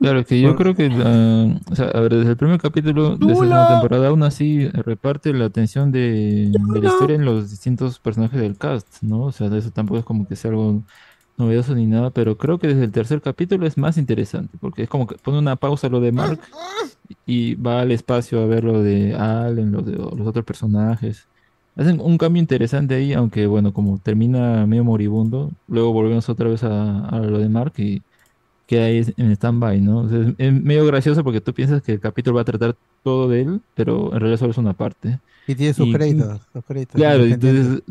Claro, que yo creo que, la- o sea, a ver, desde el primer capítulo de esta segunda temporada, aún así reparte la atención de, de la historia en los distintos personajes del cast, ¿no? O sea, eso tampoco es como que sea algo novedoso ni nada, pero creo que desde el tercer capítulo es más interesante, porque es como que pone una pausa lo de Mark y va al espacio a ver lo de Allen, lo de los otros personajes. Hacen un cambio interesante ahí, aunque bueno, como termina medio moribundo, luego volvemos otra vez a, a lo de Mark y queda ahí en stand-by, ¿no? O sea, es, es medio gracioso porque tú piensas que el capítulo va a tratar todo de él, pero en realidad solo es una parte. Y tiene sus Y- créditos. sus créditos Claro, entonces,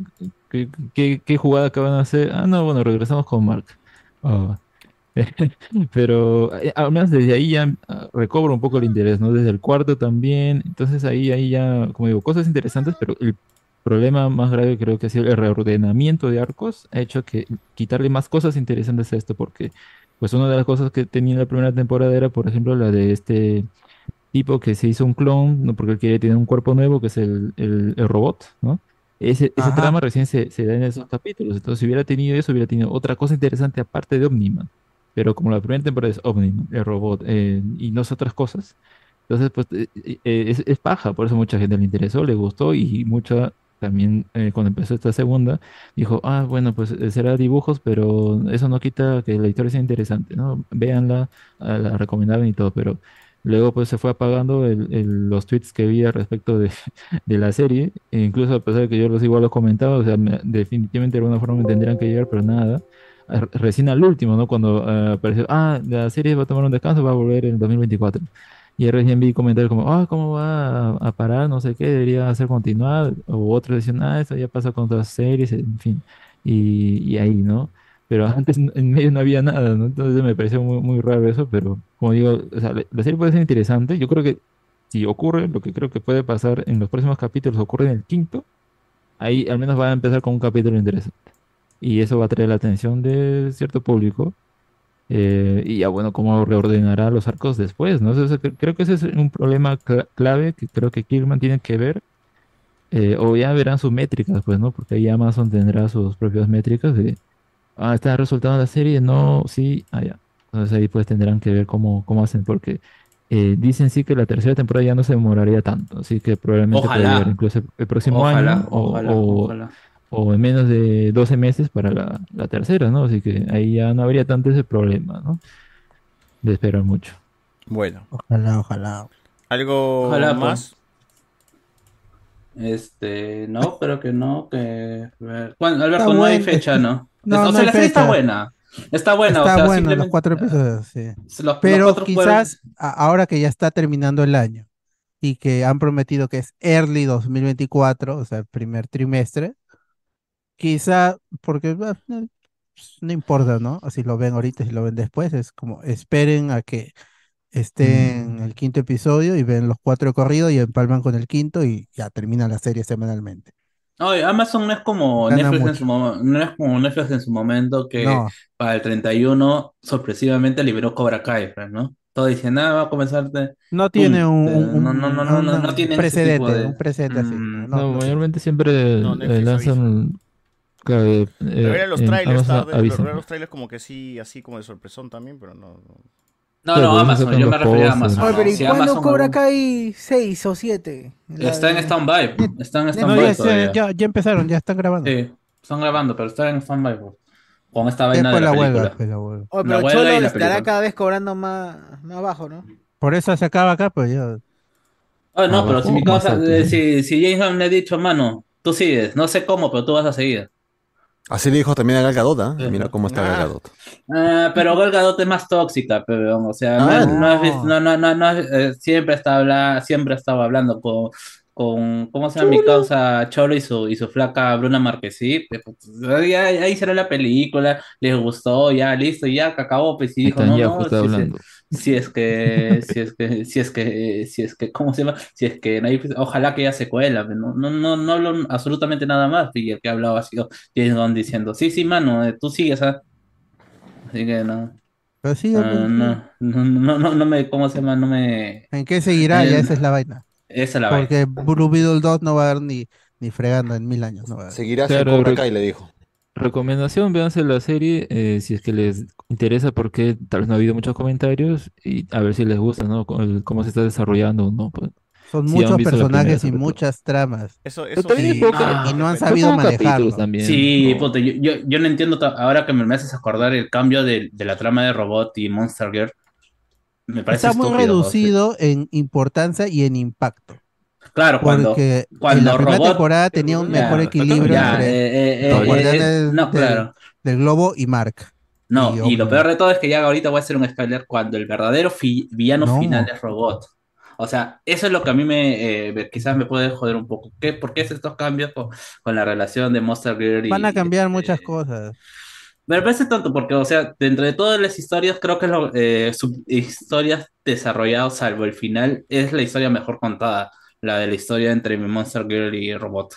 ¿qué, qué, qué jugada acaban de hacer? Ah, no, bueno, regresamos con Mark. Ah. Pero eh, al menos desde ahí ya ah, recobro un poco el interés, ¿no? Desde el cuarto también. Entonces ahí, ahí ya, como digo, cosas interesantes, pero el problema más grave creo que ha sido el reordenamiento de arcos. Ha hecho que quitarle más cosas interesantes a esto, porque pues una de las cosas que tenía en la primera temporada era, por ejemplo, la de este tipo que se hizo un clon, ¿no? Porque él quiere tener un cuerpo nuevo, que es el, el- el robot, ¿no? Ese, ese trama recién se, se da en esos capítulos. Entonces, si hubiera tenido eso, hubiera tenido otra cosa interesante aparte de Omniman. Pero como la primera temporada es Omniman, el robot, eh, y no es otras cosas. Entonces, pues eh, eh, es, es paja, por eso mucha gente le interesó, le gustó y mucha también eh, cuando empezó esta segunda dijo, ah, bueno, pues eh, será dibujos, pero eso no quita que la historia sea interesante, ¿no? Véanla, ah, la recomendaban y todo, pero luego pues se fue apagando el- el- los tweets que había respecto de, de la serie, e incluso a pesar de que yo los igual los comentaba, o sea, me- definitivamente de alguna forma me tendrían que llegar, pero nada. Ah, Recién al último, ¿no? Cuando ah, apareció, ah, la serie va a tomar un descanso, va a volver en 2024. Y recién vi comentarios como, ah, ¿cómo va a, a parar? No sé qué, debería ser continuada. O otros decían, ah, eso ya pasa con otras series, en fin. Y, y ahí, ¿no? Pero antes en medio no había nada, ¿no? Entonces me pareció muy, muy raro eso, pero como digo, o sea, la serie puede ser interesante. Yo creo que si ocurre, lo que creo que puede pasar en los próximos capítulos, ocurre en el quinto, ahí al menos va a empezar con un capítulo interesante. Y eso va a traer la atención de cierto público. Eh, y ya bueno, cómo reordenará los arcos después, ¿no? Creo que ese es un problema cla- clave que creo que Kirkman tiene que ver. eh, o ya verán sus métricas, pues, ¿no? Porque ahí Amazon tendrá sus propias métricas de, ah, está de la serie, no, sí, ah, ya. Entonces ahí pues tendrán que ver cómo, cómo hacen, porque eh, dicen sí que la tercera temporada ya no se demoraría tanto, así que probablemente puede llegar incluso el, próximo Ojalá, año o, ojalá, o- ojalá. O en menos de 12 meses para la, la tercera, ¿no? Así que ahí ya no habría tanto ese problema, ¿no? De esperar mucho. Bueno, Ojalá, ojalá. ¿algo Ojalá, más? Este, no, pero que no, que... Bueno, Alberto, Está no hay fecha, ¿no? No, o no sea, hay la serie está buena. Está buena, o Está sea, bueno, los cuatro episodios, sí. los- Pero quizás ahora que ya está terminando el año y que han prometido que es early 2024, o sea, el primer trimestre, quizá, porque bah, no, pues, no importa, ¿no? Si lo ven ahorita, si lo ven después, es como esperen a que estén el quinto episodio y ven los cuatro de corrido y empalman con el quinto y ya termina la serie semanalmente. Oye, Amazon no es como Gana Netflix en su mo- no es como Netflix en su momento que No. para el 31 sorpresivamente liberó Cobra Kai, pues, ¿no? Todo dicen, ah, va a comenzar de... No tiene un, no, no, no, no, no, un no tienen ese precedente, de- un precedente así. Mm, No, No, no mayormente siempre No, eh, Netflix lanzan. Claro, eh, Pero eran los en trailers, Amazon tarde, avisan. eran los trailers como que sí, así como de sorpresón también, pero no. no. No, Claro, no, Amazon, yo me refería a. Amazon. Oye, ¿no? pero ¿y Si cuándo Amazon Cobra Kai 6 o 7? Está en stand-by, está en No, stand-by ya, ya, todavía. ya, ya empezaron, ya están grabando. Sí, están grabando, pero está en stand-by pues, con esta vaina Después de la, la película. huelga, la huelga. Oye, La pero huelga Cholo la estará película. cada vez cobrando más, más bajo, ¿no? Por eso se acaba acá, pues ya. Ah, no, Abajo, pero si mi eh, sí. si, si James Gunn le ha dicho, mano, tú sigues, no sé cómo, pero tú vas a seguir. Así le dijo también a Gal Gadot, ¿ah? Ajá. Mira cómo está Gal Gadot. Ah, pero Gal Gadot es más tóxica, pero, o sea, no, Ah, no, no. no, no, no, no es- eh, siempre está habla, siempre estaba hablando con, con, ¿cómo se llama mi causa? Cholo y su, y su flaca Bruna Marquesí, pues, pues, ya, ya hicieron la película, les gustó, ya, listo, ya, que acabó, pues, y Ahí dijo, están no, ya no, justo si, si- es que, si es que, si es que, si es que, ¿cómo se llama? Si es que, nadie- ojalá que haya secuela, pues, no, no, no, no hablo absolutamente nada más, y el que ha hablado ha sido James Gunn diciendo, sí, sí, mano, eh, tú sigues, ¿ah? Así que no. Pero sí, Ah, pues, no, no, no, no, no me, ¿cómo se llama? No me. ¿En qué seguirá? Ya esa es la vaina. Esa es la vaina. Porque Blue Beetle 2 no va a haber ni, ni fregando en mil años. No va a Claro, en Cobra Kai, le dijo. Recomendación, véanse la serie eh, si es que les interesa porque tal vez no ha habido muchos comentarios y a ver si les gusta, ¿no? Cómo se está desarrollando, ¿no? Pues, Son si han muchos visto la personajes primera, y muchas tramas. Eso, eso sí. poca- Y, y no han sabido manejarlo. también. Sí, ¿no? yo, yo, yo no entiendo, ahora que me, haces acordar el cambio de, de la trama de Robot y Monster Girl, me parece Está muy estúpido. reducido en importancia y en impacto. Claro, cuando, en la primera Robot- temporada tenía un Ya, mejor equilibrio ya, entre eh, eh, los eh, guardianes no, claro. del globo y Mark. No, Y y lo peor de todo es que ya ahorita voy a hacer un spoiler cuando el verdadero fi- villano No. final es Robot. O sea, eso es lo que a mí me eh, quizás me puede joder un poco. ¿Qué, ¿Por qué es estos cambios con, con la relación de Monster Girl y Van a cambiar este, muchas cosas. Me parece tonto porque, o sea, dentro de todas las historias, creo que lo, eh, historias desarrolladas, salvo el final, es la historia mejor contada, la de la historia entre Monster Girl y Robot.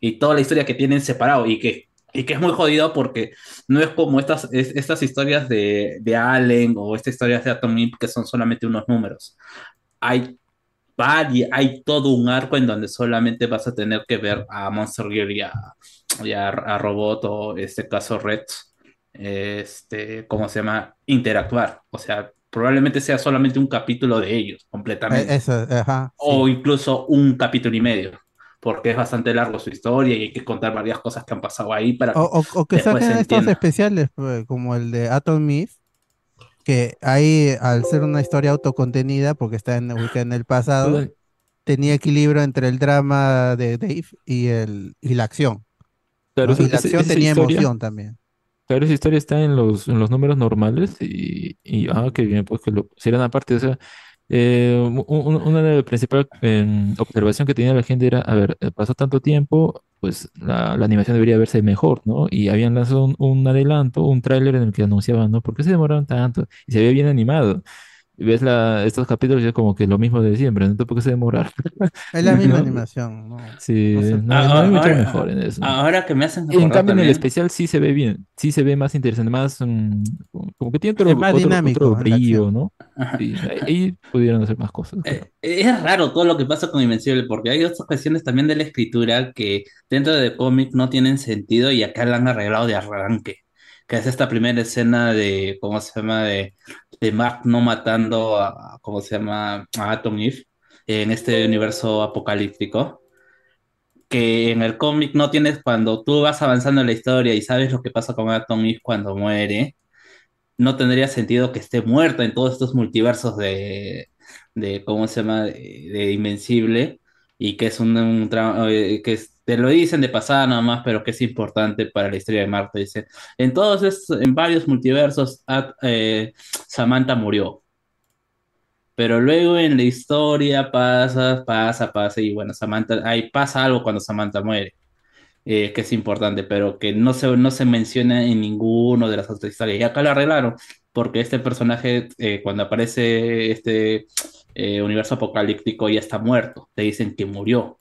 Y toda la historia que tienen separado y que, y que es muy jodido porque no es como estas, es- estas historias de, de Allen o estas historias de Atom Eve que son solamente unos números. Hay hay todo un arco en donde solamente vas a tener que ver a Monster Girl y a, y a, a Robot o este caso Red, este, ¿cómo se llama? Interactuar. O sea, probablemente sea solamente un capítulo de ellos completamente. Eh, Eso, ajá. o incluso un capítulo y medio. Porque es bastante largo su historia y hay que contar varias cosas que han pasado ahí para que O, o- o que saquen estos entienda. especiales, pues, como el de Atom Myth, que ahí, al ser una historia autocontenida, porque está en, ubicada en el pasado, tenía equilibrio entre el drama de Dave y, el, y la acción. Claro, ¿no? Y la esa- acción esa tenía historia- emoción también. Claro, esa historia está en los, en los números normales y, y ah, qué bien, pues que lo pusieran aparte. O sea, eh, u- u- una de las principales eh, observación que tenía la gente era, a ver, eh, pasó tanto tiempo, pues la, la animación debería verse mejor, ¿no? Y habían lanzado un, un adelanto, un tráiler en el que anunciaban, ¿no? ¿Por qué se demoraron tanto? Y se veía bien animado. Y ves la, estos capítulos y es como que lo mismo de siempre, ¿no? ¿Por qué se demoraron? Es la misma ¿No? animación. ¿no? Sí, No sé. no, Ah, no hay mucho ahora- mejor en eso. Ahora que me hacen en acordar cambio en el también- especial sí se ve bien, sí se ve más interesante, más mm, como que tiene otro, más otro- dinámico otro en la brillo, acción. ¿no? Sí, ahí, pudieron hacer más cosas. creo. Eh, Es raro todo lo que pasa con Invencible, porque hay otras cuestiones también de la escritura que dentro de cómic no tienen sentido y acá la han arreglado de arranque. Que es esta primera escena de, ¿cómo se llama? De, de Mark no matando a, ¿cómo se llama? A Atom Eve en este universo apocalíptico. Que en el cómic no tienes, cuando tú vas avanzando en la historia y sabes lo que pasa con Atom Eve cuando muere, no tendría sentido que esté muerta en todos estos multiversos de, de ¿cómo se llama? De, Invencible y que es un, un eh, que es- te lo dicen de pasada nada más, pero que es importante para la historia de Marta. Dice, en todos estos, en varios multiversos, eh, Samantha murió. Pero luego en la historia pasa, pasa, pasa, y bueno, Samantha, ahí pasa algo cuando Samantha muere eh, que es importante, pero que no se, no se menciona en ninguno de las otras historias. Y acá lo arreglaron, porque este personaje, eh, cuando aparece este universo apocalíptico, ya está muerto. Te dicen que murió.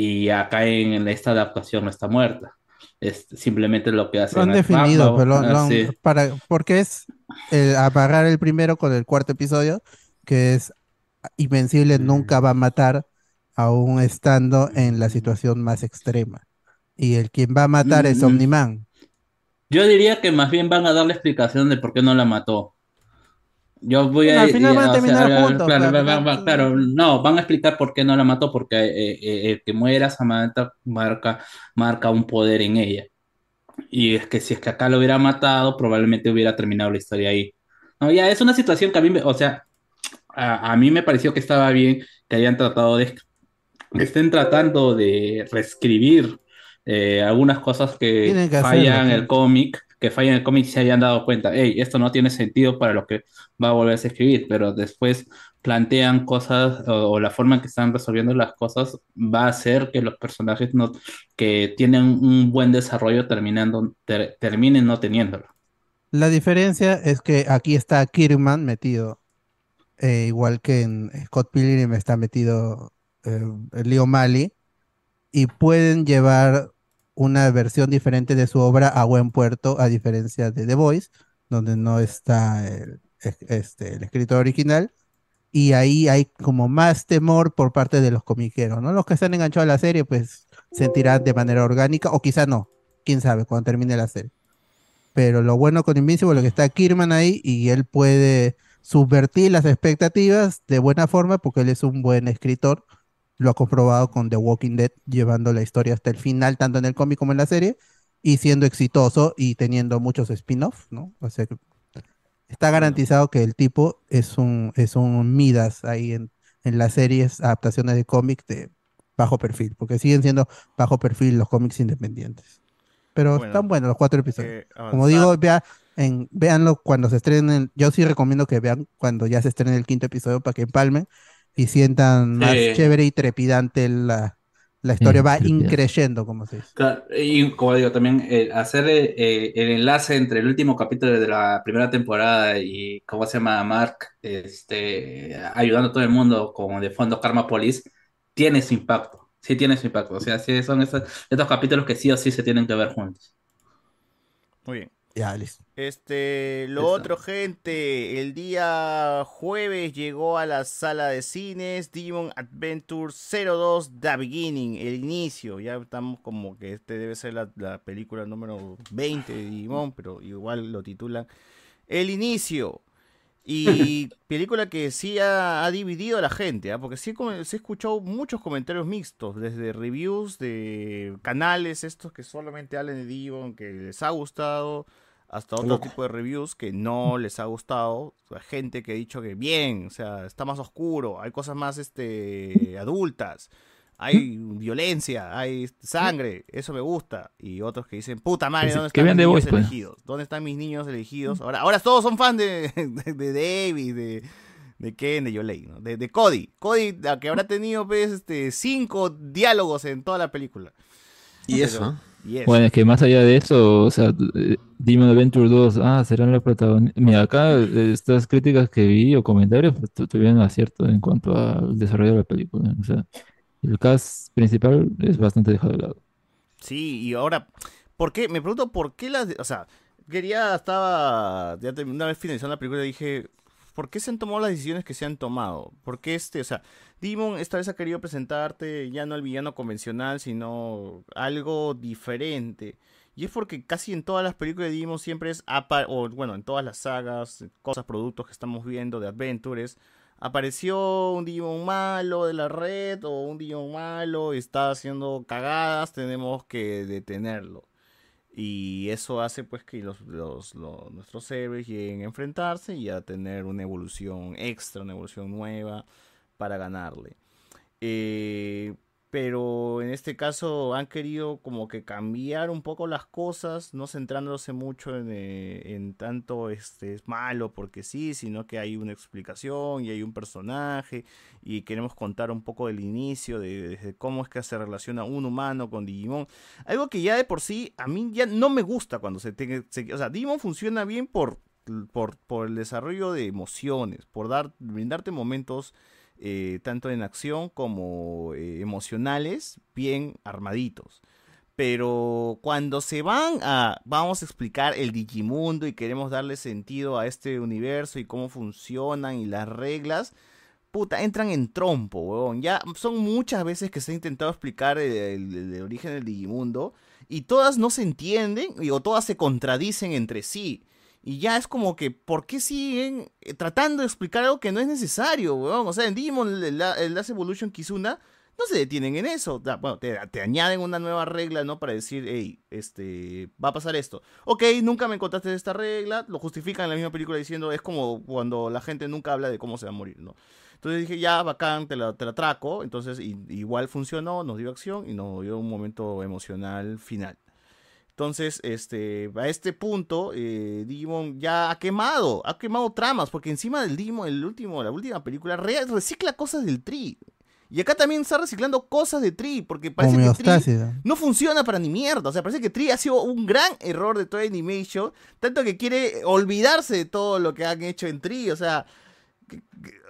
Y acá en, esta adaptación no está muerta. Es simplemente lo que Lo hacen. han ah, definido, pero lo- lo han- sí. para, porque es el amarrar el primero con el cuarto episodio, que es Invencible nunca va a matar aún estando en la situación más extrema. Y el quien va a matar es Mm. Omniman. Yo diría que más bien van a dar la explicación de por qué no la mató. Yo voy Bueno, a al final van a sea, terminar claro, juntos, claro, pues, al va- final, va- va- claro, no, van a explicar por qué no la mató, porque eh, eh, el que muera Samantha marca, marca un poder en ella. Y es que si es que acá lo hubiera matado, probablemente hubiera terminado la historia ahí. No, ya es una situación que a mí, me- o sea, a, a mí me pareció que estaba bien que hayan tratado de, que estén tratando de reescribir eh, algunas cosas que que fallan en el cómic, que fallan en el cómic se hayan dado cuenta, hey, esto no tiene sentido para lo que va a volverse a escribir, pero después plantean cosas o, la forma en que están resolviendo las cosas va a hacer que los personajes no, que tienen un buen desarrollo terminando, ter- terminen no teniéndolo. La diferencia es que aquí está Kirkman metido, eh, igual que en Scott Pilgrim está metido eh, Leo Mali, y pueden llevar una versión diferente de su obra a buen puerto, a diferencia de The Voice, donde no está el, es- este, el escritor original, y ahí hay como más temor por parte de los comiqueros, ¿no? Los que están enganchados a la serie, pues sentirán de manera orgánica, o quizá no, quién sabe, cuando termine la serie. Pero lo bueno con Invincible es que está Kirman ahí y él puede subvertir las expectativas de buena forma porque él es un buen escritor. Lo ha comprobado con The Walking Dead, llevando la historia hasta el final, tanto en el cómic como en la serie, y siendo exitoso y teniendo muchos spin-offs, ¿no? O sea está garantizado que el tipo es un, es un Midas ahí en, en las series, adaptaciones de cómics de bajo perfil, porque siguen siendo bajo perfil los cómics independientes. Pero Bueno, están buenos los cuatro episodios. eh, Como avanzar. digo, vea, en, véanlo cuando se estrenen. Yo sí recomiendo que vean cuando ya se estrene el quinto episodio para que empalmen y sientan más chévere y trepidante la, la historia. Va increyendo, como se dice. Claro, y como digo, también eh, hacer eh, eh, el enlace entre el último capítulo de la primera temporada y cómo se llama Mark este, ayudando a todo el mundo como de fondo Karma Police, tiene su impacto. Sí tiene su impacto. O sea, sí son estos, estos capítulos que sí o sí se tienen que ver juntos. Muy bien. Ya, listo. Este, lo otro, gente, el día jueves llegó a la sala de cines Demon Adventure 02 The Beginning, el inicio. Ya estamos como que este debe ser la, la película número 20 de Digimon, pero igual lo titulan El inicio. Y película que sí ha, ha dividido a la gente, ¿ah? porque sí, he escuchado muchos comentarios mixtos, desde reviews de canales estos que solamente hablan de Digimon, que les ha gustado, hasta otro Loco. tipo de reviews que no les ha gustado, gente que ha dicho que bien, o sea, está más oscuro, hay cosas más este adultas, hay violencia, hay sangre, eso me gusta, y otros que dicen, puta madre, Que se- ¿dónde están mis niños Voice, pues. elegidos? ¿Dónde están mis niños elegidos? Ahora, ahora todos son fan de, de, de David, de, de Ken, de Yolei, ¿no? De, de Cody. Cody, la que habrá tenido pues, este, cinco diálogos en toda la película. Y eso, Pero-. Bueno, es que más allá de eso, o sea, eh, Demon Adventure 2, ah, serán los protagonistas. Mira, acá eh, estas críticas que vi o comentarios pues, tu- tuvieron acierto en cuanto al desarrollo de la película. O sea, el cast principal es bastante dejado de lado. Sí, y ahora, ¿por qué? Me pregunto por qué las... O sea, quería, estaba... Ya una vez finalizando la película dije, ¿por qué se han tomado las decisiones que se han tomado? ¿Por qué este, o sea, Demon esta vez ha querido presentarte ya no el villano convencional, sino algo diferente? Y es porque casi en todas las películas de Digimon siempre es, o bueno, en todas las sagas, cosas, productos que estamos viendo de Adventures, apareció un Digimon malo de la red o un Digimon malo y está haciendo cagadas, tenemos que detenerlo. Y eso hace pues que los, los- nuestros héroes lleguen a enfrentarse y a tener una evolución extra, una evolución nueva para ganarle. Eh, pero en este caso han querido como que cambiar un poco las cosas, no centrándose mucho en, eh, en tanto este es malo porque sí, sino que hay una explicación y hay un personaje y queremos contar un poco del inicio, de, de cómo es que se relaciona un humano con Digimon. Algo que ya de por sí a mí ya no me gusta cuando se tenga... se- o sea, Digimon funciona bien por, por, por el desarrollo de emociones, por dar, brindarte momentos eh, tanto en acción como eh, emocionales bien armaditos. Pero cuando se van a, vamos a explicar el Digimundo y queremos darle sentido a este universo y cómo funcionan y las reglas, puta, entran en trompo, weón. Ya son muchas veces que se ha intentado explicar el, el- origen del Digimundo y todas no se entienden y- o todas se contradicen entre sí. Y ya es como que, ¿por qué siguen eh, tratando de explicar algo que no es necesario, weón? O sea, en Digimon, el, el- Last Evolution Kizuna, no se detienen en eso. Bueno, te, añaden una nueva regla, ¿no? Para decir, hey, este, va a pasar esto. Ok, nunca me contaste esta regla, lo justifican en la misma película diciendo, es como cuando la gente nunca habla de cómo se va a morir, ¿no? Entonces dije, ya, bacán, te la, te la traco. Entonces, i- igual funcionó, nos dio acción y nos dio un momento emocional final. Entonces, este, a este punto, eh, Digimon ya ha quemado, ha quemado tramas, porque encima del Digimon, el último, la última película, re- recicla cosas del Tri. Y acá también está reciclando cosas de Tri, porque parece que Tri ¿no? funciona para ni mierda. O sea, parece que Tri ha sido un gran error de toda Animation, tanto que quiere olvidarse de todo lo que han hecho en Tri. O sea,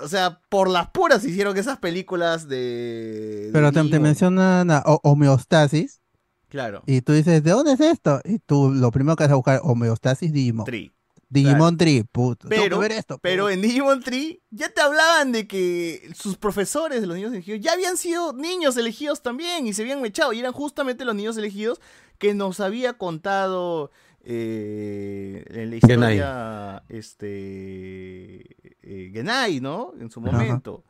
o sea, por las puras hicieron esas películas de. de Pero te, mencionan a ho- homeostasis Claro. y tú dices, ¿de dónde es esto? Y tú lo primero que vas a buscar, homeostasis Digimon. Tri. Digimon Tri, puto. Pero, ver esto. pero en Digimon Tree ya te hablaban de que sus profesores de los niños elegidos ya habían sido niños elegidos también y se habían echado y eran justamente los niños elegidos que nos había contado eh, en la Genai. historia este eh, Genai, ¿no? En su Ajá. momento. En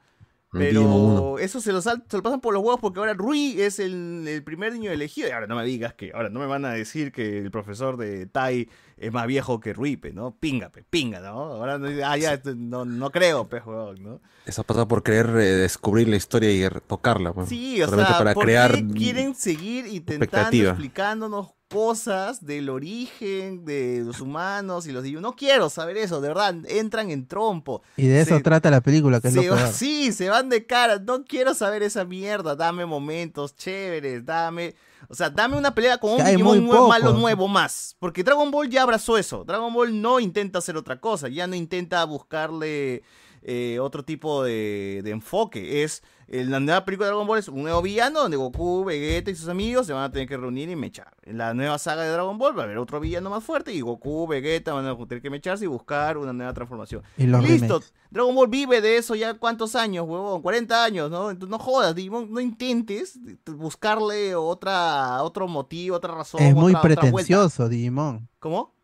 Uno. Pero eso se lo, sal- se lo pasan por los huevos porque ahora Rui es el, el primer niño elegido. Y ahora no me digas que, ahora no me van a decir que el profesor de Tai es más viejo que Rui, pe, ¿no? Pinga, pe, pinga, ¿no? Ahora no, ah, ya, esto no, no creo, pe, huevón, ¿no? Eso pasa por querer eh, descubrir la historia y tocarla. pues. Sí, o sea, para ¿por crear qué quieren seguir intentando explicándonos cosas del origen de los humanos y los divinos? No quiero saber eso, de verdad, entran en trompo. Y de eso Se- trata la película, que es lo va- sí, se van de cara. No quiero saber esa mierda. Dame momentos chéveres. Dame. O sea, dame una pelea con un Digimon muy nuevo, malo nuevo más. Porque Dragon Ball ya abrazó eso. Dragon Ball no intenta hacer otra cosa. Ya no intenta buscarle eh, otro tipo de, de enfoque. Es. En la nueva película de Dragon Ball es un nuevo villano donde Goku, Vegeta y sus amigos se van a tener que reunir y mechar. En la nueva saga de Dragon Ball va a haber otro villano más fuerte y Goku, Vegeta van a tener que mecharse y buscar una nueva transformación. Y Listo, remakes. Dragon Ball vive de eso ya cuántos años, huevón, 40 años, ¿no? Entonces no jodas, Digimon, no intentes buscarle otra, otro motivo, otra razón. Es muy otra- pretencioso, Digimon. ¿Cómo?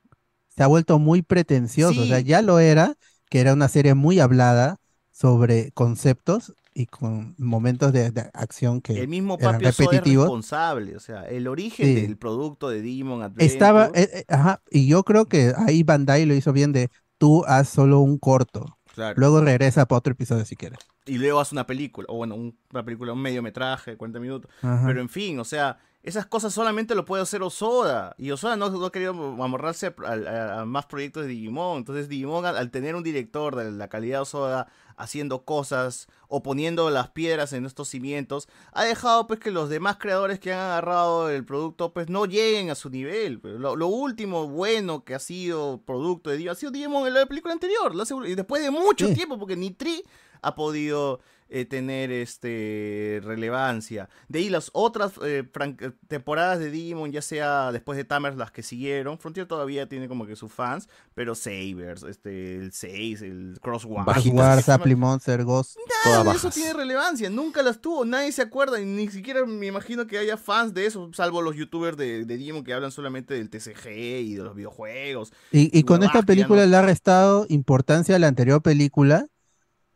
Se ha vuelto muy pretencioso. O sea, ya lo era, que era una serie muy hablada sobre conceptos y con momentos de, de acción que El mismo eran repetitivos. responsable, o sea, el origen Sí. del producto de Digimon Adventure. Estaba, eh, eh, ajá, y yo creo que ahí Bandai lo hizo bien de tú haz solo un corto. Claro. Luego regresa para otro episodio si quieres. y luego hace una película, o bueno, un- una película, un mediometraje de 40 minutos. Ajá. Pero en fin, o sea, esas cosas solamente lo puede hacer Osoda. Y Osoda no, no ha querido amorrarse a, a- a más proyectos de Digimon. Entonces Digimon, al, al tener un director de la calidad de Osoda haciendo cosas o poniendo las piedras en estos cimientos, ha dejado pues que los demás creadores que han agarrado el producto pues no lleguen a su nivel. Lo, lo último bueno que ha sido producto de Digimon ha sido Digimon en la película anterior. segu- y después de mucho Sí. tiempo, porque ni Tri ha podido eh, tener este relevancia. De ahí las otras eh, eh, temporadas de Digimon, ya sea después de Tamers, las que siguieron, Frontier todavía tiene como que sus fans, pero Sabers, este, el 6, el Crosswise. War, Sapling Monster, Ghost. Nada de eso tiene relevancia, nunca las tuvo, nadie se acuerda y ni siquiera me imagino que haya fans de eso, salvo los youtubers de, de Digimon que hablan solamente del TCG y de los videojuegos. Y, y con esta película no- le ha restado importancia a la anterior película,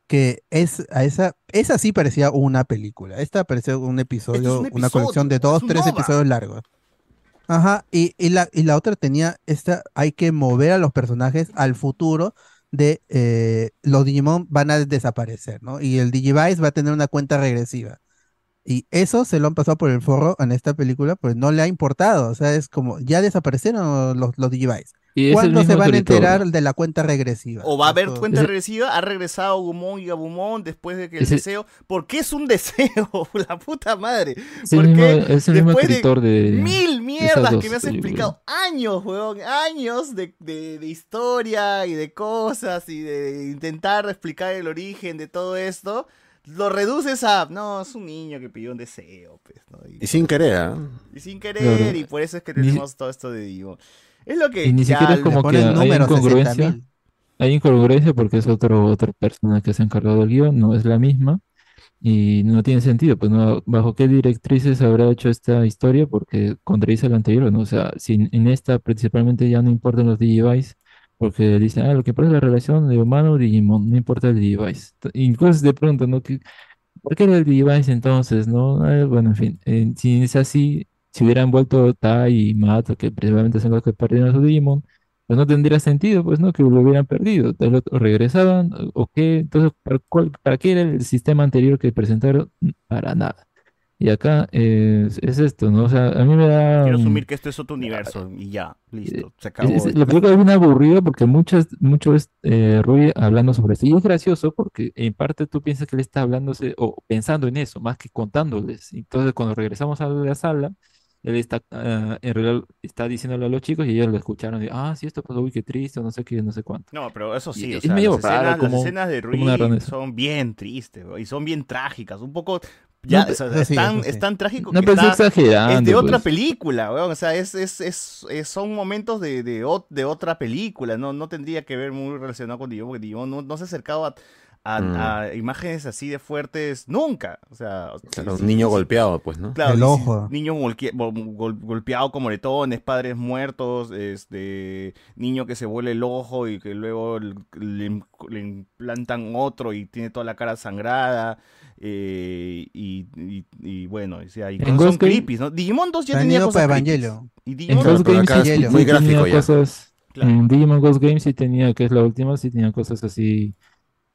que es a esa, esa sí parecía una película. Esta parecía un episodio, una episodio, colección de dos, tres episodios largos. Ajá, y, y la, y la otra tenía esta, hay que mover a los personajes al futuro de eh, los Digimon van a desaparecer, ¿no? Y el Digivice va a tener una cuenta regresiva. Y eso se lo han pasado por el forro en esta película, pues no le ha importado. O sea, es como, ya desaparecieron los, los Digivice. Y es el ¿Cuándo se van a enterar de la cuenta regresiva? O va a haber cuenta regresiva, ha regresado Gumon y Gabumon después de que el Ese- deseo. ¿Por qué es un deseo? La puta madre. Es el ¿Por mismo- qué es el mismo después escritor de- mil mierdas que me has explicado? Años, weón. Años de, de- de historia y de cosas y de intentar explicar el origen de todo esto. Lo reduces a. No, es un niño que pidió un deseo. Pues, ¿no? y, Y sin querer, ¿ah? y sin querer, y por eso es que Ni- tenemos todo esto de Digimon. Es lo que. Y ni ya siquiera es como que hay incongruencia. 60.000. Hay incongruencia porque es otro, otra persona que se ha encargado del guion, no es la misma. Y no tiene sentido, pues no, bajo qué directrices habrá hecho esta historia, porque contradice la anterior, ¿no? O sea, si en esta principalmente ya no importan los Digivice, porque dicen, ah, lo que importa es la relación de humano-Digimon, no importa el Digivice. T- Incluso de pronto, ¿no? ¿Qué- ¿Por qué el Digivice entonces, no? Eh, bueno, en fin, eh, si es así, si hubieran vuelto Tai y Mato, que principalmente son los que perdieron a su Digimon, pues no tendría sentido, pues, ¿no? Que lo hubieran perdido. O regresaban, o qué. Entonces, ¿para, cuál- para qué era el sistema anterior que presentaron? Para nada. Y acá eh, es, es esto, ¿no? O sea, a mí me da... Quiero mm, asumir que esto es otro universo y ya, listo, se es- acabó. es- la película es bien aburrida porque muchas, mucho es eh, Rui hablando sobre esto. Y es gracioso porque en parte tú piensas que él está hablándose o pensando en eso, más que contándoles. Entonces, cuando regresamos a la sala, él está, ah, en realidad está diciéndole a los chicos y ellos lo escucharon. Y, ah, sí, esto pasó, uy, qué triste, no sé qué, no sé cuánto. No, pero eso sí, Y o es sea, medio las escenas, raro las escenas de Rui son bien tristes bro, y son bien trágicas, un poco ya, No, o sea, sí, es, tan, sí. es tan trágico No, que está es de exagerando, otra pues. película, weón, o sea, es, es, es, son momentos de, de, de otra película, no, no tendría que ver muy relacionado con Digimon, porque Digimon no, no se ha acercado a, Mm. a imágenes así de fuertes nunca, o sea, Claro, sí, un niño sí, golpeado, pues, ¿no? Claro, El ojo. niño golque- gol- gol- golpeado con moretones, padres muertos, este niño que se vuelve el ojo y que luego le, le implantan otro y tiene toda la cara sangrada. eh, y, y- y bueno, o sea, y En son creepy, ¿no? Digimon 2 ya tenía cosas para. Evangelio. Y En Digimon Ghost pero Game acá sí, muy gráfico ya. cosas. Claro. En Digimon Ghost Game sí tenía, que es la última, sí tenía cosas así.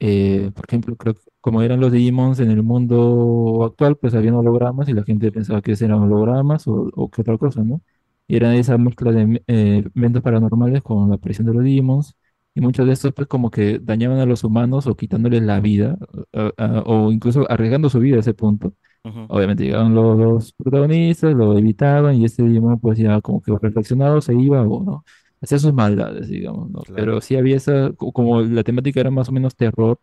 Eh, por ejemplo, creo que como eran los Digimons en el mundo actual, pues habían hologramas y la gente pensaba que eran hologramas o, o que otra cosa, ¿no? Y era esa mezcla de eh, eventos paranormales con la aparición de los Digimons. Y muchos de estos, pues, como que dañaban a los humanos o quitándoles la vida, a- a- o incluso arriesgando su vida a ese punto. Ujú. Obviamente llegaban los, los protagonistas, lo evitaban y este Digimon pues ya como que reflexionado se iba o no, hacía sus maldades, digamos, ¿no? Claro. Pero sí había esa, co- como la temática era más o menos terror,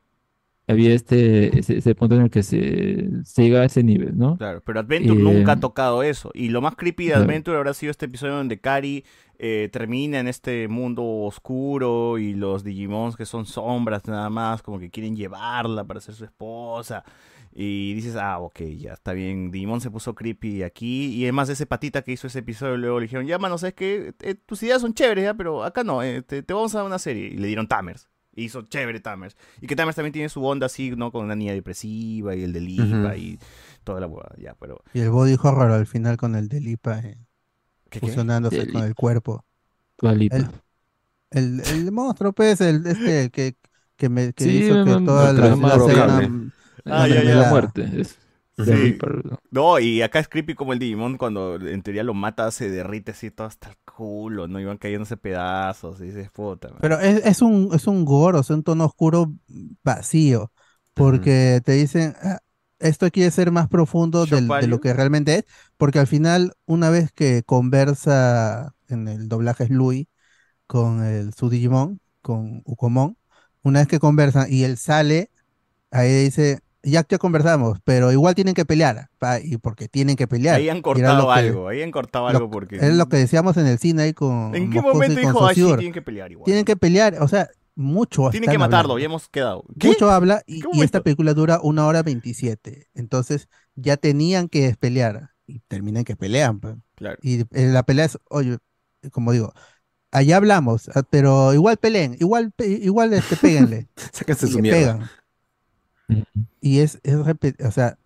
había este, ese, ese punto en el que se, se llega a ese nivel, ¿no? Claro, pero Adventure Eh, nunca ha tocado eso. Y lo más creepy de claro. Adventure habrá sido este episodio donde Kari eh, termina en este mundo oscuro y los Digimons que son sombras nada más, como que quieren llevarla para ser su esposa. Y dices, ah, ok, ya está bien. Digimon se puso creepy aquí. Y además ese patita que hizo ese episodio luego le dijeron, ya, mano, sabes que tus ideas son chéveres, pero acá no, eh, te, te vamos a dar una serie. Y le dieron Tamers. Y hizo chévere Tamers. Y que Tamers también tiene su onda así, ¿no? Con una niña depresiva y el de Lipa y toda la ya, pero... Y el body horror al final con el de Lipa eh, ¿Qué, qué? fusionándose con el cuerpo. El, el, el monstruo, pues, el este que, que, me, que Sí, hizo que toda la una- Ah, ya, ya. la muerte. Es, Sí. ¿no? No, y acá es creepy como el Digimon cuando en teoría lo mata, se derrite así todo hasta el culo, ¿no? Iban cayéndose pedazos y dices, puta. man". Pero es, es un, es un gore, o sea, un tono oscuro vacío. Porque te dicen, "Ah, esto quiere ser más profundo del- de lo que realmente es. Porque al final, una vez que conversa en el doblaje es Louis con el, su Digimon, con Ukomon, una vez que conversan y él sale, ahí dice, ya, ya conversamos, pero igual tienen que pelear, pa- y porque tienen que pelear. Ahí han cortado que- algo, ahí han cortado lo- algo porque... Es lo que decíamos en el cine ahí con ¿En qué Moscoso momento dijo, "Ay, sí, Saussure. tienen que pelear igual"? Tienen que pelear, o sea, mucho Tienen que matarlo, hablando. ya hemos quedado. Mucho habla y, esta película dura una hora veintisiete. Entonces ya tenían que pelear y terminan que pelean. pues. Claro. Y eh, la pelea es, oye, como digo, allá hablamos, ah, pero igual peleen, igual, igual este, péguenle. Sáquense su mierda. Y es, es o sea,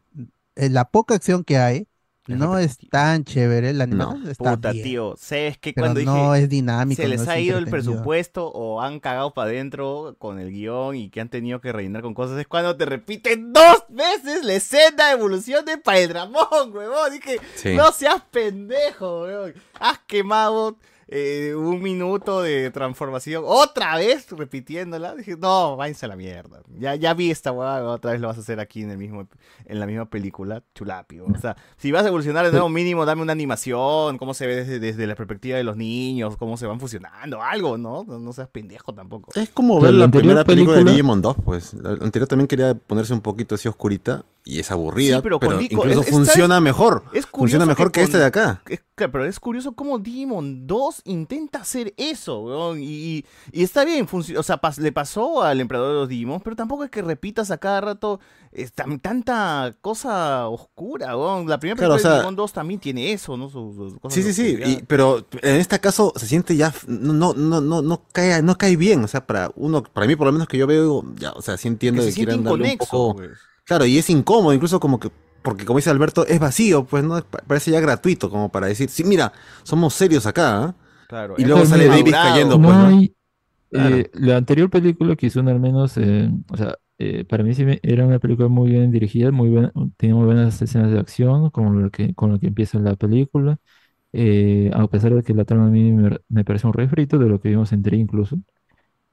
eh, la poca acción que hay no es tan chévere, la animación está Puta, bien, tío, ¿sabes que pero cuando no dije es dinámico, se les no es ha ido el presupuesto o han cagado para adentro con el guion y que han tenido que rellenar con cosas? Es cuando te repiten dos veces la escena de evolución de Paedramón, huevón. Dije, Sí. no seas pendejo, huevón. Has quemado eh, un minuto de transformación otra vez repitiéndola. Dije, no, váyanse a la mierda. Ya, ya vi esta huevada, otra vez lo vas a hacer aquí en el mismo en la misma película. Chulapio. O sea, si vas a evolucionar de nuevo mínimo, dame una animación, cómo se ve desde, desde la perspectiva de los niños, cómo se van fusionando, algo, ¿no? No, no seas pendejo tampoco. Es como ver la primera película, de película- Digimon 2, pues. La anterior también quería ponerse un poquito así oscurita y es aburrida, Sí, pero pero, Nico, incluso es- funciona mejor. Es funciona mejor que, con- este de acá. Pero es curioso cómo Digimon 2 intenta hacer eso, weón. Y, y- y está bien, o sea, pas- le pasó al emperador de los Digimon, pero tampoco es que repitas a cada rato tanta cosa oscura, weón. La primera Claro, película o sea- de Digimon 2 también tiene eso, ¿no? Sus, sus cosas Sí, sí, sí, y- pero en este caso se siente ya, no, no, no, no, no cae, no cae bien, o sea, para uno, para mí por lo menos que yo veo, ya, o sea, sí entiendo Que que, se quieran darle un poco, pues. Claro, y es incómodo, incluso como que, porque como dice Alberto, es vacío, pues, no, Pa- parece ya gratuito, como para decir, sí, mira, somos serios acá, ¿ah? Claro, y luego sale David madurado. cayendo, No pues, ¿no? hay. Claro. eh, la anterior película que hicieron al menos, eh, o sea, eh, para mí sí me- era una película muy bien dirigida, muy buena, tenía muy buenas escenas de acción, con lo que, con lo que empieza la película, eh, a pesar de que la trama a mí me, me parece un refrito de lo que vimos en Tree incluso,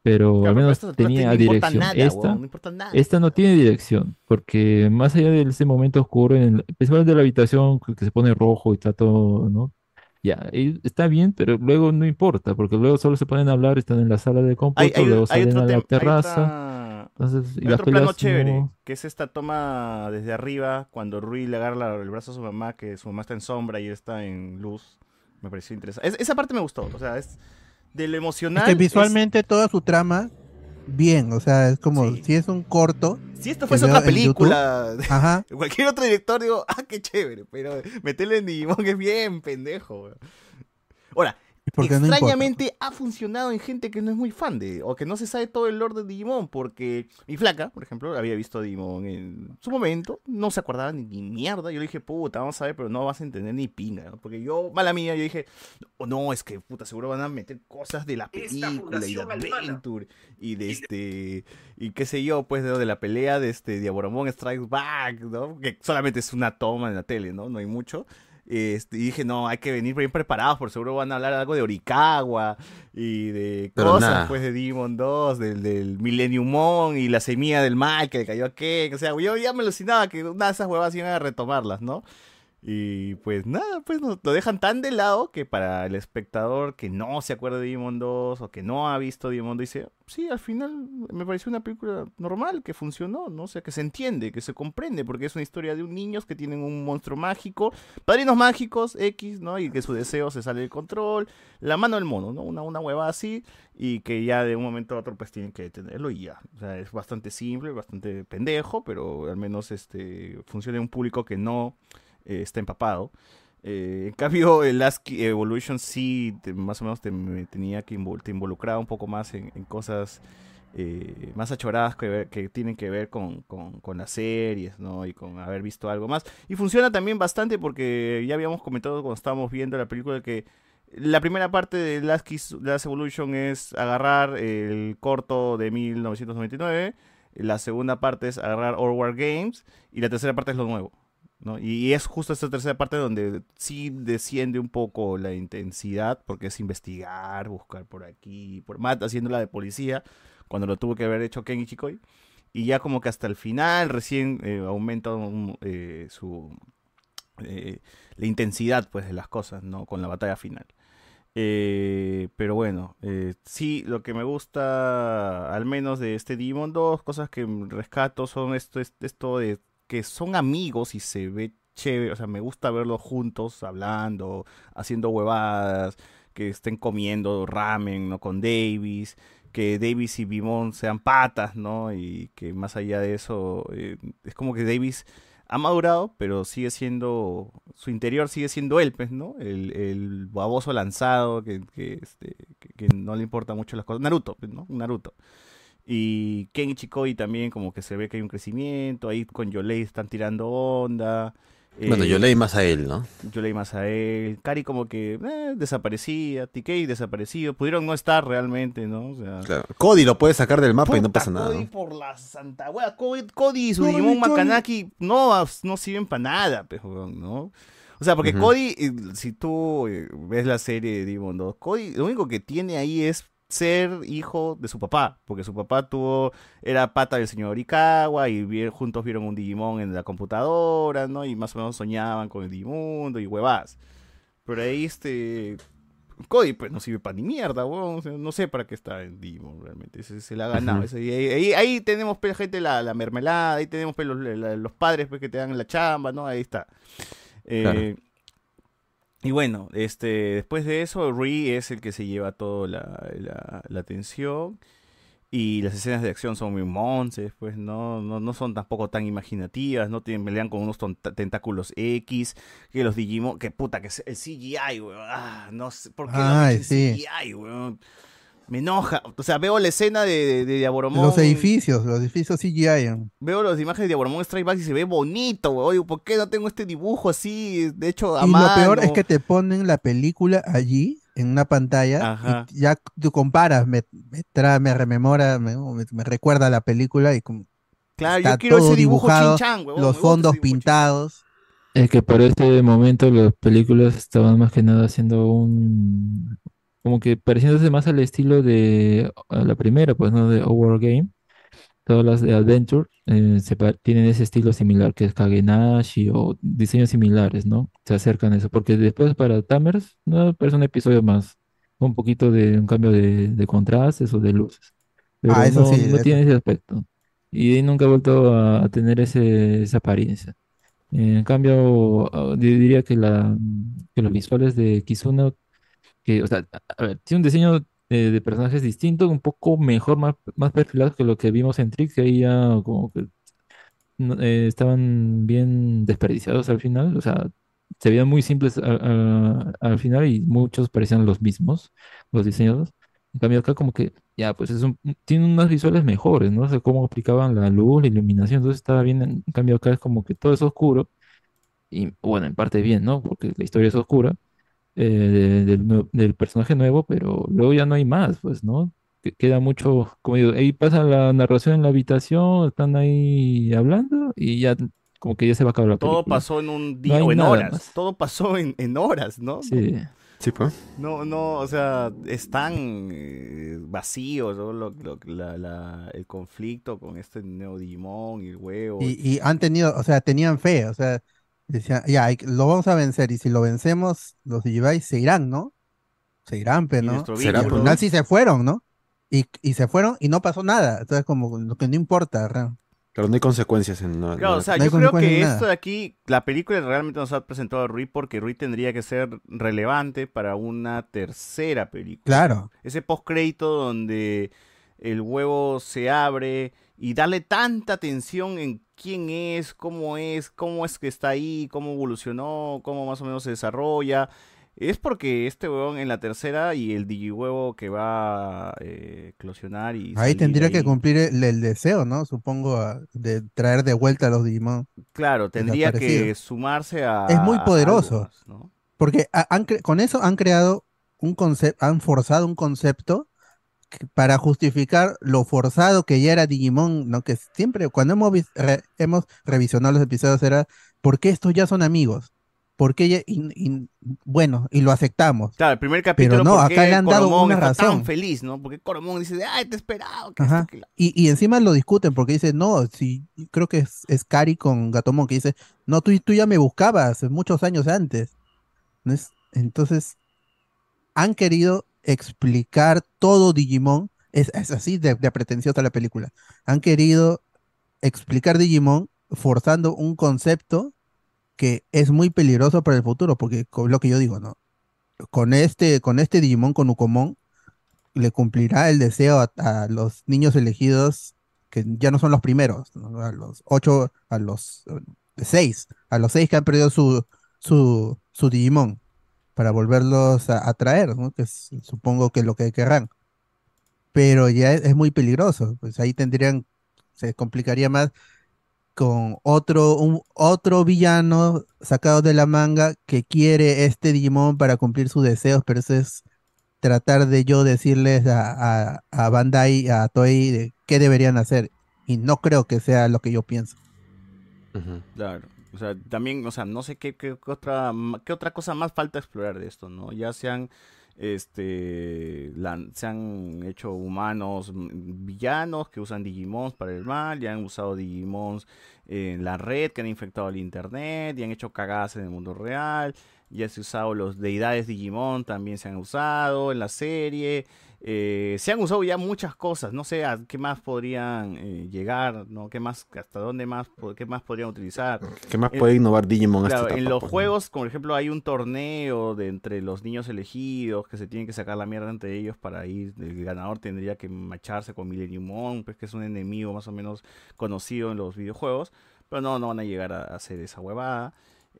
pero Claro, al pero menos no tenía te- no dirección. nada, esta, weón, no importa nada. esta no tiene dirección, porque más allá de ese momento oscuro, en el, principalmente de la habitación que, se pone rojo y está todo, ¿no? Ya, está bien, pero luego no importa, porque luego solo se ponen a hablar, están en la sala de cómputo, hay- luego hay salen otro a la terraza. otra- Entonces, y otro plano chévere, no- que es esta toma desde arriba, cuando Rui le agarra el brazo a su mamá, que su mamá está en sombra y está en luz. Me pareció interesante. Es- esa parte me gustó, o sea, es de lo Es emocional. que es- visualmente toda su trama, bien, o sea, es como si es un corto. si esto fuese otra película, Ajá. cualquier otro director, digo, ah, qué chévere, pero meterle en Digimon es bien pendejo. Ahora, no extrañamente ha funcionado en gente que no es muy fan de, o que no se sabe todo el lore de Digimon, porque mi flaca, por ejemplo, había visto Digimon en su momento, no se acordaba ni, ni mierda, yo le dije, puta, vamos a ver, pero no vas a entender ni pinga, ¿no? porque yo, mala mía, yo dije, oh, no, es que, puta, seguro van a meter cosas de la película y de Adventure, y de este, y qué sé yo, pues, de, de la pelea de este Diaboromon Strikes Back, ¿no? Que solamente es una toma en la tele, ¿no? No hay mucho. Este, y dije, no, hay que venir bien preparados, por seguro van a hablar algo de Orikawa y de Pero cosas, nada. pues, de Digimon 2, del, del Millennium Mon y la semilla del mal que le cayó a Ken. O sea, yo ya me alucinaba que una de esas huevas iban a retomarlas, ¿no? Y pues nada, pues lo dejan tan de lado que para el espectador que no se acuerda de Digimon 2 o que no ha visto Digimon 2 dice, sí, al final me pareció una película normal, que funcionó, ¿no? O sea, que se entiende, que se comprende, porque es una historia de un niños que tienen un monstruo mágico, padrinos mágicos, X, ¿no? Y que su deseo se sale de control, la mano del mono, ¿no? Una, una hueva así, y que ya de un momento a otro pues tienen que detenerlo y ya. O sea, es bastante simple, bastante pendejo, pero al menos este funciona en un público que no eh, está empapado. Eh, en cambio, el ASCII Evolution sí, más o menos te, me tenía que invol- un poco más en, cosas eh, más achoradas que, que tienen que ver con, con- las series, ¿no? Y con haber visto algo más. Y funciona también bastante porque ya habíamos comentado cuando estábamos viendo la película que la primera parte de Last, Last Evolution es agarrar el corto de 1999, la segunda parte es agarrar All War Games y la tercera parte es lo nuevo. Y, es justo esta tercera parte donde sí desciende un poco la intensidad, porque es investigar, buscar por aquí, por más haciéndola de policía, cuando lo tuvo que haber hecho Ken Ichikoi. Y ya como que hasta el final recién eh, aumenta eh, su eh, la intensidad pues de las cosas, ¿no? Con la batalla final. Pero bueno, sí, lo que me gusta, al menos de este Digimon 2, cosas que rescato son esto, es- esto de que son amigos y se ve chévere, o sea, me gusta verlos juntos, hablando, haciendo huevadas, que estén comiendo ramen, ¿no? Con Davis, que Davis y Bimon sean patas, ¿no? Y que más allá de eso, eh, es como que Davis ha madurado, pero sigue siendo, su interior sigue siendo él, pues, ¿no? El, el baboso lanzado que, que, este, no le importa mucho las cosas. Naruto, pues, ¿no? Naruto. Y Ken y Chikoi también como que se ve que hay un crecimiento, ahí con Yolei están tirando onda. Bueno, eh, yo leí más a él, ¿no? yo leí más a él. Cari como que eh, desaparecía. TK desaparecido. Pudieron no estar realmente, ¿no? O sea, Claro. Cody lo puede sacar del mapa y no pasa nada. Cody ¿no? por la santa wea. Cody, Cody y su Cody, Digimon Cody. Makanaki no, no sirven para nada, ¿no? O sea, porque. Cody, eh, si tú eh, ves la serie de Digimon 2, Cody lo único que tiene ahí es ser hijo de su papá, porque su papá tuvo, era pata del señor Ikawa y vi- juntos vieron un Digimon en la computadora, ¿no? Y más o menos soñaban con el Digimundo y huevas. Pero ahí este Cody pues no sirve para ni mierda, weón. O sea, no sé para qué está en Digimon realmente. Ese se la ha ganado. Ese- ahí, ahí, ahí tenemos pues, gente la, la mermelada, ahí tenemos pues, los, la- los padres pues, que te dan la chamba, ¿no? Ahí está. Eh, Claro. Y bueno, este, después de eso, Rui es el que se lleva toda la, la, la atención. Y las escenas de acción son muy monces, pues no, no, no son tampoco tan imaginativas, no tienen, pelean con unos tentáculos X, que los Digimon, que puta, que es el CGI, weón. Ah, no sé por qué Ay, sí. CGI, weón. Me enoja. O sea, veo la escena de, de, de Diaboromon. Los edificios, los edificios CGI. ¿no? Veo las imágenes de Diaboromon Strike Back y se ve bonito, weón. Oye, ¿por qué no tengo este dibujo así? De hecho, a Y lo peor es que te ponen la película allí, en una pantalla, Ajá. y ya tú comparas, me, me trae, me rememora, me, me- me recuerda a la película y como Claro, yo está quiero ese todo dibujo dibujado, chin-chan, huevón, me los fondos ese pintados. Es que para este momento las películas estaban más que nada haciendo un... como que pareciéndose más al estilo de la primera, pues, ¿no? De Our Game. Todas las de Adventure eh, se tienen ese estilo similar que es Kagenashi o diseños similares, ¿no? Se acercan a eso, porque después para Tamers no parece un episodio más, un poquito de un cambio de, de contrastes o de luces, pero Ah, eso no, sí, no eso. tiene ese aspecto. Y nunca ha vuelto a, a tener ese, esa apariencia. En cambio, ah, di- diría que, la, que los visuales de Kizuna, que, o sea, a- ver, tiene un diseño eh, de personajes distinto, un poco mejor, más, más perfilados que lo que vimos en Trix, que ahí ya como que eh, estaban bien desperdiciados al final, o sea, se veían muy simples al final y muchos parecían los mismos, los diseños. En cambio acá como que, ya, pues es tiene unas visuales mejores, ¿no? O cómo aplicaban la luz, la iluminación, entonces estaba bien, en cambio acá es como que todo es oscuro, y bueno, en parte bien, ¿no? Porque la historia es oscura, eh, de- del, personaje nuevo, pero luego ya no hay más, pues, ¿no? Que- Queda mucho, como digo, ahí pasa la narración en la habitación, están ahí hablando y ya como que ya se va a acabar la Todo película. pasó en un No día hay o en nada horas. más. Todo pasó en, en horas, ¿no? Sí. Sí, pues. No, no, o sea, es tan eh, vacío ¿no? Lo- lo- la- la- el conflicto con este Neo Digimon y el huevo. Y, y han tenido, o sea, tenían fe, o sea, decían, ya, lo vamos a vencer y si lo vencemos, los Digivice se irán, ¿no? Se irán, pero ¿no? Y Será, al pues, final ¿no? sí se fueron, ¿no? Y, y se fueron y no pasó nada, entonces como lo que no importa, ¿verdad? Claro, no hay consecuencias en no, Claro, no- o sea, no yo creo que esto nada. de aquí, la película realmente nos ha presentado a Rui porque Rui tendría que ser relevante para una tercera película. Claro. Ese postcrédito donde el huevo se abre y darle tanta atención en quién es, cómo es, cómo es que está ahí, cómo evolucionó, cómo más o menos se desarrolla. Es porque este huevón en la tercera y el digihuevo que va a eh, eclosionar y Ahí tendría que cumplir el, el deseo, ¿no? Supongo, a- de traer de vuelta a los Digimon. Claro, tendría que sumarse a. Es muy poderoso. más, ¿no? Porque han con eso han creado un concepto, han forzado un concepto para justificar lo forzado que ya era Digimon, ¿no? Que siempre, cuando hemos, re- hemos revisionado los episodios, era ¿por qué estos ya son amigos? ¿Por qué ya- bueno, y lo aceptamos. Claro, el primer capítulo. no, ¿por acá le han dado Coromon una razón. tan feliz, ¿no? Porque Coromon dice, ay, te he esperado. que Ajá. esto, que la-". Y, y encima lo discuten porque dice, no, si creo que es, es Cari con Gatomon que dice, no, tú, tú ya me buscabas muchos años antes. ¿No es? Entonces, han querido explicar todo Digimon. Es, es así de, de pretenciosa la película. Han querido explicar Digimon forzando un concepto que es muy peligroso para el futuro, porque lo que yo digo, ¿no? Con este, con este Digimon, con Ukomon, le cumplirá el deseo a, los niños elegidos que ya no son los primeros, a los ocho, a los eh, seis, a los seis que han perdido su, su, su Digimon, para volverlos a, a traer, ¿no? Que es, supongo que es lo que querrán. Pero ya es, es muy peligroso, pues ahí tendrían, se complicaría más con otro, un, otro villano sacado de la manga que quiere este Digimon para cumplir sus deseos, pero eso es tratar de yo decirles a, a, a Bandai, a Toei, de qué deberían hacer. Y no creo que sea lo que yo pienso. Claro. O sea, también, o sea, no sé qué, qué, otra, qué otra cosa más falta explorar de esto, ¿no? Ya se han, este, se han hecho humanos mm, villanos que usan Digimons para el mal, ya han usado Digimons en la red, que han infectado el internet, y han hecho cagadas en el mundo real, ya se han usado los deidades Digimon, también se han usado en la serie, eh, se han usado ya muchas cosas, no sé a qué más podrían eh, llegar, ¿no? ¿Qué más, hasta dónde más, qué más podrían utilizar? ¿Qué más En- puede innovar Digimon en los pues, juegos, por ejemplo, hay un torneo de entre los niños elegidos que se tienen que sacar la mierda entre ellos para ir. El ganador tendría que macharse con Millennium Mon, pues que es un enemigo más o menos conocido en los videojuegos. Pero no, no van a llegar a hacer esa huevada.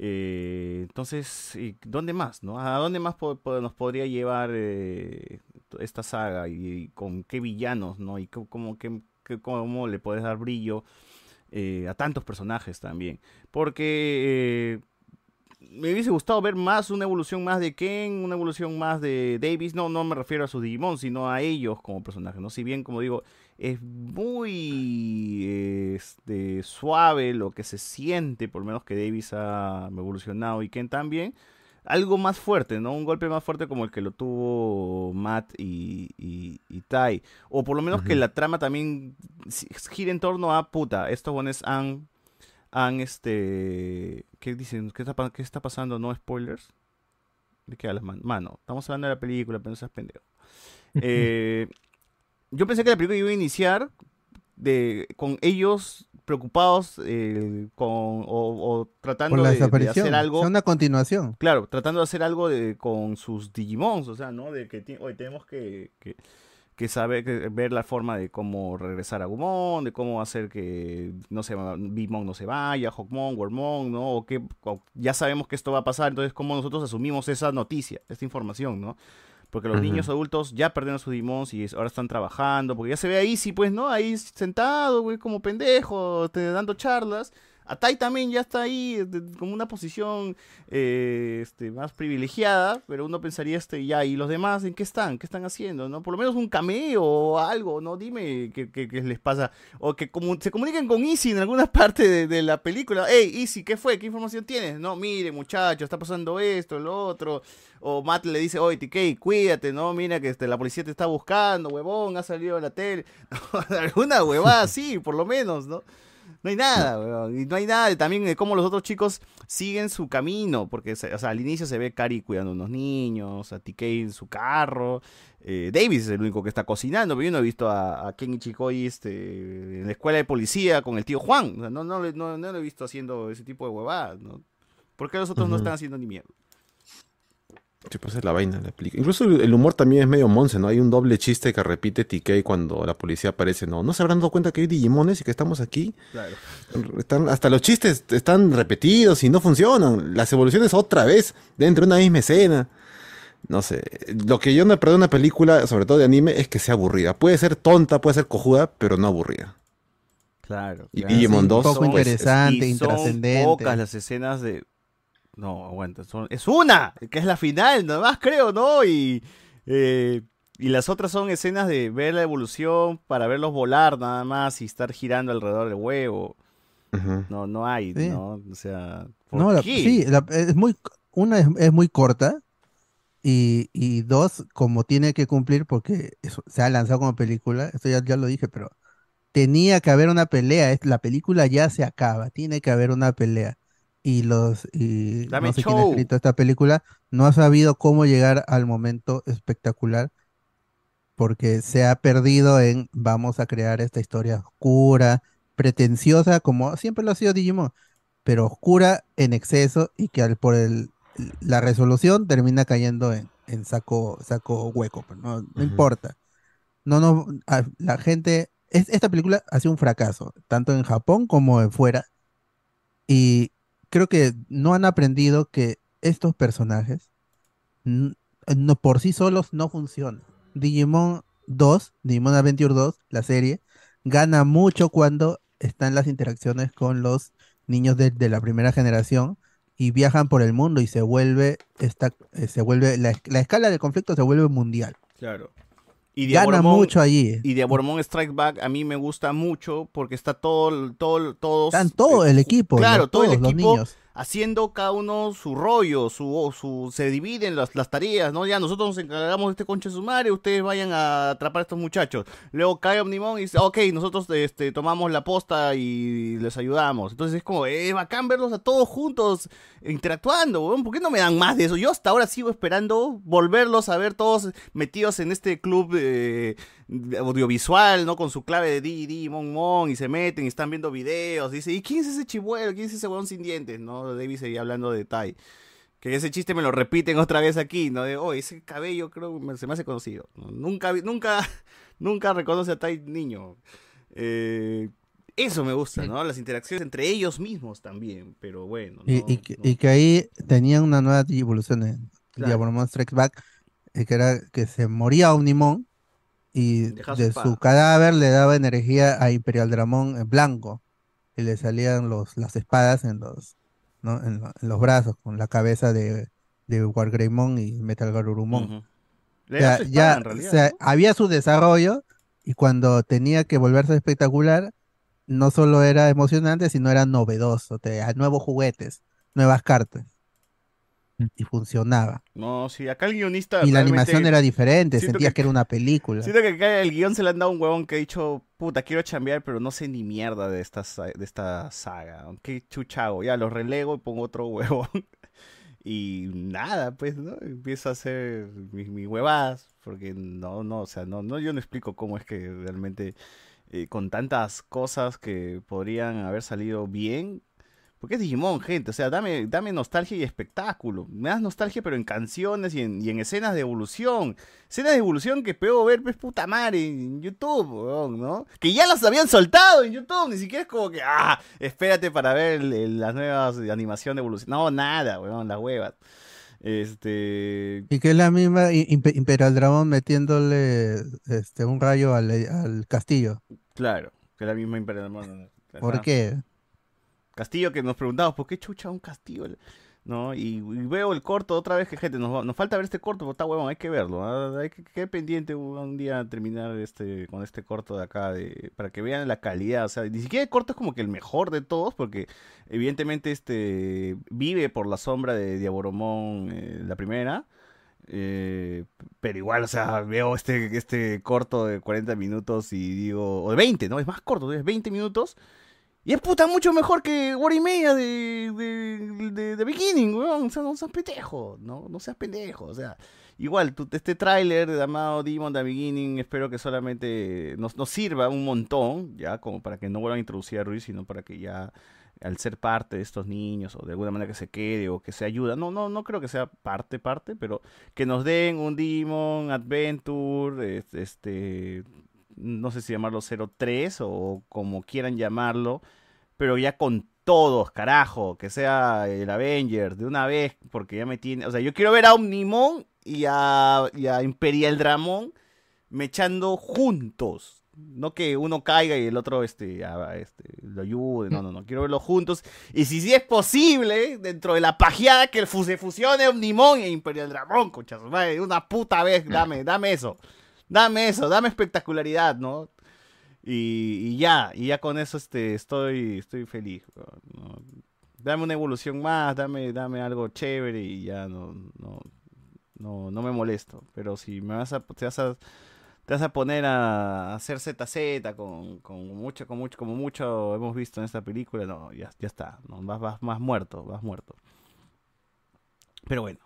Eh, entonces, ¿y ¿dónde más? ¿no? ¿A dónde más nos podría llevar eh, esta saga? ¿Y, con qué villanos? ¿no? ¿Y cómo, qué- cómo le puedes dar brillo eh, a tantos personajes también? Porque eh, me hubiese gustado ver más, una evolución más de Ken, una evolución más de Davis. No, no me refiero a sus Digimon, sino a ellos como personajes, ¿no? Si bien, como digo, es muy este, suave lo que se siente, por lo menos que Davis ha evolucionado y Ken también. Algo más fuerte, ¿no? Un golpe más fuerte como el que lo tuvo Matt y, y, y Tai. O por lo menos que la trama también gira en torno a puta. Estos buenos han han este ¿qué dicen? ¿Qué está, qué está pasando? ¿No spoilers? ¿De qué hablas, man? Mano, estamos hablando de la película, pero no seas pendejo. Eh, yo pensé que la película iba a iniciar de, con ellos preocupados eh, con, o, o tratando de- hacer algo. Es una continuación. Claro, tratando de hacer algo de, con sus Digimons, o sea, ¿no? De que hoy tenemos que, que, que saber, que ver la forma de cómo regresar a Gumon, de cómo hacer que, no sé, Bimon no se vaya, Hawkmon, Wormmon, ¿no? O que o ya sabemos que esto va a pasar, entonces cómo nosotros asumimos esa noticia, esta información, ¿no? Porque los niños adultos ya perdieron sus Digimons y ahora están trabajando, porque ya se ve ahí, sí, pues, ¿no? Ahí sentado, güey, como pendejo, te- dando charlas. A Tai también ya está ahí, de- como una posición eh, este, más privilegiada, pero uno pensaría, este, ya, ¿y los demás en qué están? ¿Qué están haciendo? ¿No? Por lo menos un cameo o algo, ¿no? Dime qué, qué- les pasa. O que se comuniquen con Easy en alguna parte de, de la película. Hey, Easy, ¿qué fue? ¿Qué información tienes? No, mire, muchacho, está pasando esto, lo otro. O Matt le dice, oye, TK, cuídate, ¿no? Mira que este, la policía te está buscando, huevón, ha salido en la tele. Alguna huevada así, por lo menos, ¿no? No hay nada, weón. Y no hay nada de- también de cómo los otros chicos siguen su camino. Porque o sea, al inicio se ve Cari cuidando a unos niños, a TK en su carro. eh, Davis es el único que está cocinando. Pero yo no he visto a, a Ken Ichikoi este, en la escuela de policía con el tío Juan. O sea, no, no, no, no lo he visto haciendo ese tipo de huevadas. ¿no? ¿Por qué los otros no están haciendo ni mierda? Sí, pues es la vaina, la película. Incluso el humor también es medio monce, ¿no? Hay un doble chiste que repite TK cuando la policía aparece, ¿no? ¿No se habrán dado cuenta que hay Digimones y que estamos aquí? Claro. Están, hasta los chistes están repetidos y no funcionan. Las evoluciones otra vez dentro de una misma escena. No sé. Lo que yo no perdón una película, sobre todo de anime, es que sea aburrida. Puede ser tonta, puede ser cojuda, pero no aburrida. Claro. Y claro. Digimon Sí, 2, poco pues, interesante, y son pocas las escenas de. No, aguanta. son- Es una, que es la final, nada más creo, ¿no? Y, eh, y las otras son escenas de ver la evolución para verlos volar nada más y estar girando alrededor del huevo. No, no hay, Sí. ¿no? O sea, ¿por No, la- qué? sí, la- es muy, una es, es muy corta y, y dos, como tiene que cumplir porque eso se ha lanzado como película, esto ya, ya lo dije, pero tenía que haber una pelea, es- la película ya se acaba, tiene que haber una pelea. Y los y Dame no sé quién ha escrito esta película no ha sabido cómo llegar al momento espectacular porque se ha perdido en vamos a crear esta historia oscura, pretenciosa, como siempre lo ha sido Digimon, pero oscura en exceso y que al, por el, la resolución termina cayendo en, en saco, saco hueco, pues, no, no importa. No, no, a- la gente, es- esta película ha sido un fracaso, tanto en Japón como en fuera, y creo que no han aprendido que estos personajes no, por sí solos no funcionan. Digimon 2, Digimon Adventure 2, la serie, gana mucho cuando están las interacciones con los niños de, la primera generación y viajan por el mundo y se vuelve, esta, eh, se vuelve la, la escala del conflicto se vuelve mundial. Claro. Y Gana Diaboromon- mucho allí. Y Diaboromon Strike Back a mí me gusta mucho porque está todo, todo, todos. Están todo el equipo, Claro, los- todo el todos los equipo niños. Haciendo cada uno su rollo, su, su se dividen las, las tareas, ¿no? Ya nosotros nos encargamos de este conche sumario, ustedes vayan a atrapar a estos muchachos. Luego cae Omnimon y dice, ok, nosotros este, tomamos la posta y les ayudamos. Entonces es como, eh, bacán verlos a todos juntos interactuando. ¿Por qué no me dan más de eso? Yo hasta ahora sigo esperando volverlos a ver todos metidos en este club eh, audiovisual, ¿no? Con su clave de Di, Di, Mon, Mon, y se meten y están viendo videos. Dice, ¿y quién es ese chivuelo? ¿Quién es ese weón sin dientes? ¿No? David seguía hablando de Tai. Que ese chiste me lo repiten otra vez aquí, ¿no? De, oh, ese cabello creo se me hace conocido. ¿no? Nunca, vi- nunca, nunca reconoce a Tai niño. Eh, eso me gusta, ¿no? Las interacciones entre ellos mismos también, pero bueno. Y, no- y que, y que ahí tenían una nueva evolución en Claro. Diaboromon Strikes Back, eh, que era que se moría Omnimon y de su cadáver le daba energía a Imperial Dramon en blanco y le salían los, las espadas en los, ¿no? en, en los brazos con la cabeza de, de Wargreymon y Metal Garurumon. O sea, ya en realidad, o sea, ¿no? había su desarrollo y cuando tenía que volverse espectacular, no solo era emocionante, sino era novedoso, te, a nuevos juguetes, nuevas cartas. Y funcionaba. No, sí, acá el guionista. Y la animación era diferente, siento sentías que, era una película. Siento que acá el guion se le han dado un huevón que ha dicho, puta, quiero chambear, pero no sé ni mierda de esta, de esta saga. ¿Qué chucha hago? Ya los relego y pongo otro huevón. Y nada, pues, ¿no? Empiezo a hacer mis, mis huevadas, porque no, no, o sea, no, no, yo no explico cómo es que realmente eh, con tantas cosas que podrían haber salido bien, porque es Digimon, gente, o sea, dame, dame nostalgia y espectáculo. Me das nostalgia, pero en canciones y en, y en escenas de evolución. Escenas de evolución que puedo ver, pues puta madre, en YouTube, weón, ¿no? Que ya las habían soltado en YouTube, ni siquiera es como que, ah, espérate para ver el- el- las nuevas animación de evolución. No, nada, weón, las huevas. Este. Y que es la misma Imperial Dragon metiéndole este, un rayo al, al castillo. Claro, que la misma Imperial Dragon, ¿Por qué? Castillo que nos preguntamos, ¿por qué chucha un castillo? ¿No? Y, veo el corto otra vez que, gente, nos, nos falta ver este corto, pero está huevón, hay que verlo. ¿ah? Hay que quedar pendiente un día terminar este con este corto de acá, de, para que vean la calidad. O sea, ni siquiera el corto es como que el mejor de todos, porque evidentemente este vive por la sombra de Diaboromón, eh, la primera. Eh, pero igual, o sea, veo este, este corto de 40 minutos y digo, o de 20, ¿no? Es más corto, es 20 minutos. Y es puta mucho mejor que hora y media de, de, de, de beginning, weón. O sea, no seas pendejo, ¿no? No seas pendejo. O sea, igual, tú- este tráiler llamado Demon The Beginning, espero que solamente nos, nos sirva un montón, ya, como para que no vuelvan a introducir a Ruiz, sino para que ya, al ser parte de estos niños, o de alguna manera que se quede, o que se ayuda, no, no, no creo que sea parte, parte, pero que nos den un Demon Adventure, es- este, no sé si llamarlo 03 o como quieran llamarlo, pero ya con todos, carajo, que sea el Avenger de una vez, porque ya me tiene, o sea, yo quiero ver a Omnimon y a, y a Imperial Dramon mechando juntos. No que uno caiga y el otro este, este, lo ayude, no, no, no, quiero verlos juntos. Y si sí es posible, dentro de la pajeada, que se fusione Omnimon e Imperial Dramon, concha una puta vez, dame, dame eso. Dame eso, dame espectacularidad, ¿no? Y, ya, y ya con eso este, estoy, estoy feliz. Dame una evolución más, dame, dame algo chévere y ya no, no, no, no me molesto. Pero si me vas a, te vas a, te vas a poner a hacer ZZ con, con mucho, con mucho, como mucho hemos visto en esta película, no, ya, ya está, no, vas, vas, vas muerto, vas muerto. Pero bueno,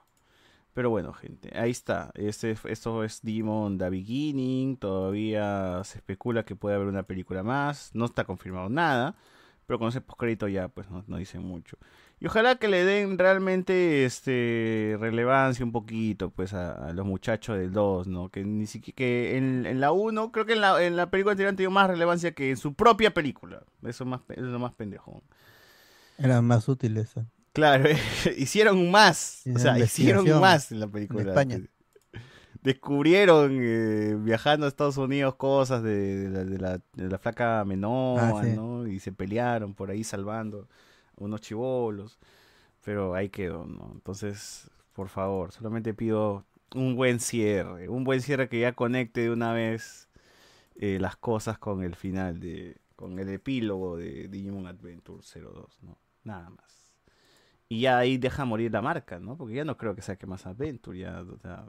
pero bueno, gente, ahí está. Este, esto es Digimon The Beginning. Todavía se especula que puede haber una película más. No está confirmado nada. Pero con ese postcrédito ya pues no, no dicen mucho. Y ojalá que le den realmente este relevancia un poquito pues a, los muchachos del 2, ¿no? Que ni siquiera que en, en la 1, creo que en la, en la película anterior han tenido más relevancia que en su propia película. Eso es, más, eso es lo más pendejo. Eran más útiles. ¿eh? Claro, hicieron más. O sea, hicieron más en la película. en España. Descubrieron eh, viajando a Estados Unidos cosas de, de la, de la- de la flaca Menoa, Ah, sí. ¿no? Y se pelearon por ahí salvando a unos chivolos. Pero ahí quedó, ¿no? Entonces, por favor, solamente pido un buen cierre. Un buen cierre que ya conecte de una vez eh, las cosas con el final de. con el epílogo de Digimon Adventure 02, ¿no? Nada más. Y ya ahí deja morir la marca, ¿no? Porque ya no creo que saque más Adventure, ya, o sea,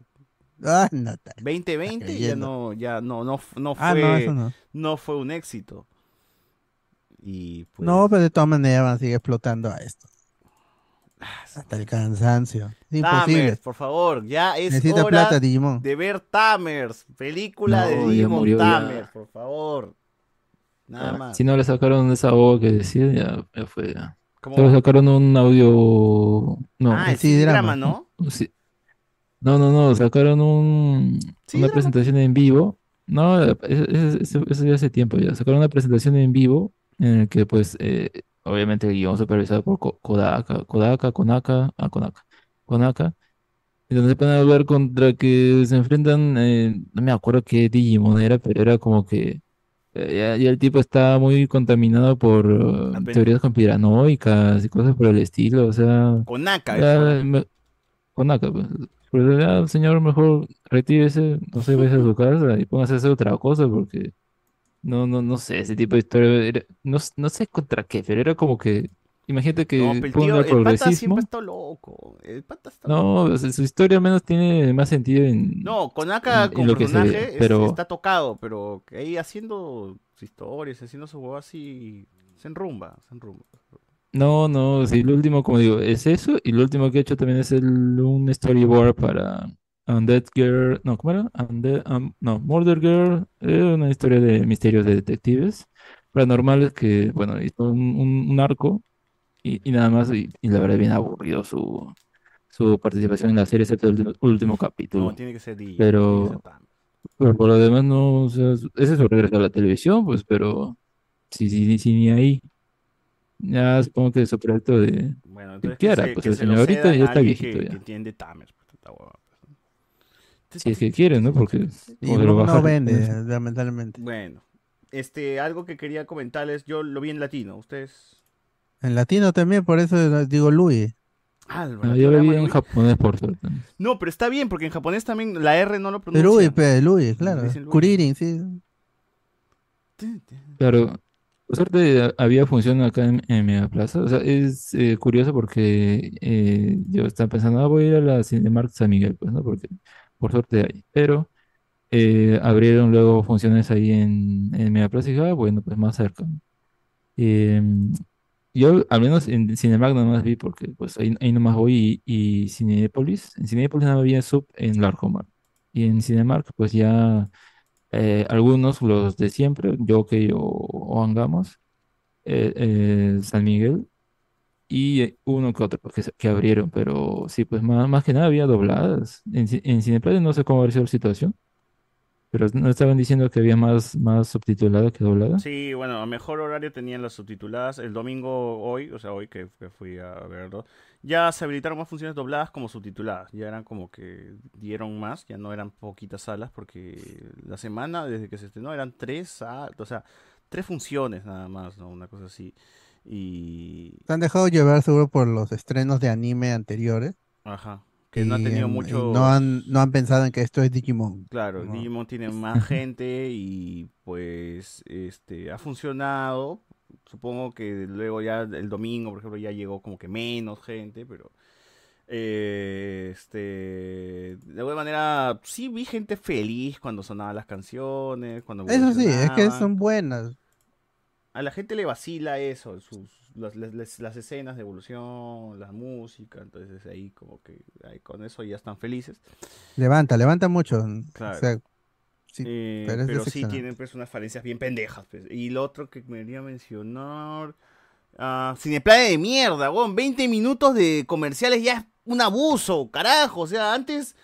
Ah, no, tal. 2020 ya no, ya no, no, f- no fue, Ah, no, eso no. no fue un éxito. Y pues, No, pero de todas maneras van a seguir explotando a esto. Hasta el cansancio. Es imposible. Tamers, por favor, ya es Necesita hora plata, Digimon. de ver Tamers, película No, de Digimon ya. Tamers, por favor. Nada Ah, más. Si no le sacaron esa voz que decía, ya, ya fue. Ya. ¿Cómo va? sacaron un audio. No, Ah, el CD-drama, ¿no? Sí. No, no, no, sacaron un, una presentación en vivo. No, eso, ya hace tiempo ya. Sacaron una presentación en vivo en el que, pues, eh, obviamente el guion supervisado por Ko- Kodaka, Kodaka, Konaka, ah, Konaka, Konaka, y donde se pueden ver contra que se enfrentan, eh, no me acuerdo qué Digimon era, pero era como que eh, ya, ya el tipo está muy contaminado por eh, teorías conspiranoicas y cosas por el estilo, o sea, ya, eso. me- Konaka, pues. Pues ya, señor, mejor retírese, no sé, vaya a su casa y póngase a hacer otra cosa porque no, no, no sé, ese tipo de historia, era- no, no sé contra qué, pero era como que, imagínate que No, pero el ponga tío, el pata siempre está loco. El pata está No, su historia al menos tiene más sentido en, No, Konaka como lo que se personaje ve, es- pero está tocado, pero ahí haciendo sus historias, haciendo su huevo así, se enrumba, se enrumba. no, no, sí, lo último, como digo, es eso, y lo último que he hecho también es el, un storyboard para Undead Girl, no, ¿cómo era? Undead- um, no, Murder Girl, era una historia de misterios de detectives paranormales que, bueno, hizo un, un- un arco y, y nada más, y, y la verdad bien aburrido su, su participación en la serie, excepto el último, último capítulo. No, tiene que ser DJ, Pero, que pero por lo demás no, o sea, ese es su regreso a la televisión, pues, pero sí, sí, sí, ni ahí. Ya supongo que su proyecto de Bueno, que entonces quiera, que se, pues que el señor ahorita ya está viejito que, ya. que Tamers. pues, pues. Si es que quiere, ¿no? Porque lo Digimon no vende, lamentablemente. Bueno, este, algo que quería comentarles, yo lo vi en latino, ustedes... En latino también, por eso digo Louis. Ah, el No, yo lo vi en japonés, por suerte. No, pero está bien, porque en japonés también la R no lo Louis, pronuncia. pe, Louis, claro. Kuririn, sí. Claro, por suerte había función acá en, en Megaplaza. O sea, es eh, curioso porque eh, yo estaba pensando, ah, voy a ir a la Cinemark San Miguel, pues, ¿no? Porque por suerte hay. Pero eh, abrieron luego funciones ahí en, en Megaplaza y dije, ah, bueno, pues más cerca. Yo, al menos en Cinemark nada más vi porque pues ahí, ahí nomás voy y, Cinépolis. En Cinépolis nada más había sub en Larcomar. Y en Cinemark pues ya eh, algunos, los de siempre, Jockey o, o Angamos, eh, eh, San Miguel y uno que otro que, que abrieron, pero sí, pues más, más que nada había dobladas. En, en Cineplanet no sé cómo haber sido la situación, pero no estaban diciendo que había más, más subtitulada que doblada. Sí, bueno, a mejor horario tenían las subtituladas. El domingo hoy, o sea, hoy que, que fui a verlo, ya se habilitaron más funciones dobladas como subtituladas. Ya eran como que dieron más, ya no eran poquitas salas, porque la semana desde que se estrenó eran tres, o sea, tres funciones nada más, ¿no? Una cosa así. Y... Se han dejado llevar seguro por los estrenos de anime anteriores. Ajá. Que no tenido mucho... no han, no han pensado en que esto es Digimon. Claro, No. Digimon tiene más gente y pues este ha funcionado. Supongo que luego ya el domingo, por ejemplo, ya llegó como que menos gente, pero Eh, este, de alguna manera, sí vi gente feliz cuando sonaban las canciones, cuando Eso sí, es que son buenas. A la gente le vacila eso, sus, las, las- escenas de evolución, la música, entonces ahí como que ahí con eso ya están felices. Levanta, levanta mucho. Claro. O sea, sí, Eh, pero sí tienen pues unas falencias bien pendejas. pues. Y lo otro que me quería mencionar... ah, Cineplane de mierda, weón. 20 minutos de comerciales ya es un abuso, carajo. O sea, antes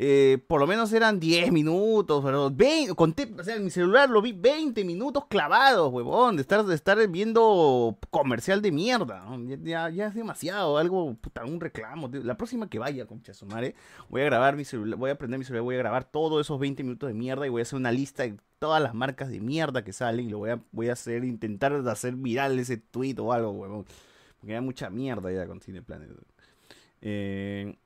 eh, por lo menos eran 10 minutos, pero 20, conté, o sea, en mi celular lo vi 20 minutos clavados, huevón, de estar, de estar viendo comercial de mierda. Ya, ya- es demasiado, algo, puta, un reclamo. La próxima que vaya, concha su madre, voy a grabar mi celular, voy a prender mi celular, voy a grabar todos esos 20 minutos de mierda y voy a hacer una lista de todas las marcas de mierda que salen y lo voy a, voy a hacer, intentar hacer viral ese tweet o algo, huevón. Porque hay mucha mierda ya con Cineplanet. Eh,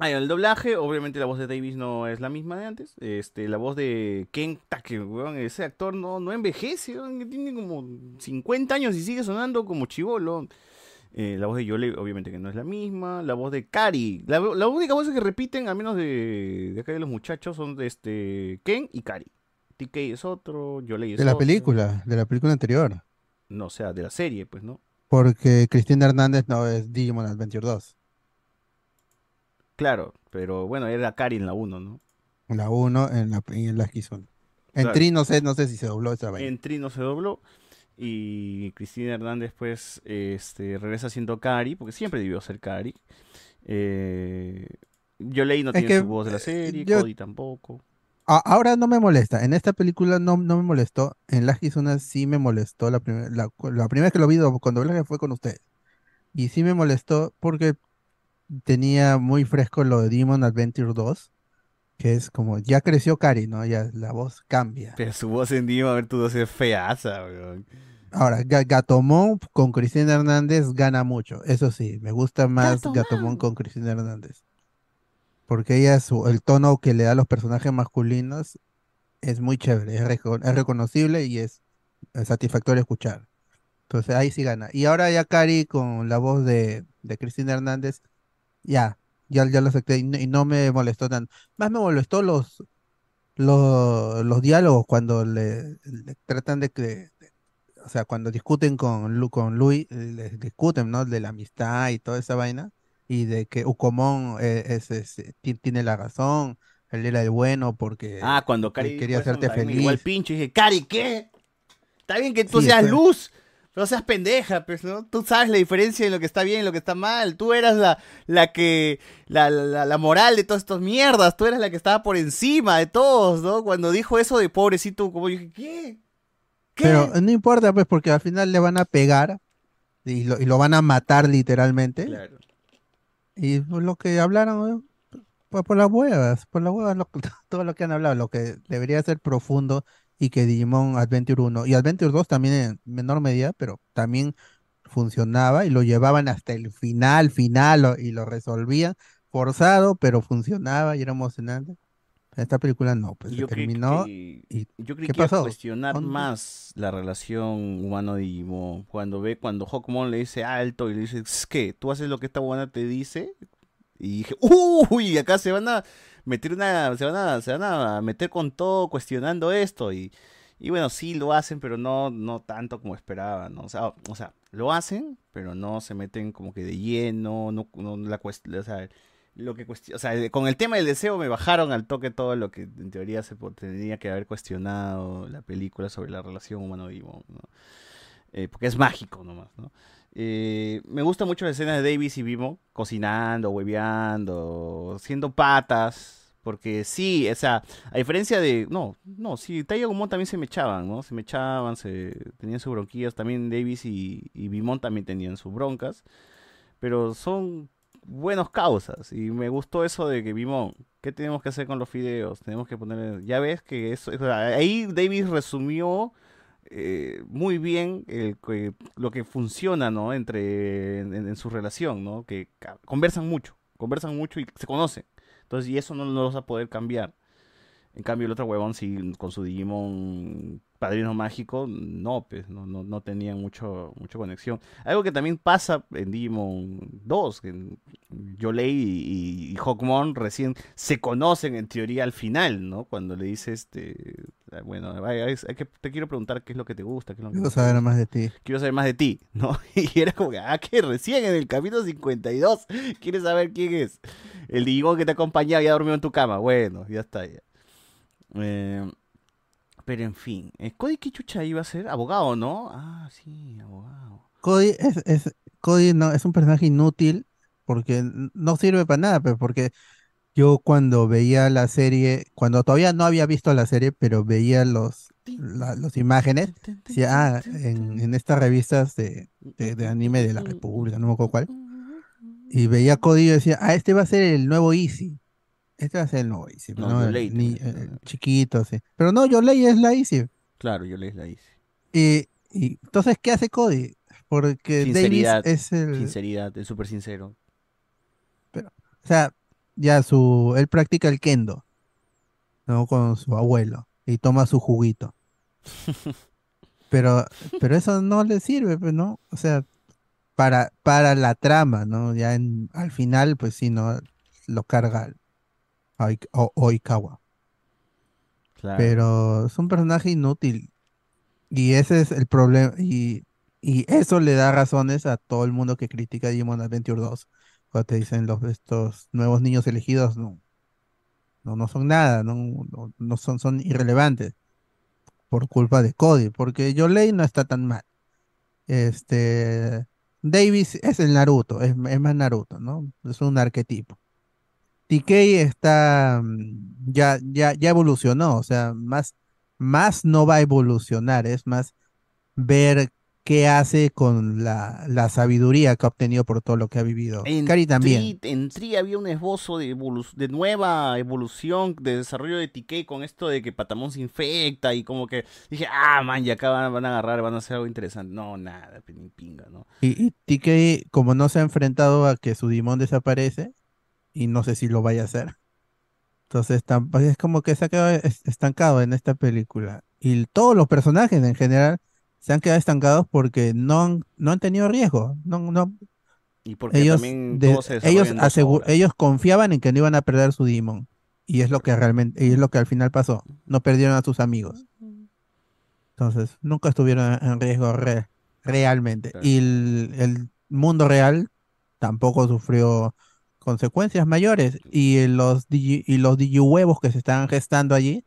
Ah, el doblaje, obviamente la voz de Davis no es la misma de antes. Este, la voz de Ken que weón, ese actor no, no envejece, weón, tiene como 50 años y sigue sonando como chivolo. Eh, la voz de Yole, obviamente que no es la misma. La voz de Kari. La, la única voz que repiten, a menos de, de acá de los muchachos, son de este Ken y Kari. TK es otro, Yole es De la otro. película, de la película anterior. No, o sea, de la serie, pues, ¿no? Porque Cristina Hernández no es Digimon Adventure 2. Claro, pero bueno, era Kari en la 1, ¿no? La 1 en la, y en la X1. En Claro. Tri no sé, no sé si se dobló esa vaina. En Trino se dobló. Y Cristina Hernández, pues, este, regresa siendo Cari, porque siempre debió ser Cari. Eh, Yolei no Es tiene que, su voz de la eh, serie, yo- Cody tampoco. A- ahora no me molesta. En esta película no, no me molestó. En la X1 sí me molestó. La, primer- la, la primera vez que lo vi do- con doblaje fue con ustedes. Y sí me molestó porque tenía muy fresco lo de Demon Adventure 2. Que es como, ya creció Cari, ¿no? Ya la voz cambia. Pero su voz en Dima, a ver, tu voz es feaza, weón. Ahora, Ga- Gatomon con Cristina Hernández gana mucho. Eso sí, me gusta más Gatomon. Gatomon con Cristina Hernández. Porque ella, su, el tono que le da a los personajes masculinos es muy chévere, es, reco- es reconocible y es, es satisfactorio escuchar. Entonces ahí sí gana. Y ahora ya Cari con la voz de, de Cristina Hernández, ya, ya, ya lo acepté y no, y no me molestó tanto. Más me molestó los, los, los diálogos cuando le, le tratan de que, o sea, cuando discuten con, Lu- con Louis, eh, les discuten, ¿no? De la amistad y toda esa vaina, y de que es, es- ti- tiene la razón, él era el bueno porque Ah, cuando Cari quería hacerte feliz. pincho y dije, Cari, ¿qué? Está bien que tú Sí, seas luz, pero seas pendeja, pues, ¿no? Tú sabes la diferencia de lo que está bien y lo que está mal. Tú eras la, la que, la, la, la moral de todas estas mierdas. Tú eras la que estaba por encima de todos, ¿no? Cuando dijo eso de pobrecito, como yo dije, ¿qué? ¿Qué? Pero eh, no importa, pues, porque al final le van a pegar y lo, y lo van a matar literalmente. Claro. Y por lo que hablaron, eh, pues por las huevas, por las huevas, lo- todo lo que han hablado, lo que debería ser profundo y que Digimon Adventure 1 y Adventure 2 también en menor medida, pero también funcionaba y lo llevaban hasta el final, final y lo resolvían forzado, pero funcionaba y era emocionante. Esta película no, pues Yo terminó que- y Yo ¿qué que pasó? cuestionar ¿Dónde? más la relación humano-Digimon. Cuando ve, cuando Hawkmon le dice alto y le dice, "Es que ¿Tú haces lo que esta buena te dice? Y dije, uy, acá se van a meter una, se van a, se van a meter con todo cuestionando esto. Y, y bueno, sí lo hacen, pero no, no tanto como esperaban, ¿no? O sea, o sea, lo hacen, pero no se meten como que de lleno, no, no la o lo que o sea, con el tema del deseo me bajaron al toque todo lo que en teoría se tenía que haber cuestionado la película sobre la relación humano-Digimon, ¿no? Eh, porque es mágico nomás, ¿no? Eh, me gusta mucho la escena de Davis y Vimo cocinando, hueveando, siendo patas, porque sí, o sea, a diferencia de, no, no, sí, Taya Gumon también se me echaban, ¿no? Se me echaban, se, tenían sus bronquillas, también Davis y, y también tenían sus broncas, pero son buenos causas y me gustó eso de que Vimon, ¿qué tenemos que hacer con los fideos? Tenemos que poner, ya ves que eso, ahí Davis resumió eh, muy bien el lo que funciona, ¿no? Entre en, su relación, ¿no? Que conversan mucho, conversan mucho y se conocen. Entonces, y eso no, no lo vas a poder cambiar. En cambio, el otro huevón, sí, con su Digimon Padrino Mágico, no, pues, no, no, no tenían mucho, mucha conexión. Algo que también pasa en Digimon 2, que Yolei y, y Hawkmon recién se conocen en teoría al final, ¿no? Cuando le dice este, ah, bueno, ay, ay, hay que, te quiero preguntar qué es lo que te gusta, qué es lo que Quiero saber más de ti. Quiero saber más de ti, ¿no? Y era como que, ah, que recién en el capítulo 52 quieres saber quién es. El Digimon que te ha acompañado y ha dormido en tu cama. Bueno, ya está. Ya. Eh, pero en fin, eh, ¿Cody qué chucha iba a ser? Abogado, ¿no? Ah, sí, abogado. Cody es, es, Cody no, es un personaje inútil porque no sirve para nada, pero porque yo cuando veía la serie, cuando todavía no había visto la serie, pero veía los, los imágenes, decía, ah, en, en estas revistas de, de, anime de la República, no me acuerdo cuál, y veía a Cody y decía, ah, este va a ser el nuevo Easy. Este va a ser el nuevo Easy, No, ¿no? Yolei ni- el chiquito, sí. Pero no, Yolei es la Easy. Claro, yo les la hice. Y, y entonces, ¿qué hace Cody? Porque Davis Sinceridad, es el... sinceridad, es súper sincero. O sea, ya su... Él practica el kendo, ¿no? Con su abuelo. Y toma su juguito. Pero, pero eso no le sirve, pues, ¿no? O sea, para, para la trama, ¿no? Ya en, al final, pues sí, ¿no? Lo carga o- Oikawa. Claro. Pero es un personaje inútil. Y ese es el problema. Y, y eso le da razones a todo el mundo que critica Digimon Adventure 2. Cuando te dicen los estos nuevos niños elegidos, no, no, no son nada, no, no, no son, son irrelevantes. Por culpa de Cody. Porque Yolei no está tan mal. Este. Davis es el Naruto, es, es más Naruto, ¿no? Es un arquetipo. TK está mm, ya, ya, ya evolucionó, o sea, más, más no va a evolucionar, es más ver qué hace con la, la sabiduría que ha obtenido por todo lo que ha vivido. En Cari también. Tri, en Tri había un esbozo de, evolu- de nueva evolución, de desarrollo de TK con esto de que Patamón se infecta y como que dije, ah, man, ya acá van, van a agarrar, van a hacer algo interesante. No, nada, ni pinga, ¿no? Y, y TK, como no se ha enfrentado a que su Digimon desaparece, y no sé si lo vaya a hacer. Entonces pues, es como que se ha quedado es- estancado en esta película. Y todos los personajes en general se han quedado estancados porque no han, no han tenido riesgo. No, no, Y porque ellos, también de- se ellos, ellos confiaban en que no iban a perder su Digimon. Y es lo que realmente, y es lo que al final pasó. No perdieron a sus amigos. Entonces, nunca estuvieron en riesgo re- realmente. Y el, el mundo real tampoco sufrió consecuencias mayores. Y los digi, y los digihuevos que se estaban gestando allí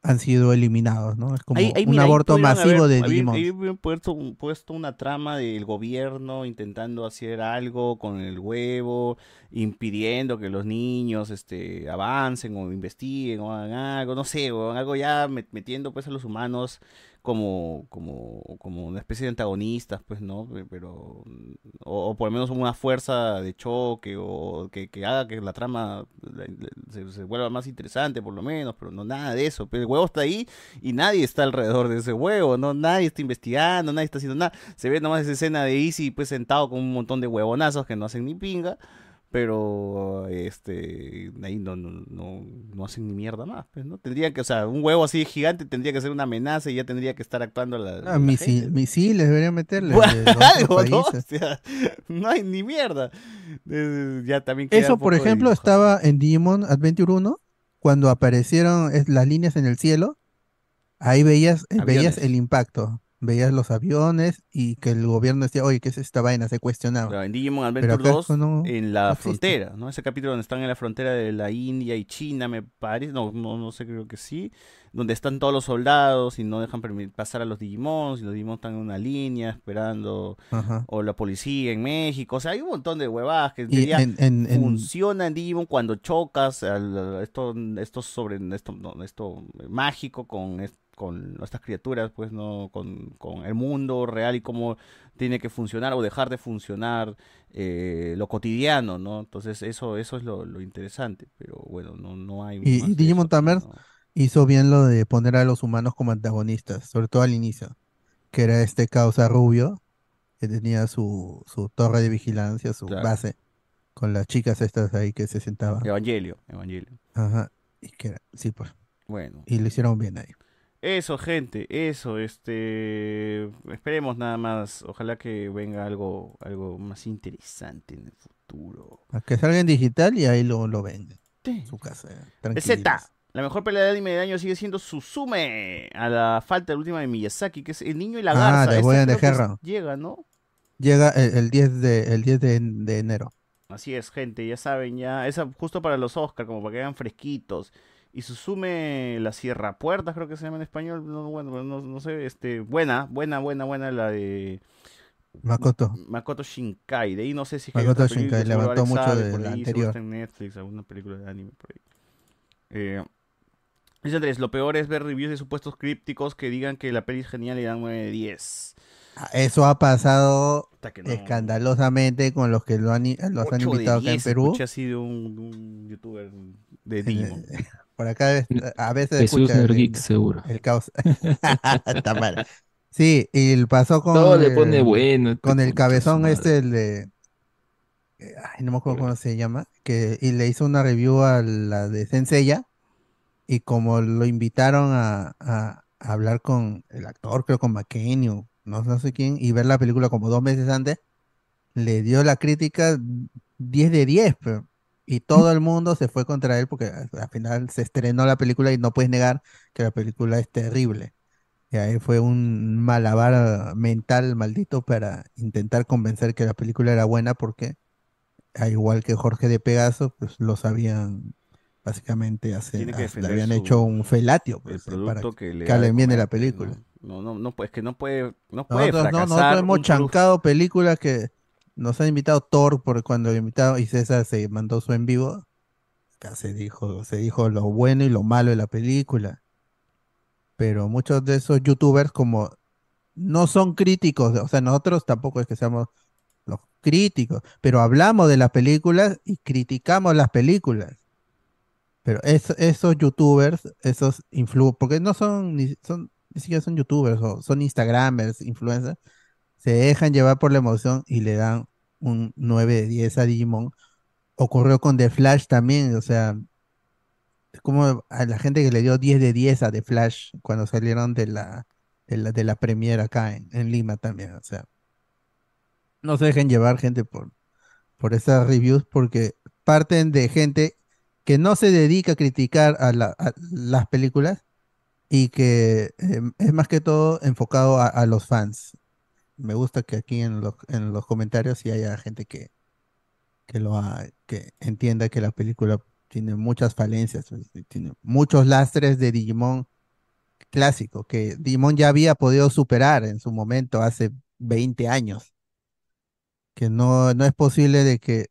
han sido eliminados, ¿no? Es como Ahí- ahí, un mira, aborto masivo haber- de Digimon. ahí puesto, puesto una trama del gobierno intentando hacer algo con el huevo, impidiendo que los niños este, avancen o investiguen o hagan algo, no sé, o algo ya met- metiendo pues a los humanos como, como, como una especie de antagonistas, pues, ¿no? Pe- Pero, mm, o, por lo menos una fuerza de choque o que, que haga que la trama se vuelva más interesante, por lo menos, pero no nada de eso. Pero el huevo está ahí y nadie está alrededor de ese huevo, ¿no? Nadie está investigando, nadie está haciendo nada. Se ve nomás esa escena de Easy, pues, sentado con un montón de huevonazos que no hacen ni pinga. Pero este ahí no, no, no, no hacen ni mierda más, pues, ¿no? Tendría que, o sea, un huevo así gigante tendría que ser una amenaza y ya tendría que estar actuando la, Ah, la gente. misiles deberían meterle. Algo, ¿no? O países. sea, no hay ni mierda. Eh, Ya también Eso, por ejemplo, estaba en Digimon Adventure 1, cuando aparecieron las líneas en el cielo, ahí veías, veías el impacto, veías los aviones y que el gobierno decía, oye, ¿qué es esta vaina? Se cuestionaba. Claro, en Digimon Adventure acá 2, eso no- en la no frontera, ¿no? Ese capítulo donde están en la frontera de la India y China, me parece, no, no, no sé, creo que sí, donde están todos los soldados y no dejan pasar a los Digimons, y los Digimons están en una línea esperando, Ajá. o la policía en México, o sea, hay un montón de huevadas que ya en- en- en- funciona en Digimon cuando chocas al- esto, esto sobre esto, no, esto mágico con es- con estas criaturas, pues no, con, con el mundo real y cómo tiene que funcionar o dejar de funcionar eh, lo cotidiano, ¿no? Entonces eso, eso es lo, lo interesante, pero bueno, no, no hay Y, y Digimon Tamers ¿no? hizo bien lo de poner a los humanos como antagonistas, sobre todo al inicio, que era este causa rubio, que tenía su, su torre de vigilancia, su Claro. base, con las chicas estas ahí que se sentaban. Evangelio, Evangelio. Ajá. Y que era, sí, pues. Bueno. Y lo hicieron bien ahí. Eso, gente, eso, este, esperemos nada más, ojalá que venga algo, algo más interesante en el futuro. A que salga en digital y ahí lo, lo venden. Sí. En su casa. El tranquilos. Z, la mejor pelea de anime del año sigue siendo Suzume, a la falta de la última de Miyazaki, que es El Niño y la Ah, Garza. de Boyan de creo que es- Herra. Llega, ¿no? Llega el, el 10 de el 10 de, de enero. Así es, gente, ya saben, ya, esa justo para los Oscar, como para que vean fresquitos. Y Suzume la Sierra Puertas, creo que se llama en español, no, bueno, no, no sé, este, buena, buena, buena, buena la de Makoto. Makoto Shinkai. De ahí no sé si hay Makoto película, Shinkai, levantó mucho sabe, de por la ahí, anterior. en Netflix, alguna película de anime por ahí. Eh, dice Andrés, lo peor es ver reviews de supuestos crípticos que digan que la peli es genial y dan 9 de 10. Ah, Eso ha pasado no. escandalosamente con los que lo han, los han 8 de invitado acá en 10, Perú. así de un, un youtuber de Digimon. Por acá a veces Jesús escucha el, seguro. el caos. Está mal. Sí, y pasó con Todo le pone bueno. con el cabezón madre. este el de eh, ay, no me acuerdo cómo se llama, que y le hizo una review a la de Senseiya y como lo invitaron a, a- a hablar con el actor, creo con McKinney o no, no sé quién, y ver la película como dos meses antes, le dio la crítica 10 de 10, pero- y todo el mundo se fue contra él porque al al final se estrenó la película y no puedes negar que la película es terrible. Y ahí fue un malabar mental maldito para intentar convencer que la película era buena porque, al igual que Jorge de Pegaso, pues lo sabían básicamente hace, Tiene que hasta defender habían su- hecho un felatio el pues, eh, producto para que le hablen bien de la película. No, no, no, pues que no puede, no puede Nosotros, no, fracasar. nosotros hemos chancado películas que nos han invitado Thor, porque cuando invitado y César se mandó su en vivo, acá se dijo, se dijo lo bueno y lo malo de la película. Pero muchos de esos youtubers como no son críticos, o sea, nosotros tampoco es que seamos los críticos, pero hablamos de las películas y criticamos las películas. Pero es- esos youtubers, esos influ, porque no son ni, son, ni siquiera son youtubers, o son instagramers, influencers, se dejan llevar por la emoción y le dan un 9 de 10 a Digimon. Ocurrió con The Flash también, o sea, como a la gente que le dio 10 de 10 a The Flash cuando salieron de la, de la, de la premiere acá en, Lima también, o sea, no se dejen llevar gente por, por esas reviews porque parten de gente que no se dedica a criticar a, la- a las películas y que eh, es más que todo enfocado a los fans. Me gusta que aquí en los, en los comentarios sí haya gente que, que lo ha- que entienda que la película tiene muchas falencias, tiene muchos lastres de Digimon clásico, que Digimon ya había podido superar en su momento hace 20 años. Que no, no es posible de que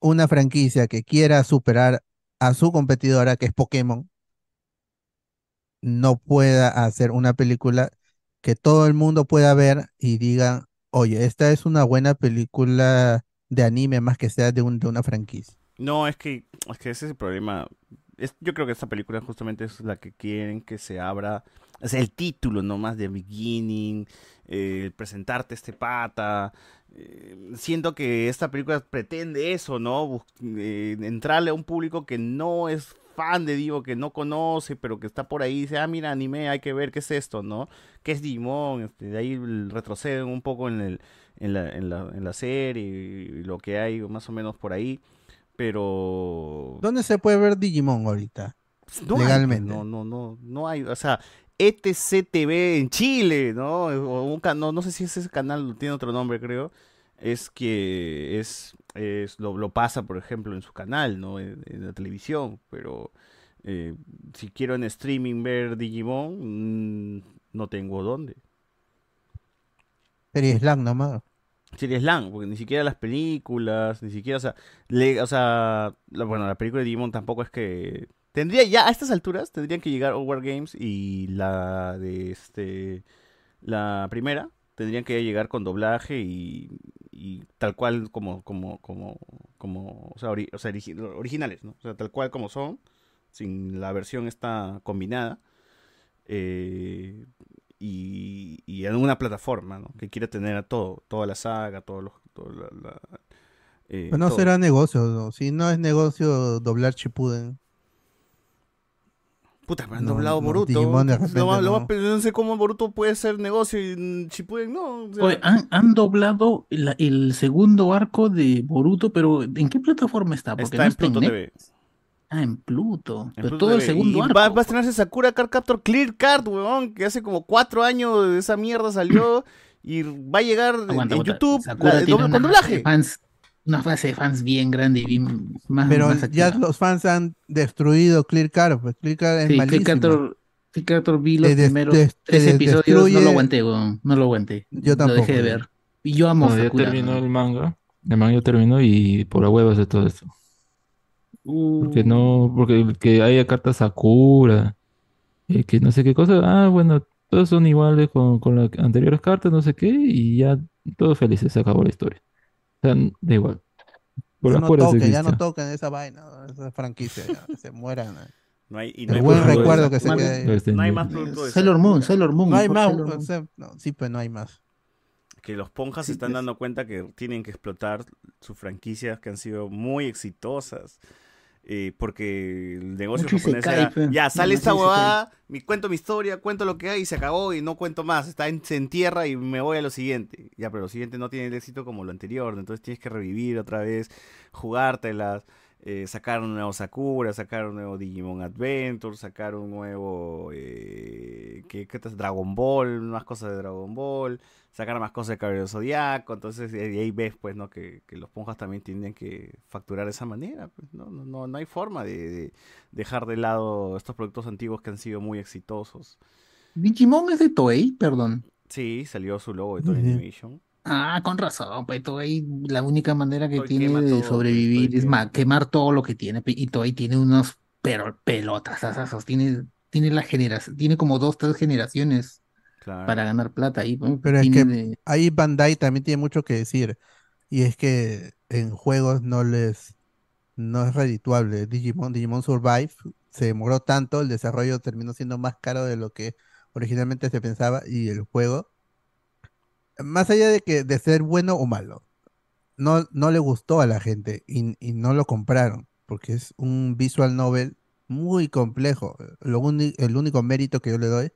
una franquicia que quiera superar a su competidora, que es Pokémon, no pueda hacer una película que todo el mundo pueda ver y diga, oye, esta es una buena película de anime más que sea de, un, de una franquicia. No, es que, es que ese es el problema. Es, yo creo que esta película justamente es la que quieren que se abra. O sea, el título nomás de Beginning, eh, presentarte este pata. eh, siento que esta película pretende eso, ¿no? Bus- eh, entrarle a un público que no es fan de Digo, que no conoce, pero que está por ahí y dice, ah, mira, anime, hay que ver qué es esto, ¿no? ¿Qué es Digimon? Este, de ahí retroceden un poco en, el, en, la, en, la, en la serie y lo que hay más o menos por ahí. Pero ¿Dónde se puede ver Digimon ahorita? no hay, legalmente. no, no, no, no hay, o sea, ETC TV en Chile, ¿no? O un can- no, no sé si ese canal tiene otro nombre, creo. Es que es, es lo, lo pasa, por ejemplo, en su canal, ¿no? En, en la televisión, pero eh, si quiero en streaming ver Digimon, mm, no tengo dónde. Serie Slam nomás. Serie Slam, porque ni siquiera las películas, ni siquiera, o sea, le- o sea, la- bueno, la película de Digimon tampoco es que tendría ya a estas alturas tendrían que llegar Over Games y la de este la primera tendrían que llegar con doblaje y, y tal cual como como como como o sea, ori- o sea, origi- originales, ¿no? O sea, tal cual como son, sin la versión esta combinada. eh, y, y en una plataforma, ¿no? Que quiera tener a todo, toda la saga, todos los, todo la- la- eh, no todo. será negocio, ¿no? si no es negocio doblar Chipuden. Puta, me han No, doblado no, Boruto. Digimon de Lo repente va- lo va- no. pero no sé cómo Boruto puede ser negocio y Shippuden no. o sea, Oye, han, han doblado la- el segundo arco de Boruto, pero ¿en qué plataforma está? Porque está no en está en Pluto TV. Ah, en Pluto. En Pero Pluto todo el segundo y arco. Va, va a estrenarse Sakura Card Captor Clear Card, weón, que hace como cuatro años de esa mierda salió y va a llegar en- Aguanta, en aguanta. YouTube la- doble- con doblaje. fans, una base de fans bien grande y bien más, Pero más ya los fans han destruido Clear Card, pues Clear Card es Sí, malísimo. Click Creator vi los des- primeros des- tres des- episodios, no lo aguanté, weón, no lo aguanté. Yo Lo dejé de tampoco. ver. Y yo amo Sakura. terminó ¿no? el manga. El manga ya terminó y por la hueva de todo esto. Porque no, porque que haya cartas Sakura, eh, que no sé qué cosa. Ah, bueno, todos son iguales con, con las anteriores cartas, no sé qué, y ya todos felices, se acabó la historia. O sea, da igual. Por Ya no toquen, ya existe. no toquen esa vaina, esa franquicia, ya, se mueran. ¿no? No hay, y El no hay buen recuerdo que se no hay- quede. Este, No hay más producto de Sailor. Moon, Sailor Moon. No hay más, no, sí, pues no hay más. que los ponjas se Sí, están pues. dando cuenta que tienen que explotar sus franquicias que han sido muy exitosas. Eh, porque el negocio Mucho japonés era, ya sale No, esta huevada, mi, cuento mi historia, cuento lo que hay y se acabó y no cuento más, está en, se entierra y me voy a lo siguiente. Ya, pero lo siguiente no tiene el éxito como lo anterior, entonces tienes que revivir otra vez, jugártelas, eh, sacar un nuevo Sakura, sacar un nuevo Digimon Adventure, sacar un nuevo eh, ¿qué, qué? Dragon Ball, más cosas de Dragon Ball, sacar más cosas de Caballero Zodiaco, entonces y ahí ves pues no que, que los ponjas también tienen que facturar de esa manera, pues, no, no, no, no hay forma de, de dejar de lado estos productos antiguos que han sido muy exitosos. Digimon es de Toei, perdón. Sí, salió su logo de Ujú. Animation. Ah, con razón, pues Toei la única manera que Toei tiene de todo, sobrevivir Toei es quema. ma- quemar todo lo que tiene. Y Toei tiene unos pero pelotas, asazos, tiene, tiene la generación, tiene como dos, tres generaciones Claro. para ganar plata ahí. pues, Pero es que de- ahí Bandai también tiene mucho que decir. Y es que en juegos no les no es redituable. Digimon, Digimon Survive se demoró tanto, el desarrollo terminó siendo más caro de lo que originalmente se pensaba y el juego, más allá de que de ser bueno o malo, no, no le gustó a la gente y, y no lo compraron, porque es un visual novel muy complejo. Lo el único mérito que yo le doy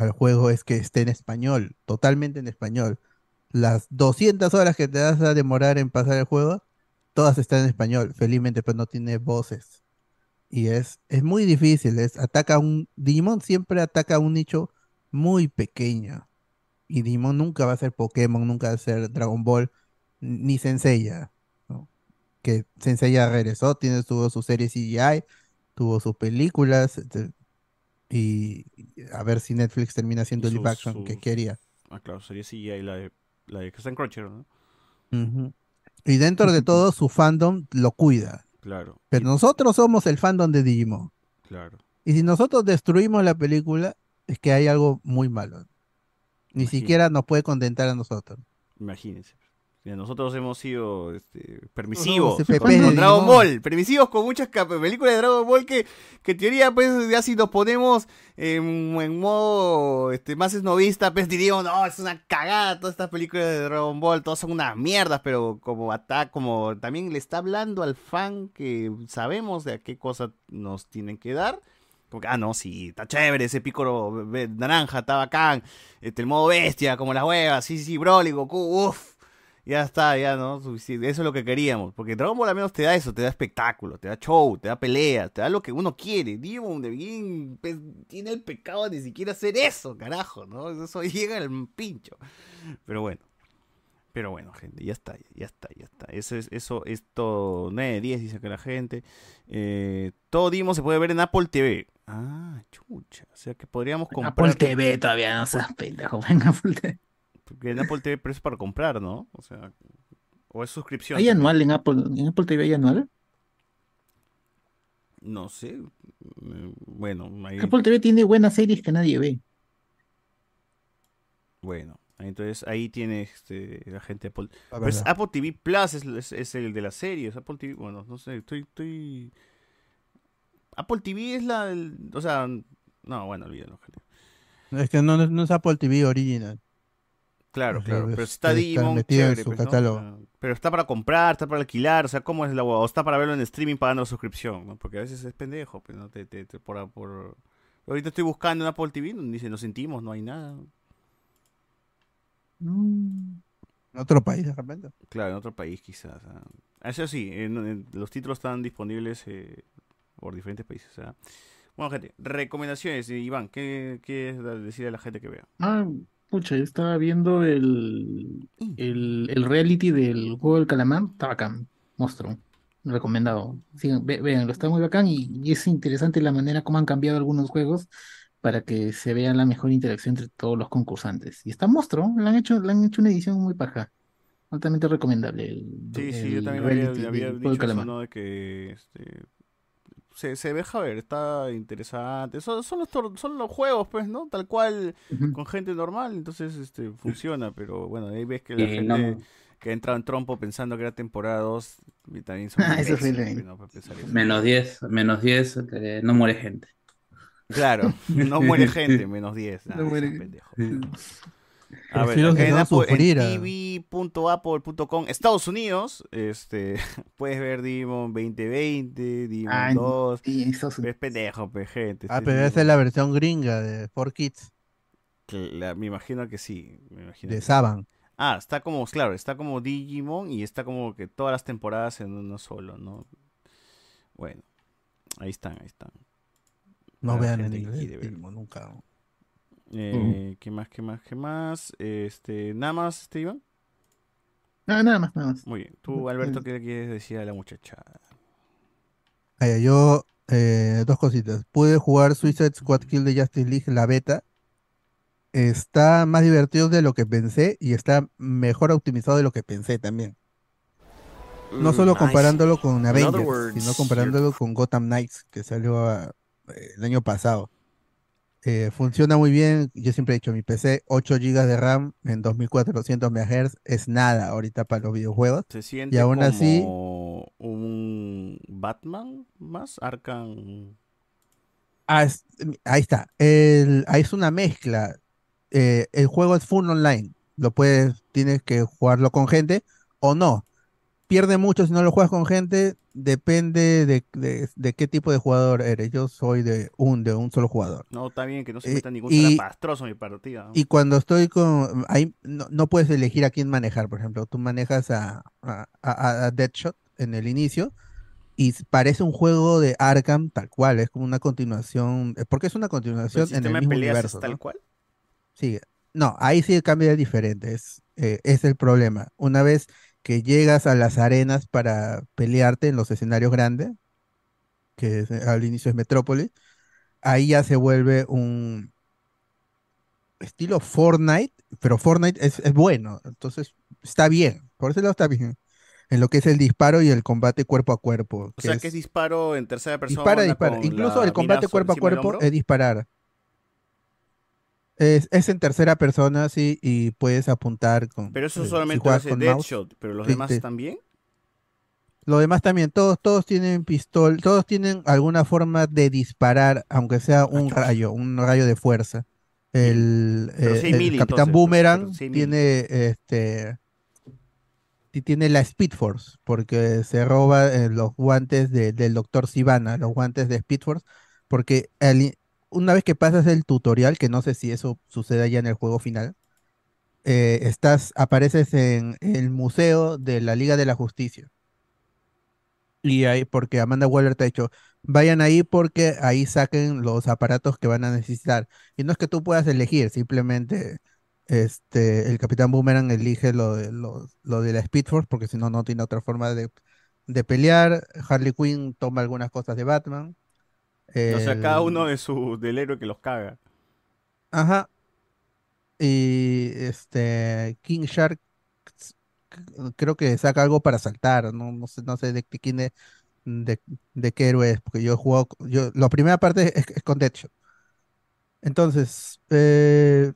al juego es que esté en español, totalmente en español. Las 200 horas que te vas a demorar en pasar el juego, todas están en español. Felizmente, pues no tiene voces. Y es, es muy difícil. Es, ataca un, Digimon siempre ataca un nicho muy pequeño. Y Digimon nunca va a ser Pokémon, nunca va a ser Dragon Ball, ni Senseiya. ¿no? Que Senseiya regresó, tiene, tuvo su serie CGI, tuvo sus películas. Y a ver si Netflix termina haciendo Y live action que quería. Ah, claro, sería ahí la de, la de que está en Crunchyroll, ¿no? Y dentro de todo, su fandom lo cuida. Claro, Pero nosotros somos el fandom de Digimon. claro. Y si nosotros destruimos la película, es que hay algo muy malo. Ni Imagínate. siquiera nos puede contentar a nosotros. Imagínense. Nosotros hemos sido este, permisivos CPP con, Dragon. Ball, permisivos con muchas películas de Dragon Ball que, que en teoría pues ya si nos ponemos en, en modo este, más esnovista, pues diríamos, no, es una cagada todas estas películas de Dragon Ball, todas son unas mierdas, pero como ata como también le está hablando al fan que sabemos de a qué cosa nos tienen que dar. Como que, ah, no, sí, está chévere ese pícoro ve- naranja, está bacán. Este, el modo bestia, como las huevas, sí, sí, Broly, Goku, uff. Ya está, ya, ¿no? Eso es lo que queríamos. Porque Dragon Ball al menos te da eso, te da espectáculo, te da show, te da pelea, te da lo que uno quiere. Digimon de bien pues, tiene el pecado de ni siquiera hacer eso, carajo, ¿no? Eso llega al pincho. Pero bueno. Pero bueno, gente, ya está, ya está, ya está. Eso es, eso, esto, 9 de 10, dice que la gente. Eh, todo Digimon se puede ver en Apple TV. Ah, chucha. O sea que podríamos comprar. Apple TV todavía no seas pendejo. Venga, Apple TV. Porque en Apple TV, pero es para comprar, ¿no? O sea, o es suscripción. ¿Hay anual en Apple? ¿En Apple TV hay anual? No sé. Bueno, ahí, Apple TV tiene buenas series que nadie ve. bueno. Entonces ahí tiene este, la gente de Apple. La Pero es verdad. Apple TV Plus, es, es- es el de la serie. Es Apple TV. Bueno, no sé, estoy. estoy... Apple TV es la. o sea, no, bueno, olvídalo. Es que es- no es Apple TV original. Claro, claro. Pero si está Digimon, metido en chévere, su pues, ¿no? Pero está para comprar, está para alquilar, o sea, ¿cómo es la hueá? O está para verlo en streaming pagando la suscripción, ¿no? Porque a veces es pendejo, pues, ¿no? Te, te- te- por, por, Ahorita estoy buscando en Apple TV, donde dice, nos sentimos, no hay nada. En otro país, de repente. Claro, en otro país quizás. ah. Eso sí, en- en- los títulos están disponibles eh, por diferentes países. ah. Bueno, gente, recomendaciones. eh, Iván, ¿qué quieres decir a la gente que vea? Ah, pucha, yo estaba viendo el, el, el reality del juego del calamar. Está bacán. Monstruo. Recomendado. Sigan, ve- véanlo, está muy bacán y, y es interesante la manera como han cambiado algunos juegos para que se vea la mejor interacción entre todos los concursantes. Y está monstruo, le han hecho, le han hecho una edición muy paja. Altamente recomendable el, Sí, sí, yo el también había, reality había del juego del dicho eso, calamar. ¿no? De que este, se, se deja ver, está interesante. Son, son, los, tor- son los juegos, pues, ¿no? Tal cual, Ujú. con gente normal, entonces este, funciona, pero bueno, ahí ves que la Eh, gente no. que ha entrado en trompo pensando que era temporada 2 y también son Ah, eso pues, ¿no? Pensar eso. Menos 10, menos 10, eh, no muere gente. Claro, no muere gente, menos 10. No Ah, muere- pendejo. A ver, acá en, no Apple- en sufrir, ah. tv.apple.com, Estados Unidos, este, puedes ver Demon 2020, Demon Ah, en- 2. sí, en Estados Es pendejo, pe, gente. Ah, este pero esa es la versión gringa de 4Kids, que la- me imagino que sí. Me imagino de que sí. Saban. Ah, está como, claro, está como Digimon y está como que todas las temporadas en uno solo, ¿no? Bueno, ahí están, ahí están. No vean en inglés, ver. Eh, ¿Qué más, qué más, qué más? Este, nada más, este, Iván. Ah, nada más, nada más. Muy bien. Tú, Alberto, ¿qué le quieres decir a la muchachada? Ah, ya, yo, eh, dos cositas. Pude jugar Suicide Squad Kill de Justice League, la beta. Está más divertido de lo que pensé y está mejor optimizado de lo que pensé también. No Mm, solo comparándolo con Avengers, words, sino comparándolo con Gotham Knights, que salió ah, eh, el año pasado. Eh, funciona muy bien. Yo siempre he dicho, mi PC, 8 GB de RAM en 2400 MHz es nada ahorita para los videojuegos. Se siente Y aún como así, un Batman más Arkham. Ah, es- ahí está. El, ahí es una mezcla. Eh, el juego es full online. Lo puedes, tienes que jugarlo con gente o no. Pierde mucho si no lo juegas con gente. Depende de, de- de qué tipo de jugador eres. Yo soy de un, de un solo jugador. No, está bien que no se Eh, meta ningún y- en mi partida. ¿no? Y cuando estoy con... Ahí no, no puedes elegir a quién manejar, por ejemplo. Tú manejas a, a, a- a Deadshot en el inicio y parece un juego de Arkham tal cual. Es como una continuación... eh, Porque es una continuación el en el sistema de mismo peleas universo, es tal ¿no? cual. Sí, no, ahí sí el cambio es diferente, es, eh, es el problema. Una vez que llegas a las arenas para pelearte en los escenarios grandes, que es, eh, al inicio es Metrópolis, ahí ya se vuelve un estilo Fortnite, pero Fortnite es, es bueno, entonces está bien, por ese lado está bien, en lo que es el disparo y el combate cuerpo a cuerpo. O que sea, es- que es disparo en tercera persona. Dispara, dispara. Incluso el combate cuerpo a cuerpo es disparar. Es, es en tercera persona, sí, y puedes apuntar con. Pero eso eh, si solamente juegas hace Deadshot, pero los sí, demás te- también. Lo demás también, todos, todos tienen pistola, todos tienen alguna forma de disparar, aunque sea un rayo, un rayo de fuerza. El, eh, el melee, Capitán entonces, Boomerang tiene este tiene la Speed Force, porque se roba eh, los guantes de- del Doctor Sivana, los guantes de Speed Force, porque al una vez que pasas el tutorial, que no sé si eso sucede ya en el juego final, eh, estás, apareces en el museo de la Liga de la Justicia. Y ahí, porque Amanda Waller te ha dicho, vayan ahí porque ahí saquen los aparatos que van a necesitar. Y no es que tú puedas elegir, simplemente este, el Capitán Boomerang elige lo de, lo, de la Speed Force, porque si no, no tiene otra forma de, de pelear. Harley Quinn toma algunas cosas de Batman. O sea, cada El- uno de su, del héroe que los caga. Ajá. Y este King Shark creo que saca algo para saltar, no, no sé, no sé de, qué- quién es- de, de qué héroe es, porque yo he jugado, yo, la primera parte es, es con Deadshot. Entonces, eh,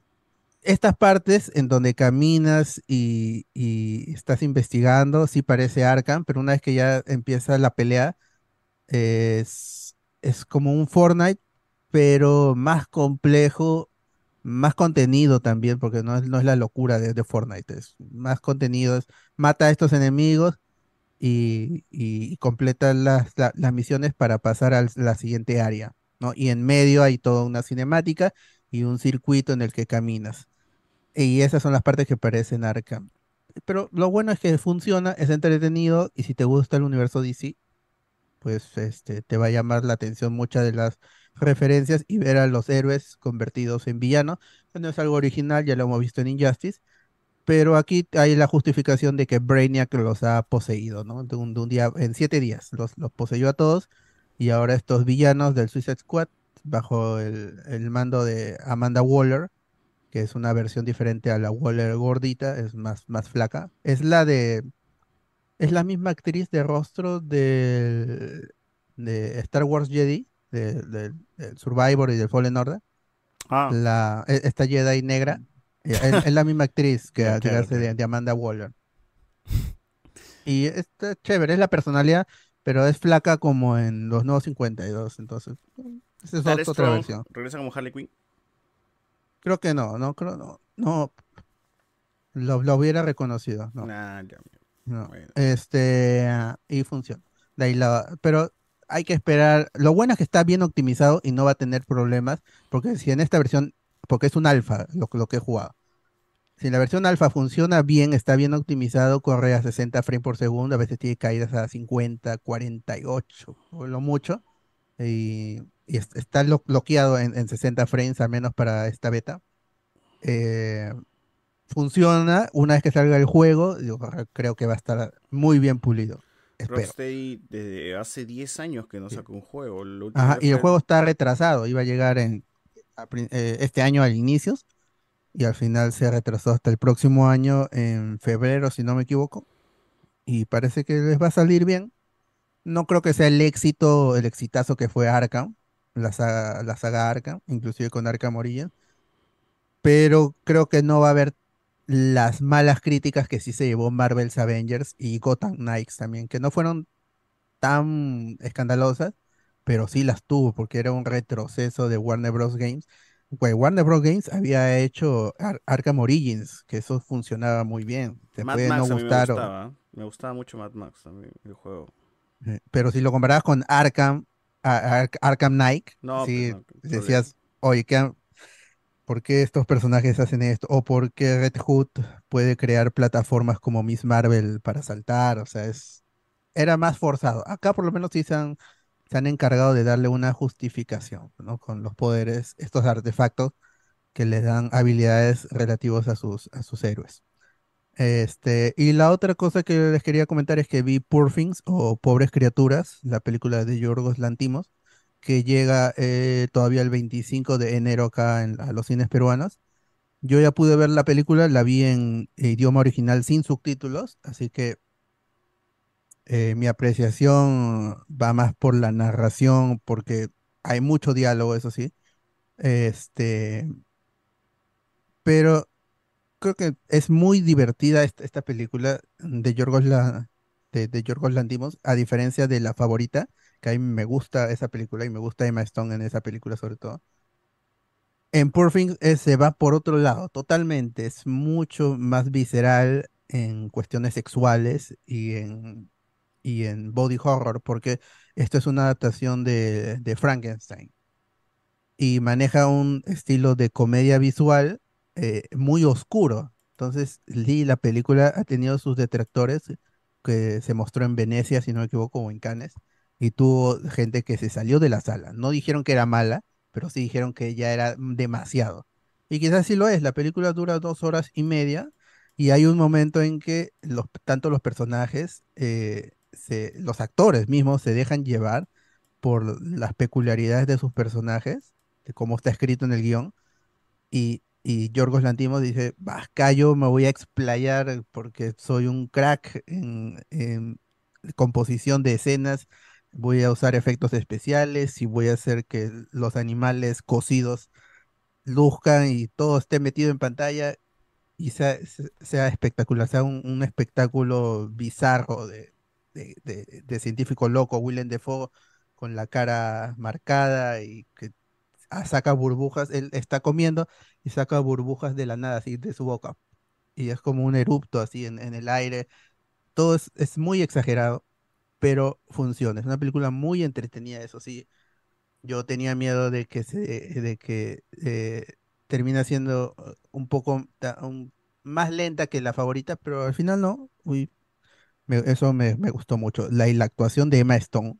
estas partes en donde caminas y, y estás investigando, sí parece Arkham, pero una vez que ya empieza la pelea, es, es como un Fortnite, pero más complejo, más contenido también, porque no es, no es la locura de, Fortnite, es más contenido, es mata a estos enemigos y, y- completa las, la- las misiones para pasar a la siguiente área, ¿no? Y en medio hay toda una cinemática y un circuito en el que caminas. Y esas son las partes que parecen Arkham. Pero lo bueno es que funciona, es entretenido y si te gusta el universo DC, pues este, te va a llamar la atención muchas de las referencias y ver a los héroes convertidos en villanos. que No es algo original, ya lo hemos visto en Injustice, pero aquí hay la justificación de que Brainiac los ha poseído, ¿no? De un, de un día, en siete días, los, los poseyó a todos y ahora estos villanos del Suicide Squad, bajo el, el mando de Amanda Waller, que es una versión diferente a la Waller gordita, es más, más flaca, es la de es la misma actriz de rostro del- de Star Wars Jedi, de- del Survivor y del Fallen Order. Ah. La, e- esta Jedi negra. eh, Es, es la misma actriz que, que hace de, de Amanda Waller. Y está chévere, es la personalidad, pero es flaca como en los nuevos 52. Entonces, esa es otra Strong versión. ¿Regresa como Harley Quinn? Creo que no, no, creo no. No, lo, lo hubiera reconocido. No. Nah, ya, No, Bueno. este, y funciona. De ahí la- pero hay que esperar. Lo bueno es que está bien optimizado y no va a tener problemas, porque si en esta versión, porque es un alfa lo, lo que he jugado. Si la versión alfa funciona bien, está bien optimizado, corre a 60 frames por segundo, a veces tiene caídas a 50, 48, o lo mucho, y, y es- está lo- bloqueado en, en 60 frames, al menos para esta beta. Eh, funciona una vez que salga el juego, yo creo que va a estar muy bien pulido. Espero. Rocksteady desde hace 10 años que no saca un juego. Ajá, y el juego está retrasado, iba a llegar en, a eh, este año al inicios y al final se retrasó hasta el próximo año en febrero, si no me equivoco. Y parece que les va a salir bien. No creo que sea el éxito, el exitazo que fue Arkham, la saga, la saga Arkham, inclusive con Arkham Origins. Pero creo que no va a haber las malas críticas que sí se llevó Marvel's Avengers y Gotham Knights también, que no fueron tan escandalosas, pero sí las tuvo porque era un retroceso de Warner Bros. Games. Pues Warner Bros. Games había hecho Ar- Arkham Origins, que eso funcionaba muy bien. Te Mad puede Max no a me gustar, o- gustaba. Me gustaba mucho Mad Max también, el juego. eh, pero si lo comparabas con Arkham, a- Ar- Arkham Knight, No, sí, pues no, decías, oye, ¿qué han- ¿por qué estos personajes hacen esto? O por qué Red Hood puede crear plataformas como Miss Marvel para saltar, o sea, es, era más forzado. Acá por lo menos sí se han, se han encargado de darle una justificación, ¿no? Con los poderes, estos artefactos que les dan habilidades relativos a sus, a sus héroes. Este, y la otra cosa que les quería comentar es que vi Poor Things o Pobres Criaturas, la película de Yorgos Lantimos, que llega eh, todavía el 25 de enero acá en, a los cines peruanos. Yo ya pude ver la película, la vi en idioma original sin subtítulos, así que eh, mi apreciación va más por la narración, porque hay mucho diálogo, eso sí. Este, pero creo que es muy divertida esta, película de Yorgos, La- de, de a diferencia de la favorita, que me gusta esa película y me gusta Emma Stone en esa película sobre todo. En Poor Things se va por otro lado, totalmente, es mucho más visceral en cuestiones sexuales y en, y en body horror, porque esto es una adaptación de, de Frankenstein y maneja un estilo de comedia visual eh, muy oscuro. Entonces, Lee, la película ha tenido sus detractores, que se mostró en Venecia, si no me equivoco, o en Cannes, y tuvo gente que se salió de la sala. No dijeron que era mala, pero sí dijeron que ya era demasiado. Y quizás sí lo es, la película dura dos horas y media, y hay un momento en que tanto los personajes, eh, los actores mismos se dejan llevar por las peculiaridades de sus personajes, de cómo está escrito en el guion, y, y Yorgos Lanthimos dice, "Bah, acá yo me voy a explayar porque soy un crack en composición de escenas, voy a usar efectos especiales y voy a hacer que los animales cocidos luzcan y todo esté metido en pantalla y sea, se- sea espectacular, sea un, un espectáculo bizarro de, de, de- científico loco, Willem Dafoe con la cara marcada y que ah, saca burbujas, él está comiendo y saca burbujas de la nada, así de su boca. Y es como un erupto así en, en el aire. Todo es, es muy exagerado, pero funciona. Es una película muy entretenida, eso sí. Yo tenía miedo de que se, de que eh, termina siendo eh, un poco un- más lenta que la favorita, pero al final no. Uy, me- eso me, me gustó mucho. La, y la actuación de Emma Stone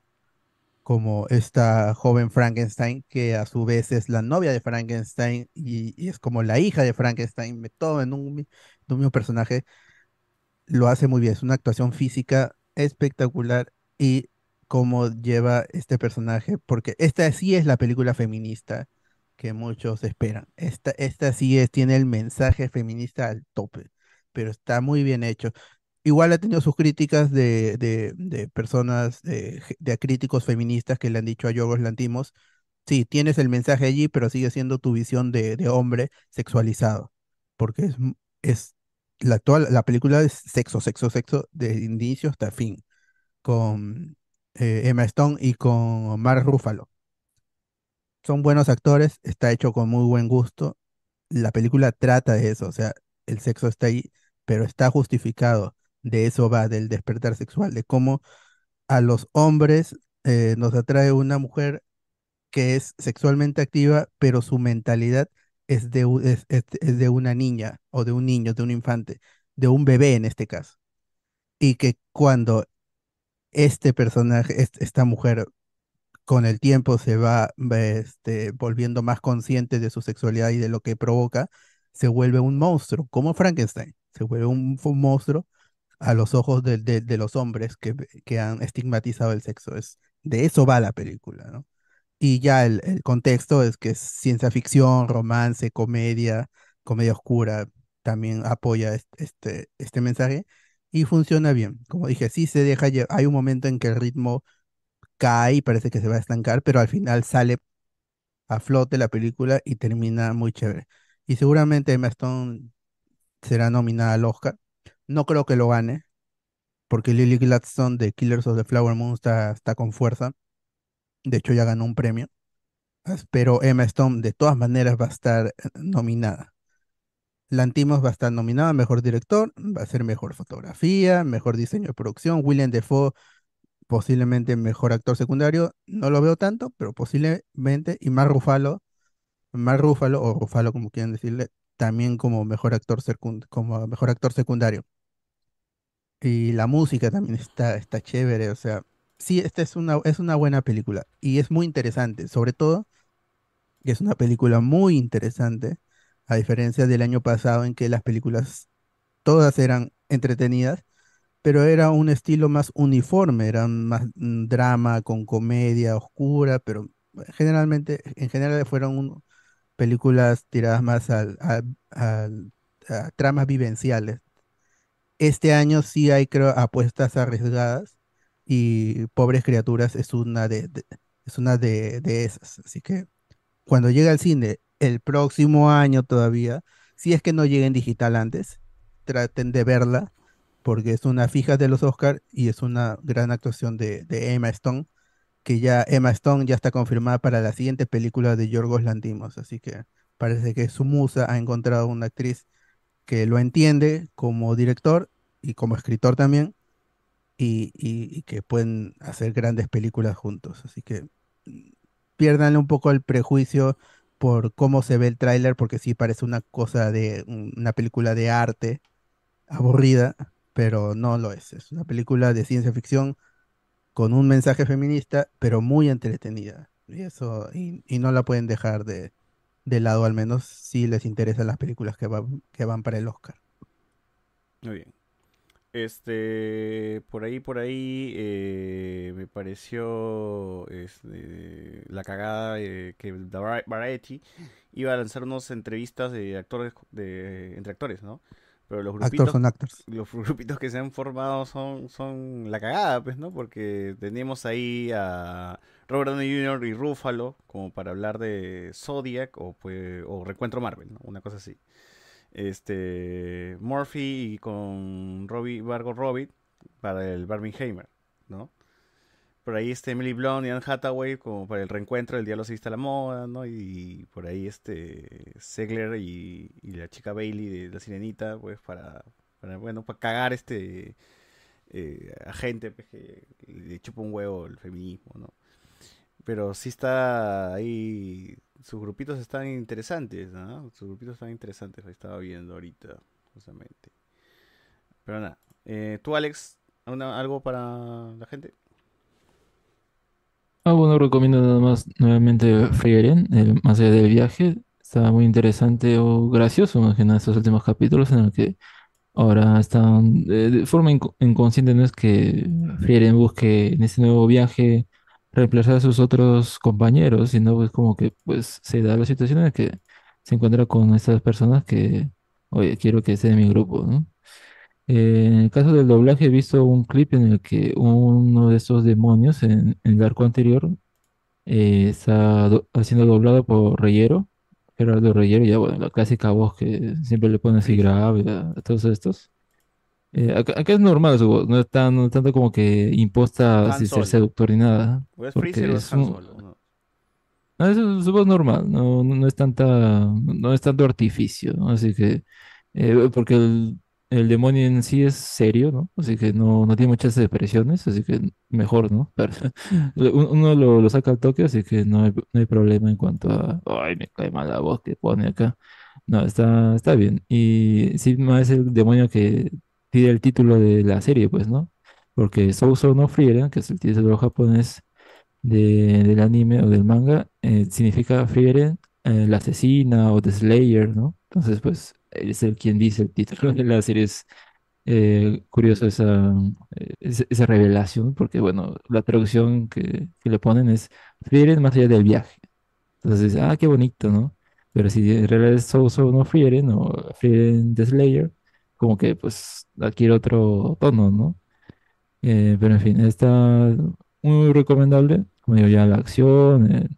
como esta joven Frankenstein, que a su vez es la novia de Frankenstein y, y es como la hija de Frankenstein, todo en un, en un mismo personaje lo hace muy bien. Es una actuación física espectacular y cómo lleva este personaje, porque esta sí es la película feminista que muchos esperan. Esta, esta sí es, tiene el mensaje feminista al tope, pero está muy bien hecho. Igual ha tenido sus críticas de, de, personas, de, de críticos feministas que le han dicho a Yorgos Lantimos, sí, tienes el mensaje allí, pero sigue siendo tu visión de, hombre sexualizado, porque es la, la la película es sexo, sexo, sexo, de inicio hasta fin, con eh, Emma Stone y con Mark Ruffalo. Son buenos actores, está hecho con muy buen gusto. La película trata de eso, o sea, el sexo está ahí, pero está justificado. De eso va, del despertar sexual, de cómo a los hombres eh, nos atrae una mujer que es sexualmente activa, pero su mentalidad es de, es, es- de una niña o de un niño, de un infante, de un bebé en este caso. Y que cuando este personaje, est- esta mujer, con el tiempo se va este, volviendo más consciente de su sexualidad y de lo que provoca, se vuelve un monstruo, como Frankenstein. Se vuelve un, monstruo a los ojos de, de- los hombres que, que han estigmatizado el sexo. Es, de eso va la película, ¿no? Y ya el, el contexto es que es ciencia ficción, romance, comedia, comedia oscura, también apoya est- este, este, mensaje y funciona bien. Como dije, sí se deja, lle- hay un momento en que el ritmo cae y parece que se va a estancar, pero al final sale a flote la película y termina muy chévere. Y seguramente Emma Stone será nominada al Oscar. No creo que lo gane, porque Lily Gladstone de Killers of the Flower Moon está, está con fuerza. De hecho, ya ganó un premio. Pero Emma Stone de todas maneras va a estar eh, nominada. Lantimos va a estar nominada a mejor director, va a ser mejor fotografía, mejor diseño de producción. William Defoe posiblemente mejor actor secundario. No lo veo tanto, pero posiblemente. Y Mark Ruffalo, Mark Ruffalo o Ruffalo como quieran decirle, también como mejor actor como mejor actor secundario. Y la música también está, está chévere, o sea, sí, esta es una, es una buena película y es muy interesante, sobre todo que es una película muy interesante, a diferencia del año pasado en que las películas todas eran entretenidas, pero era un estilo más uniforme, era más mm, drama con comedia oscura, pero generalmente, en general fueron películas tiradas más al- a tramas vivenciales. Este año sí hay, creo, apuestas arriesgadas y Pobres Criaturas es una de, es una de, esas. Así que cuando llegue al cine el próximo año todavía, si es que no llegue en digital antes, traten de verla porque es una fija de los Oscar y es una gran actuación de, de Emma Stone, que ya Emma Stone ya está confirmada para la siguiente película de Yorgos Lanthimos, así que parece que su musa ha encontrado una actriz que lo entiende como director y como escritor también, y, que pueden hacer grandes películas juntos. Así que mm, piérdanle un poco el prejuicio por cómo se ve el tráiler, porque sí parece una cosa de un- una película de arte aburrida, pero no lo es. Es una película de ciencia ficción con un mensaje feminista, pero muy entretenida. Y eso, y, y no la pueden dejar de, de lado, al menos si les interesan las películas que van, que van para el Oscar. Muy bien. Este, por ahí, por ahí, eh, me pareció este, la cagada eh, que The Variety iba a lanzar unas entrevistas de actores, de, entre actores, ¿no? Pero los Actors grupitos, on actors. los grupitos que se han formado son, son la cagada, pues, ¿no? Porque tenemos ahí a Robert Downey Jr. y Ruffalo como para hablar de Zodiac o, pues, o Recuentro Marvel, ¿no? Una cosa así este Murphy y con Robbie Vargo Robbie para el Barbenheimer, ¿no? Por ahí este Emily Blunt y Anne Hathaway como para el reencuentro del Diablo se a la moda, ¿no? Y por ahí este Segler y, y la chica Bailey de La Sirenita, pues para, para bueno, para cagar este eh, a gente pues, que le chupa un huevo el feminismo, ¿no? Pero sí está ahí. Sus grupitos están interesantes, ¿no? Sus grupitos están interesantes. Lo estaba viendo ahorita, justamente. Pero nada. Eh, ¿Tú, Alex, algo para la gente? Ah, bueno, recomiendo nada más nuevamente Frieren, el más allá del viaje. Está muy interesante o gracioso, más que nada, estos últimos capítulos en el que ahora están eh, de forma inco- inconsciente, no es que Frieren busque en ese nuevo viaje reemplazar a sus otros compañeros, sino pues como que pues se da la situación en la que se encuentra con estas personas que, oye, quiero que esté en mi grupo, ¿no? Eh, en el caso del doblaje, he visto un clip en el que uno de estos demonios en, en el arco anterior eh, está do- siendo doblado por Reyero, Gerardo Reyero, ya bueno, la clásica voz que siempre le pone así grave a, a todos estos. Eh, acá, acá es normal su voz, no es tan, no tanto como que imposta así ser seductor ni nada, ¿O es porque Freezer o es es Han Solo? No. no, es su, voz normal, no, no, es tanta, no es tanto artificio, ¿no? Así que, eh, porque el, el demonio en sí es serio, ¿no? Así que no, no tiene muchas expresiones, así que mejor, ¿no? Pero uno lo, lo saca al toque, así que no hay, no hay problema en cuanto a, ay, me cae mal la voz que pone acá. No, está, está bien. Y sí, no es el demonio que tiene el título de la serie, pues, ¿no? Porque Sousou no Frieren, que es el título japonés, de- del anime o del manga eh, significa Frieren, eh, la asesina o The Slayer, ¿no? Entonces, pues, es el quien dice el título de la serie. Es eh, curioso esa, eh, esa, revelación, porque, bueno, la traducción que, que le ponen es Frieren más allá del viaje. Entonces, ah, qué bonito, ¿no? Pero si en realidad es So So no Frieren o Frieren The Slayer, como que, pues, adquiere otro tono, ¿no? Eh, pero en fin, está muy recomendable. Como digo, ya la acción, eh,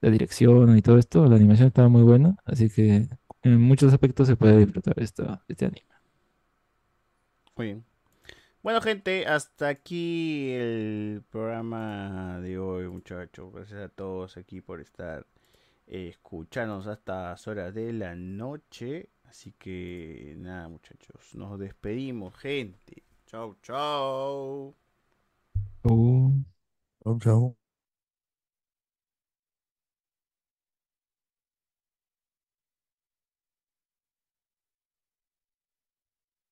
la dirección y todo esto, la animación está muy buena. Así que en muchos aspectos se puede disfrutar esta, este anime. Muy bien. Bueno, gente, hasta aquí el programa de hoy, muchachos. Gracias a todos aquí por estar eh, escuchándonos a estas horas de la noche. Así que nada, muchachos, nos despedimos, gente. Chau, chau. Chau, chau.